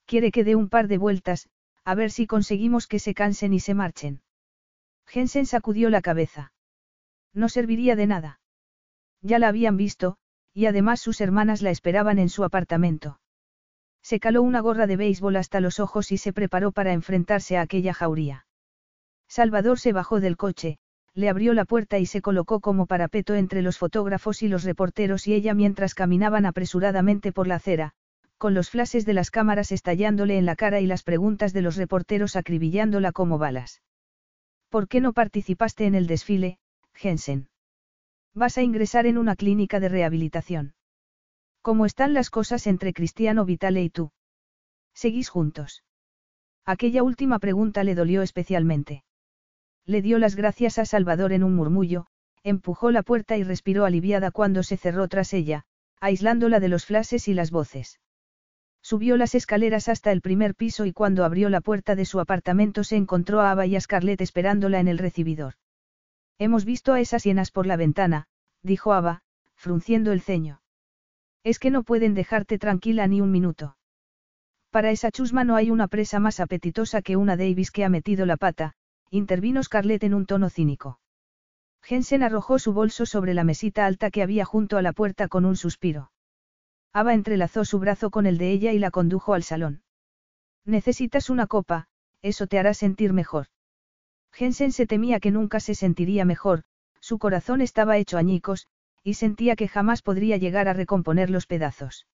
Quiere que dé un par de vueltas, a ver si conseguimos que se cansen y se marchen. Jensen sacudió la cabeza. No serviría de nada. Ya la habían visto, y además sus hermanas la esperaban en su apartamento. Se caló una gorra de béisbol hasta los ojos y se preparó para enfrentarse a aquella jauría. Salvador se bajó del coche, le abrió la puerta y se colocó como parapeto entre los fotógrafos y los reporteros y ella mientras caminaban apresuradamente por la acera, con los flashes de las cámaras estallándole en la cara y las preguntas de los reporteros acribillándola como balas. ¿Por qué no participaste en el desfile, Jensen? Vas a ingresar en una clínica de rehabilitación. ¿Cómo están las cosas entre Cristiano Vitale y tú? ¿Seguís juntos? Aquella última pregunta le dolió especialmente. Le dio las gracias a Salvador en un murmullo, empujó la puerta y respiró aliviada cuando se cerró tras ella, aislándola de los flashes y las voces. Subió las escaleras hasta el primer piso y cuando abrió la puerta de su apartamento se encontró a Ava y a Scarlett esperándola en el recibidor. Hemos visto a esas hienas por la ventana, dijo Ava, frunciendo el ceño. Es que no pueden dejarte tranquila ni un minuto. Para esa chusma no hay una presa más apetitosa que una Davis que ha metido la pata, intervino Scarlett en un tono cínico. Jensen arrojó su bolso sobre la mesita alta que había junto a la puerta con un suspiro. Ava entrelazó su brazo con el de ella y la condujo al salón. Necesitas una copa, eso te hará sentir mejor. Jensen se temía que nunca se sentiría mejor, su corazón estaba hecho añicos, y sentía que jamás podría llegar a recomponer los pedazos.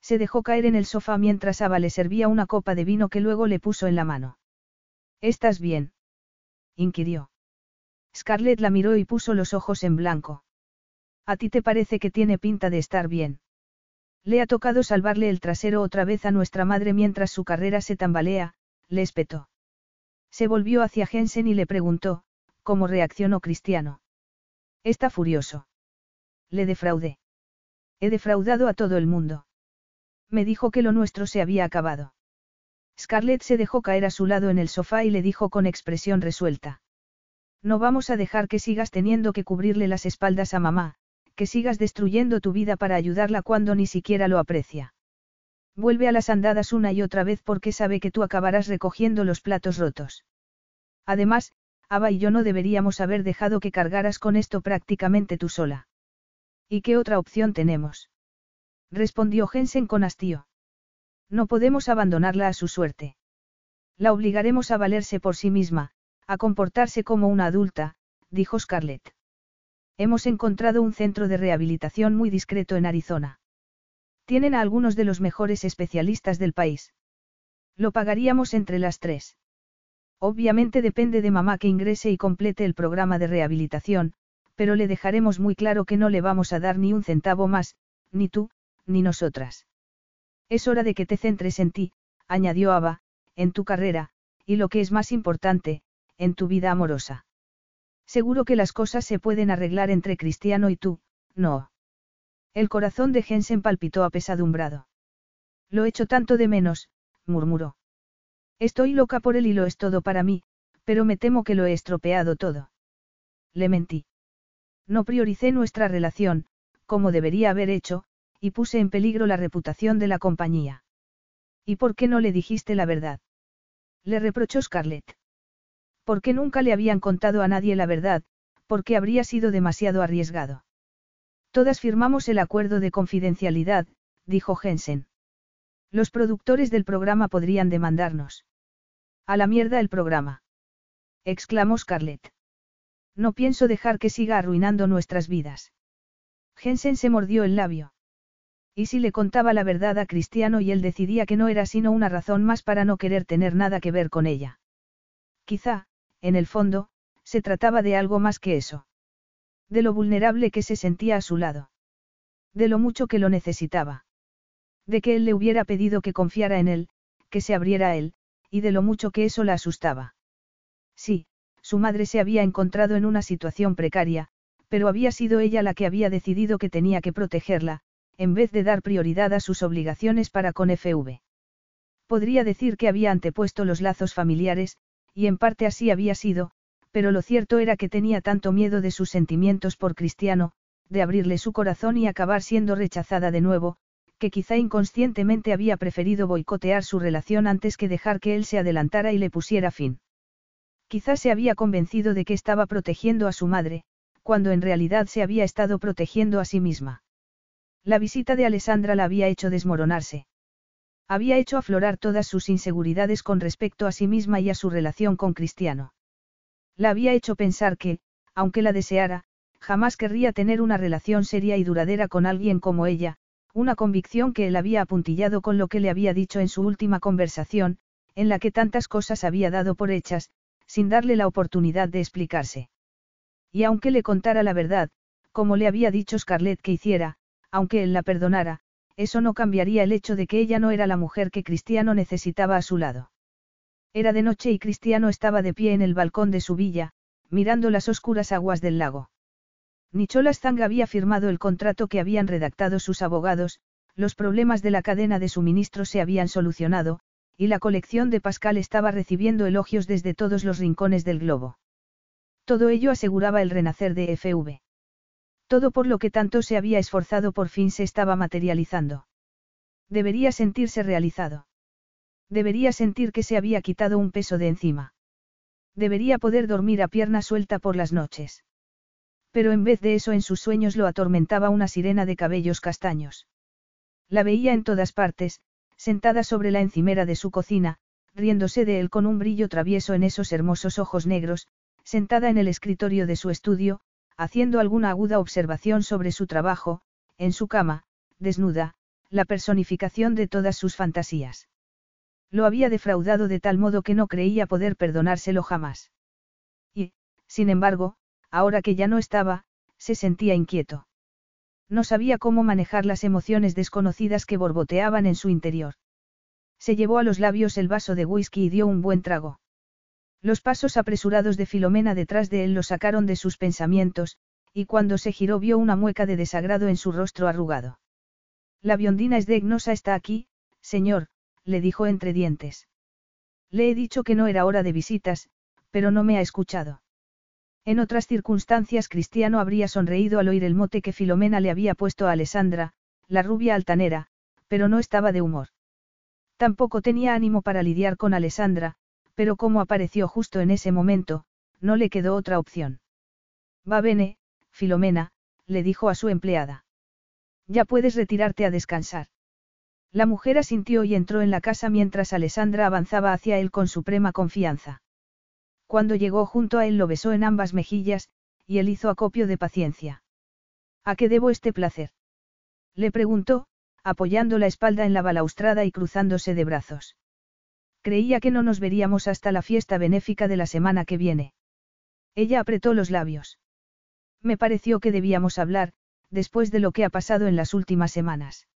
Se dejó caer en el sofá mientras Ava le servía una copa de vino que luego le puso en la mano. ¿Estás bien? inquirió. Scarlett la miró y puso los ojos en blanco. ¿A ti te parece que tiene pinta de estar bien? Le ha tocado salvarle el trasero otra vez a nuestra madre mientras su carrera se tambalea, le espetó. Se volvió hacia Jensen y le preguntó, ¿cómo reaccionó Cristiano? Está furioso. Le defraudé. He defraudado a todo el mundo. Me dijo que lo nuestro se había acabado. Scarlett se dejó caer a su lado en el sofá y le dijo con expresión resuelta. No vamos a dejar que sigas teniendo que cubrirle las espaldas a mamá, que sigas destruyendo tu vida para ayudarla cuando ni siquiera lo aprecia. Vuelve a las andadas una y otra vez porque sabe que tú acabarás recogiendo los platos rotos. Además, Ava y yo no deberíamos haber dejado que cargaras con esto prácticamente tú sola. ¿Y qué otra opción tenemos? Respondió Jensen con hastío. No podemos abandonarla a su suerte. La obligaremos a valerse por sí misma, a comportarse como una adulta, dijo Scarlett. Hemos encontrado un centro de rehabilitación muy discreto en Arizona. Tienen a algunos de los mejores especialistas del país. Lo pagaríamos entre las tres. Obviamente depende de mamá que ingrese y complete el programa de rehabilitación, pero le dejaremos muy claro que no le vamos a dar ni un centavo más, ni tú, ni nosotras. Es hora de que te centres en ti, añadió Ava, en tu carrera, y lo que es más importante, en tu vida amorosa. Seguro que las cosas se pueden arreglar entre Cristiano y tú, no. El corazón de Jensen palpitó apesadumbrado. Lo echo tanto de menos, murmuró. Estoy loca por él y lo es todo para mí, pero me temo que lo he estropeado todo. Le mentí. No prioricé nuestra relación, como debería haber hecho, y puse en peligro la reputación de la compañía. ¿Y por qué no le dijiste la verdad? Le reprochó Scarlett. ¿Por qué nunca le habían contado a nadie la verdad? Porque habría sido demasiado arriesgado. Todas firmamos el acuerdo de confidencialidad, dijo Jensen. Los productores del programa podrían demandarnos. A la mierda el programa. exclamó Scarlett. No pienso dejar que siga arruinando nuestras vidas. Jensen se mordió el labio. ¿Y si le contaba la verdad a Cristiano y él decidía que no era sino una razón más para no querer tener nada que ver con ella? Quizá, en el fondo, se trataba de algo más que eso. De lo vulnerable que se sentía a su lado. De lo mucho que lo necesitaba. De que él le hubiera pedido que confiara en él, que se abriera a él, y de lo mucho que eso la asustaba. Sí, su madre se había encontrado en una situación precaria, pero había sido ella la que había decidido que tenía que protegerla, en vez de dar prioridad a sus obligaciones para con FV. Podría decir que había antepuesto los lazos familiares, y en parte así había sido, pero lo cierto era que tenía tanto miedo de sus sentimientos por Cristiano, de abrirle su corazón y acabar siendo rechazada de nuevo, que quizá inconscientemente había preferido boicotear su relación antes que dejar que él se adelantara y le pusiera fin. Quizá se había convencido de que estaba protegiendo a su madre, cuando en realidad se había estado protegiendo a sí misma. La visita de Alessandra la había hecho desmoronarse. Había hecho aflorar todas sus inseguridades con respecto a sí misma y a su relación con Cristiano. La había hecho pensar que, aunque la deseara, jamás querría tener una relación seria y duradera con alguien como ella, una convicción que él había apuntillado con lo que le había dicho en su última conversación, en la que tantas cosas había dado por hechas, sin darle la oportunidad de explicarse. Y aunque le contara la verdad, como le había dicho Scarlett que hiciera, aunque él la perdonara, eso no cambiaría el hecho de que ella no era la mujer que Cristiano necesitaba a su lado. Era de noche y Cristiano estaba de pie en el balcón de su villa, mirando las oscuras aguas del lago. Nicholas Zang había firmado el contrato que habían redactado sus abogados, los problemas de la cadena de suministro se habían solucionado, y la colección de Pascal estaba recibiendo elogios desde todos los rincones del globo. Todo ello aseguraba el renacer de FV. Todo por lo que tanto se había esforzado por fin se estaba materializando. Debería sentirse realizado. Debería sentir que se había quitado un peso de encima. Debería poder dormir a pierna suelta por las noches. Pero en vez de eso en sus sueños lo atormentaba una sirena de cabellos castaños. La veía en todas partes, sentada sobre la encimera de su cocina, riéndose de él con un brillo travieso en esos hermosos ojos negros, sentada en el escritorio de su estudio, haciendo alguna aguda observación sobre su trabajo, en su cama, desnuda, la personificación de todas sus fantasías. Lo había defraudado de tal modo que no creía poder perdonárselo jamás. Sin embargo, ahora que ya no estaba, se sentía inquieto. No sabía cómo manejar las emociones desconocidas que borboteaban en su interior. Se llevó a los labios el vaso de whisky y dio un buen trago. Los pasos apresurados de Filomena detrás de él lo sacaron de sus pensamientos, y cuando se giró vio una mueca de desagrado en su rostro arrugado. La biondina Esdegnosa está aquí, señor, le dijo entre dientes. Le he dicho que no era hora de visitas, pero no me ha escuchado. En otras circunstancias Cristiano habría sonreído al oír el mote que Filomena le había puesto a Alessandra, la rubia altanera, pero no estaba de humor. Tampoco tenía ánimo para lidiar con Alessandra, pero como apareció justo en ese momento, no le quedó otra opción. Va bene, Filomena, le dijo a su empleada. Ya puedes retirarte a descansar. La mujer asintió y entró en la casa mientras Alessandra avanzaba hacia él con suprema confianza. Cuando llegó junto a él lo besó en ambas mejillas, y él hizo acopio de paciencia. ¿A qué debo este placer? Le preguntó, apoyando la espalda en la balaustrada y cruzándose de brazos. Creía que no nos veríamos hasta la fiesta benéfica de la semana que viene. Ella apretó los labios. Me pareció que debíamos hablar, después de lo que ha pasado en las últimas semanas.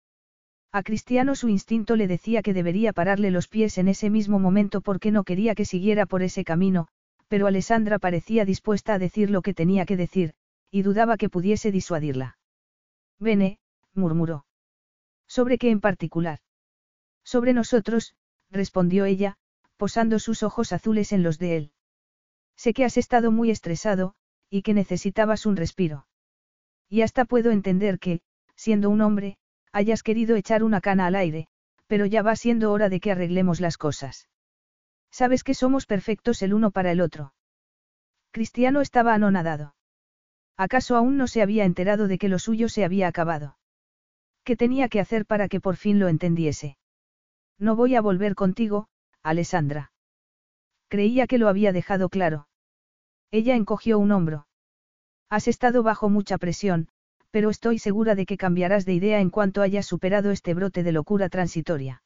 A Cristiano su instinto le decía que debería pararle los pies en ese mismo momento porque no quería que siguiera por ese camino, pero Alessandra parecía dispuesta a decir lo que tenía que decir, y dudaba que pudiese disuadirla. Vene, murmuró. ¿Sobre qué en particular? Sobre nosotros, respondió ella, posando sus ojos azules en los de él. Sé que has estado muy estresado, y que necesitabas un respiro. Y hasta puedo entender que, siendo un hombre, hayas querido echar una cana al aire, pero ya va siendo hora de que arreglemos las cosas. Sabes que somos perfectos el uno para el otro. Cristiano estaba anonadado. ¿Acaso aún no se había enterado de que lo suyo se había acabado? ¿Qué tenía que hacer para que por fin lo entendiese? No voy a volver contigo, Alessandra. Creía que lo había dejado claro. Ella encogió un hombro. Has estado bajo mucha presión, pero estoy segura de que cambiarás de idea en cuanto hayas superado este brote de locura transitoria.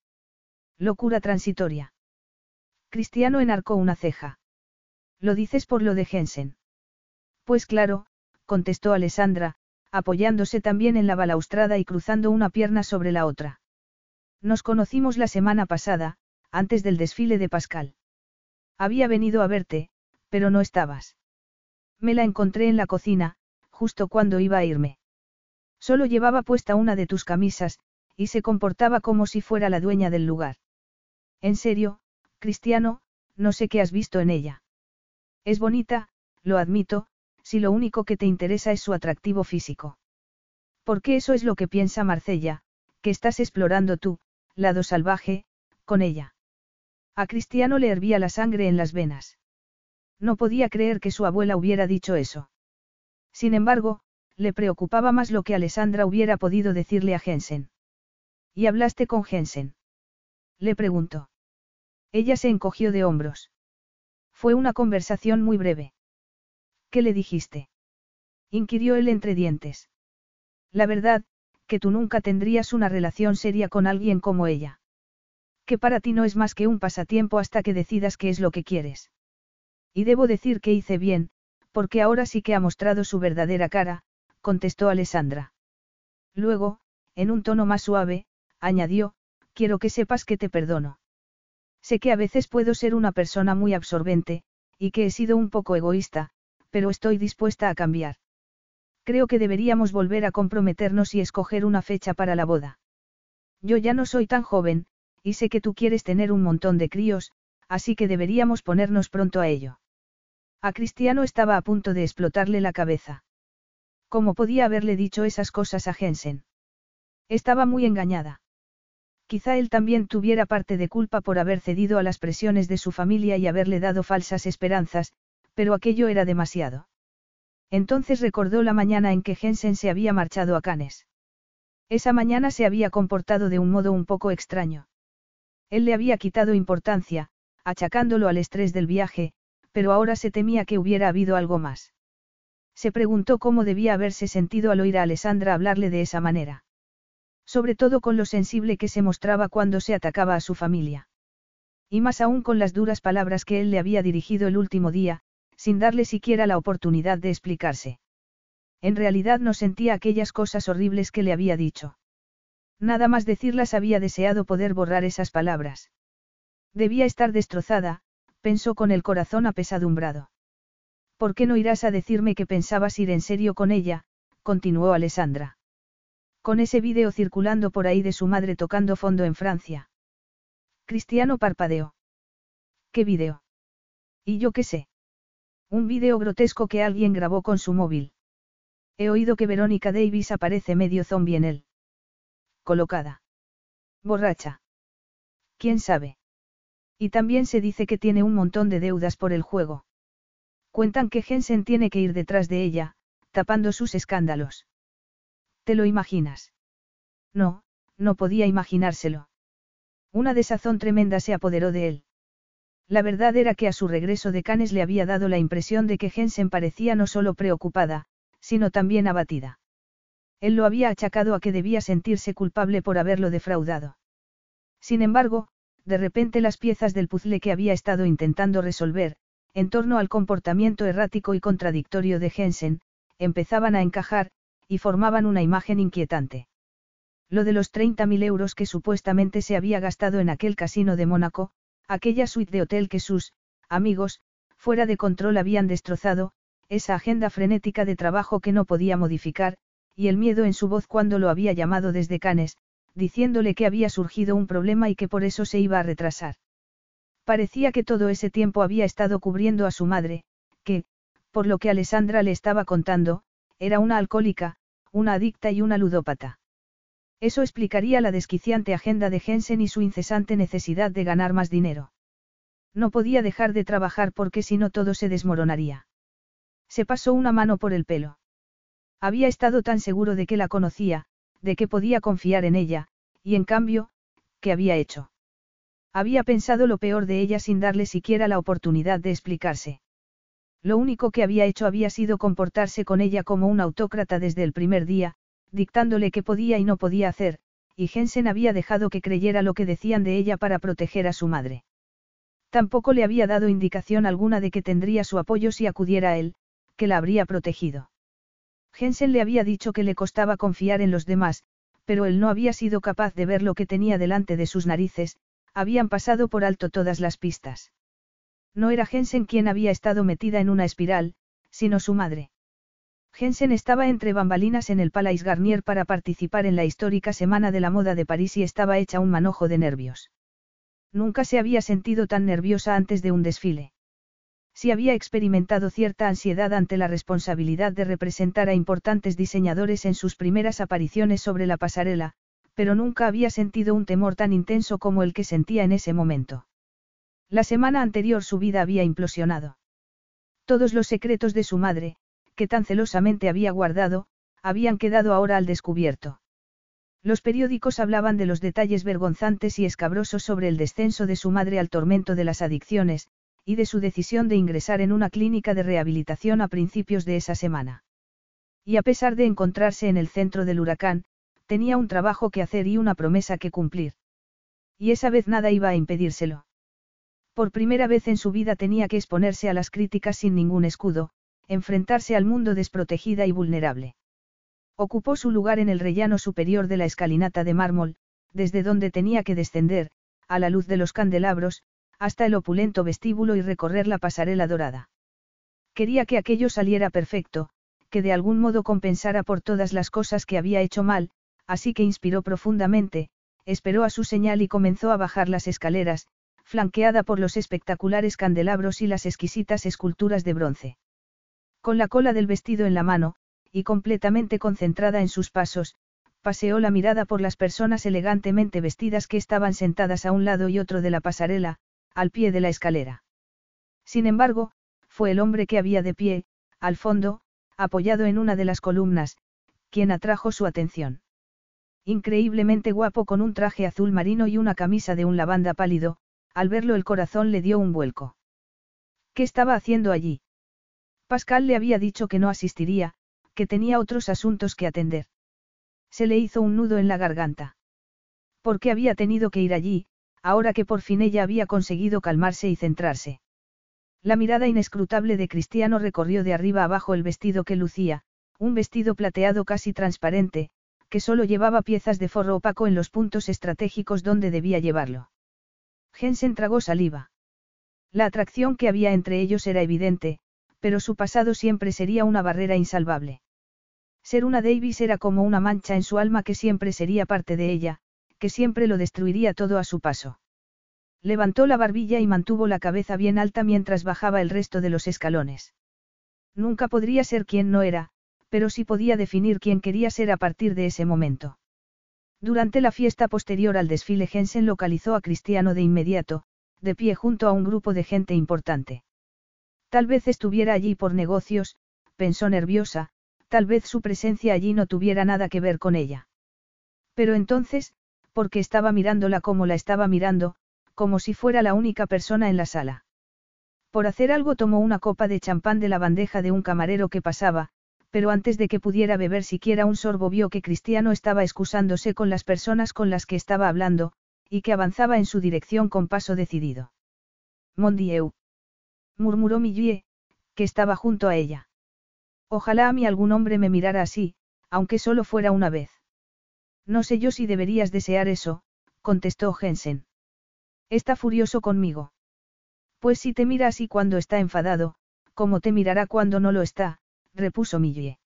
Locura transitoria. Cristiano enarcó una ceja. ¿Lo dices por lo de Jensen? Pues claro, contestó Alessandra, apoyándose también en la balaustrada y cruzando una pierna sobre la otra. Nos conocimos la semana pasada, antes del desfile de Pascal. Había venido a verte, pero no estabas. Me la encontré en la cocina, justo cuando iba a irme. Solo llevaba puesta una de tus camisas, y se comportaba como si fuera la dueña del lugar. En serio, Cristiano, no sé qué has visto en ella. Es bonita, lo admito, si lo único que te interesa es su atractivo físico. Porque eso es lo que piensa Marcella, que estás explorando tú, lado salvaje, con ella. A Cristiano le hervía la sangre en las venas. No podía creer que su abuela hubiera dicho eso. Sin embargo, le preocupaba más lo que Alessandra hubiera podido decirle a Jensen. ¿Y hablaste con Jensen? Le preguntó. Ella se encogió de hombros. Fue una conversación muy breve. ¿Qué le dijiste? inquirió él entre dientes. La verdad, que tú nunca tendrías una relación seria con alguien como ella. Que para ti no es más que un pasatiempo hasta que decidas qué es lo que quieres. Y debo decir que hice bien, porque ahora sí que ha mostrado su verdadera cara, contestó Alessandra. Luego, en un tono más suave, añadió, quiero que sepas que te perdono. Sé que a veces puedo ser una persona muy absorbente, y que he sido un poco egoísta, pero estoy dispuesta a cambiar. Creo que deberíamos volver a comprometernos y escoger una fecha para la boda. Yo ya no soy tan joven, y sé que tú quieres tener un montón de críos, así que deberíamos ponernos pronto a ello. A Cristiano estaba a punto de explotarle la cabeza. ¿Cómo podía haberle dicho esas cosas a Jensen? Estaba muy engañada. Quizá él también tuviera parte de culpa por haber cedido a las presiones de su familia y haberle dado falsas esperanzas, pero aquello era demasiado. Entonces recordó la mañana en que Jensen se había marchado a Cannes. Esa mañana se había comportado de un modo un poco extraño. Él le había quitado importancia, achacándolo al estrés del viaje, pero ahora se temía que hubiera habido algo más. Se preguntó cómo debía haberse sentido al oír a Alessandra hablarle de esa manera. Sobre todo con lo sensible que se mostraba cuando se atacaba a su familia. Y más aún con las duras palabras que él le había dirigido el último día, sin darle siquiera la oportunidad de explicarse. En realidad no sentía aquellas cosas horribles que le había dicho. Nada más decirlas había deseado poder borrar esas palabras. Debía estar destrozada, pensó con el corazón apesadumbrado. ¿Por qué no irás a decirme que pensabas ir en serio con ella? continuó Alessandra. Con ese vídeo circulando por ahí de su madre tocando fondo en Francia. Cristiano parpadeó. ¿Qué vídeo? ¿Y yo qué sé? Un vídeo grotesco que alguien grabó con su móvil. He oído que Verónica Davis aparece medio zombie en él. Colocada. Borracha. ¿Quién sabe? Y también se dice que tiene un montón de deudas por el juego. Cuentan que Jensen tiene que ir detrás de ella, tapando sus escándalos. ¿Te lo imaginas? No, no podía imaginárselo. Una desazón tremenda se apoderó de él. La verdad era que a su regreso de Cannes le había dado la impresión de que Jensen parecía no solo preocupada, sino también abatida. Él lo había achacado a que debía sentirse culpable por haberlo defraudado. Sin embargo, de repente las piezas del puzzle que había estado intentando resolver, en torno al comportamiento errático y contradictorio de Jensen, empezaban a encajar, y formaban una imagen inquietante. Lo de los 30.000 euros que supuestamente se había gastado en aquel casino de Mónaco, aquella suite de hotel que sus, amigos, fuera de control habían destrozado, esa agenda frenética de trabajo que no podía modificar, y el miedo en su voz cuando lo había llamado desde Canes, diciéndole que había surgido un problema y que por eso se iba a retrasar. Parecía que todo ese tiempo había estado cubriendo a su madre, que, por lo que Alessandra le estaba contando, era una alcohólica, una adicta y una ludópata. Eso explicaría la desquiciante agenda de Jensen y su incesante necesidad de ganar más dinero. No podía dejar de trabajar porque si no todo se desmoronaría. Se pasó una mano por el pelo. Había estado tan seguro de que la conocía, de que podía confiar en ella, y en cambio, ¿qué había hecho? Había pensado lo peor de ella sin darle siquiera la oportunidad de explicarse. Lo único que había hecho había sido comportarse con ella como un autócrata desde el primer día, dictándole qué podía y no podía hacer, y Jensen había dejado que creyera lo que decían de ella para proteger a su madre. Tampoco le había dado indicación alguna de que tendría su apoyo si acudiera a él, que la habría protegido. Jensen le había dicho que le costaba confiar en los demás, pero él no había sido capaz de ver lo que tenía delante de sus narices, habían pasado por alto todas las pistas. No era Jensen quien había estado metida en una espiral, sino su madre. Jensen estaba entre bambalinas en el Palais Garnier para participar en la histórica Semana de la Moda de París y estaba hecha un manojo de nervios. Nunca se había sentido tan nerviosa antes de un desfile. Si había experimentado cierta ansiedad ante la responsabilidad de representar a importantes diseñadores en sus primeras apariciones sobre la pasarela, pero nunca había sentido un temor tan intenso como el que sentía en ese momento. La semana anterior su vida había implosionado. Todos los secretos de su madre, que tan celosamente había guardado, habían quedado ahora al descubierto. Los periódicos hablaban de los detalles vergonzantes y escabrosos sobre el descenso de su madre al tormento de las adicciones, y de su decisión de ingresar en una clínica de rehabilitación a principios de esa semana. Y a pesar de encontrarse en el centro del huracán, tenía un trabajo que hacer y una promesa que cumplir. Y esa vez nada iba a impedírselo. Por primera vez en su vida tenía que exponerse a las críticas sin ningún escudo, enfrentarse al mundo desprotegida y vulnerable. Ocupó su lugar en el rellano superior de la escalinata de mármol, desde donde tenía que descender, a la luz de los candelabros, hasta el opulento vestíbulo y recorrer la pasarela dorada. Quería que aquello saliera perfecto, que de algún modo compensara por todas las cosas que había hecho mal, así que inspiró profundamente, esperó a su señal y comenzó a bajar las escaleras, flanqueada por los espectaculares candelabros y las exquisitas esculturas de bronce. Con la cola del vestido en la mano, y completamente concentrada en sus pasos, paseó la mirada por las personas elegantemente vestidas que estaban sentadas a un lado y otro de la pasarela, al pie de la escalera. Sin embargo, fue el hombre que había de pie, al fondo, apoyado en una de las columnas, quien atrajo su atención. Increíblemente guapo con un traje azul marino y una camisa de un lavanda pálido, al verlo el corazón le dio un vuelco. ¿Qué estaba haciendo allí? Pascal le había dicho que no asistiría, que tenía otros asuntos que atender. Se le hizo un nudo en la garganta. ¿Por qué había tenido que ir allí, ahora que por fin ella había conseguido calmarse y centrarse. La mirada inescrutable de Cristiano recorrió de arriba abajo el vestido que lucía, un vestido plateado casi transparente, que solo llevaba piezas de forro opaco en los puntos estratégicos donde debía llevarlo. Jensen tragó saliva. La atracción que había entre ellos era evidente, pero su pasado siempre sería una barrera insalvable. Ser una Davis era como una mancha en su alma que siempre sería parte de ella, que siempre lo destruiría todo a su paso. Levantó la barbilla y mantuvo la cabeza bien alta mientras bajaba el resto de los escalones. Nunca podría ser quien no era, pero sí podía definir quién quería ser a partir de ese momento. Durante la fiesta posterior al desfile Jensen localizó a Cristiano de inmediato, de pie junto a un grupo de gente importante. Tal vez estuviera allí por negocios, pensó nerviosa, tal vez su presencia allí no tuviera nada que ver con ella. Pero entonces, porque estaba mirándola como la estaba mirando, como si fuera la única persona en la sala. Por hacer algo tomó una copa de champán de la bandeja de un camarero que pasaba, pero antes de que pudiera beber siquiera un sorbo vio que Cristiano estaba excusándose con las personas con las que estaba hablando, y que avanzaba en su dirección con paso decidido. Mondieu. Murmuró Millie, que estaba junto a ella. Ojalá a mí algún hombre me mirara así, aunque solo fuera una vez. No sé yo si deberías desear eso, contestó Jensen. Está furioso conmigo. Pues si te mira así cuando está enfadado, como te mirará cuando no lo está, repuso Millie.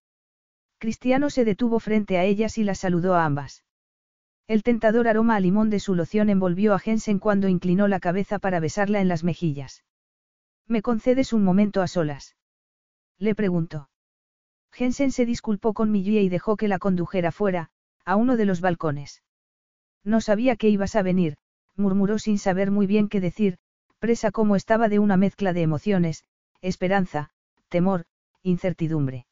Cristiano se detuvo frente a ellas y las saludó a ambas. El tentador aroma a limón de su loción envolvió a Jensen cuando inclinó la cabeza para besarla en las mejillas. ¿Me concedes un momento a solas? Le preguntó. Jensen se disculpó con Millie y dejó que la condujera fuera, a uno de los balcones. No sabía que ibas a venir, murmuró sin saber muy bien qué decir, presa como estaba de una mezcla de emociones, esperanza, temor, incertidumbre.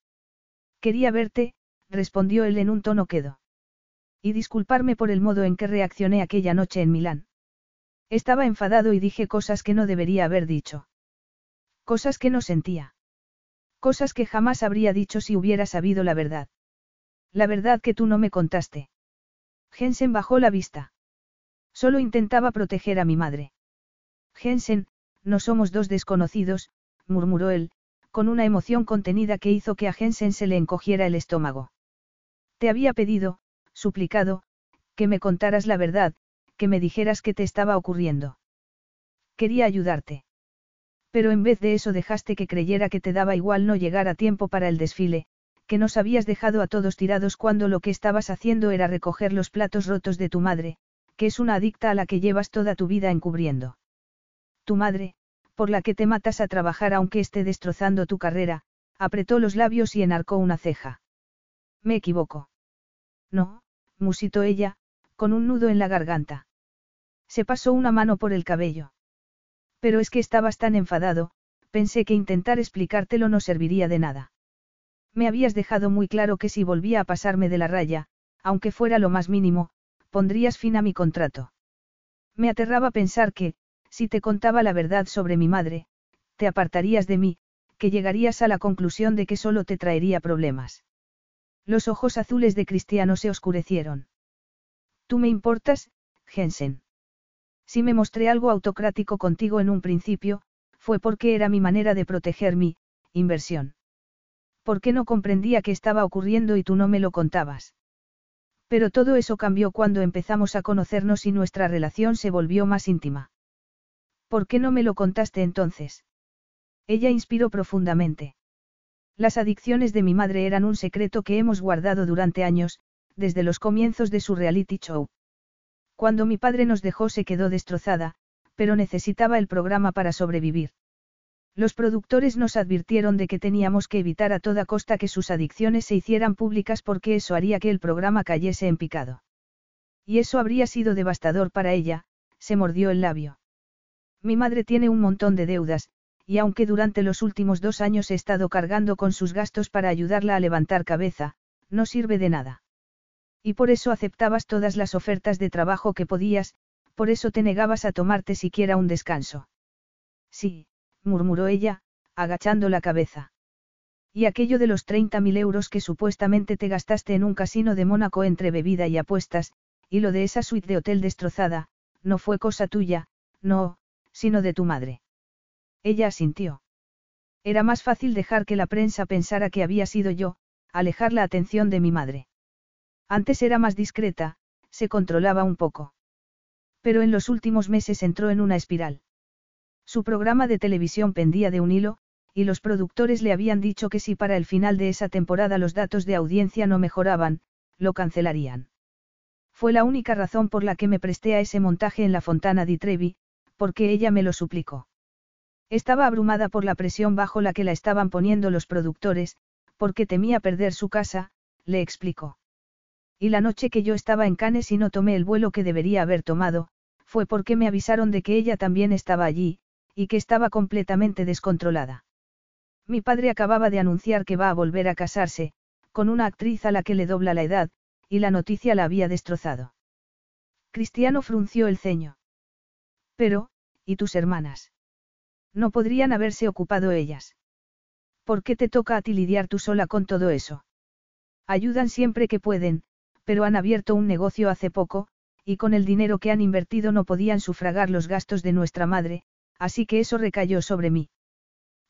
Quería verte, respondió él en un tono quedo. Y disculparme por el modo en que reaccioné aquella noche en Milán. Estaba enfadado y dije cosas que no debería haber dicho. Cosas que no sentía. Cosas que jamás habría dicho si hubiera sabido la verdad. La verdad que tú no me contaste. Jensen bajó la vista. Solo intentaba proteger a mi madre. Jensen, no somos dos desconocidos, murmuró él, con una emoción contenida que hizo que a Jensen se le encogiera el estómago. Te había pedido, suplicado, que me contaras la verdad, que me dijeras qué te estaba ocurriendo. Quería ayudarte. Pero en vez de eso dejaste que creyera que te daba igual no llegar a tiempo para el desfile, que nos habías dejado a todos tirados cuando lo que estabas haciendo era recoger los platos rotos de tu madre, que es una adicta a la que llevas toda tu vida encubriendo. Tu madre, por la que te matas a trabajar aunque esté destrozando tu carrera, apretó los labios y enarcó una ceja. Me equivoco. No, musitó ella, con un nudo en la garganta. Se pasó una mano por el cabello. Pero es que estabas tan enfadado, pensé que intentar explicártelo no serviría de nada. Me habías dejado muy claro que si volvía a pasarme de la raya, aunque fuera lo más mínimo, pondrías fin a mi contrato. Me aterraba pensar que, si te contaba la verdad sobre mi madre, te apartarías de mí, que llegarías a la conclusión de que solo te traería problemas. Los ojos azules de Cristiano se oscurecieron. Tú me importas, Jensen. Si me mostré algo autocrático contigo en un principio, fue porque era mi manera de proteger mi inversión. ¿Por qué no comprendía qué estaba ocurriendo y tú no me lo contabas? Pero todo eso cambió cuando empezamos a conocernos y nuestra relación se volvió más íntima. ¿Por qué no me lo contaste entonces? Ella inspiró profundamente. Las adicciones de mi madre eran un secreto que hemos guardado durante años, desde los comienzos de su reality show. Cuando mi padre nos dejó se quedó destrozada, pero necesitaba el programa para sobrevivir. Los productores nos advirtieron de que teníamos que evitar a toda costa que sus adicciones se hicieran públicas porque eso haría que el programa cayese en picado. Y eso habría sido devastador para ella, se mordió el labio. Mi madre tiene un montón de deudas, y aunque durante los últimos dos años he estado cargando con sus gastos para ayudarla a levantar cabeza, no sirve de nada. Y por eso aceptabas todas las ofertas de trabajo que podías, por eso te negabas a tomarte siquiera un descanso. Sí, murmuró ella, agachando la cabeza. Y aquello de los 30.000 euros que supuestamente te gastaste en un casino de Mónaco entre bebida y apuestas, y lo de esa suite de hotel destrozada, no fue cosa tuya, no, sino de tu madre. Ella asintió. Era más fácil dejar que la prensa pensara que había sido yo, alejar la atención de mi madre. Antes era más discreta, se controlaba un poco. Pero en los últimos meses entró en una espiral. Su programa de televisión pendía de un hilo, y los productores le habían dicho que si para el final de esa temporada los datos de audiencia no mejoraban, lo cancelarían. Fue la única razón por la que me presté a ese montaje en la Fontana di Trevi, porque ella me lo suplicó. Estaba abrumada por la presión bajo la que la estaban poniendo los productores, porque temía perder su casa, le explicó. Y la noche que yo estaba en Cannes y no tomé el vuelo que debería haber tomado, fue porque me avisaron de que ella también estaba allí, y que estaba completamente descontrolada. Mi padre acababa de anunciar que va a volver a casarse, con una actriz a la que le dobla la edad, y la noticia la había destrozado. Cristiano frunció el ceño. Pero, ¿y tus hermanas? No podrían haberse ocupado ellas. ¿Por qué te toca a ti lidiar tú sola con todo eso? Ayudan siempre que pueden, pero han abierto un negocio hace poco, y con el dinero que han invertido no podían sufragar los gastos de nuestra madre, así que eso recayó sobre mí.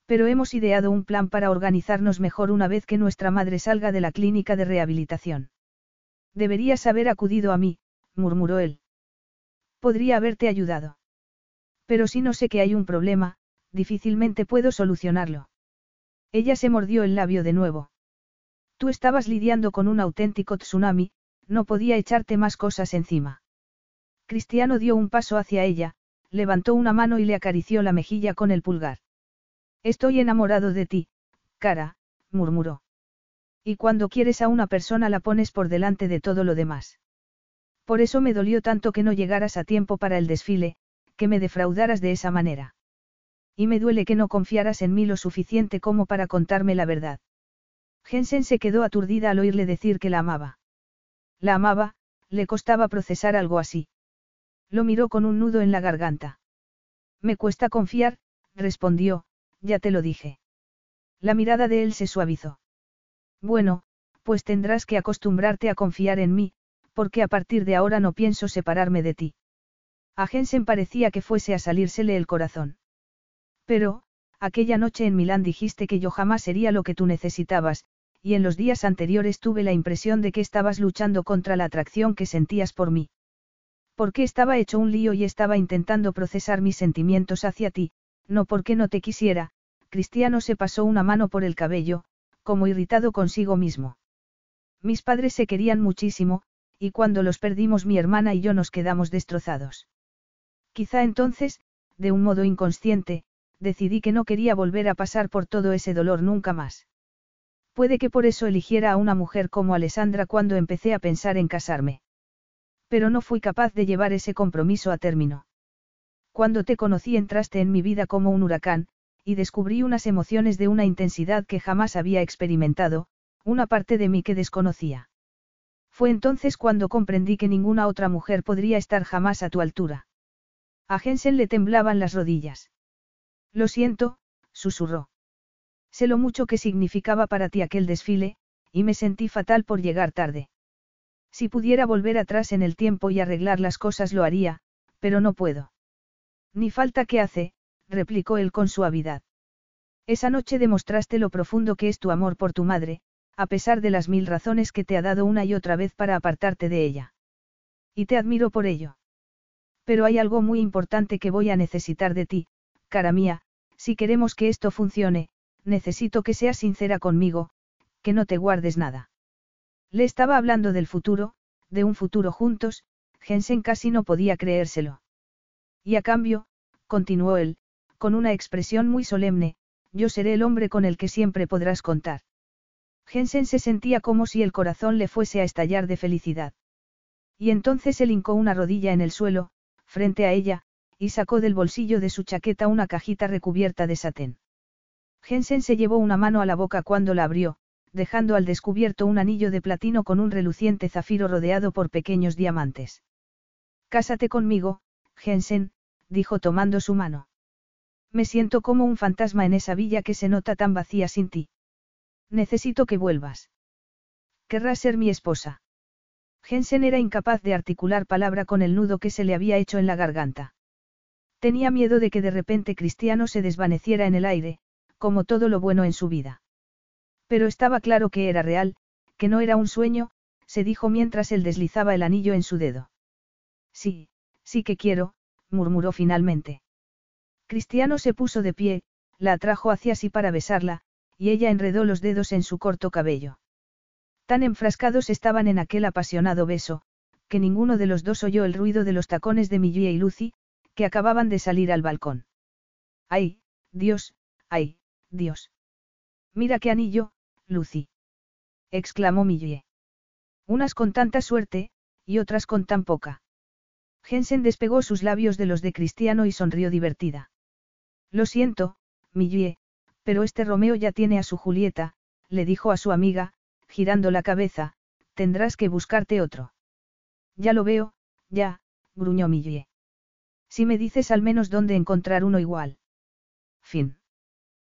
Pero hemos ideado un plan para organizarnos mejor una vez que nuestra madre salga de la clínica de rehabilitación. Deberías haber acudido a mí, murmuró él. Podría haberte ayudado. Pero si no sé que hay un problema, difícilmente puedo solucionarlo. Ella se mordió el labio de nuevo. Tú estabas lidiando con un auténtico tsunami, no podía echarte más cosas encima. Cristiano dio un paso hacia ella, levantó una mano y le acarició la mejilla con el pulgar. Estoy enamorado de ti, cara, murmuró. Y cuando quieres a una persona la pones por delante de todo lo demás. Por eso me dolió tanto que no llegaras a tiempo para el desfile, que me defraudaras de esa manera. Y me duele que no confiaras en mí lo suficiente como para contarme la verdad. Jensen se quedó aturdida al oírle decir que la amaba. La amaba, le costaba procesar algo así. Lo miró con un nudo en la garganta. Me cuesta confiar, respondió, ya te lo dije. La mirada de él se suavizó. Bueno, pues tendrás que acostumbrarte a confiar en mí, porque a partir de ahora no pienso separarme de ti. A Jensen parecía que fuese a salírsele el corazón. Pero, aquella noche en Milán dijiste que yo jamás sería lo que tú necesitabas, y en los días anteriores tuve la impresión de que estabas luchando contra la atracción que sentías por mí. Porque estaba hecho un lío y estaba intentando procesar mis sentimientos hacia ti, no porque no te quisiera, Cristiano se pasó una mano por el cabello, como irritado consigo mismo. Mis padres se querían muchísimo, y cuando los perdimos mi hermana y yo nos quedamos destrozados. Quizá entonces, de un modo inconsciente, decidí que no quería volver a pasar por todo ese dolor nunca más. Puede que por eso eligiera a una mujer como Alessandra cuando empecé a pensar en casarme. Pero no fui capaz de llevar ese compromiso a término. Cuando te conocí entraste en mi vida como un huracán, y descubrí unas emociones de una intensidad que jamás había experimentado, una parte de mí que desconocía. Fue entonces cuando comprendí que ninguna otra mujer podría estar jamás a tu altura. A Jensen le temblaban las rodillas. Lo siento, susurró. Sé lo mucho que significaba para ti aquel desfile, y me sentí fatal por llegar tarde. Si pudiera volver atrás en el tiempo y arreglar las cosas lo haría, pero no puedo. Ni falta que hace, replicó él con suavidad. Esa noche demostraste lo profundo que es tu amor por tu madre, a pesar de las mil razones que te ha dado una y otra vez para apartarte de ella. Y te admiro por ello. Pero hay algo muy importante que voy a necesitar de ti, cara mía, si queremos que esto funcione, necesito que seas sincera conmigo, que no te guardes nada. Le estaba hablando del futuro, de un futuro juntos, Jensen casi no podía creérselo. Y a cambio, continuó él, con una expresión muy solemne, yo seré el hombre con el que siempre podrás contar. Jensen se sentía como si el corazón le fuese a estallar de felicidad. Y entonces él hincó una rodilla en el suelo, frente a ella, y sacó del bolsillo de su chaqueta una cajita recubierta de satén. Jensen se llevó una mano a la boca cuando la abrió, dejando al descubierto un anillo de platino con un reluciente zafiro rodeado por pequeños diamantes. Cásate conmigo, Jensen, dijo tomando su mano. Me siento como un fantasma en esa villa que se nota tan vacía sin ti. Necesito que vuelvas. Querrás ser mi esposa. Jensen era incapaz de articular palabra con el nudo que se le había hecho en la garganta. Tenía miedo de que de repente Cristiano se desvaneciera en el aire, como todo lo bueno en su vida. Pero estaba claro que era real, que no era un sueño, se dijo mientras él deslizaba el anillo en su dedo. Sí, sí que quiero, murmuró finalmente. Cristiano se puso de pie, la atrajo hacia sí para besarla, y ella enredó los dedos en su corto cabello. Tan enfrascados estaban en aquel apasionado beso, que ninguno de los dos oyó el ruido de los tacones de Millie y Lucy, que acababan de salir al balcón. ¡Ay, Dios! ¡Ay, Dios! Mira qué anillo, Lucy. exclamó Millie. Unas con tanta suerte, y otras con tan poca. Jensen despegó sus labios de los de Cristiano y sonrió divertida. Lo siento, Millie, pero este Romeo ya tiene a su Julieta, le dijo a su amiga, girando la cabeza, tendrás que buscarte otro. Ya lo veo, ya, gruñó Millie. Si me dices al menos dónde encontrar uno igual. Fin.